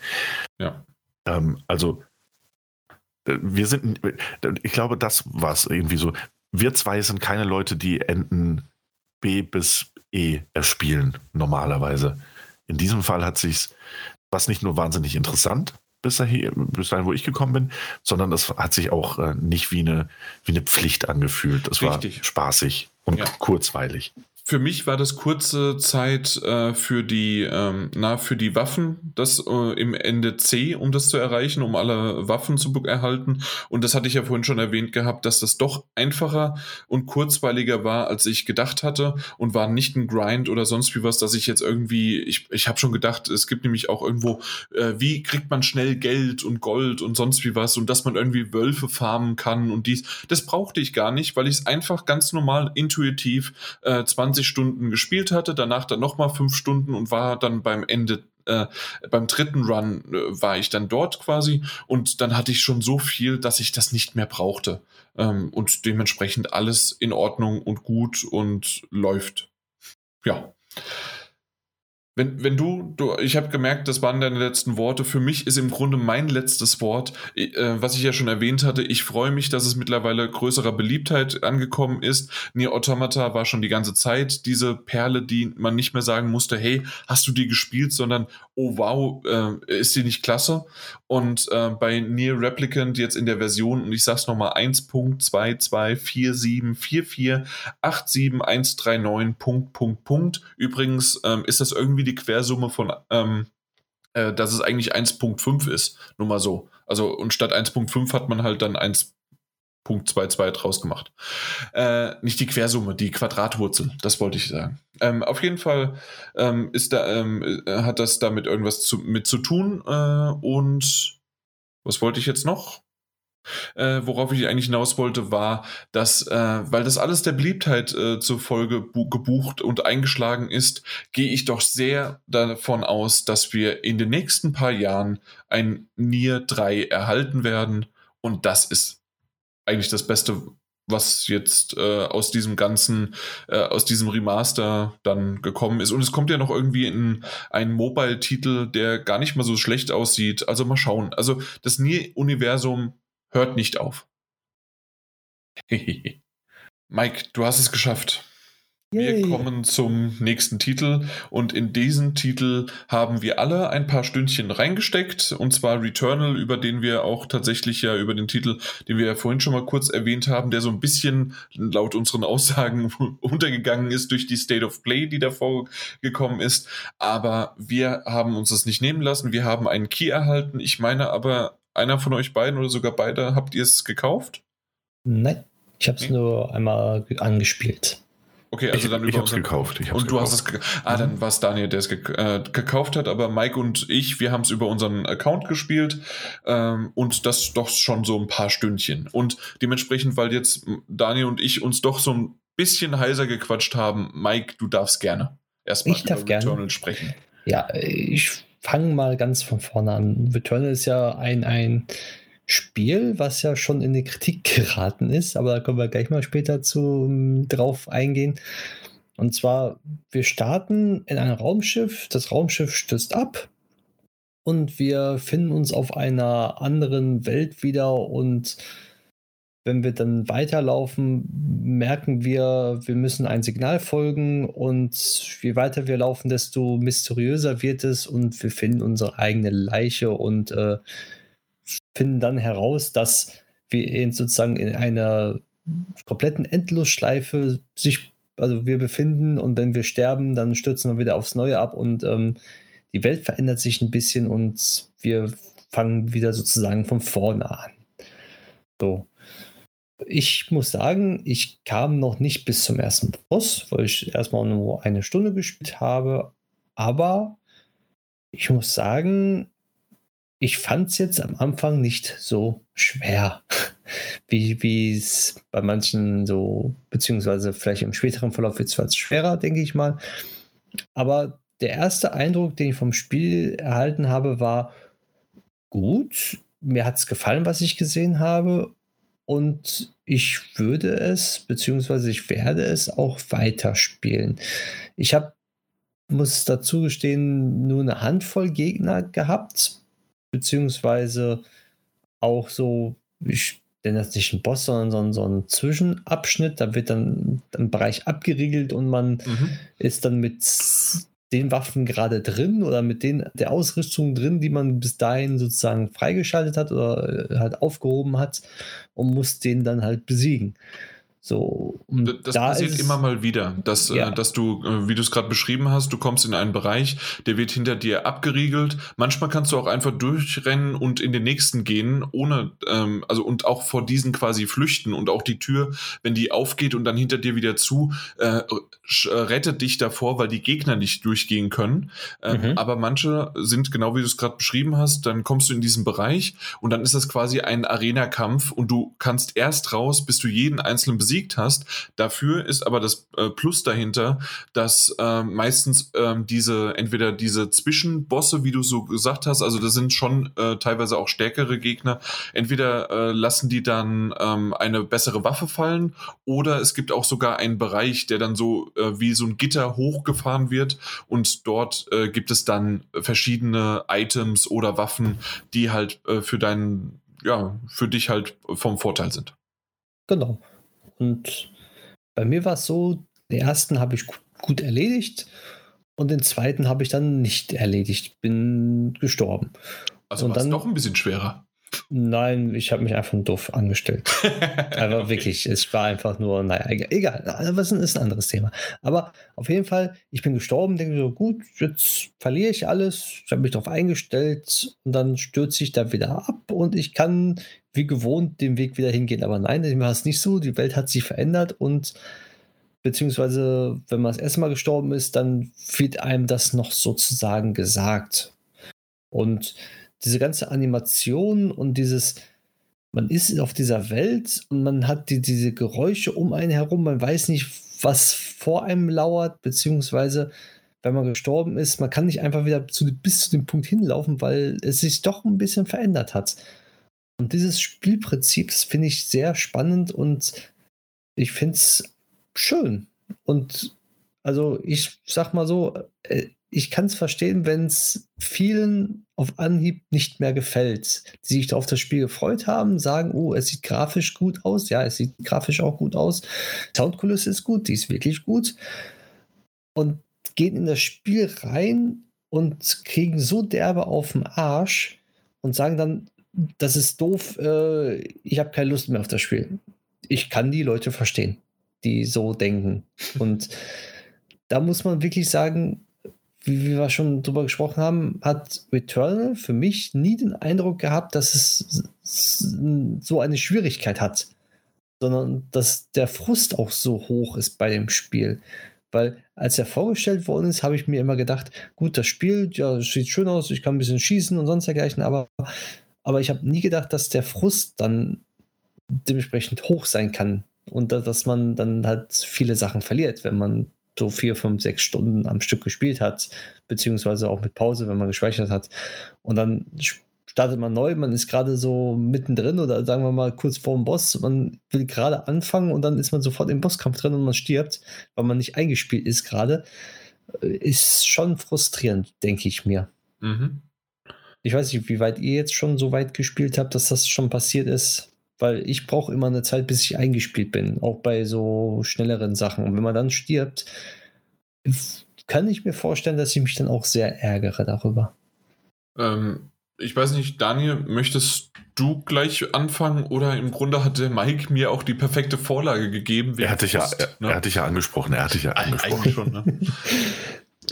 Ja. Ähm, also, äh, wir sind, äh, ich glaube, das war es irgendwie so. Wir zwei sind keine Leute, die Enden B bis E erspielen, normalerweise. In diesem Fall hat sich's was nicht nur wahnsinnig interessant bis dahin, wo ich gekommen bin, sondern das hat sich auch äh, nicht wie eine, wie eine Pflicht angefühlt. Es war spaßig und ja. kurzweilig. Für mich war das kurze Zeit äh, für die, ähm, na, für die Waffen, das äh, im Ende C, um das zu erreichen, um alle Waffen zu erhalten. Und das hatte ich ja vorhin schon erwähnt gehabt, dass das doch einfacher und kurzweiliger war, als ich gedacht hatte und war nicht ein Grind oder sonst wie was, dass ich jetzt irgendwie, ich, ich habe schon gedacht, es gibt nämlich auch irgendwo, äh, wie kriegt man schnell Geld und Gold und sonst wie was und dass man irgendwie Wölfe farmen kann und dies. Das brauchte ich gar nicht, weil ich es einfach ganz normal intuitiv äh, 20 20 Stunden gespielt hatte, danach dann nochmal fünf Stunden und war dann beim Ende äh, beim dritten Run äh, war ich dann dort quasi und dann hatte ich schon so viel, dass ich das nicht mehr brauchte. Ähm, und dementsprechend alles in Ordnung und gut und läuft. Ja. Wenn, wenn du, du ich habe gemerkt, das waren deine letzten Worte. Für mich ist im Grunde mein letztes Wort, äh, was ich ja schon erwähnt hatte. Ich freue mich, dass es mittlerweile größerer Beliebtheit angekommen ist. Nier Automata war schon die ganze Zeit diese Perle, die man nicht mehr sagen musste, hey, hast du die gespielt, sondern oh wow, äh, ist die nicht klasse? Und äh, bei Nier Replicant jetzt in der Version, und ich sag's nochmal, 1.22474487139, Punkt, Punkt, Punkt. Übrigens ähm, ist das irgendwie die Quersumme von, ähm, äh, dass es eigentlich 1.5 ist. Nur mal so. Also, und statt 1.5 hat man halt dann 1.22 draus gemacht. Äh, nicht die Quersumme, die Quadratwurzel, das wollte ich sagen. Ähm, auf jeden Fall ähm, ist da, ähm, äh, hat das damit irgendwas zu, mit zu tun. Äh, und was wollte ich jetzt noch? Äh, worauf ich eigentlich hinaus wollte, war, dass, äh, weil das alles der Beliebtheit äh, zufolge gebucht und eingeschlagen ist, gehe ich doch sehr davon aus, dass wir in den nächsten paar Jahren ein Nier 3 erhalten werden. Und das ist eigentlich das Beste, was jetzt äh, aus diesem ganzen, äh, aus diesem Remaster dann gekommen ist. Und es kommt ja noch irgendwie in einen Mobile-Titel, der gar nicht mal so schlecht aussieht. Also mal schauen. Also das Nier-Universum hört nicht auf. *laughs* Mike, du hast es geschafft. Yay. Wir kommen zum nächsten Titel und in diesen Titel haben wir alle ein paar Stündchen reingesteckt und zwar Returnal, über den wir auch tatsächlich ja über den Titel, den wir ja vorhin schon mal kurz erwähnt haben, der so ein bisschen laut unseren Aussagen *laughs* untergegangen ist durch die State of Play, die davor gekommen ist. Aber wir haben uns das nicht nehmen lassen. Wir haben einen Key erhalten. Ich meine aber, einer von euch beiden oder sogar beide, habt ihr es gekauft? Nein, ich habe es Okay. nur einmal ge- angespielt. Okay, also ich dann ich über habe es unseren- gekauft. Ich hab's Und du hast gekauft. es. ge- Ah, dann war es Daniel, der es ge äh, gekauft hat, aber Mike und ich, wir haben es über unseren Account gespielt ähm, und das doch schon so ein paar Stündchen. Und dementsprechend, weil jetzt Daniel und ich uns doch so ein bisschen heiser gequatscht haben, Mike, du darfst gerne erstmal Ich darf über gerne. Returnal sprechen. Ja, ich fange mal ganz von vorne an. Returnal ist ja ein, ein Spiel, was ja schon in die Kritik *laughs* geraten ist, aber da können wir gleich mal später zu, ähm, drauf eingehen. Und zwar, wir starten in einem Raumschiff, das Raumschiff stürzt ab und wir finden uns auf einer anderen Welt wieder. Und wenn wir dann weiterlaufen, merken wir, wir müssen ein Signal folgen. Und je weiter wir laufen, desto mysteriöser wird es. Und wir finden unsere eigene Leiche und äh, finden dann heraus, dass wir in sozusagen in einer kompletten Endlosschleife sich, also wir befinden und wenn wir sterben, dann stürzen wir wieder aufs Neue ab und ähm, die Welt verändert sich ein bisschen und wir fangen wieder sozusagen von vorne an. So. Ich muss sagen, ich kam noch nicht bis zum ersten Boss, weil ich erstmal nur eine Stunde gespielt habe. Aber ich muss sagen, ich fand es jetzt am Anfang nicht so schwer, *laughs* wie es bei manchen so, beziehungsweise vielleicht im späteren Verlauf wird es schwerer, denke ich mal. Aber der erste Eindruck, den ich vom Spiel erhalten habe, war gut. Mir hat es gefallen, was ich gesehen habe. Und ich würde es, beziehungsweise ich werde es auch weiterspielen. Ich habe, muss dazu gestehen, nur eine Handvoll Gegner gehabt, beziehungsweise auch so, ich nenne das nicht ein Boss, sondern so ein, so ein Zwischenabschnitt. Da wird dann ein Bereich abgeriegelt und man Mhm. ist dann mit den Waffen gerade drin oder mit den, der Ausrüstung drin, die man bis dahin sozusagen freigeschaltet hat oder äh, halt aufgehoben hat und muss den dann halt besiegen. So, Das da passiert immer mal wieder, dass, Ja. äh, dass du, äh, wie du es gerade beschrieben hast, du kommst in einen Bereich, der wird hinter dir abgeriegelt. Manchmal kannst du auch einfach durchrennen und in den nächsten gehen, ohne, ähm, also und auch vor diesen quasi flüchten und auch die Tür, wenn die aufgeht und dann hinter dir wieder zu, äh, äh, rettet dich davor, weil die Gegner nicht durchgehen können. Ähm, Mhm. Aber manche sind genau wie du es gerade beschrieben hast, dann kommst du in diesen Bereich und dann ist das quasi ein Arena-Kampf und du kannst erst raus, bis du jeden einzelnen besiegt hast. Dafür ist aber das äh, Plus dahinter, dass äh, meistens ähm, diese, entweder diese Zwischenbosse, wie du so gesagt hast, also das sind schon äh, teilweise auch stärkere Gegner, entweder äh, lassen die dann ähm, eine bessere Waffe fallen oder es gibt auch sogar einen Bereich, der dann so äh, wie so ein Gitter hochgefahren wird und dort äh, gibt es dann verschiedene Items oder Waffen, die halt äh, für deinen, ja, für dich halt vom Vorteil sind. Genau. Und bei mir war es so, den ersten habe ich gu- gut erledigt und den zweiten habe ich dann nicht erledigt. Bin gestorben. Also war es dann- doch ein bisschen schwerer. Nein, ich habe mich einfach doof angestellt. *laughs* Aber Okay. wirklich, es war einfach nur, naja, egal, egal, das ist ein anderes Thema. Aber auf jeden Fall, ich bin gestorben, denke so, gut, jetzt verliere ich alles, ich habe mich darauf eingestellt und dann stürze ich da wieder ab und ich kann wie gewohnt den Weg wieder hingehen. Aber nein, dem war es nicht so, die Welt hat sich verändert und beziehungsweise, wenn man das erste Mal gestorben ist, dann wird einem das noch sozusagen gesagt. Und diese ganze Animation und dieses, man ist auf dieser Welt und man hat die, diese Geräusche um einen herum, man weiß nicht, was vor einem lauert, beziehungsweise wenn man gestorben ist, man kann nicht einfach wieder zu, bis zu dem Punkt hinlaufen, weil es sich doch ein bisschen verändert hat. Und dieses Spielprinzip, finde ich sehr spannend und ich finde es schön. Und also ich sag mal so, äh, ich kann es verstehen, wenn es vielen auf Anhieb nicht mehr gefällt, die sich auf das Spiel gefreut haben, sagen, oh, es sieht grafisch gut aus. Ja, es sieht grafisch auch gut aus. Soundkulisse ist gut, die ist wirklich gut. Und gehen in das Spiel rein und kriegen so derbe auf den Arsch und sagen dann, das ist doof, äh, ich habe keine Lust mehr auf das Spiel. Ich kann die Leute verstehen, die so denken. *laughs* Und da muss man wirklich sagen, wie, wie wir schon drüber gesprochen haben, hat Returnal für mich nie den Eindruck gehabt, dass es so eine Schwierigkeit hat, sondern dass der Frust auch so hoch ist bei dem Spiel. Weil als er vorgestellt worden ist, habe ich mir immer gedacht, gut, das Spiel, ja, sieht schön aus, ich kann ein bisschen schießen und sonst dergleichen, aber, aber ich habe nie gedacht, dass der Frust dann dementsprechend hoch sein kann und dass man dann halt viele Sachen verliert, wenn man so vier, fünf, sechs Stunden am Stück gespielt hat, beziehungsweise auch mit Pause, wenn man gespeichert hat. Und dann startet man neu, man ist gerade so mittendrin oder sagen wir mal kurz vor dem Boss, man will gerade anfangen und dann ist man sofort im Bosskampf drin und man stirbt, weil man nicht eingespielt ist gerade. Äh, ist schon frustrierend, denke ich mir. Mhm. Ich weiß nicht, wie weit ihr jetzt schon so weit gespielt habt, dass das schon passiert ist weil ich brauche immer eine Zeit, bis ich eingespielt bin, auch bei so schnelleren Sachen. Und wenn man dann stirbt, kann ich mir vorstellen, dass ich mich dann auch sehr ärgere darüber. Ähm, ich weiß nicht, Daniel, möchtest du gleich anfangen oder im Grunde hat der Mike mir auch die perfekte Vorlage gegeben? Er hat dich ja, er, ne? er hat dich ja angesprochen, er hat dich ja angesprochen. Eigentlich schon, ne?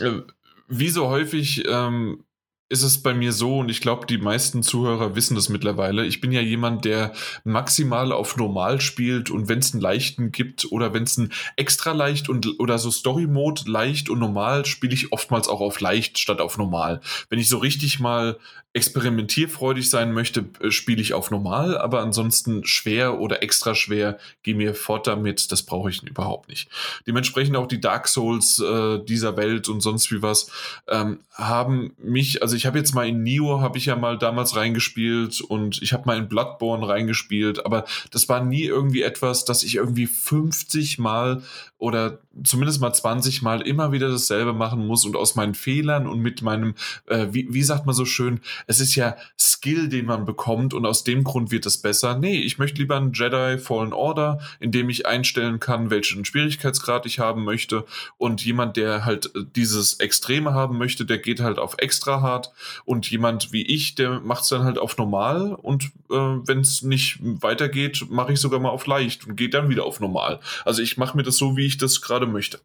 *laughs* äh, wie so häufig ähm, ist es bei mir so, und ich glaube, die meisten Zuhörer wissen das mittlerweile. Ich bin ja jemand, der maximal auf normal spielt und wenn es einen leichten gibt oder wenn es einen extra leicht und oder so Story Mode leicht und normal, spiele ich oftmals auch auf leicht statt auf normal. Wenn ich so richtig mal experimentierfreudig sein möchte, äh, spiele ich auf normal, aber ansonsten schwer oder extra schwer, gehe mir fort damit, das brauche ich überhaupt nicht. Dementsprechend auch die Dark Souls äh, dieser Welt und sonst wie was ähm, haben mich, also ich habe jetzt mal in Nio, habe ich ja mal damals reingespielt und ich habe mal in Bloodborne reingespielt, aber das war nie irgendwie etwas, dass ich irgendwie 50 Mal oder zumindest mal 20 Mal immer wieder dasselbe machen muss und aus meinen Fehlern und mit meinem, äh, wie, wie sagt man so schön, es ist ja Skill, den man bekommt und aus dem Grund wird es besser. Nee, ich möchte lieber einen Jedi Fallen Order, in dem ich einstellen kann, welchen Schwierigkeitsgrad ich haben möchte und jemand, der halt äh, dieses Extreme haben möchte, der geht halt auf extra hart und jemand wie ich, der macht es dann halt auf normal und äh, wenn es nicht weitergeht, mache ich sogar mal auf leicht und geht dann wieder auf normal. Also ich mache mir das so, wie ich das gerade möchte.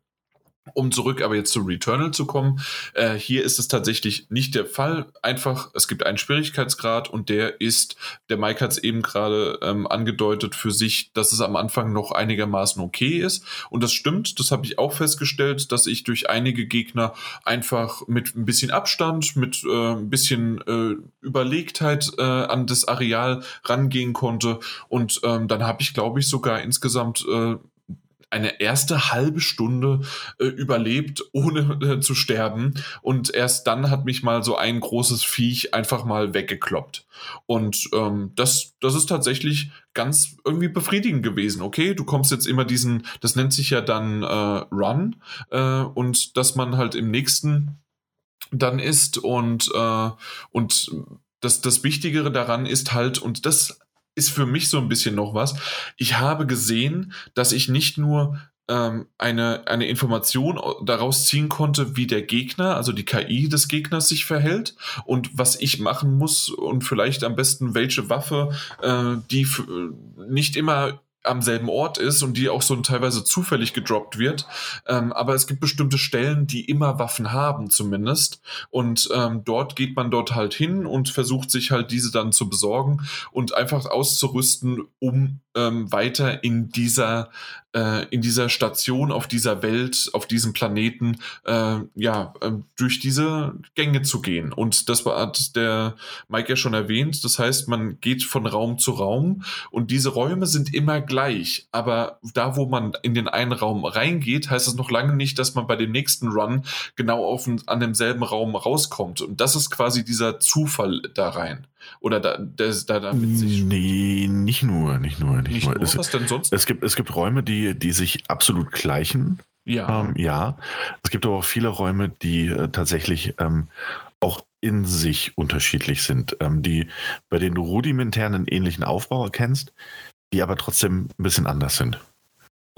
Um zurück aber jetzt zu Returnal zu kommen, äh, hier ist es tatsächlich nicht der Fall. Einfach, es gibt einen Schwierigkeitsgrad und der ist, der Mike hat es eben gerade ähm, angedeutet für sich, dass es am Anfang noch einigermaßen okay ist. Und das stimmt, das habe ich auch festgestellt, dass ich durch einige Gegner einfach mit ein bisschen Abstand, mit äh, ein bisschen äh, Überlegtheit äh, an das Areal rangehen konnte. Und ähm, dann habe ich, glaube ich, sogar insgesamt äh, eine erste halbe Stunde äh, überlebt, ohne äh, zu sterben. Und erst dann hat mich mal so ein großes Viech einfach mal weggekloppt. Und ähm, das, das ist tatsächlich ganz irgendwie befriedigend gewesen. Okay, du kommst jetzt immer diesen, das nennt sich ja dann äh, Run, äh, und dass man halt im nächsten dann ist und, äh, und das, das Wichtigere daran ist halt, und das ist für mich so ein bisschen noch was. Ich habe gesehen, dass ich nicht nur ähm, eine, eine Information daraus ziehen konnte, wie der Gegner, also die KI des Gegners sich verhält und was ich machen muss und vielleicht am besten welche Waffe, äh, die nicht immer am selben Ort ist und die auch so teilweise zufällig gedroppt wird. Ähm, aber es gibt bestimmte Stellen, die immer Waffen haben, zumindest. Und ähm, dort geht man dort halt hin und versucht sich halt diese dann zu besorgen und einfach auszurüsten, um ähm, weiter in dieser äh, in dieser Station, auf dieser Welt, auf diesem Planeten, äh, ja, äh, durch diese Gänge zu gehen. Und das hat der Mike ja schon erwähnt. Das heißt, man geht von Raum zu Raum und diese Räume sind immer gleich. Aber da, wo man in den einen Raum reingeht, heißt das noch lange nicht, dass man bei dem nächsten Run genau auf, an demselben Raum rauskommt. Und das ist quasi dieser Zufall da rein. Oder da, das, da damit sich. Nee, nicht nur, nicht nur, nicht, nicht nur. nur. Es, Was denn sonst? Es gibt, es gibt Räume, die, die sich absolut gleichen. Ja. Ähm, ja. Es gibt aber auch viele Räume, die äh, tatsächlich ähm, auch in sich unterschiedlich sind, ähm, die, bei denen du rudimentär einen ähnlichen Aufbau erkennst, die aber trotzdem ein bisschen anders sind.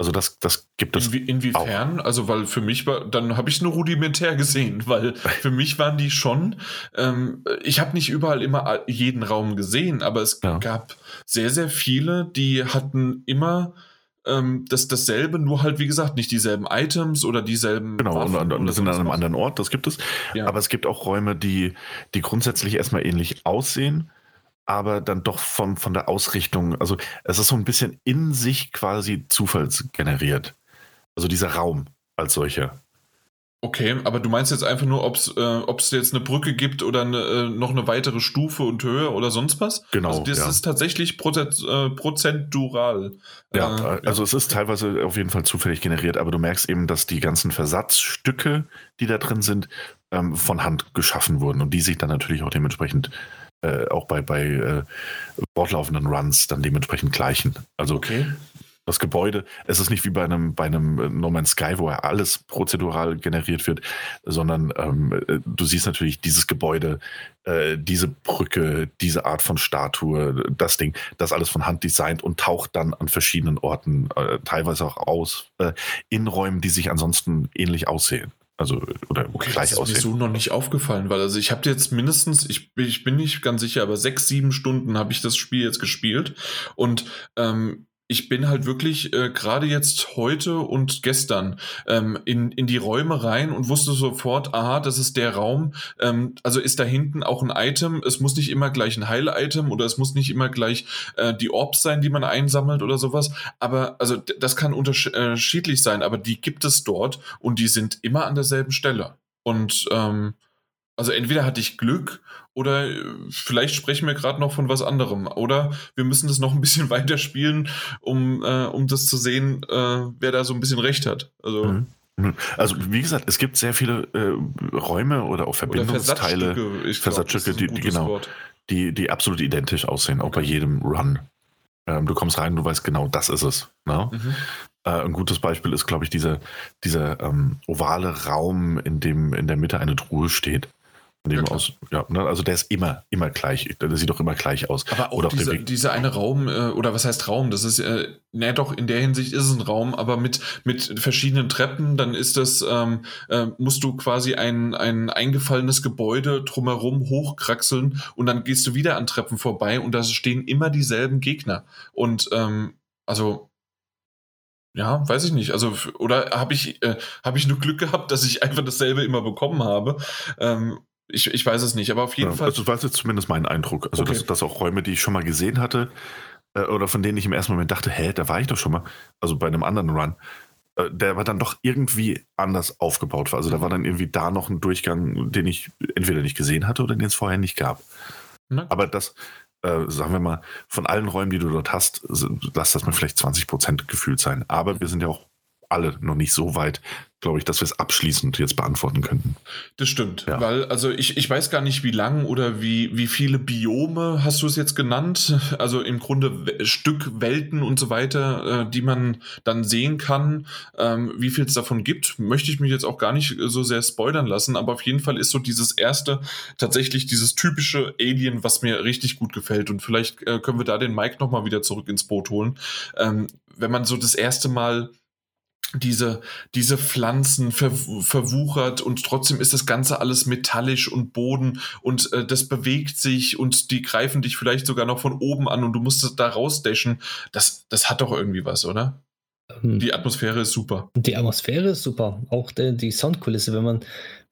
Also das, das gibt es. Inwie inwiefern? Auch. Also, weil für mich war, dann habe ich es nur rudimentär gesehen, *laughs* weil für mich waren die schon, ähm, ich habe nicht überall immer jeden Raum gesehen, aber es ja. gab sehr, sehr viele, die hatten immer ähm, das, dasselbe, nur halt, wie gesagt, nicht dieselben Items oder dieselben. Genau, Waffen und, und das sind an einem anderen Ort, das gibt es. Ja. Aber es gibt auch Räume, die, die grundsätzlich erstmal ähnlich aussehen, aber dann doch von, von der Ausrichtung, also es ist so ein bisschen in sich quasi zufallsgeneriert. Also dieser Raum als solcher. Okay, aber du meinst jetzt einfach nur, ob es äh, jetzt eine Brücke gibt oder eine, äh, noch eine weitere Stufe und Höhe oder sonst was? Genau. Also das ja. ist tatsächlich prozent, äh, prozentural. Ja, äh, also es ist teilweise auf jeden Fall zufällig generiert, aber du merkst eben, dass die ganzen Versatzstücke, die da drin sind, ähm, von Hand geschaffen wurden und die sich dann natürlich auch dementsprechend äh, auch bei, bei äh, fortlaufenden Runs dann dementsprechend gleichen. Also okay das Gebäude, es ist nicht wie bei einem, bei einem äh, No Man's Sky, wo ja alles prozedural generiert wird, sondern ähm, äh, du siehst natürlich dieses Gebäude, äh, diese Brücke, diese Art von Statue, das Ding, das alles von Hand designt und taucht dann an verschiedenen Orten, äh, teilweise auch aus, in Räumen, die sich ansonsten ähnlich aussehen. Also, oder okay, gleich das ist aussehen. mir so noch nicht aufgefallen, weil also ich habe jetzt mindestens, ich, ich bin nicht ganz sicher, aber sechs, sieben Stunden habe ich das Spiel jetzt gespielt und ähm, ich bin halt wirklich äh, gerade jetzt heute und gestern ähm, in, in die Räume rein und wusste sofort, aha, das ist der Raum. Ähm, also ist da hinten auch ein Item. Es muss nicht immer gleich ein Heil-Item oder es muss nicht immer gleich äh, die Orbs sein, die man einsammelt oder sowas. Aber also das kann unterschiedlich sein, aber die gibt es dort und die sind immer an derselben Stelle. Und ähm, also entweder hatte ich Glück oder äh, vielleicht sprechen wir gerade noch von was anderem. Oder wir müssen das noch ein bisschen *laughs* weiter spielen, um, äh, um das zu sehen, äh, wer da so ein bisschen recht hat. Also. Mhm. mhm. Also wie gesagt, es gibt sehr viele äh, Räume oder auch Verbindungsteile, oder Versatzstücke, die, die, genau, die, die absolut identisch aussehen, auch bei jedem Run. Ähm, du kommst rein, du weißt genau, das ist es. Ne? Mhm. Äh, ein gutes Beispiel ist, glaube ich, dieser, dieser ähm, ovale Raum, in dem in der Mitte eine Truhe steht. Ja, aus, ja, ne, also der ist immer, immer gleich. Der sieht doch immer gleich aus. Aber auch oder diese, dieser eine Raum, äh, oder was heißt Raum? Das ist, äh, naja, doch, in der Hinsicht ist es ein Raum, aber mit, mit verschiedenen Treppen, dann ist das, ähm, äh, musst du quasi ein, ein eingefallenes Gebäude drumherum hochkraxeln und dann gehst du wieder an Treppen vorbei und da stehen immer dieselben Gegner. Und, ähm, also, ja, weiß ich nicht. Also, oder habe ich, äh, hab ich nur Glück gehabt, dass ich *laughs* einfach dasselbe immer bekommen habe? Ähm, ich, ich weiß es nicht, aber auf jeden ja, Fall. Also, das war jetzt zumindest mein Eindruck. Also, okay. dass, dass auch Räume, die ich schon mal gesehen hatte, äh, oder von denen ich im ersten Moment dachte, hä, da war ich doch schon mal, also bei einem anderen Run, äh, der war dann doch irgendwie anders aufgebaut war. Also, da war dann irgendwie da noch ein Durchgang, den ich entweder nicht gesehen hatte oder den es vorher nicht gab. Na. Aber das, äh, sagen wir mal, von allen Räumen, die du dort hast, lass das mal vielleicht 20 Prozent gefühlt sein. Aber wir sind ja auch alle noch nicht so weit, glaube ich, dass wir es abschließend jetzt beantworten könnten. Das stimmt, ja. weil also ich, ich weiß gar nicht, wie lang oder wie, wie viele Biome hast du es jetzt genannt? Also im Grunde Stück Welten und so weiter, äh, die man dann sehen kann. Ähm, wie viel es davon gibt, möchte ich mich jetzt auch gar nicht so sehr spoilern lassen, aber auf jeden Fall ist so dieses erste tatsächlich dieses typische Alien, was mir richtig gut gefällt und vielleicht äh, können wir da den Mike nochmal wieder zurück ins Boot holen. Ähm, wenn man so das erste Mal diese, diese Pflanzen ver, verwuchert und trotzdem ist das Ganze alles metallisch und Boden und äh, das bewegt sich und die greifen dich vielleicht sogar noch von oben an und du musst da rausdashen. Das, das hat doch irgendwie was, oder? Ähm, die Atmosphäre ist super. Die Atmosphäre ist super. Auch die, die Soundkulisse, wenn man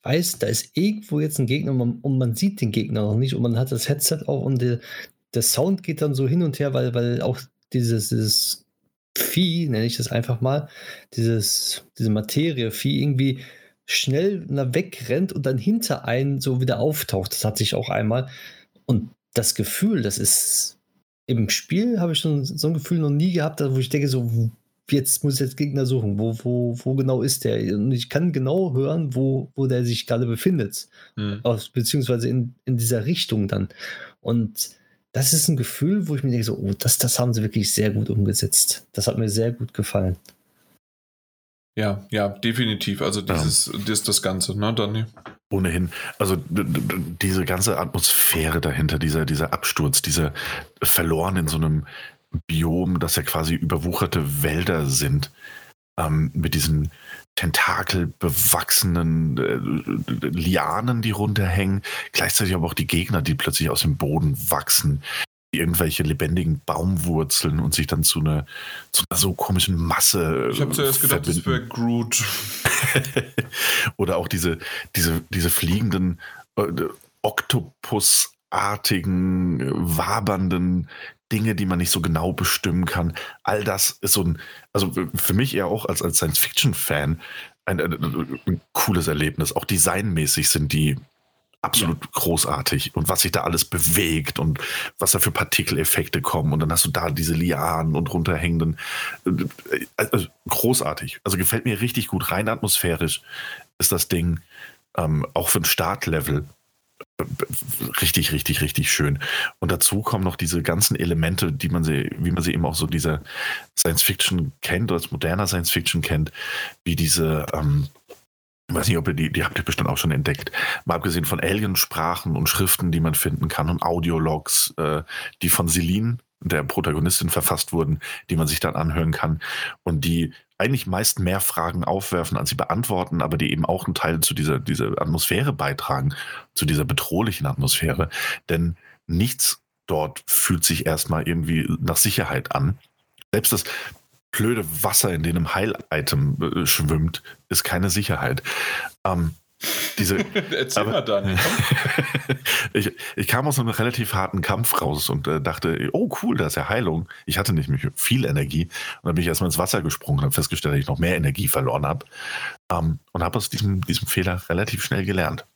weiß, da ist irgendwo jetzt ein Gegner und man, und man, sieht den Gegner noch nicht und man hat das Headset auch und der, der Sound geht dann so hin und her, weil, weil auch dieses, dieses Vieh, nenne ich das einfach mal, dieses, diese Materie, Vieh irgendwie schnell wegrennt und dann hinter einen so wieder auftaucht. Das hatte ich auch einmal. Und das Gefühl, das ist im Spiel, habe ich schon so ein Gefühl noch nie gehabt, wo ich denke, so, jetzt muss ich jetzt Gegner suchen. Wo, wo, wo genau ist der? Und ich kann genau hören, wo, wo der sich gerade befindet. Mhm. Aus, beziehungsweise in, in dieser Richtung dann. Und das ist ein Gefühl, wo ich mir denke, so, oh, das, das haben sie wirklich sehr gut umgesetzt. Das hat mir sehr gut gefallen. Ja, ja, definitiv. Also dieses, ja. das, das Ganze, ne, Dani? Ohnehin. Also diese ganze Atmosphäre dahinter, dieser, dieser Absturz, dieser verloren in so einem Biom, das ja quasi überwucherte Wälder sind, ähm, mit diesen tentakelbewachsenen äh, Lianen, die runterhängen, gleichzeitig aber auch die Gegner, die plötzlich aus dem Boden wachsen, irgendwelche lebendigen Baumwurzeln und sich dann zu einer, zu einer so komischen Masse. Ich habe zuerst gedacht, verbinden. das wäre Groot. *laughs* Oder auch diese, diese, diese fliegenden äh, Oktopusartigen, wabernden Dinge, die man nicht so genau bestimmen kann. All das ist so ein, also für mich eher auch als, als Science-Fiction-Fan ein, ein, ein, cooles Erlebnis. Auch designmäßig sind die absolut ja. großartig und was sich da alles bewegt und was da für Partikeleffekte kommen und dann hast du da diese Lianen und runterhängenden äh, also großartig also gefällt mir richtig gut rein atmosphärisch ist das Ding ähm, auch für ein Startlevel richtig, richtig, richtig schön. Und dazu kommen noch diese ganzen Elemente, die man sie, wie man sie eben auch so dieser Science Fiction kennt, oder als moderner Science Fiction kennt, wie diese, ähm, ich weiß nicht, ob ihr die, die habt ihr bestimmt auch schon entdeckt. Mal abgesehen von Aliensprachen und Schriften, die man finden kann und Audiologs, äh, die von Celine, der Protagonistin, verfasst wurden, die man sich dann anhören kann und die eigentlich meist mehr Fragen aufwerfen, als sie beantworten, aber die eben auch einen Teil zu dieser, dieser Atmosphäre beitragen, zu dieser bedrohlichen Atmosphäre. Denn nichts dort fühlt sich erstmal irgendwie nach Sicherheit an. Selbst das blöde Wasser, in dem ein Heil-Item äh, schwimmt, ist keine Sicherheit. Ähm, diese, *laughs* Erzähl aber, mal, Daniel. *laughs* ich, ich kam aus einem relativ harten Kampf raus und äh, dachte, oh cool, da ist ja Heilung. Ich hatte nicht viel Energie. Und dann bin ich erstmal ins Wasser gesprungen und habe festgestellt, dass ich noch mehr Energie verloren habe. Ähm, und habe aus diesem, diesem Fehler relativ schnell gelernt.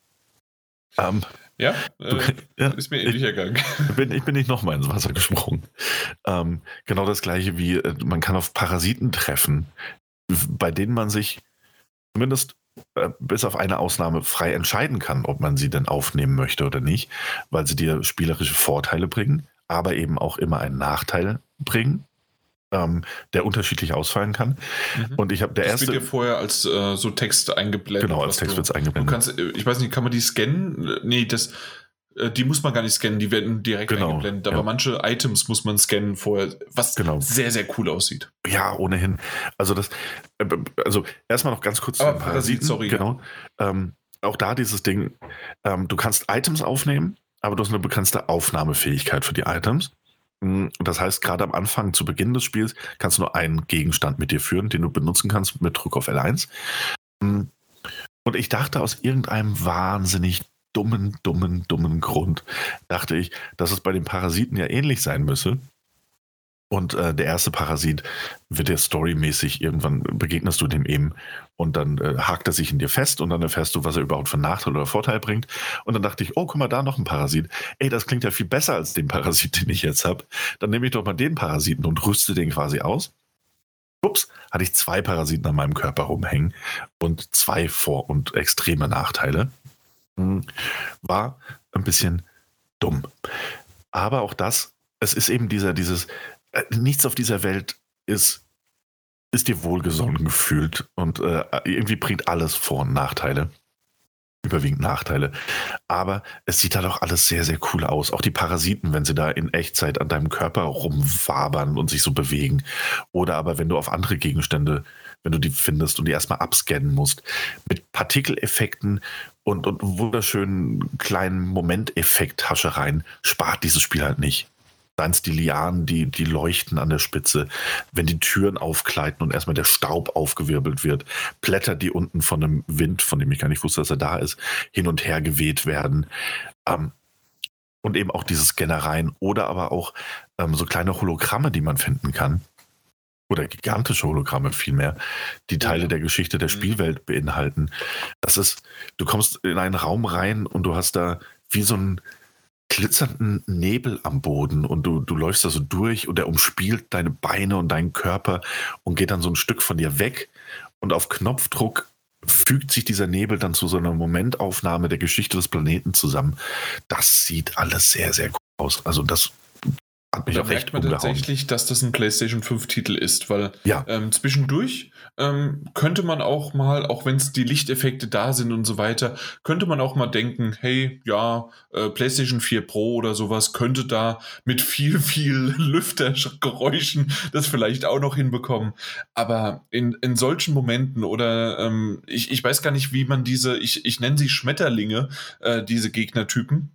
Ähm, ja, äh, *laughs* ja, ist mir ähnlich ergangen. Ich bin, ich bin nicht nochmal ins Wasser gesprungen. Ähm, genau das gleiche wie, äh, man kann auf Parasiten treffen, bei denen man sich zumindest bis auf eine Ausnahme frei entscheiden kann, ob man sie denn aufnehmen möchte oder nicht, weil sie dir spielerische Vorteile bringen, aber eben auch immer einen Nachteil bringen, ähm, der unterschiedlich ausfallen kann. Mhm. Und ich habe der das erste. Das wird dir vorher als äh, so Text eingeblendet. Genau, als Text wird es eingeblendet. Du kannst, äh, ich weiß nicht, kann man die scannen? Nee, das äh, die muss man gar nicht scannen, die werden direkt genau, eingeblendet. Aber ja. manche Items muss man scannen vorher, was genau. sehr, sehr cool aussieht. Ja, ohnehin. Also das, äh, also erstmal noch ganz kurz Aber Parasiten, sorry. Genau. Ähm, auch da dieses Ding, ähm, du kannst Items aufnehmen, aber du hast eine begrenzte Aufnahmefähigkeit für die Items. Mm, das heißt, gerade am Anfang, zu Beginn des Spiels, kannst du nur einen Gegenstand mit dir führen, den du benutzen kannst mit Druck auf L1. Mm, und ich dachte aus irgendeinem wahnsinnig dummen, dummen, dummen Grund dachte ich, dass es bei den Parasiten ja ähnlich sein müsse. Und äh, der erste Parasit wird dir storymäßig, irgendwann begegnest du dem eben und dann äh, hakt er sich in dir fest und dann erfährst du, was er überhaupt für Nachteil oder Vorteil bringt. Und dann dachte ich, oh, guck mal, da noch ein Parasit. Ey, das klingt ja viel besser als den Parasit, den ich jetzt habe. Dann nehme ich doch mal den Parasiten und rüste den quasi aus. Ups, hatte ich zwei Parasiten an meinem Körper rumhängen und zwei Vor- und extreme Nachteile. Hm, war ein bisschen dumm. Aber auch das, es ist eben dieser, dieses, äh, nichts auf dieser Welt ist, ist dir wohlgesonnen gefühlt und äh, irgendwie bringt alles Vor- und Nachteile. Überwiegend Nachteile. Aber es sieht halt auch alles sehr, sehr cool aus. Auch die Parasiten, wenn sie da in Echtzeit an deinem Körper rumwabern und sich so bewegen. Oder aber wenn du auf andere Gegenstände, wenn du die findest und die erstmal abscannen musst. Mit Partikeleffekten und, und wunderschönen kleinen Momenteffekt-Haschereien spart dieses Spiel halt nicht. Seien es die Lianen, die, die leuchten an der Spitze, wenn die Türen aufgleiten und erstmal der Staub aufgewirbelt wird, Blätter, die unten von einem Wind, von dem ich gar nicht wusste, dass er da ist, hin und her geweht werden. Ähm, und eben auch diese Scannereien oder aber auch ähm, so kleine Hologramme, die man finden kann oder gigantische Hologramme vielmehr, die Teile der Geschichte der mhm. Spielwelt beinhalten. Das ist, du kommst in einen Raum rein und du hast da wie so ein glitzernden Nebel am Boden und du, du läufst da so durch und er umspielt deine Beine und deinen Körper und geht dann so ein Stück von dir weg und auf Knopfdruck fügt sich dieser Nebel dann zu so einer Momentaufnahme der Geschichte des Planeten zusammen. Das sieht alles sehr, sehr gut aus. Also das hat mich da auch merkt man umgehauen. tatsächlich, dass das ein PlayStation 5 Titel ist, weil ja. ähm, zwischendurch ähm, könnte man auch mal, auch wenn es die Lichteffekte da sind und so weiter, könnte man auch mal denken, hey, ja, äh, PlayStation 4 Pro oder sowas könnte da mit viel, viel *laughs* Lüftergeräuschen das vielleicht auch noch hinbekommen. Aber in, in solchen Momenten oder ähm, ich, ich weiß gar nicht, wie man diese, ich, ich nenne sie Schmetterlinge, äh, diese Gegnertypen,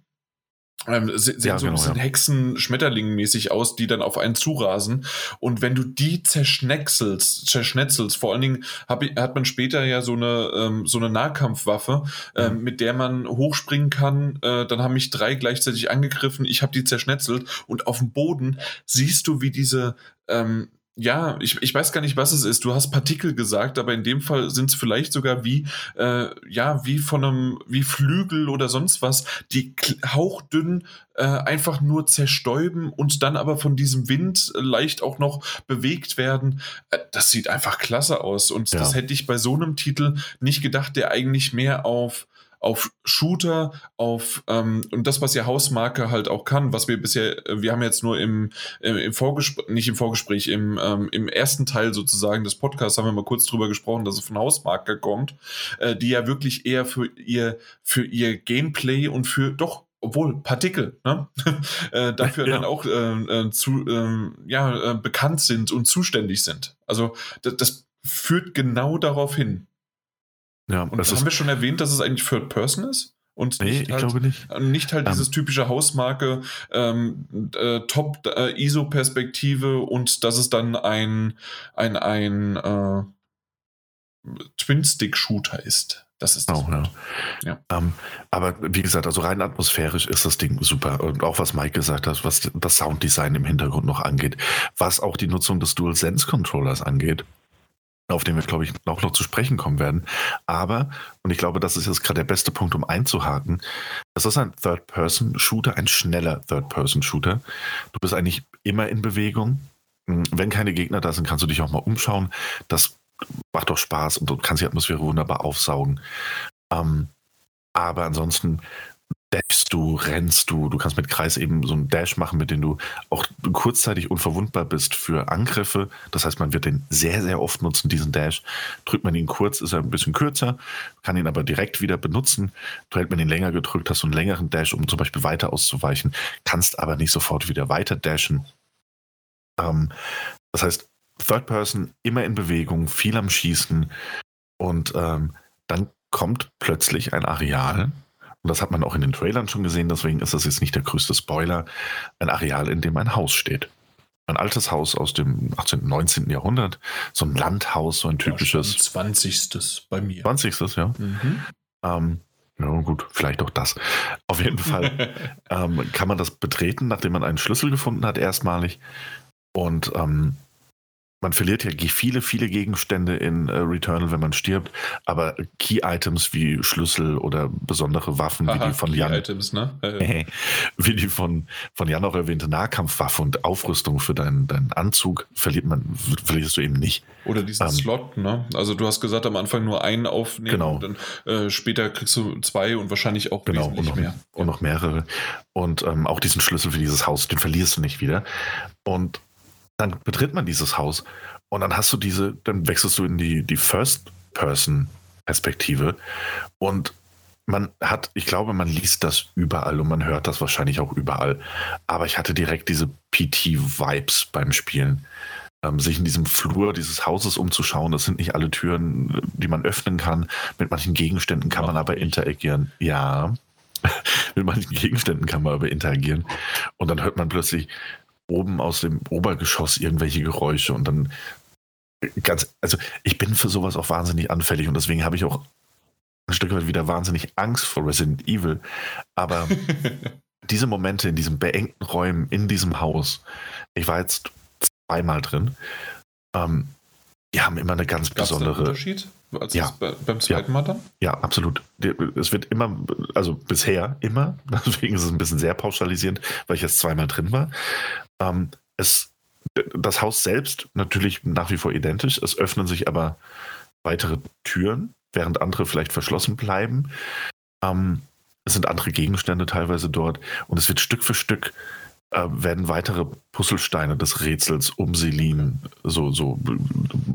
ähm, sehen ja, so ein genau, bisschen ja. Hexen-Schmetterling-mäßig aus, die dann auf einen zurasen. Und wenn du die zerschnetzelst, zerschnetzelst, vor allen Dingen hab, hat man später ja so eine, ähm, so eine Nahkampfwaffe, ähm, mhm. mit der man hochspringen kann. Äh, dann haben mich drei gleichzeitig angegriffen. Ich habe die zerschnetzelt und auf dem Boden siehst du, wie diese ähm, ja, ich, ich weiß gar nicht, was es ist. Du hast Partikel gesagt, aber in dem Fall sind es vielleicht sogar wie, äh, ja, wie von einem, wie Flügel oder sonst was, die hauchdünn äh, einfach nur zerstäuben und dann aber von diesem Wind leicht auch noch bewegt werden. Äh, das sieht einfach klasse aus. Und ja. das hätte ich bei so einem Titel nicht gedacht, der eigentlich mehr auf auf Shooter, auf ähm, und das, was ja Hausmarke halt auch kann, was wir bisher, äh, wir haben jetzt nur im, im, im Vorgespräch, nicht im Vorgespräch, im, ähm, im ersten Teil sozusagen des Podcasts haben wir mal kurz drüber gesprochen, dass es von Hausmarke kommt, äh, die ja wirklich eher für ihr, für ihr Gameplay und für doch obwohl Partikel ne? *laughs* äh, dafür *laughs* ja. dann auch äh, äh, zu äh, ja bekannt sind und zuständig sind. Also das, das führt genau darauf hin. Ja, und haben wir schon erwähnt, dass es eigentlich Third Person ist? Und nee, ich halt, glaube nicht. Nicht halt um, ähm. dieses typische Hausmarke, ähm, äh, Top-ISO-Perspektive äh, und dass es dann ein, ein, ein äh, Twin-Stick-Shooter ist. Das ist das. Oh, ja. ja. Ähm, aber wie gesagt, also rein atmosphärisch ist das Ding super. Und auch was Mike gesagt hat, was das Sounddesign im Hintergrund noch angeht, was auch die Nutzung des DualSense-Controllers angeht auf den wir, glaube ich, auch noch zu sprechen kommen werden. Aber, und ich glaube, das ist jetzt gerade der beste Punkt, um einzuhaken, das ist ein Third-Person-Shooter, ein schneller Third-Person-Shooter. Du bist eigentlich immer in Bewegung. Hm, wenn keine Gegner da sind, kannst du dich auch mal umschauen. Das macht doch Spaß und du kannst die Atmosphäre wunderbar aufsaugen. Ähm, aber ansonsten dashst du, rennst du, du kannst mit Kreis eben so einen Dash machen, mit dem du auch kurzzeitig unverwundbar bist für Angriffe. Das heißt, man wird den sehr, sehr oft nutzen, diesen Dash. Drückt man ihn kurz, ist er ein bisschen kürzer, kann ihn aber direkt wieder benutzen. Hält man ihn länger gedrückt, hast du einen längeren Dash, um zum Beispiel weiter auszuweichen, kannst aber nicht sofort wieder weiter dashen. Ähm, das heißt, Third Person immer in Bewegung, viel am Schießen und ähm, dann kommt plötzlich ein Areal, und das hat man auch in den Trailern schon gesehen, deswegen ist das jetzt nicht der größte Spoiler, ein Areal, in dem ein Haus steht. Ein altes Haus aus dem 18., 19. Jahrhundert, so ein Landhaus, so ein typisches. Ja, 20. bei mir. 20. ja. Mhm. Ähm, ja, gut, vielleicht auch das. Auf jeden Fall *laughs* ähm, kann man das betreten, nachdem man einen Schlüssel gefunden hat, erstmalig. Und ähm, man verliert ja viele, viele Gegenstände in äh, Returnal, wenn man stirbt, aber Key-Items wie Schlüssel oder besondere Waffen, Aha, wie die von Jan. Items, ne? Äh, *laughs* wie die von, von Jan auch erwähnte Nahkampfwaffe und Aufrüstung für deinen, deinen Anzug verliert man, verlierst du eben nicht. Oder diesen ähm, Slot, ne? Also du hast gesagt, am Anfang nur einen aufnehmen genau. und dann äh, später kriegst du zwei und wahrscheinlich auch genau, und noch, mehr. Und noch mehrere. Und ähm, auch diesen Schlüssel für dieses Haus, den verlierst du nicht wieder. Und dann betritt man dieses Haus und dann hast du diese, dann wechselst du in die, die First-Person-Perspektive und man hat, ich glaube, man liest das überall und man hört das wahrscheinlich auch überall. Aber ich hatte direkt diese PT-Vibes beim Spielen. Ähm, sich in diesem Flur dieses Hauses umzuschauen. Das sind nicht alle Türen, die man öffnen kann. Mit manchen Gegenständen kann man aber interagieren. Ja, *laughs* mit manchen Gegenständen kann man aber interagieren. Und dann hört man plötzlich oben aus dem Obergeschoss irgendwelche Geräusche und dann ganz, also ich bin für sowas auch wahnsinnig anfällig und deswegen habe ich auch ein Stück weit wieder wahnsinnig Angst vor Resident Evil. Aber *laughs* diese Momente in diesen beengten Räumen, in diesem Haus, ich war jetzt zweimal drin, ähm, die haben immer eine ganz Gab's besondere. Unterschied als Ja. bei, beim zweiten Mal dann? Ja, absolut. Es wird immer, also bisher immer, *laughs* deswegen ist es ein bisschen sehr pauschalisierend, weil ich jetzt zweimal drin war. Ähm, es, das Haus selbst natürlich nach wie vor identisch, es öffnen sich aber weitere Türen, während andere vielleicht verschlossen bleiben. Ähm, es sind andere Gegenstände teilweise dort und es wird Stück für Stück äh, werden weitere Puzzlesteine des Rätsels um Selin so, so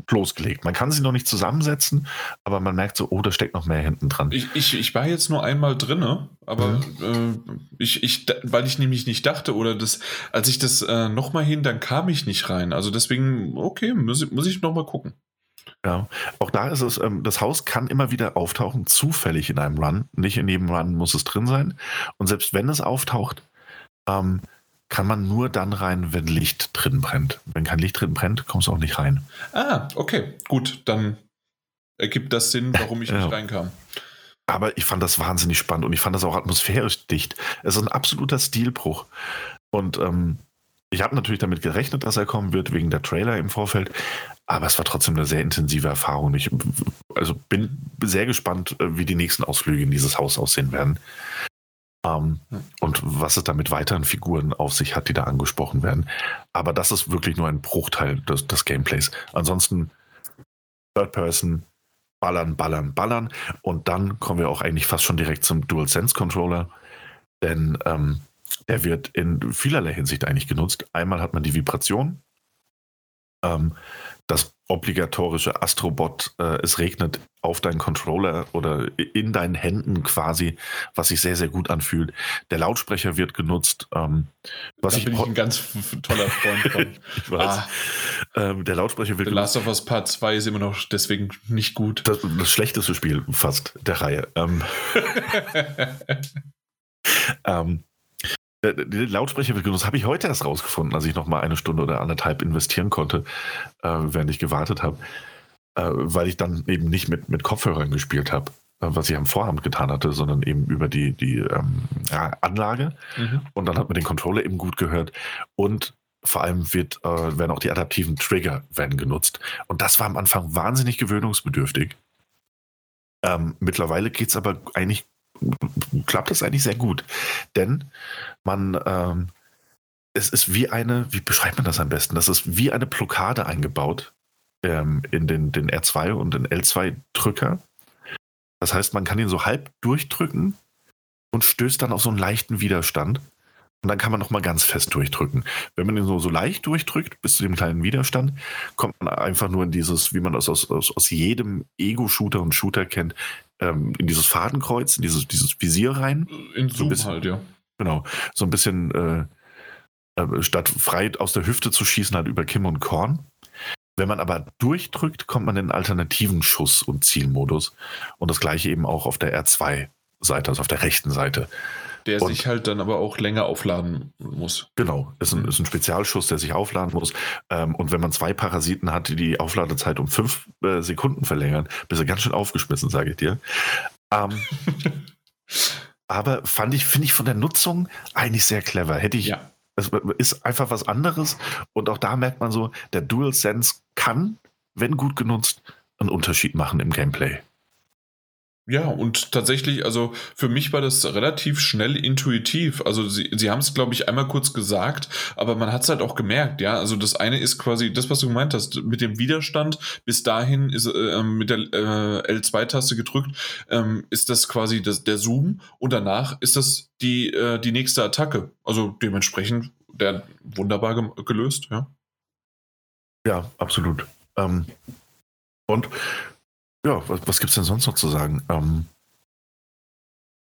bloßgelegt. Man kann sie noch nicht zusammensetzen, aber man merkt so, oh, da steckt noch mehr hinten dran. Ich, ich, ich war jetzt nur einmal drinne, aber Mhm. äh, ich, ich, weil ich nämlich nicht dachte, oder das, als ich das äh, nochmal hin, dann kam ich nicht rein. Also deswegen, okay, muss, ich- muss ich nochmal gucken. Ja, auch da ist es, ähm, das Haus kann immer wieder auftauchen, zufällig in einem Run. Nicht in jedem Run muss es drin sein. Und selbst wenn es auftaucht, ähm, kann man nur dann rein, wenn Licht drin brennt. Wenn kein Licht drin brennt, kommst du auch nicht rein. Ah, okay, gut, dann ergibt das Sinn, warum ich *laughs* Ja. nicht reinkam. Aber ich fand das wahnsinnig spannend und ich fand das auch atmosphärisch dicht. Es ist ein absoluter Stilbruch. Und ähm, ich habe natürlich damit gerechnet, dass er kommen wird, wegen der Trailer im Vorfeld. Aber es war trotzdem eine sehr intensive Erfahrung. Ich also bin sehr gespannt, äh, wie die nächsten Ausflüge in dieses Haus aussehen werden. Ähm, Hm. und was es da mit weiteren Figuren auf sich hat, die da angesprochen werden. Aber das ist wirklich nur ein Bruchteil des, des Gameplays. Ansonsten Third Person, ballern, ballern, ballern. Und dann kommen wir auch eigentlich fast schon direkt zum DualSense Controller. Denn ähm, der wird in vielerlei Hinsicht eigentlich genutzt. Einmal hat man die Vibration, ähm, das obligatorische Astrobot, äh, es regnet auf deinen Controller oder in deinen Händen quasi, was sich sehr, sehr gut anfühlt. Der Lautsprecher wird genutzt. Ähm, was da ich, bin ich ein ganz toller Freund von. *laughs* ich weiß. ah, Ähm, der Lautsprecher wird The. Last of Us Part 2 ist immer noch deswegen nicht gut. Das, das schlechteste Spiel fast der Reihe. Ähm, *laughs* ähm, der, der Lautsprecher wird genutzt. Habe ich heute erst rausgefunden, als ich noch mal eine Stunde oder anderthalb investieren konnte, äh, während ich gewartet habe, äh, weil ich dann eben nicht mit, mit Kopfhörern gespielt habe, äh, was ich am Vorabend getan hatte, sondern eben über die, die ähm, Anlage. Mhm. Und dann hat man den Controller eben gut gehört. Und vor allem wird, äh, werden auch die adaptiven Trigger werden genutzt. Und das war am Anfang wahnsinnig gewöhnungsbedürftig. Ähm, mittlerweile geht es aber eigentlich, klappt das eigentlich sehr gut. Denn man, ähm, es ist wie eine, wie beschreibt man das am besten? Das ist wie eine Blockade eingebaut ähm, in den, den R2 und den L2-Drücker. Das heißt, man kann ihn so halb durchdrücken und stößt dann auf so einen leichten Widerstand. Und dann kann man nochmal ganz fest durchdrücken. Wenn man ihn so, so leicht durchdrückt, bis zu dem kleinen Widerstand, kommt man einfach nur in dieses, wie man das aus, aus, aus jedem Ego-Shooter und Shooter kennt, ähm, in dieses Fadenkreuz, in dieses, dieses Visier rein. In So Zoom bisschen- halt, ja. Genau. So ein bisschen, äh, äh, statt frei aus der Hüfte zu schießen, halt über Kim und Korn. Wenn man aber durchdrückt, kommt man in alternativen Schuss- und Zielmodus. Und das gleiche eben auch auf der R2-Seite, also auf der rechten Seite. Der Und- sich halt dann aber auch länger aufladen muss. Genau, ist ein, ist ein Spezialschuss, der sich aufladen muss. Ähm, und wenn man zwei Parasiten hat, die die Aufladezeit um fünf äh, Sekunden verlängern, bist du ganz schön aufgeschmissen, sage ich dir. Ähm, *laughs* aber fand ich, finde ich von der Nutzung eigentlich sehr clever. Hätte ich, Ja. es ist einfach was anderes. Und auch da merkt man so, der DualSense kann, wenn gut genutzt, einen Unterschied machen im Gameplay. Ja, und tatsächlich, also für mich war das relativ schnell intuitiv. Also sie, sie haben es, glaube ich, einmal kurz gesagt, aber man hat es halt auch gemerkt, ja. Also das eine ist quasi das, was du gemeint hast, mit dem Widerstand. Bis dahin ist äh, mit der äh, L2-Taste gedrückt, ähm, ist das quasi das, der Zoom und danach ist das die, äh, die nächste Attacke. Also dementsprechend der wunderbar gem- gelöst, ja. Ja, absolut. Ähm, und ja, was, was gibt es denn sonst noch zu sagen? Ähm,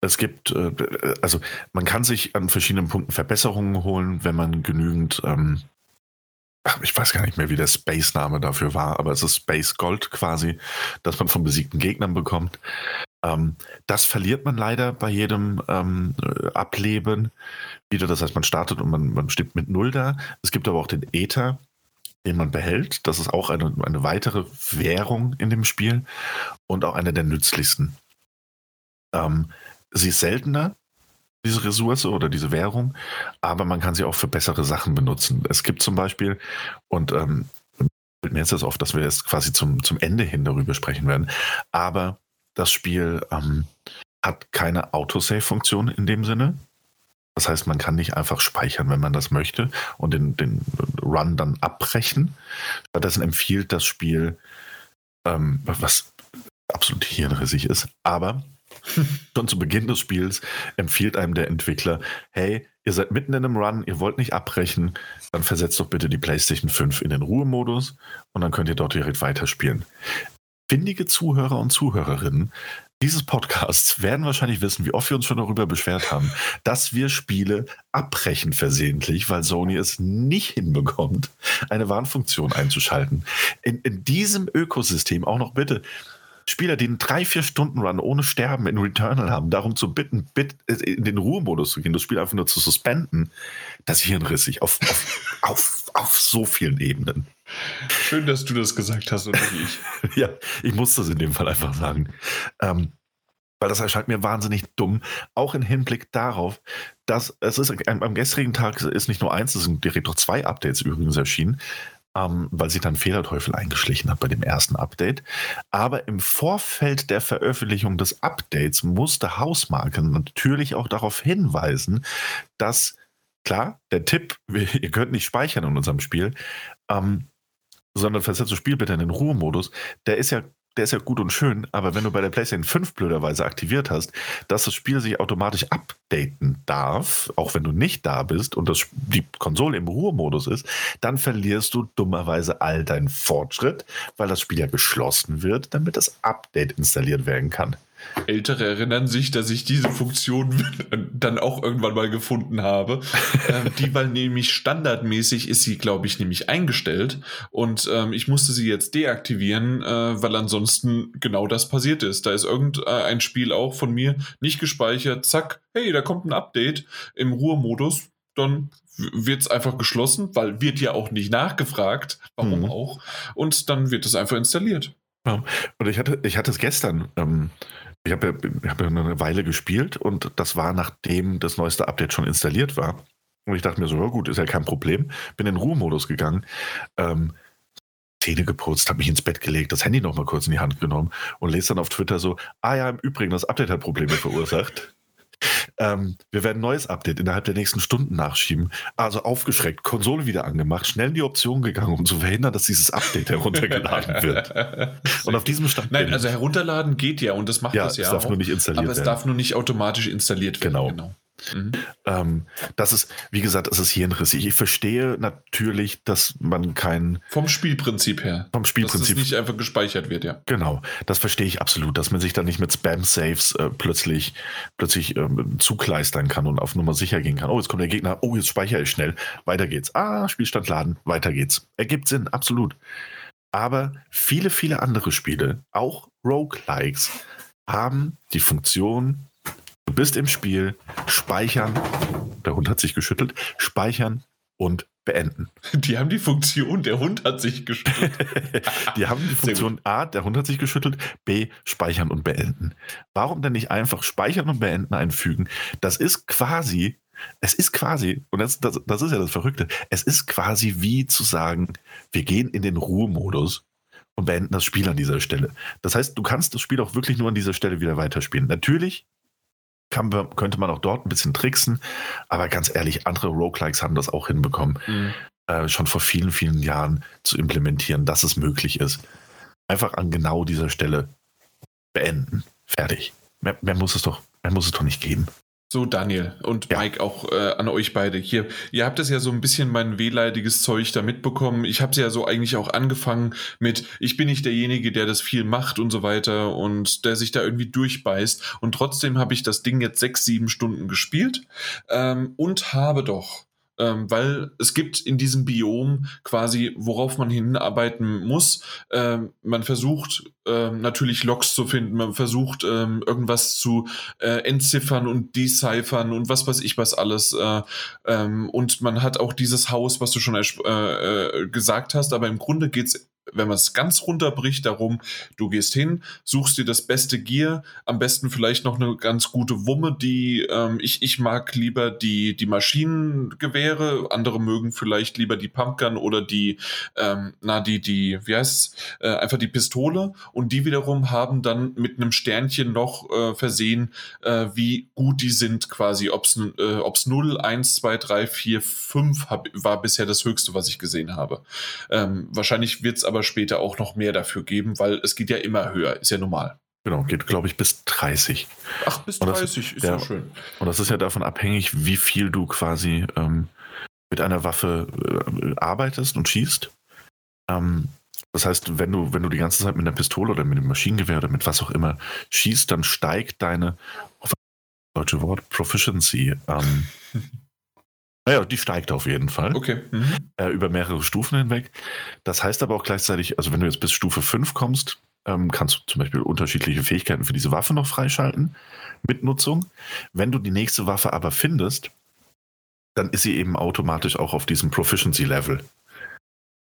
es gibt, äh, also man kann sich an verschiedenen Punkten Verbesserungen holen, wenn man genügend, ähm, ich weiß gar nicht mehr, wie der Space-Name dafür war, aber es ist Space Gold quasi, das man von besiegten Gegnern bekommt. Ähm, das verliert man leider bei jedem ähm, äh, Ableben wieder. Das heißt, man startet und man, man steht mit Null da. Es gibt aber auch den Ether, den man behält. Das ist auch eine, eine weitere Währung in dem Spiel und auch eine der nützlichsten. Ähm, sie ist seltener, diese Ressource oder diese Währung, aber man kann sie auch für bessere Sachen benutzen. Es gibt zum Beispiel, und ähm, mir jetzt das auf, dass wir jetzt quasi zum, zum Ende hin darüber sprechen werden. Aber das Spiel ähm, hat keine Autosave-Funktion in dem Sinne. Das heißt, man kann nicht einfach speichern, wenn man das möchte und den, den Run dann abbrechen. Stattdessen empfiehlt das Spiel, ähm, was absolut hirnrissig ist, aber *laughs* schon zu Beginn des Spiels empfiehlt einem der Entwickler, hey, ihr seid mitten in einem Run, ihr wollt nicht abbrechen, dann versetzt doch bitte die PlayStation 5 in den Ruhemodus und dann könnt ihr dort direkt weiterspielen. Findige Zuhörer und Zuhörerinnen dieses Podcasts werden wahrscheinlich wissen, wie oft wir uns schon darüber beschwert haben, dass wir Spiele abbrechen versehentlich, weil Sony es nicht hinbekommt, eine Warnfunktion einzuschalten. In, in diesem Ökosystem auch noch bitte Spieler, die einen 3-4-Stunden-Run ohne Sterben in Returnal haben, darum zu bitten, bitte in den Ruhemodus zu gehen, das Spiel einfach nur zu suspenden, das ist hirnrissig auf, auf, auf, auf so vielen Ebenen. Schön, dass du das gesagt hast und nicht ich. *laughs* ja, ich muss das in dem Fall einfach sagen. Ähm, weil das erscheint mir wahnsinnig dumm, auch im Hinblick darauf, dass es ist am gestrigen Tag ist nicht nur eins, es sind direkt noch zwei Updates übrigens erschienen ähm, weil sich dann Fehlerteufel eingeschlichen hat bei dem ersten Update. Aber im Vorfeld der Veröffentlichung des Updates musste Hausmarke natürlich auch darauf hinweisen, dass, klar, der Tipp, *laughs* ihr könnt nicht speichern in unserem Spiel, ähm, sondern versetzt das Spiel bitte in den Ruhemodus, der ist ja der ist ja gut und schön, aber wenn du bei der PlayStation 5 blöderweise aktiviert hast, dass das Spiel sich automatisch updaten darf, auch wenn du nicht da bist und das, die Konsole im Ruhemodus ist, dann verlierst du dummerweise all deinen Fortschritt, weil das Spiel ja geschlossen wird, damit das Update installiert werden kann. Ältere erinnern sich, dass ich diese Funktion *laughs* dann auch irgendwann mal gefunden habe. *laughs* ähm, die, weil nämlich standardmäßig ist sie, glaube ich, nämlich eingestellt. Und ähm, ich musste sie jetzt deaktivieren, äh, weil ansonsten genau das passiert ist. Da ist irgendein Spiel auch von mir nicht gespeichert. Zack, hey, da kommt ein Update im Ruhemodus. Dann wird es einfach geschlossen, weil wird ja auch nicht nachgefragt, warum mhm. auch. Und dann wird es einfach installiert. Ja. Und ich hatte, ich hatte es gestern. Ähm, ich habe ja, hab ja eine Weile gespielt und das war nachdem das neueste Update schon installiert war. Und ich dachte mir so, ja gut, ist ja kein Problem. Bin in Ruhemodus gegangen. Ähm, Zähne geputzt, habe mich ins Bett gelegt, das Handy nochmal kurz in die Hand genommen und lese dann auf Twitter so, ah ja, im Übrigen, das Update hat Probleme verursacht. Ähm, wir werden ein neues Update innerhalb der nächsten Stunden nachschieben. Also aufgeschreckt, Konsole wieder angemacht, schnell in die Option gegangen, um zu verhindern, dass dieses Update heruntergeladen *laughs* wird. und auf diesem Stand. Nein, also herunterladen geht ja und das macht ja, das ja. Es darf auch, nur nicht installiert aber werden. Aber es darf nur nicht automatisch installiert werden. Genau. genau. Mhm. Ähm, das ist, wie gesagt, es ist hirnrissig. Ich verstehe natürlich, dass man kein. Vom Spielprinzip her. Vom Spielprinzip. Dass es nicht einfach gespeichert wird, ja. Genau, das verstehe ich absolut, dass man sich dann nicht mit Spam-Saves äh, plötzlich, plötzlich ähm, zukleistern kann und auf Nummer sicher gehen kann. Oh, jetzt kommt der Gegner, oh, jetzt speichere ich schnell. Weiter geht's. Ah, Spielstand laden, weiter geht's. Ergibt Sinn, absolut. Aber viele, viele andere Spiele, auch Roguelikes, haben die Funktion, Du bist im Spiel, speichern, der Hund hat sich geschüttelt, speichern und beenden. *laughs* Die haben die Funktion, der Hund hat sich geschüttelt. *laughs* die haben die Funktion A, der Hund hat sich geschüttelt, B, speichern und beenden. Warum denn nicht einfach speichern und beenden einfügen? Das ist quasi, es ist quasi, und das, das, das ist ja das Verrückte, es ist quasi wie zu sagen, wir gehen in den Ruhemodus und beenden das Spiel an dieser Stelle. Das heißt, du kannst das Spiel auch wirklich nur an dieser Stelle wieder weiterspielen. Natürlich kann, könnte man auch dort ein bisschen tricksen. Aber ganz ehrlich, andere Roguelikes haben das auch hinbekommen, mhm. äh, schon vor vielen, vielen Jahren zu implementieren, dass es möglich ist. Einfach an genau dieser Stelle beenden. Fertig. Mehr, mehr muss es doch, mehr muss es doch nicht geben. So, Daniel und ja. Mike, auch äh, an euch beide. Hier, ihr habt es ja so ein bisschen mein wehleidiges Zeug da mitbekommen. Ich habe es ja so eigentlich auch angefangen mit, ich bin nicht derjenige, der das viel macht und so weiter und der sich da irgendwie durchbeißt. Und trotzdem habe ich das Ding jetzt sechs, sieben Stunden gespielt ähm, und habe doch ähm, weil es gibt in diesem Biom quasi, worauf man hinarbeiten muss. Ähm, man versucht ähm, natürlich Logs zu finden, man versucht ähm, irgendwas zu äh, entziffern und deciphern und was weiß ich was alles. Äh, ähm, und man hat auch dieses Haus, was du schon äh, äh, gesagt hast, aber im Grunde geht's wenn man es ganz runterbricht, darum, du gehst hin, suchst dir das beste Gear, am besten vielleicht noch eine ganz gute Wumme, die ähm, ich, ich mag lieber die, die Maschinengewehre, andere mögen vielleicht lieber die Pumpgun oder die, ähm, na, die, die, wie heißt äh, einfach die Pistole und die wiederum haben dann mit einem Sternchen noch äh, versehen, äh, wie gut die sind quasi, ob es äh, ob's 0, 1, 2, 3, 4, 5 hab, war bisher das höchste, was ich gesehen habe. Ähm, wahrscheinlich wird es aber später auch noch mehr dafür geben, weil es geht ja immer höher, ist ja normal. Genau, geht, glaube ich, bis 30. Ach, bis 30 das, ist ja, ja schön. Und das ist ja davon abhängig, wie viel du quasi ähm, mit einer Waffe äh, arbeitest und schießt. Ähm, das heißt, wenn du, wenn du die ganze Zeit mit einer Pistole oder mit einem Maschinengewehr oder mit was auch immer schießt, dann steigt deine deutsche Wort Proficiency. Ähm, *laughs* naja, die steigt auf jeden Fall. Okay. Mhm. Äh, über mehrere Stufen hinweg. Das heißt aber auch gleichzeitig, also wenn du jetzt bis Stufe 5 kommst, ähm, kannst du zum Beispiel unterschiedliche Fähigkeiten für diese Waffe noch freischalten mit Nutzung. Wenn du die nächste Waffe aber findest, dann ist sie eben automatisch auch auf diesem Proficiency-Level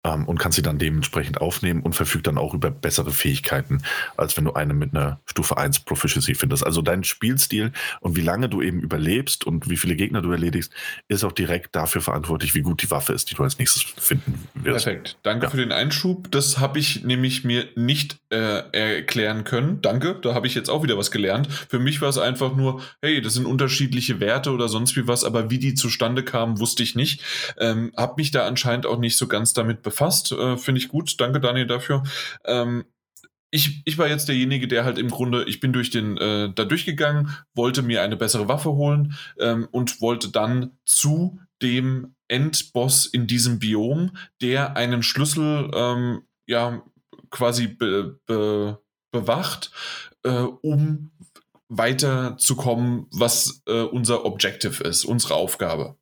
ähm, und kannst sie dann dementsprechend aufnehmen und verfügt dann auch über bessere Fähigkeiten, als wenn du eine mit einer Stufe 1 Proficiency findest. Also dein Spielstil und wie lange du eben überlebst und wie viele Gegner du erledigst, ist auch direkt dafür verantwortlich, wie gut die Waffe ist, die du als nächstes finden wirst. Perfekt. Danke ja. für den Einschub. Das habe ich nämlich mir nicht äh, erklären können. Danke, da habe ich jetzt auch wieder was gelernt. Für mich war es einfach nur, hey, das sind unterschiedliche Werte oder sonst wie was, aber wie die zustande kamen, wusste ich nicht. Ähm, habe mich da anscheinend auch nicht so ganz damit befasst gefasst. Äh, Finde ich gut. Danke, Daniel, dafür. Ähm, ich, ich war jetzt derjenige, der halt im Grunde, ich bin durch den, äh, da durchgegangen, wollte mir eine bessere Waffe holen ähm, und wollte dann zu dem Endboss in diesem Biom, der einen Schlüssel ähm, ja quasi be, be, bewacht, äh, um weiterzukommen, was äh, unser Objective ist, unsere Aufgabe.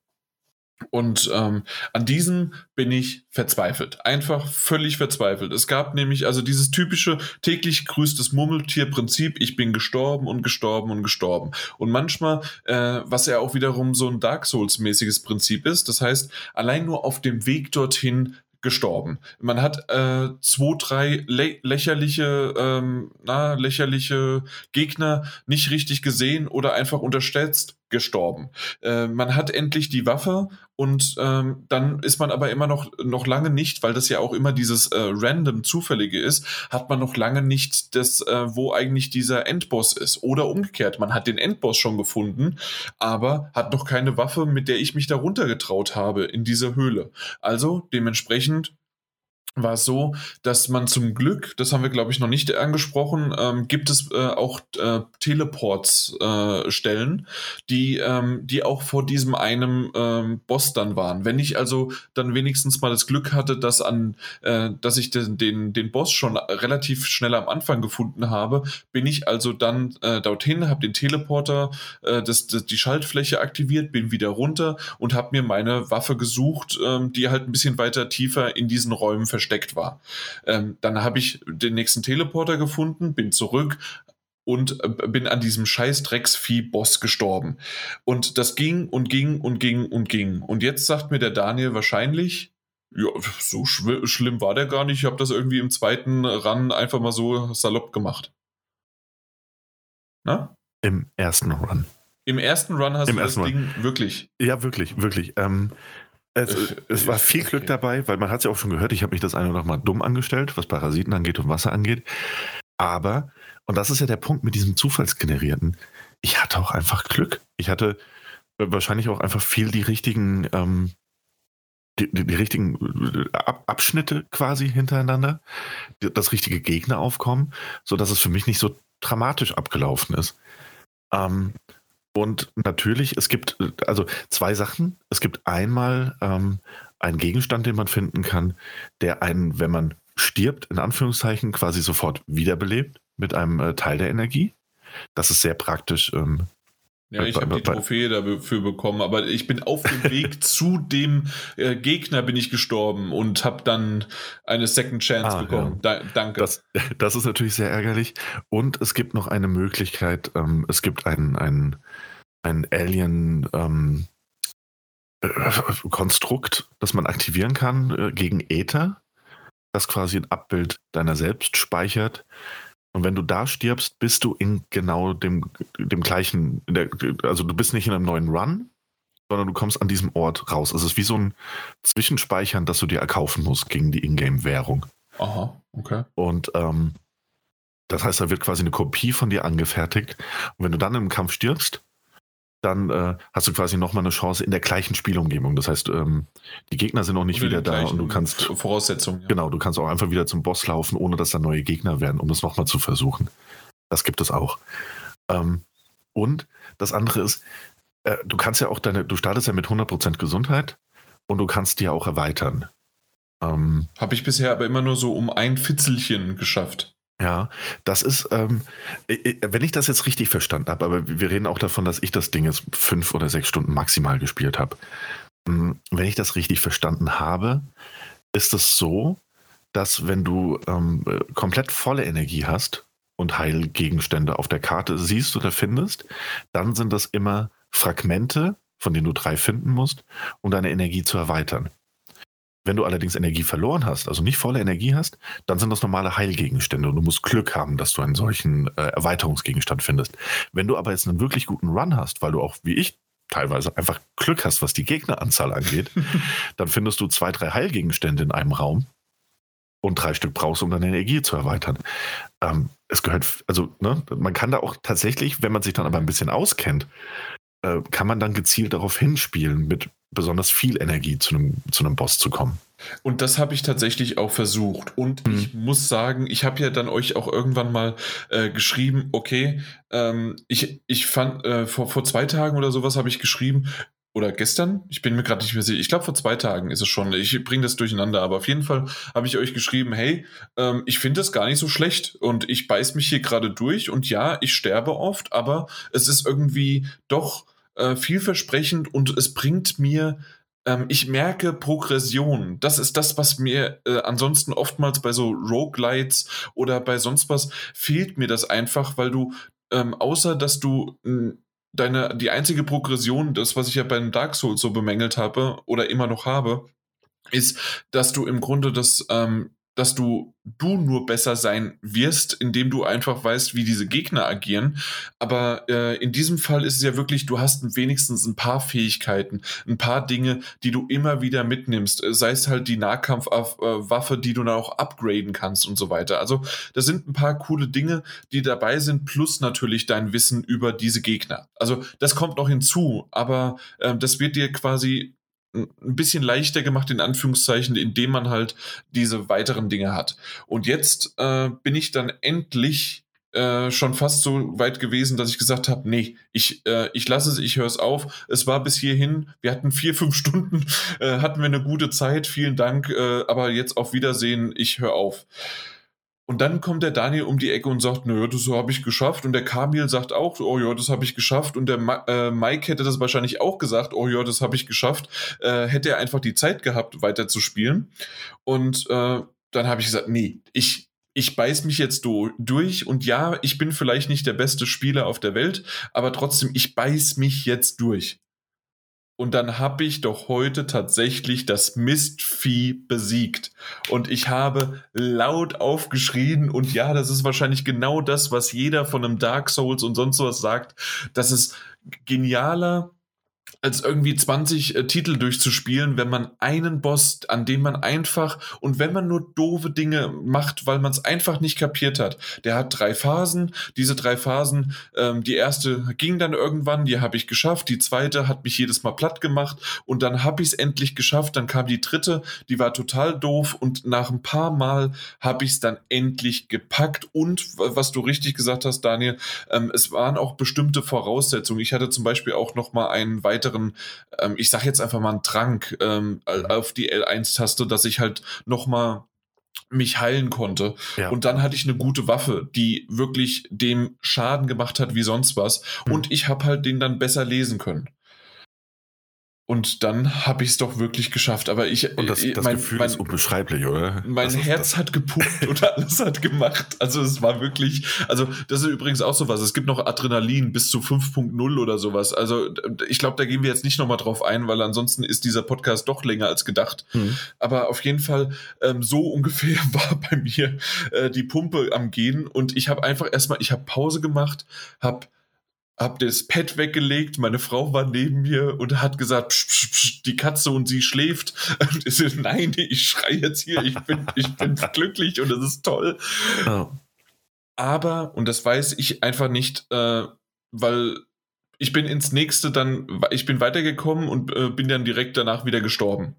Und ähm, an diesem bin ich verzweifelt. Einfach völlig verzweifelt. Es gab nämlich also dieses typische täglich grüßtes Murmeltier-Prinzip, ich bin gestorben und gestorben und gestorben. Und manchmal, äh, was ja auch wiederum so ein Dark Souls-mäßiges Prinzip ist, das heißt, allein nur auf dem Weg dorthin gestorben. Man hat äh, zwei, drei lä lächerliche, ähm, na, lächerliche Gegner nicht richtig gesehen oder einfach unterschätzt gestorben. Äh, man hat endlich die Waffe und ähm, dann ist man aber immer noch, noch lange nicht, weil das ja auch immer dieses äh, random Zufällige ist, hat man noch lange nicht das, äh, wo eigentlich dieser Endboss ist. Oder umgekehrt, man hat den Endboss schon gefunden, aber hat noch keine Waffe, mit der ich mich da runtergetraut habe in diese Höhle. Also dementsprechend war es so, dass man zum Glück, das haben wir glaube ich noch nicht angesprochen, ähm, gibt es äh, auch äh, Teleports äh, die ähm, die auch vor diesem einem ähm, Boss dann waren. Wenn ich also dann wenigstens mal das Glück hatte, dass an, äh, dass ich den, den den Boss schon relativ schnell am Anfang gefunden habe, bin ich also dann äh, dorthin, habe den Teleporter, äh, das, das, die Schaltfläche aktiviert, bin wieder runter und habe mir meine Waffe gesucht, ähm, die halt ein bisschen weiter tiefer in diesen Räumen versteckt war. Ähm, dann habe ich den nächsten Teleporter gefunden, bin zurück, und äh, bin an diesem scheiß Drecksvieh-Boss gestorben. Und das ging und ging und ging und ging. Und jetzt sagt mir der Daniel wahrscheinlich, ja, so sch schlimm war der gar nicht. Ich habe das irgendwie im zweiten Run einfach mal so salopp gemacht. Na? Im ersten Run. Im ersten Run hast Im du das Ding Run. wirklich. Ja, wirklich, wirklich. Ähm, es, äh, es, war viel Glück dabei, weil man hat es ja auch schon gehört, ich habe mich das eine oder andere Mal dumm angestellt, was Parasiten angeht und Wasser angeht. Aber, und das ist ja der Punkt mit diesem Zufallsgenerierten, ich hatte auch einfach Glück. Ich hatte äh, wahrscheinlich auch einfach viel die richtigen, ähm, die, die, die, richtigen äh, Ab Abschnitte quasi hintereinander, das richtige Gegneraufkommen, sodass es für mich nicht so dramatisch abgelaufen ist. Ähm, und natürlich, es gibt also zwei Sachen. Es gibt einmal ähm, einen Gegenstand, den man finden kann, der einen, wenn man stirbt, in Anführungszeichen, quasi sofort wiederbelebt mit einem äh, Teil der Energie. Das ist sehr praktisch ähm, ja, ich habe die Trophäe dafür bekommen, aber ich bin auf dem Weg *laughs* zu dem äh, Gegner bin ich gestorben und habe dann eine Second Chance ah, bekommen. Ja. Da, danke. Das, das, ist natürlich sehr ärgerlich. Und es gibt noch eine Möglichkeit, ähm, es gibt ein, ein, ein Alien ähm, äh, Konstrukt, das man aktivieren kann äh, gegen Äther. das quasi ein Abbild deiner selbst speichert. Und wenn du da stirbst, bist du in genau dem, dem gleichen, der, also du bist nicht in einem neuen Run, sondern du kommst an diesem Ort raus. Es ist wie so ein Zwischenspeichern, das du dir erkaufen musst gegen die Ingame-Währung. Aha, okay. Und ähm, das heißt, da wird quasi eine Kopie von dir angefertigt. Und wenn du dann im Kampf stirbst, dann äh, hast du quasi nochmal eine Chance in der gleichen Spielumgebung. Das heißt, ähm, die Gegner sind noch nicht Oder wieder da und du kannst. Voraussetzungen. Ja. Genau, du kannst auch einfach wieder zum Boss laufen, ohne dass da neue Gegner werden, um das nochmal zu versuchen. Das gibt es auch. Ähm, und das andere ist, äh, du kannst ja auch deine, du startest ja mit 100% Gesundheit und du kannst die ja auch erweitern. Ähm, Habe ich bisher aber immer nur so um ein Fitzelchen geschafft. Ja, das ist, ähm, wenn ich das jetzt richtig verstanden habe, aber wir reden auch davon, dass ich das Ding jetzt fünf oder sechs Stunden maximal gespielt habe. Hm, wenn ich das richtig verstanden habe, ist es so, dass wenn du ähm, komplett volle Energie hast und Heilgegenstände auf der Karte siehst oder findest, dann sind das immer Fragmente, von denen du drei finden musst, um deine Energie zu erweitern. Wenn du allerdings Energie verloren hast, also nicht volle Energie hast, dann sind das normale Heilgegenstände und du musst Glück haben, dass du einen solchen äh, Erweiterungsgegenstand findest. Wenn du aber jetzt einen wirklich guten Run hast, weil du auch wie ich teilweise einfach Glück hast, was die Gegneranzahl angeht, *laughs* dann findest du zwei, drei Heilgegenstände in einem Raum und drei Stück brauchst, um deine Energie zu erweitern. Ähm, es gehört, also ne, man kann da auch tatsächlich, wenn man sich dann aber ein bisschen auskennt, äh, kann man dann gezielt darauf hinspielen, mit besonders viel Energie zu einem, zu einem Boss zu kommen. Und das habe ich tatsächlich auch versucht. Und hm. ich muss sagen, ich habe ja dann euch auch irgendwann mal äh, geschrieben, okay, ähm, ich, ich fand, äh, vor, vor zwei Tagen oder sowas habe ich geschrieben, oder gestern, ich bin mir gerade nicht mehr sicher, ich glaube vor zwei Tagen ist es schon, ich bringe das durcheinander, aber auf jeden Fall habe ich euch geschrieben, hey, ähm, ich finde das gar nicht so schlecht und ich beiß mich hier gerade durch und ja, ich sterbe oft, aber es ist irgendwie doch äh, vielversprechend und es bringt mir ähm, ich merke Progression. Das ist das, was mir äh, ansonsten oftmals bei so Roguelites oder bei sonst was fehlt mir das einfach, weil du ähm, außer dass du mh, deine die einzige Progression, das was ich ja bei Dark Souls so bemängelt habe oder immer noch habe, ist, dass du im Grunde das ähm, dass du du nur besser sein wirst, indem du einfach weißt, wie diese Gegner agieren. Aber äh, in diesem Fall ist es ja wirklich, du hast wenigstens ein Paar Fähigkeiten, ein paar Dinge, die du immer wieder mitnimmst. Sei es halt die Nahkampfwaffe, die du dann auch upgraden kannst und so weiter. Also das sind ein paar coole Dinge, die dabei sind, plus natürlich dein Wissen über diese Gegner. Also das kommt noch hinzu, aber äh, das wird dir quasi ein bisschen leichter gemacht, in Anführungszeichen, indem man halt diese weiteren Dinge hat. Und jetzt äh, bin ich dann endlich äh, schon fast so weit gewesen, dass ich gesagt habe, nee, ich, äh, ich lasse es, ich höre es auf. Es war bis hierhin, wir hatten vier, *laughs* fünf Stunden, äh, hatten wir eine gute Zeit, vielen Dank, äh, aber jetzt auf Wiedersehen, ich höre auf. Und dann kommt der Daniel um die Ecke und sagt, nö, das habe ich geschafft. Und der Kamil sagt auch, oh ja, das habe ich geschafft. Und der Ma äh, Mike hätte das wahrscheinlich auch gesagt, oh ja, das habe ich geschafft. Äh, hätte er einfach die Zeit gehabt, weiter zu spielen. Und äh, dann habe ich gesagt, nee, ich, ich beiß mich jetzt do durch. Und ja, ich bin vielleicht nicht der beste Spieler auf der Welt, aber trotzdem, ich beiß mich jetzt durch. Und dann habe ich doch heute tatsächlich das Mistvieh besiegt. Und ich habe laut aufgeschrien. Und ja, das ist wahrscheinlich genau das, was jeder von einem Dark Souls und sonst was sagt. Das ist genialer als irgendwie 20 äh, Titel durchzuspielen, wenn man einen Boss, an dem man einfach und wenn man nur doofe Dinge macht, weil man es einfach nicht kapiert hat. Der hat drei Phasen. Diese drei Phasen, ähm, die erste ging dann irgendwann, die habe ich geschafft. Die zweite hat mich jedes Mal platt gemacht und dann habe ich es endlich geschafft. Dann kam die dritte, die war total doof und nach ein paar Mal habe ich es dann endlich gepackt. Und was du richtig gesagt hast, Daniel, ähm, es waren auch bestimmte Voraussetzungen. Ich hatte zum Beispiel auch noch mal einen weiteren weiteren, ähm, ich sage jetzt einfach mal einen Trank ähm, mhm. auf die L1-Taste, dass ich halt nochmal mich heilen konnte. Ja. Und dann hatte ich eine gute Waffe, die wirklich dem Schaden gemacht hat wie sonst was. Mhm. Und ich habe halt den dann besser lesen können. Und dann habe ich es doch wirklich geschafft. Aber ich. Und das, das mein, Gefühl mein, ist unbeschreiblich, oder? Mein das Herz hat gepumpt und alles hat gemacht. Also es war wirklich. Also das ist übrigens auch sowas. Es gibt noch Adrenalin bis zu 5.0 oder sowas. Also ich glaube, da gehen wir jetzt nicht nochmal drauf ein, weil ansonsten ist dieser Podcast doch länger als gedacht. Mhm. Aber auf jeden Fall, ähm, so ungefähr *laughs* war bei mir äh, die Pumpe am Gehen. Und ich habe einfach erstmal, ich habe Pause gemacht, habe hab das Pad weggelegt, meine Frau war neben mir und hat gesagt, psch, psch, psch, die Katze und sie schläft. Und ich so, nein, ich schreie jetzt hier, ich bin, ich bin *laughs* glücklich und es ist toll. Oh. Aber, und das weiß ich einfach nicht, äh, weil ich bin ins nächste dann, ich bin weitergekommen und äh, bin dann direkt danach wieder gestorben.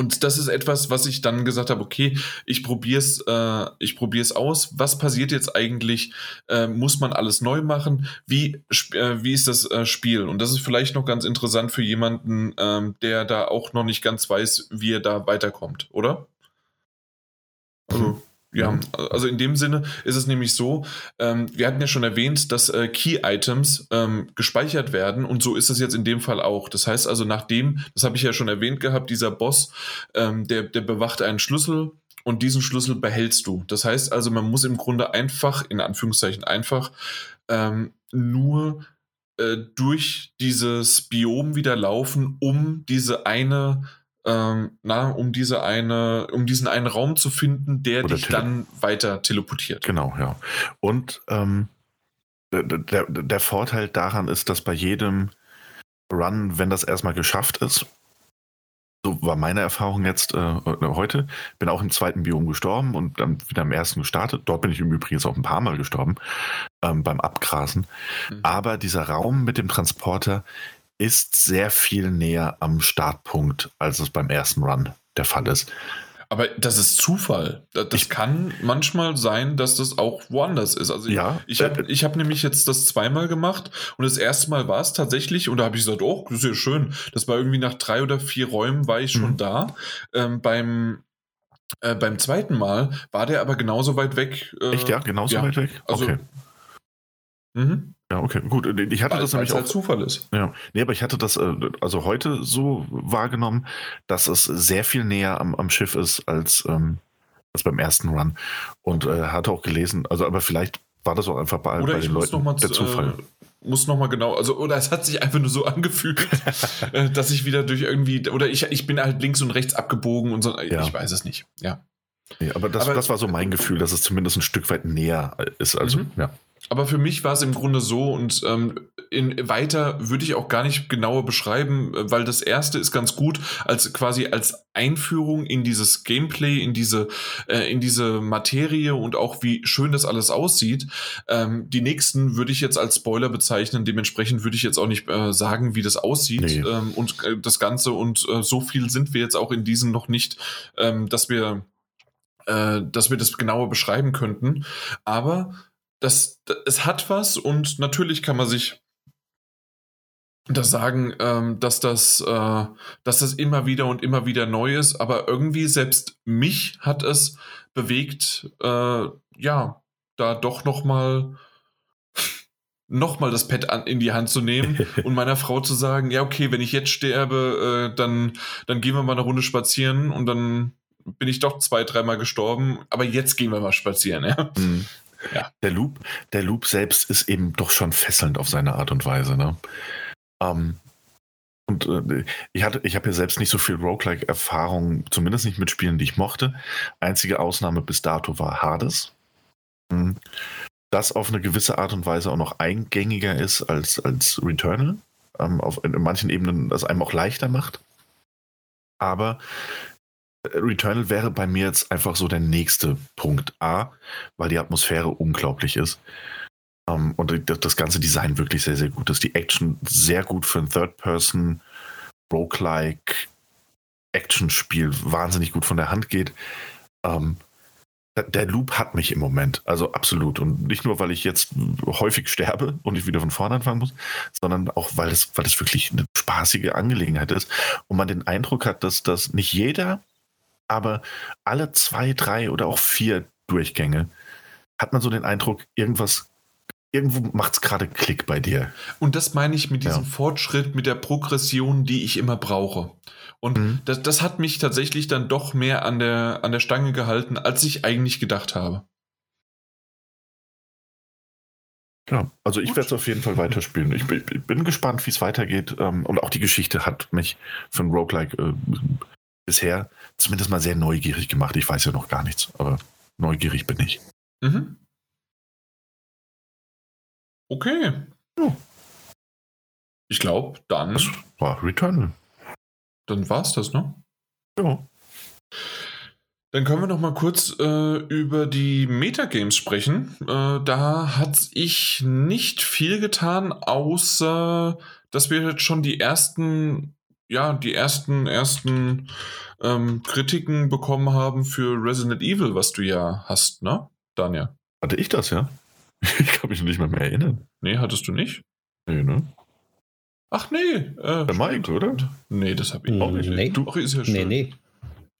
Und das ist etwas, was ich dann gesagt habe, okay, ich probiere es äh, ich probier's aus. Was passiert jetzt eigentlich? Äh, muss man alles neu machen? Wie, äh, wie ist das äh, Spiel? Und das ist vielleicht noch ganz interessant für jemanden, ähm, der da auch noch nicht ganz weiß, wie er da weiterkommt, oder? Also, ja, mhm. also in dem Sinne ist es nämlich so, ähm, wir hatten ja schon erwähnt, dass äh, Key-Items ähm, gespeichert werden und so ist es jetzt in dem Fall auch. Das heißt also, nachdem, das habe ich ja schon erwähnt gehabt, dieser Boss, ähm, der, der bewacht einen Schlüssel und diesen Schlüssel behältst du. Das heißt also, man muss im Grunde einfach, in Anführungszeichen einfach, ähm, nur äh, durch dieses Biom wieder laufen, um diese eine ähm, na, um diese eine, um diesen einen Raum zu finden, der Oder dich dann weiter teleportiert. Genau, ja. Und ähm, der, der, der Vorteil daran ist, dass bei jedem Run, wenn das erstmal geschafft ist, so war meine Erfahrung jetzt äh, heute. Bin auch im zweiten Biom gestorben und dann wieder im ersten gestartet. Dort bin ich im Übrigen auch ein paar Mal gestorben ähm, beim Abgrasen. Mhm. Aber dieser Raum mit dem Transporter ist sehr viel näher am Startpunkt, als es beim ersten Run der Fall ist. Aber das ist Zufall. Das ich, kann manchmal sein, dass das auch woanders ist. Also ja, ich, ich habe ich hab nämlich jetzt das zweimal gemacht und das erste Mal war es tatsächlich, und da habe ich gesagt, oh, das ist ja schön. Das war irgendwie nach drei oder vier Räumen war ich schon mhm. da. Ähm, beim, äh, beim zweiten Mal war der aber genauso weit weg. Äh, Echt, ja, genauso ja, weit weg? Also, okay. Mhm. Ja, okay, gut. Ich hatte Weil, das nämlich auch. Halt Zufall ist. Ja, nee, aber ich hatte das äh, also heute so wahrgenommen, dass es sehr viel näher am, am Schiff ist als, ähm, als beim ersten Run. Und äh, hatte auch gelesen, also aber vielleicht war das auch einfach bei, oder bei den Leuten mal, der Zufall. Äh, muss nochmal genau, also, oder es hat sich einfach nur so *laughs* angefühlt, äh, dass ich wieder durch irgendwie, oder ich, ich bin halt links und rechts abgebogen und so, ja. ich weiß es nicht, ja. Nee, aber, das, aber das war so mein Gefühl, dass es zumindest ein Stück weit näher ist. Also, mhm. ja. Aber für mich war es im Grunde so und ähm, in, weiter würde ich auch gar nicht genauer beschreiben, weil das erste ist ganz gut als quasi als Einführung in dieses Gameplay, in diese, äh, in diese Materie und auch wie schön das alles aussieht. Ähm, die nächsten würde ich jetzt als Spoiler bezeichnen, dementsprechend würde ich jetzt auch nicht äh, sagen, wie das aussieht nee. ähm, und äh, das Ganze und äh, so viel sind wir jetzt auch in diesen noch nicht, ähm, dass wir äh, dass wir das genauer beschreiben könnten. Aber das, das, es hat was und natürlich kann man sich das sagen, ähm, dass das, äh, dass das immer wieder und immer wieder neu ist, aber irgendwie selbst mich hat es bewegt, äh, ja, da doch noch mal noch mal das Pad an, in die Hand zu nehmen *laughs* und meiner Frau zu sagen, ja okay, wenn ich jetzt sterbe, äh, dann dann gehen wir mal eine Runde spazieren und dann bin ich doch zwei, dreimal gestorben, aber jetzt gehen wir mal spazieren, ja. Mhm. Ja. Der Loop, der Loop selbst ist eben doch schon fesselnd auf seine Art und Weise. Ne? Ähm, und äh, ich, ich habe ja selbst nicht so viel Roguelike-Erfahrung, zumindest nicht mit Spielen, die ich mochte. Einzige Ausnahme bis dato war Hades. Mhm. Das auf eine gewisse Art und Weise auch noch eingängiger ist als, als Returnal. Ähm, auf, in manchen Ebenen das einem auch leichter macht. Aber Returnal wäre bei mir jetzt einfach so der nächste Punkt. A, weil die Atmosphäre unglaublich ist. Um, ähm, und das ganze Design wirklich sehr, sehr gut ist. Die Action sehr gut für ein Third-Person, Roguelike Action-Spiel wahnsinnig gut von der Hand geht. Um, ähm, der Loop hat mich im Moment, also absolut. Und nicht nur, weil ich jetzt häufig sterbe und ich wieder von vorne anfangen muss, sondern auch, weil es, weil es wirklich eine spaßige Angelegenheit ist und man den Eindruck hat, dass das nicht jeder aber alle zwei, drei oder auch vier Durchgänge hat man so den Eindruck, irgendwas irgendwo macht es gerade Klick bei dir. Und das meine ich mit diesem Ja. Fortschritt, mit der Progression, die ich immer brauche. Und Mhm. das, das hat mich tatsächlich dann doch mehr an der, an der Stange gehalten, als ich eigentlich gedacht habe. Ja, also ich werde es auf jeden Fall weiterspielen. Ich bin, ich bin gespannt, wie es weitergeht. ähm, Und auch die Geschichte hat mich für ein Roguelike äh, bisher zumindest mal sehr neugierig gemacht. Ich weiß ja noch gar nichts, aber neugierig bin ich. Mhm. Okay. Ja. Ich glaube, dann, Das war Returnal. dann war's das, ne? Ja. Dann können wir noch mal kurz äh, über die Metagames sprechen. Äh, da hat ich nicht viel getan, außer dass wir jetzt schon die ersten, ja, die ersten, ersten ähm, Kritiken bekommen haben für Resident Evil, was du ja hast, ne, Daniel? Hatte ich das, ja? *laughs* Ich kann mich nicht mehr, mehr erinnern. Nee, hattest du nicht? Nee, ne? Ach nee. Äh, Der Mike, oder? Nee, das hab ich auch nicht. Nee. Doch, ist ja schön. Nee, nee.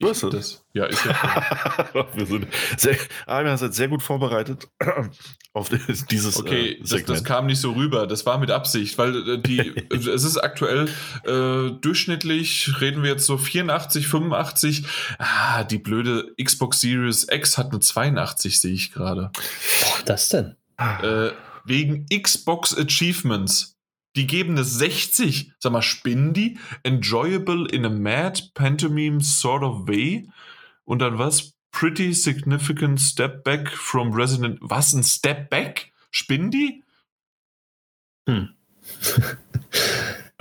Du hast Ich- das. das. Ja, ist *laughs* ja. Wir sind sehr, Armin hat sehr gut vorbereitet *clears throat* auf dieses Okay, äh, das, Segment. das kam nicht so rüber. Das war mit Absicht, weil äh, die, *laughs* es ist aktuell äh, durchschnittlich, reden wir jetzt so 84, 85. Ah, die blöde Xbox Series X hat eine 82, sehe ich gerade. Das denn? Äh, wegen Xbox Achievements. Die geben eine 60. Sag mal, spinnen die? Enjoyable in a mad pantomime sort of way. Und dann was? Pretty significant step back from Resident. Was? Ein Step back? Spinnen die? Ja,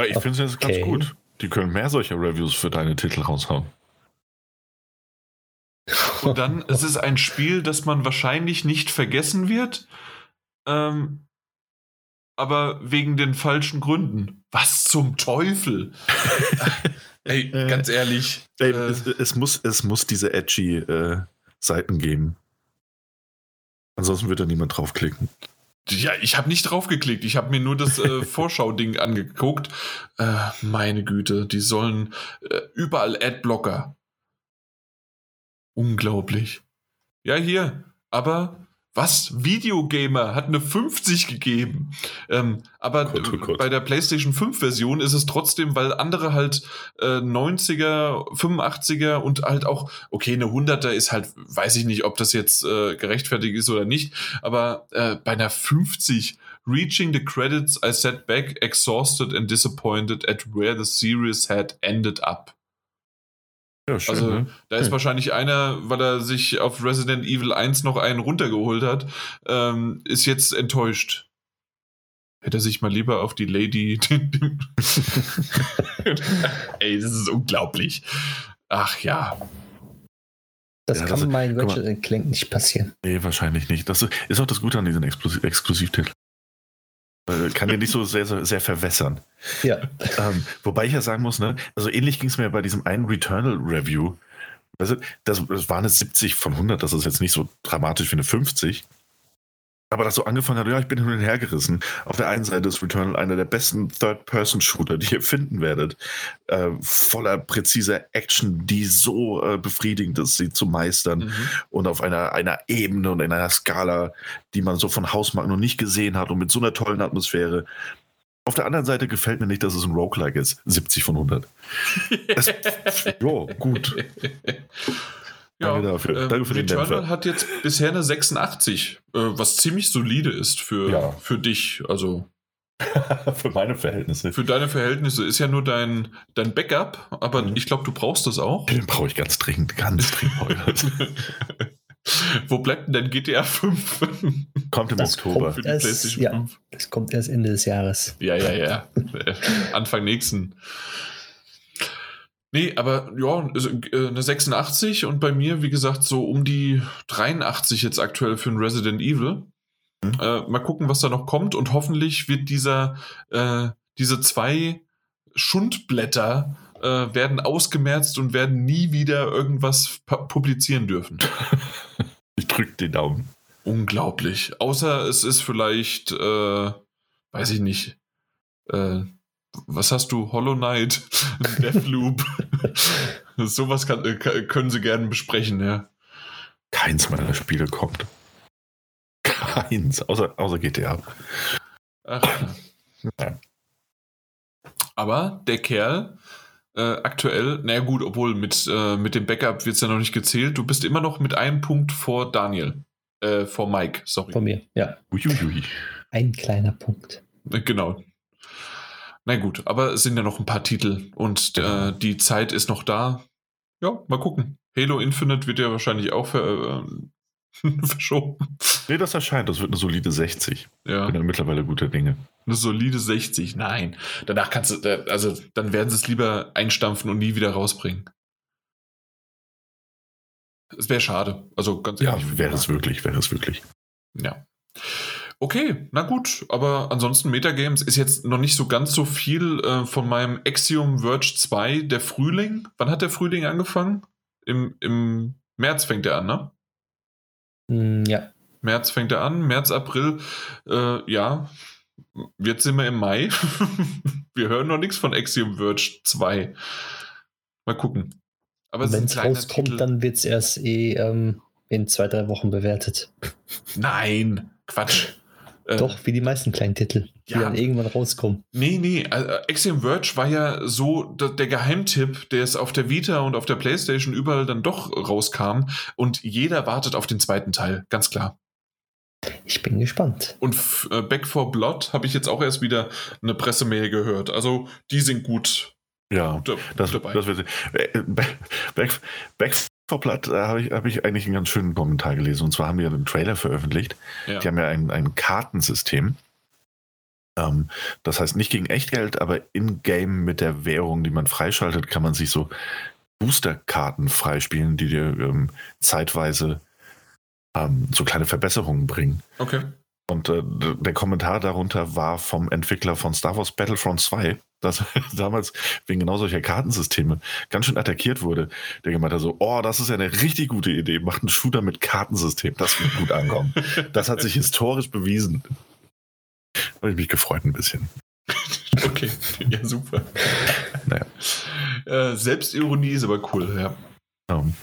ich finde es jetzt ganz Okay. gut. Die können mehr solcher Reviews für deine Titel raushauen. Und dann, es ist ein Spiel, das man wahrscheinlich nicht vergessen wird, ähm, aber wegen den falschen Gründen. Was zum Teufel? *laughs* Ey, Äh, ganz ehrlich. Ey, äh, es, es, muss, es muss diese edgy äh, Seiten geben. Ansonsten wird da niemand draufklicken. ja, ich habe nicht draufgeklickt. Ich habe mir nur das äh, *laughs* Vorschau-Ding angeguckt. Äh, meine Güte, die sollen äh, überall Adblocker. Unglaublich. Ja, hier. Aber was? Videogamer hat eine 50 gegeben. Ähm, aber Gott, oh Gott. bei der PlayStation 5 Version ist es trotzdem, weil andere halt äh, 90er, 85er und halt auch, okay, eine 100er ist halt, weiß ich nicht, ob das jetzt äh, gerechtfertigt ist oder nicht, aber äh, bei einer 50 Reaching the credits, I sat back, exhausted and disappointed at where the series had ended up. Ja, schön. Also, ne? da ist Hm. wahrscheinlich einer, weil er sich auf Resident Evil 1 noch einen runtergeholt hat, ähm, ist jetzt enttäuscht. Hätte er sich mal lieber auf die Lady. *laughs* *laughs* Ey, das ist unglaublich. Ach ja. Das Ja, kann also, bei. Ratchet Clank nicht passieren. Nee, wahrscheinlich nicht. Das ist auch das Gute an diesen Exklusiv Exklusivtiteln. Kann dir nicht so sehr, sehr, sehr verwässern. Ja. Ähm, wobei ich ja sagen muss, ne, also ähnlich ging es mir bei diesem einen Returnal-Review. Also, das, das war eine 70 von 100, das ist jetzt nicht so dramatisch wie eine 50. Aber das so angefangen hat, ja, ich bin hin und her gerissen. Auf der einen Seite ist Returnal einer der besten Third-Person-Shooter, die ihr finden werdet. Äh, voller präziser Action, die so äh, befriedigend ist, sie zu meistern Mhm. und auf einer, einer Ebene und in einer Skala, die man so von Hausmark noch nicht gesehen hat und mit so einer tollen Atmosphäre. Auf der anderen Seite gefällt mir nicht, dass es ein Roguelike ist. 70 von 100. Es, *laughs* jo, gut. Danke dafür. ähm, Danke für den Returnal Dämpfer. hat jetzt bisher eine 86, äh, was ziemlich solide ist für, Ja. für dich. Also *laughs* Für meine Verhältnisse. für deine Verhältnisse ist ja nur dein, dein Backup, aber Mhm. ich glaube, du brauchst das auch. Den brauche ich ganz dringend, ganz dringend. *laughs* Wo bleibt denn dein GTA 5 Kommt im Das Oktober. kommt. für die Das- PlayStation ja. 5? Das kommt erst Ende des Jahres. Ja, ja, ja. Äh, Anfang nächsten. Nee, aber ja, äh, eine 86 und bei mir, wie gesagt, so um die 83 jetzt aktuell für ein Resident Evil. Mhm. Äh, mal gucken, was da noch kommt und hoffentlich wird dieser, äh, diese zwei Schundblätter äh, werden ausgemerzt und werden nie wieder irgendwas pu- publizieren dürfen. *laughs* Ich drücke den Daumen. Unglaublich. Außer es ist vielleicht, äh, weiß ich nicht, äh, was hast du? Hollow Knight, *laughs* Deathloop. *laughs* Sowas kann, äh, können sie gerne besprechen, ja. Keins meiner Spiele kommt. Keins, außer, außer GTA. Ach. Ja. Aber der Kerl, äh, aktuell, naja gut, obwohl mit, äh, mit dem Backup wird es ja noch nicht gezählt. Du bist immer noch mit einem Punkt vor Daniel. Äh, vor Mike, sorry. Von mir, ja. Uiuiui. Ein kleiner Punkt. Äh, Genau. Na gut, aber es sind ja noch ein paar Titel und äh, die Zeit ist noch da. Ja, mal gucken. Halo Infinite wird ja wahrscheinlich auch ver äh, *laughs* verschoben. Nee, das erscheint, das wird eine solide 60. Ja, Bin ja mittlerweile guter Dinge. eine solide 60. Nein, danach kannst du, also dann werden sie es lieber einstampfen und nie wieder rausbringen. Es wäre schade. Also ganz Ja, ehrlich. die wäre es wirklich, wäre es wirklich. Ja. Okay, na gut, aber ansonsten Metagames ist jetzt noch nicht so ganz so viel äh, von meinem Axiom Verge 2, der Frühling. Wann hat der Frühling angefangen? Im, im März fängt er an, ne? Hm, ja, März fängt er an, März, April, äh, ja. Jetzt sind wir im Mai. *laughs* wir hören noch nichts von Axiom Verge 2. Mal gucken. Aber wenn es rauskommt, Titel. dann wird es erst eh ähm, in zwei, drei Wochen bewertet. Nein, Quatsch. Äh, Doch, wie die meisten kleinen Titel, die ja. dann irgendwann rauskommen. Nee, nee, äh, Axiom Verge war ja so der Geheimtipp, der es auf der Vita und auf der Playstation überall dann doch rauskam und jeder wartet auf den zweiten Teil, ganz klar. Ich bin gespannt. Und äh, Back for Blood habe ich jetzt auch erst wieder eine Pressemail gehört. Also die sind gut Ja, da, das, dabei. das wird äh, Back, Back, for Blood, da habe ich, hab ich eigentlich einen ganz schönen Kommentar gelesen. Und zwar haben wir einen Trailer veröffentlicht. ja. Die haben ja ein, ein Kartensystem. Ähm, das heißt nicht gegen Echtgeld, aber in-game mit der Währung, die man freischaltet, kann man sich so Boosterkarten freispielen, die dir ähm, zeitweise ähm, so kleine Verbesserungen bringen. Okay. Und äh, der Kommentar darunter war vom Entwickler von Star Wars Battlefront 2, das *laughs* damals wegen genau solcher Kartensysteme ganz schön attackiert wurde. Der gemeint hat so, oh, das ist ja eine richtig gute Idee, macht einen Shooter mit Kartensystem, das wird gut ankommen. Das hat sich historisch bewiesen. Habe ich mich gefreut ein bisschen. *laughs* okay, ja super. Naja. Äh, Selbstironie ist aber cool, ja. Ähm,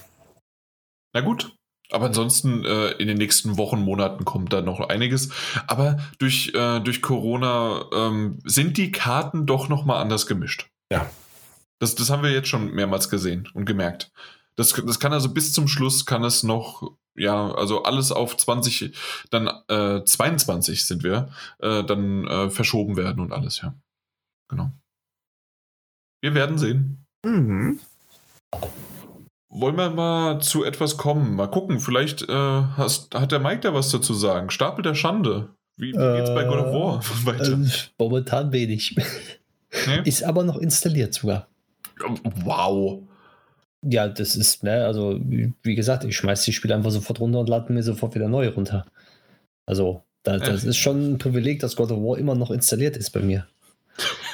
Na gut. Aber ansonsten äh, in den nächsten Wochen, Monaten kommt da noch einiges. Aber durch, äh, durch Corona ähm, sind die Karten doch nochmal anders gemischt. Ja. Das, das haben wir jetzt schon mehrmals gesehen und gemerkt. Das, das kann also bis zum Schluss kann es noch, ja, also alles auf 20, dann äh, 22 sind wir, äh, dann äh, verschoben werden und alles, ja. Genau. Wir werden sehen. mhm. Wollen wir mal zu etwas kommen? Mal gucken, vielleicht äh, hast, hat der Mike da was dazu sagen. Stapel der Schande. Wie, wie geht's bei God of War *laughs* weiter? Äh, momentan wenig. Nee? *laughs* Ist aber noch installiert sogar. Wow. Ja, das ist, ne, also wie gesagt, ich schmeiß die Spiele einfach sofort runter und lade mir sofort wieder neu runter. Also, da, das Äh. ist schon ein Privileg, dass God of War immer noch installiert ist bei mir.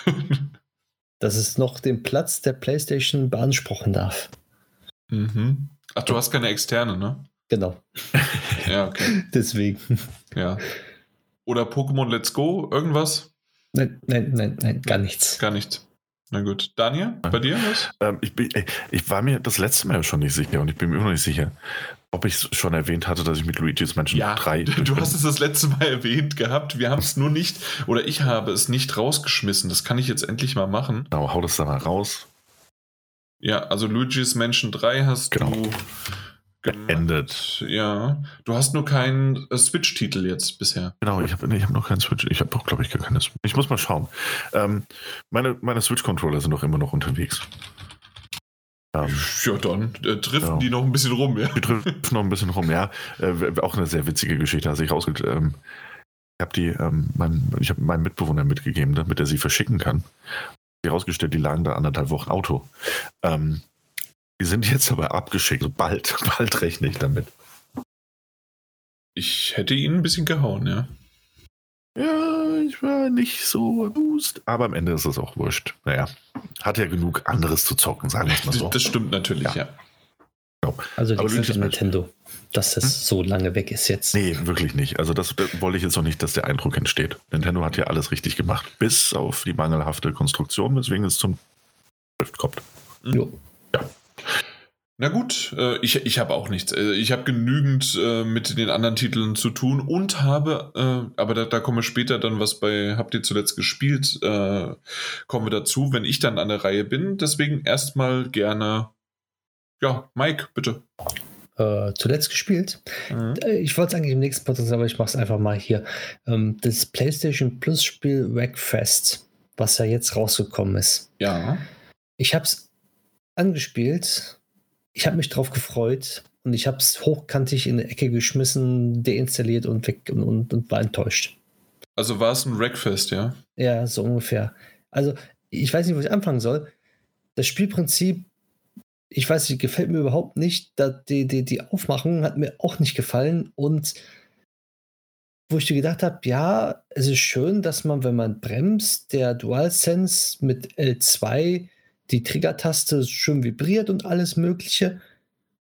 *laughs* Dass es noch den Platz der PlayStation beanspruchen darf. Mhm. Ach, du hast keine externe, ne? Genau, Ja, okay. *laughs* deswegen. Ja. Oder Pokémon Let's Go? Irgendwas? Nein, nein, nein, nein, gar nichts. Gar nicht. Na gut. Daniel, bei dir was? ähm, ich, bin, ich war mir das letzte Mal schon nicht sicher und ich bin mir immer noch nicht sicher, ob ich schon erwähnt hatte, dass ich mit Luigi's Mansion 3 du hast es das letzte Mal erwähnt gehabt. Wir haben es nur nicht, oder ich habe es nicht rausgeschmissen. Das kann ich jetzt endlich mal machen. Genau, hau das da mal raus. Ja, also Luigi's Mansion 3 hast Genau. du. Beendet. Ja. Du hast nur keinen äh, Switch-Titel jetzt bisher. Genau, ich habe nee, ich hab noch keinen Switch. Ich habe auch, glaube ich, gar keine Switch. Ich muss mal schauen. Ähm, meine meine Switch-Controller sind doch immer noch unterwegs. Ähm, Ja, dann äh, driften Ja. die noch ein bisschen rum, ja. die driften noch ein bisschen rum, ja. Äh, auch eine sehr witzige Geschichte. Also ich rausge ähm, ich habe die, ähm, mein, ich habe meinem Mitbewohner mitgegeben, damit er sie verschicken kann. Die rausgestellt, die lagen da anderthalb Wochen Auto. Ähm, die sind jetzt aber abgeschickt. Also bald, *laughs* bald rechne ich damit. Ich hätte ihn ein bisschen gehauen, ja. Ja, ich war nicht so amused. Aber am Ende ist es auch wurscht. Naja, hat ja genug anderes zu zocken, sagen wir es mal so. Das stimmt natürlich, ja. Ja. Also Aber liegt Luigi's an Nintendo, dass das so lange weg ist jetzt. Nee, wirklich nicht. Also das, das wollte ich jetzt noch nicht, dass der Eindruck entsteht. Nintendo hat ja alles richtig gemacht. Bis auf die mangelhafte Konstruktion, weswegen es zum Drift kommt. Jo. Na gut, äh, ich, ich habe auch nichts. Äh, ich habe genügend äh, mit den anderen Titeln zu tun und habe, äh, aber da, da kommen wir später dann, was bei Habt ihr zuletzt gespielt, äh, kommen wir dazu, wenn ich dann an der Reihe bin. Deswegen erstmal gerne, ja, Mike, bitte. Äh, zuletzt gespielt. Mhm. Ich wollte es eigentlich im nächsten Podcast, aber ich mache es einfach mal hier. Ähm, das PlayStation Plus Spiel Wreckfest, was ja jetzt rausgekommen ist. Ja. Ich habe es angespielt ich habe mich drauf gefreut und ich habe es hochkantig in die Ecke geschmissen, deinstalliert und weg und, und, und war enttäuscht. Also war es ein Wreckfest, ja? Ja, so ungefähr. Also, ich weiß nicht, wo ich anfangen soll. Das Spielprinzip, ich weiß nicht, gefällt mir überhaupt nicht. Die, die, die Aufmachung hat mir auch nicht gefallen und wo ich dir gedacht habe, ja, es ist schön, dass man, wenn man bremst, der DualSense mit L2 die Triggertaste schön vibriert und alles Mögliche.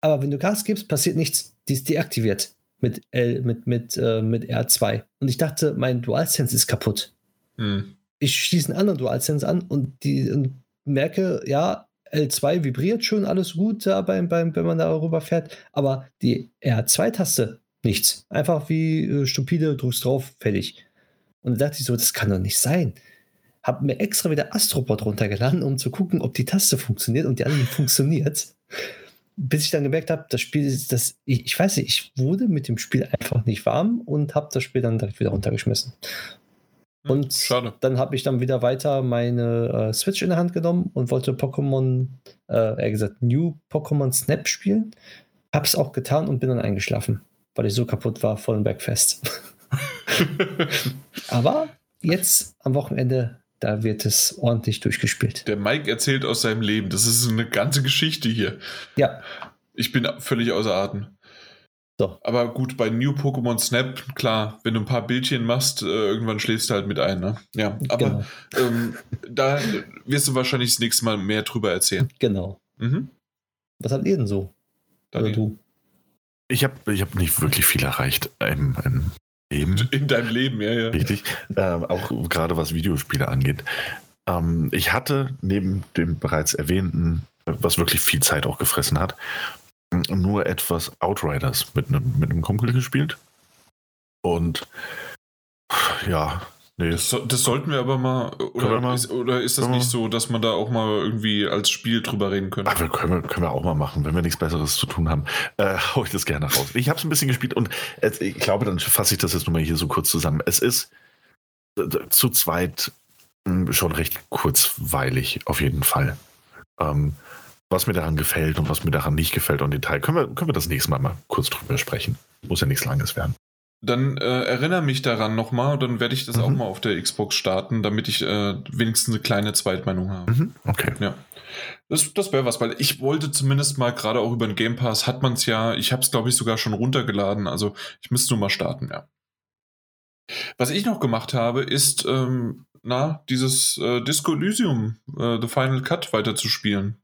Aber wenn du Gas gibst, passiert nichts. Die ist deaktiviert mit, L, mit, mit, äh, mit R2. Und ich dachte, mein DualSense ist kaputt. Hm. Ich schließe einen anderen DualSense an und, die, und merke, ja, L2 vibriert schon alles gut da beim, beim, wenn man darüber fährt, aber die R2-Taste nichts. Einfach wie äh, stupide, drückst drauf, fertig. Und da dachte ich so, das kann doch nicht sein habe mir extra wieder Astrobot runtergeladen, um zu gucken, ob die Taste funktioniert und die andere funktioniert. *laughs* Bis ich dann gemerkt habe, das Spiel ist das, ich, ich, weiß nicht, ich wurde mit dem Spiel einfach nicht warm und habe das Spiel dann direkt wieder runtergeschmissen. Hm, und Schade. dann habe ich dann wieder weiter meine äh, Switch in der Hand genommen und wollte Pokémon, äh, eher gesagt, New Pokémon Snap spielen. Habe es auch getan und bin dann eingeschlafen, weil ich so kaputt war vor dem Backfest. *laughs* Aber jetzt am Wochenende da wird es ordentlich durchgespielt. Der Mike erzählt aus seinem Leben. Das ist eine ganze Geschichte hier. Ja. Ich bin völlig außer Atem. So. Aber gut, bei New Pokémon Snap, klar, wenn du ein paar Bildchen machst, äh, irgendwann schläfst du halt mit ein, ne? Ja, aber genau. ähm, da wirst du wahrscheinlich das nächste Mal mehr drüber erzählen. Genau. Mhm. Was habt ihr denn so? Oder du? Ich habe ich hab nicht wirklich viel erreicht im, im Leben. *laughs* In deinem Leben, ja, ja. Richtig. Ähm, auch gerade was Videospiele angeht. Ähm, ich hatte neben dem bereits erwähnten, was wirklich viel Zeit auch gefressen hat, nur etwas Outriders mit einem, mit einem Kumpel gespielt. Und ja, Nee. Das, das, sollten wir aber mal oder, mal, ist, oder ist, das nicht so, dass man da auch mal irgendwie als Spiel drüber reden könnte? Ach, können, wir, können wir auch mal machen, wenn wir nichts Besseres zu tun haben. Äh, hau ich das gerne raus. Ich habe es ein bisschen gespielt und ich glaube, dann fasse ich das jetzt nochmal hier so kurz zusammen. Es ist zu zweit hm, schon recht kurzweilig, auf jeden Fall. Ähm, was mir daran gefällt und was mir daran nicht gefällt und Detail, können wir, können wir das nächste Mal mal kurz drüber sprechen. Muss ja nichts Langes werden. Dann äh, erinnere mich daran nochmal und dann werde ich das mhm. auch mal auf der Xbox starten, damit ich äh, wenigstens eine kleine Zweitmeinung habe. Mhm. Okay. Ja. Das, das wäre was, weil ich wollte zumindest mal, gerade auch über den Game Pass, hat man es ja, ich habe es glaube ich sogar schon runtergeladen, also ich müsste nur mal starten, ja. Was ich noch gemacht habe, ist, ähm, na, dieses äh, Disco Elysium, äh, The Final Cut weiterzuspielen.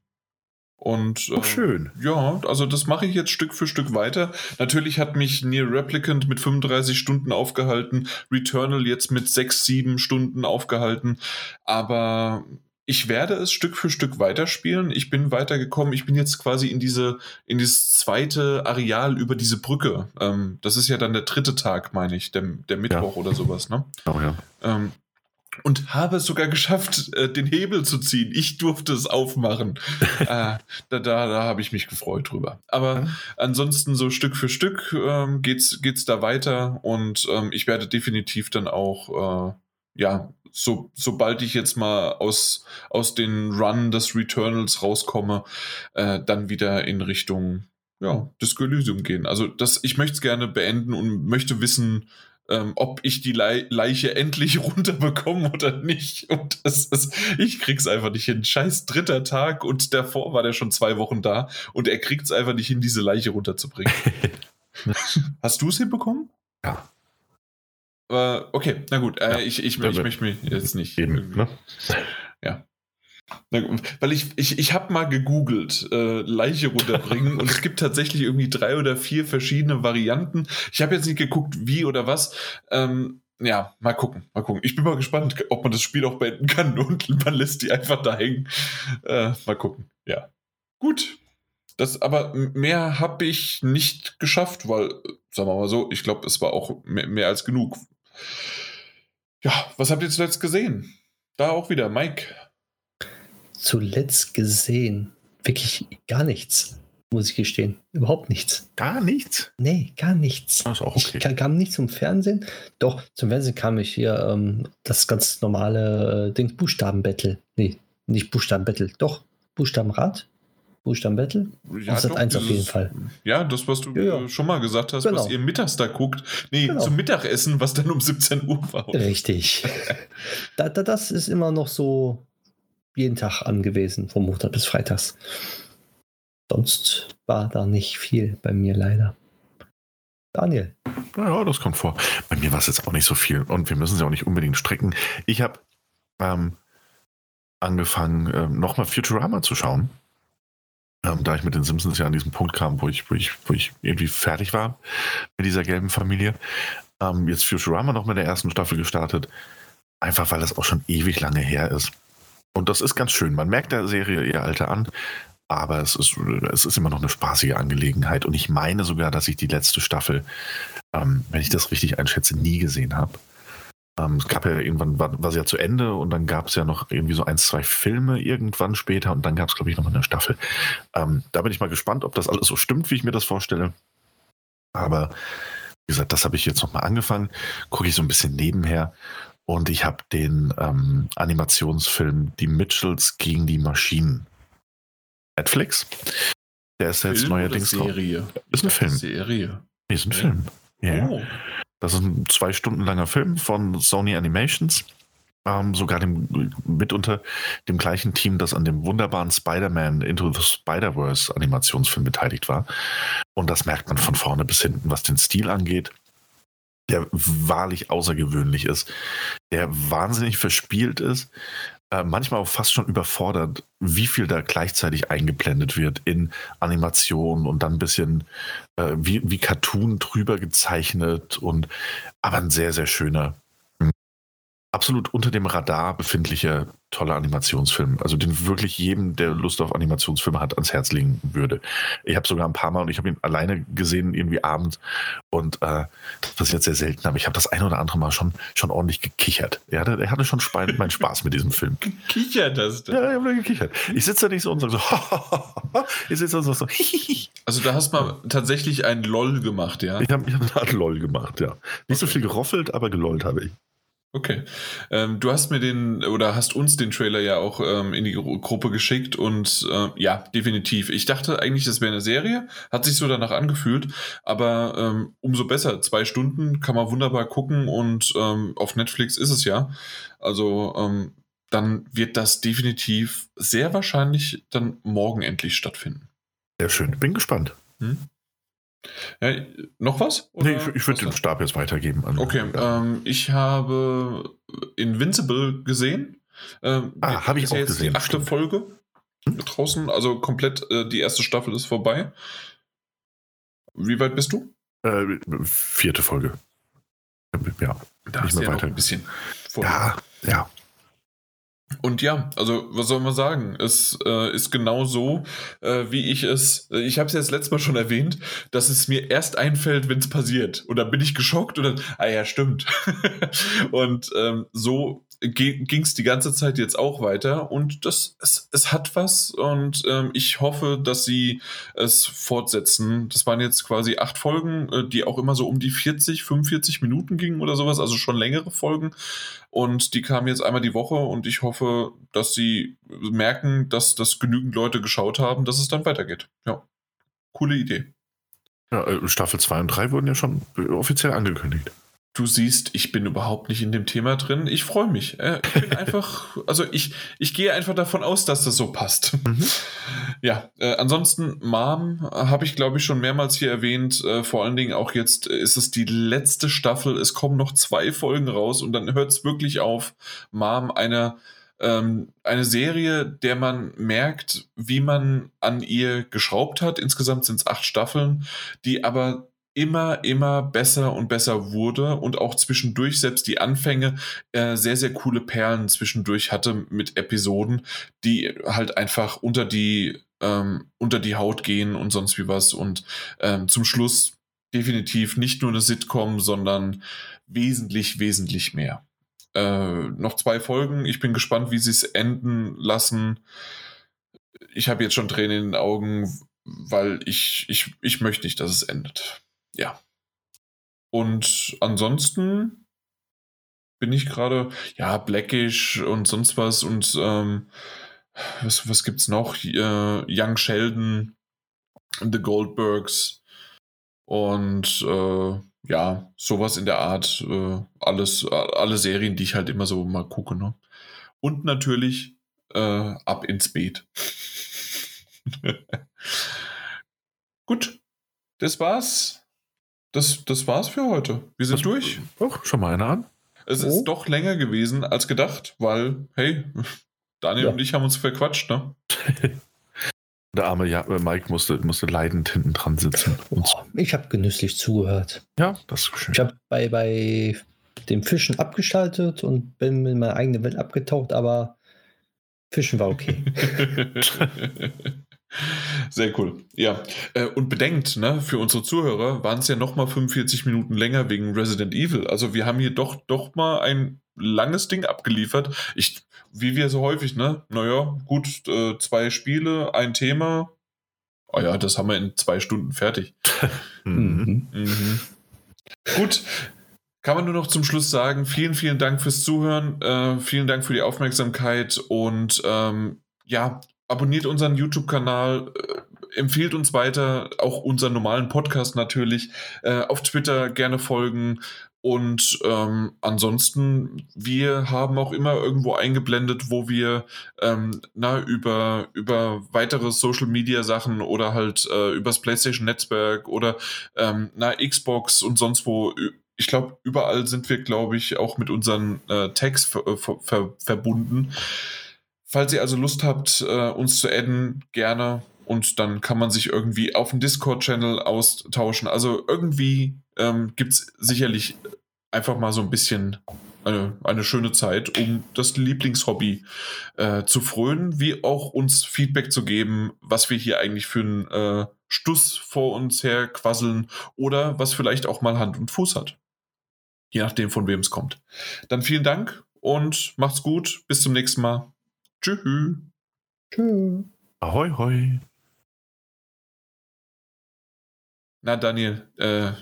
Und äh, schön. Ja, also das mache ich jetzt Stück für Stück weiter. Natürlich hat mich Near Replicant mit 35 Stunden aufgehalten, Returnal jetzt mit 6, 7 Stunden aufgehalten, aber ich werde es Stück für Stück weiterspielen. Ich bin weitergekommen. Ich bin jetzt quasi in diese, in dieses zweite Areal über diese Brücke. Ähm, das ist ja dann der dritte Tag, meine ich, der, der Mittwoch ja. oder sowas, ne? Oh ja. Ähm, und habe es sogar geschafft, äh, den Hebel zu ziehen. Ich durfte es aufmachen. *laughs* äh, da da, da habe ich mich gefreut drüber. Aber ansonsten so Stück für Stück ähm, geht's geht's da weiter und ähm, ich werde definitiv dann auch äh, ja so sobald ich jetzt mal aus aus den Run des Returnals rauskomme, äh, dann wieder in Richtung ja Disco Elysium gehen. Also das ich möchte es gerne beenden und möchte wissen ähm, ob ich die Le Leiche endlich *laughs* runterbekomme oder nicht. Und das ist, ich krieg's einfach nicht hin. Scheiß dritter Tag und davor war der schon zwei Wochen da und er kriegt's einfach nicht hin, diese Leiche runterzubringen. *laughs* Hast du es hinbekommen? Ja. Aber okay, na gut, äh, ja. ich, ich, ich, ich möchte mich jetzt nicht. Eben, ne? Weil ich, ich, ich habe mal gegoogelt, äh, Leiche runterbringen und es gibt tatsächlich irgendwie drei oder vier verschiedene Varianten. Ich habe jetzt nicht geguckt, wie oder was. Ähm, ja, mal gucken, mal gucken. Ich bin mal gespannt, ob man das Spiel auch beenden kann *laughs* und man lässt die einfach da hängen. Äh, mal gucken, ja. Gut, Das, aber mehr habe ich nicht geschafft, weil, sagen wir mal so, ich glaube, es war auch mehr, mehr, als genug. Ja, was habt ihr zuletzt gesehen? Da auch wieder, Mike. Zuletzt gesehen? Wirklich gar nichts, muss ich gestehen. Überhaupt nichts. Gar nichts? Nee, gar nichts. Das ist auch okay. Ich kam nicht zum Fernsehen. Doch, zum Fernsehen kam ich hier ähm, das ganz normale äh, Ding Buchstabenbattle. Nee, nicht Buchstabenbattle. Doch, Buchstabenrad. Buchstaben-Battle? Ja, Sat 1 auf jeden Fall. Ja, das, was du Ja, ja. schon mal gesagt hast, Genau. was ihr mittags da guckt. Nee, Genau. zum Mittagessen, was dann um *laughs* 17 Uhr war. Richtig. *laughs* da, da, das ist immer noch so jeden Tag angewiesen, vom Montag bis Freitags. Sonst war da nicht viel bei mir leider. Daniel. Ja, das kommt vor. Bei mir war es jetzt auch nicht so viel und wir müssen sie auch nicht unbedingt strecken. Ich habe ähm, angefangen, ähm, nochmal Futurama zu schauen. Ähm, da ich mit den Simpsons ja an diesen Punkt kam, wo ich, wo ich, wo ich irgendwie fertig war mit dieser gelben Familie. Ähm, jetzt Futurama noch mit der ersten Staffel gestartet. Einfach weil das auch schon ewig lange her ist. Und das ist ganz schön. Man merkt der Serie ihr Alter an, aber es ist, es ist immer noch eine spaßige Angelegenheit. Und ich meine sogar, dass ich die letzte Staffel, ähm, wenn ich das richtig einschätze, nie gesehen habe. Ähm, es gab ja irgendwann, war, war sie ja zu Ende und dann gab es ja noch irgendwie so ein, zwei Filme irgendwann später und dann gab es, glaube ich, noch eine Staffel. Ähm, da bin ich mal gespannt, ob das alles so stimmt, wie ich mir das vorstelle. Aber wie gesagt, das habe ich jetzt nochmal angefangen. Gucke ich so ein bisschen nebenher. Und ich habe den ähm, Animationsfilm Die Mitchells gegen die Maschinen. Netflix. Der ist jetzt Film neuerdings oder drauf. Serie. Ist ein Film. Serie. Nee, ist ein. Film. Ja. Oh. Das ist ein zwei Stunden langer Film von Sony Animations. Ähm, sogar dem, mitunter dem gleichen Team, das an dem wunderbaren Spider-Man Into the Spider-Verse Animationsfilm beteiligt war. Und das merkt man von vorne bis hinten, was den Stil angeht, der wahrlich außergewöhnlich ist, der wahnsinnig verspielt ist, äh, manchmal auch fast schon überfordert, wie viel da gleichzeitig eingeblendet wird in Animation und dann ein bisschen äh, wie, wie Cartoon drüber gezeichnet und aber ein sehr, sehr schöner, absolut unter dem Radar befindlicher, toller Animationsfilm. Also den wirklich jedem, der Lust auf Animationsfilme hat, ans Herz legen würde. Ich habe sogar ein paar Mal und ich habe ihn alleine gesehen, irgendwie abends. Und äh, das passiert sehr selten, aber ich habe das ein oder andere Mal schon, schon ordentlich gekichert. Er hatte, er hatte schon meinen Spaß mit diesem Film. *laughs* Kichert das denn? Ja, ich habe gekichert. Ich sitze da nicht so und sage so, *laughs* ich sitze da so, so *laughs* Also da hast du mal tatsächlich ein LOL gemacht, ja? habe ich hab eine Art LOL gemacht, ja. Nicht so viel geroffelt, aber gelollt habe ich. Okay. Ähm, du hast mir den oder hast uns den Trailer ja auch ähm, in die Gru Gruppe geschickt und äh, ja, definitiv. Ich dachte eigentlich, das wäre eine Serie, hat sich so danach angefühlt, aber ähm, umso besser. Zwei Stunden kann man wunderbar gucken und ähm, auf Netflix ist es ja. Also ähm, dann wird das definitiv sehr wahrscheinlich dann morgen endlich stattfinden. Sehr schön. Bin gespannt. Hm? Ja, noch was? Nee, Oder ich, ich würde den? Stab jetzt weitergeben. An, Okay, ähm, ich habe Invincible gesehen. Ähm, Ah, habe ich ja auch jetzt gesehen, Die achte stimmt. Folge draußen, also komplett äh, die erste Staffel ist vorbei. Wie weit bist du? äh, vierte Folge. Ja, Da Nicht mehr ja noch weiter. ein bisschen vor. ja, ja. Und ja, also was soll man sagen? Es äh, ist genau so, äh, wie ich es, äh, ich habe es ja das letzte Mal schon erwähnt, dass es mir erst einfällt, wenn es passiert. Und dann bin ich geschockt und dann, ah ja, stimmt. *laughs* und ähm, so ging es die ganze Zeit jetzt auch weiter und das, es, es hat was und ähm, ich hoffe, dass sie es fortsetzen. Das waren jetzt quasi acht Folgen, äh, die auch immer so um die 40, 45 Minuten gingen oder sowas, also schon längere Folgen. Und die kamen jetzt einmal die Woche und ich hoffe, dass sie merken, dass das genügend Leute geschaut haben, dass es dann weitergeht. Ja. Coole Idee. ja äh, Staffel 2 und 3 wurden ja schon offiziell angekündigt. Du siehst, ich bin überhaupt nicht in dem Thema drin. Ich freue mich. Äh, Ich bin einfach, *laughs* also ich, ich gehe einfach davon aus, dass das so passt. Mhm. *laughs* Ja, äh, ansonsten Mom äh, habe ich, glaube ich, schon mehrmals hier erwähnt. Äh, vor allen Dingen auch jetzt äh, ist es die letzte Staffel. Es kommen noch zwei Folgen raus und dann hört es wirklich auf. Mom, eine, ähm, eine Serie, der man merkt, wie man an ihr geschraubt hat. Insgesamt sind es acht Staffeln, die aber immer, immer besser und besser wurde und auch zwischendurch selbst die Anfänge äh, sehr, sehr coole Perlen zwischendurch hatte mit Episoden, die halt einfach unter die ähm, unter die Haut gehen und sonst wie was. Und ähm, zum Schluss definitiv nicht nur eine Sitcom, sondern wesentlich, wesentlich mehr. Äh, noch zwei Folgen. Ich bin gespannt, wie sie es enden lassen. Ich habe jetzt schon Tränen in den Augen, weil ich, ich, ich möchte nicht, dass es endet. Ja. Und ansonsten bin ich gerade, ja, Blackish und sonst was und ähm, was, was gibt's noch? Äh, Young Sheldon, The Goldbergs und äh, ja, sowas in der Art. Äh, alles, alle Serien, die ich halt immer so mal gucke. Ne? Und natürlich äh, ab ins Beet. *laughs* Gut, das war's. Das, das war's für heute. Wir sind das, durch. Oh, schon mal einer an. Es oh. ist doch länger gewesen als gedacht, weil, hey, Daniel ja. und ich haben uns verquatscht, ne? *laughs* Der arme ja äh, Mike musste, musste leidend hinten dran sitzen. Oh, ich habe genüsslich zugehört. Ja, das ist schön. Ich habe bei, bei dem Fischen abgeschaltet und bin in meine eigene Welt abgetaucht, aber Fischen war okay. *laughs* *laughs* Sehr cool. Ja. Äh, und bedenkt, ne, für unsere Zuhörer waren es ja nochmal 45 Minuten länger wegen Resident Evil. Also wir haben hier doch, doch mal ein langes Ding abgeliefert. Ich, wie wir so häufig, ne? Naja, gut, äh, zwei Spiele, ein Thema. Oh ja, das haben wir in zwei Stunden fertig. *laughs* mhm. Mhm. Gut. Kann man nur noch zum Schluss sagen, vielen, vielen Dank fürs Zuhören, äh, vielen Dank für die Aufmerksamkeit und ähm, ja, abonniert unseren YouTube-Kanal, äh, empfiehlt uns weiter, auch unseren normalen Podcast natürlich, äh, auf Twitter gerne folgen. Und ähm, ansonsten, wir haben auch immer irgendwo eingeblendet, wo wir ähm, na, über, über weitere Social Media Sachen oder halt äh, übers PlayStation Netzwerk oder ähm, na, Xbox und sonst wo ich glaube, überall sind wir, glaube ich, auch mit unseren äh, Tags ver ver verbunden. Falls ihr also Lust habt, äh, uns zu adden, gerne. Und dann kann man sich irgendwie auf dem Discord-Channel austauschen. Also irgendwie ähm, gibt es sicherlich einfach mal so ein bisschen eine, eine schöne Zeit, um das Lieblingshobby äh, zu frönen, wie auch uns Feedback zu geben, was wir hier eigentlich für einen äh, Stuss vor uns her quasseln oder was vielleicht auch mal Hand und Fuß hat. Je nachdem, von wem es kommt. Dann vielen Dank und macht's gut. Bis zum nächsten Mal. Tschüss. Tschüss. Ahoi, hoi. Na, Daniel, äh,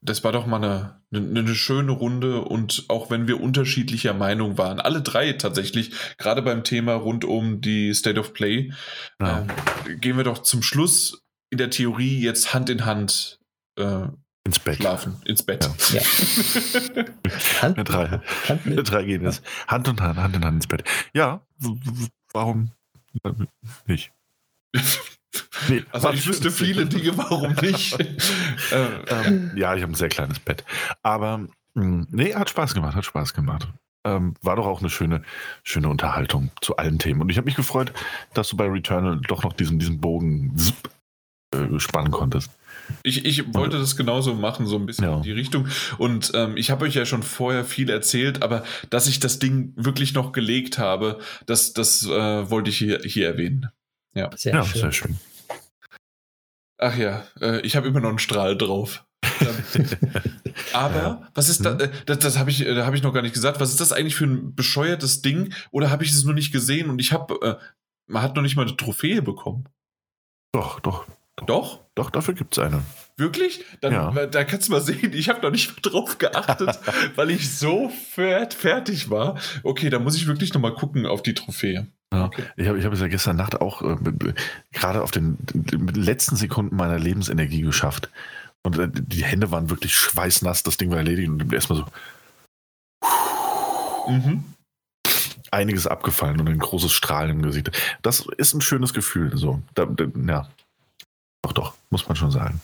das war doch mal eine, eine, eine, schöne Runde und auch wenn wir unterschiedlicher Meinung waren, alle drei tatsächlich, gerade beim Thema rund um die State of Play, ja. äh, gehen wir doch zum Schluss in der Theorie jetzt Hand in Hand äh, ins Bett. Schlafen, ins Bett. Ja. ja. *laughs* Hand, wir drei, Hand, wir drei gehen jetzt Hand in Hand, Hand in Hand ins Bett. Ja, warum nicht? *laughs* Nee, also ich wüsste viele Dinge, warum nicht. *laughs* ähm, ja, ich habe ein sehr kleines Bett. Aber hm, nee, hat Spaß gemacht, hat Spaß gemacht. Ähm, war doch auch eine schöne, schöne Unterhaltung zu allen Themen. Und ich habe mich gefreut, dass du bei Returnal doch noch diesen, diesen Bogen äh, spannen konntest. Ich, ich wollte das genauso machen, so ein bisschen ja. in die Richtung. Und ähm, ich habe euch ja schon vorher viel erzählt, aber dass ich das Ding wirklich noch gelegt habe, das, das äh, wollte ich hier, hier erwähnen. Ja, sehr, ja, schön. sehr schön. Ach ja, äh, ich habe immer noch einen Strahl drauf. *laughs* Aber ja. was ist da? Hm? Äh, das, das habe ich, äh, da habe ich noch gar nicht gesagt. Was ist das eigentlich für ein bescheuertes Ding? Oder habe ich es nur nicht gesehen und ich habe, äh, man hat noch nicht mal eine Trophäe bekommen. Doch, doch. Doch? Doch, dafür gibt es eine. Wirklich? Dann, ja. Da kannst du mal sehen, ich habe noch nicht drauf geachtet, *laughs* weil ich so fertig war. Okay, da muss ich wirklich noch mal gucken auf die Trophäe. Ja, okay. Ich habe ich hab es ja gestern Nacht auch äh, gerade auf den, den, letzten Sekunden meiner Lebensenergie geschafft. Und äh, die Hände waren wirklich schweißnass, das Ding war erledigt und erstmal so. Mhm. Einiges abgefallen und ein großes Strahlen im Gesicht. Das ist ein schönes Gefühl. So. Da, da, ja, doch, doch, muss man schon sagen.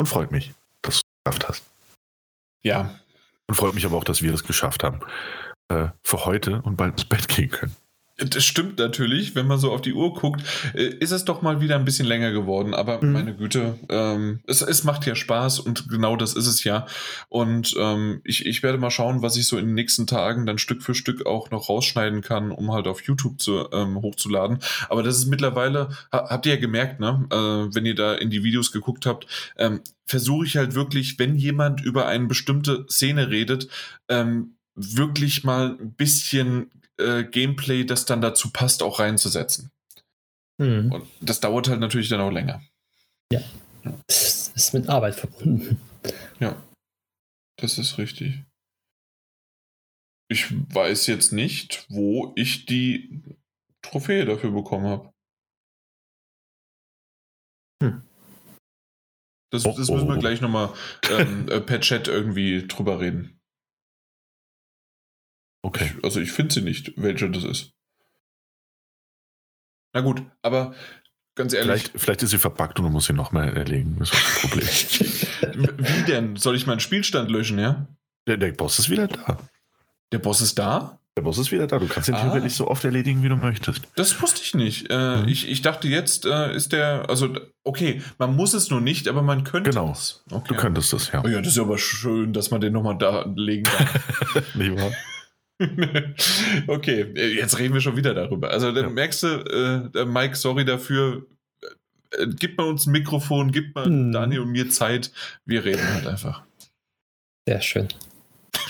Und freut mich, dass du es geschafft hast. Ja. Und freut mich aber auch, dass wir das geschafft haben. Äh, für heute und bald ins Bett gehen können. Das stimmt natürlich, wenn man so auf die Uhr guckt, äh, ist es doch mal wieder ein bisschen länger geworden. Aber mhm. meine Güte, ähm, es, es macht ja Spaß und genau das ist es ja. Und ähm, ich, ich werde mal schauen, was ich so in den nächsten Tagen dann Stück für Stück auch noch rausschneiden kann, um halt auf YouTube zu, ähm, hochzuladen. Aber das ist mittlerweile, habt ihr ja gemerkt, ne? Äh, wenn ihr da in die Videos geguckt habt, ähm, versuche ich halt wirklich, wenn jemand über eine bestimmte Szene redet, ähm, wirklich mal ein bisschen äh, Gameplay, das dann dazu passt, auch reinzusetzen. Mhm. Und das dauert halt natürlich dann auch länger. Ja. Das ist mit Arbeit verbunden. Ja. Das ist richtig. Ich weiß jetzt nicht, wo ich die Trophäe dafür bekommen habe. Hm. Das, oh, das, müssen wir oh. gleich nochmal ähm, äh, per Chat irgendwie drüber reden. Okay. Ich, also ich finde sie nicht, welche das ist. Na gut, aber ganz ehrlich. Vielleicht, vielleicht ist sie verpackt und du musst sie nochmal erlegen. Das ist das Problem. *laughs* Wie denn? Soll ich meinen Spielstand löschen, ja? Der, der Boss ist wieder da. Der Boss ist da? Der Boss ist wieder da. Du kannst den ah. theoretisch so oft erledigen, wie du möchtest. Das wusste ich nicht. Äh, mhm. ich, ich dachte jetzt äh, ist der, also okay, man muss es nur nicht, aber man könnte genau. es. Okay. Du könntest es, ja. Oh ja, das ist aber schön, dass man den nochmal da legen kann. *laughs* nicht wahr? *laughs* okay, jetzt reden wir schon wieder darüber. Also dann ja. merkst du, äh, Mike, sorry dafür. Äh, gib mal uns ein Mikrofon, gib mal hm. Daniel und mir Zeit. Wir reden halt einfach. Sehr schön.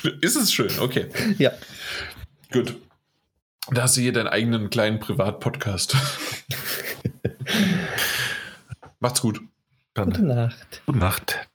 *laughs* Ist es schön, okay. *laughs* Ja. Gut. Da hast du hier deinen eigenen kleinen Privatpodcast. Macht's gut. Dann. Gute Nacht. Gute Nacht.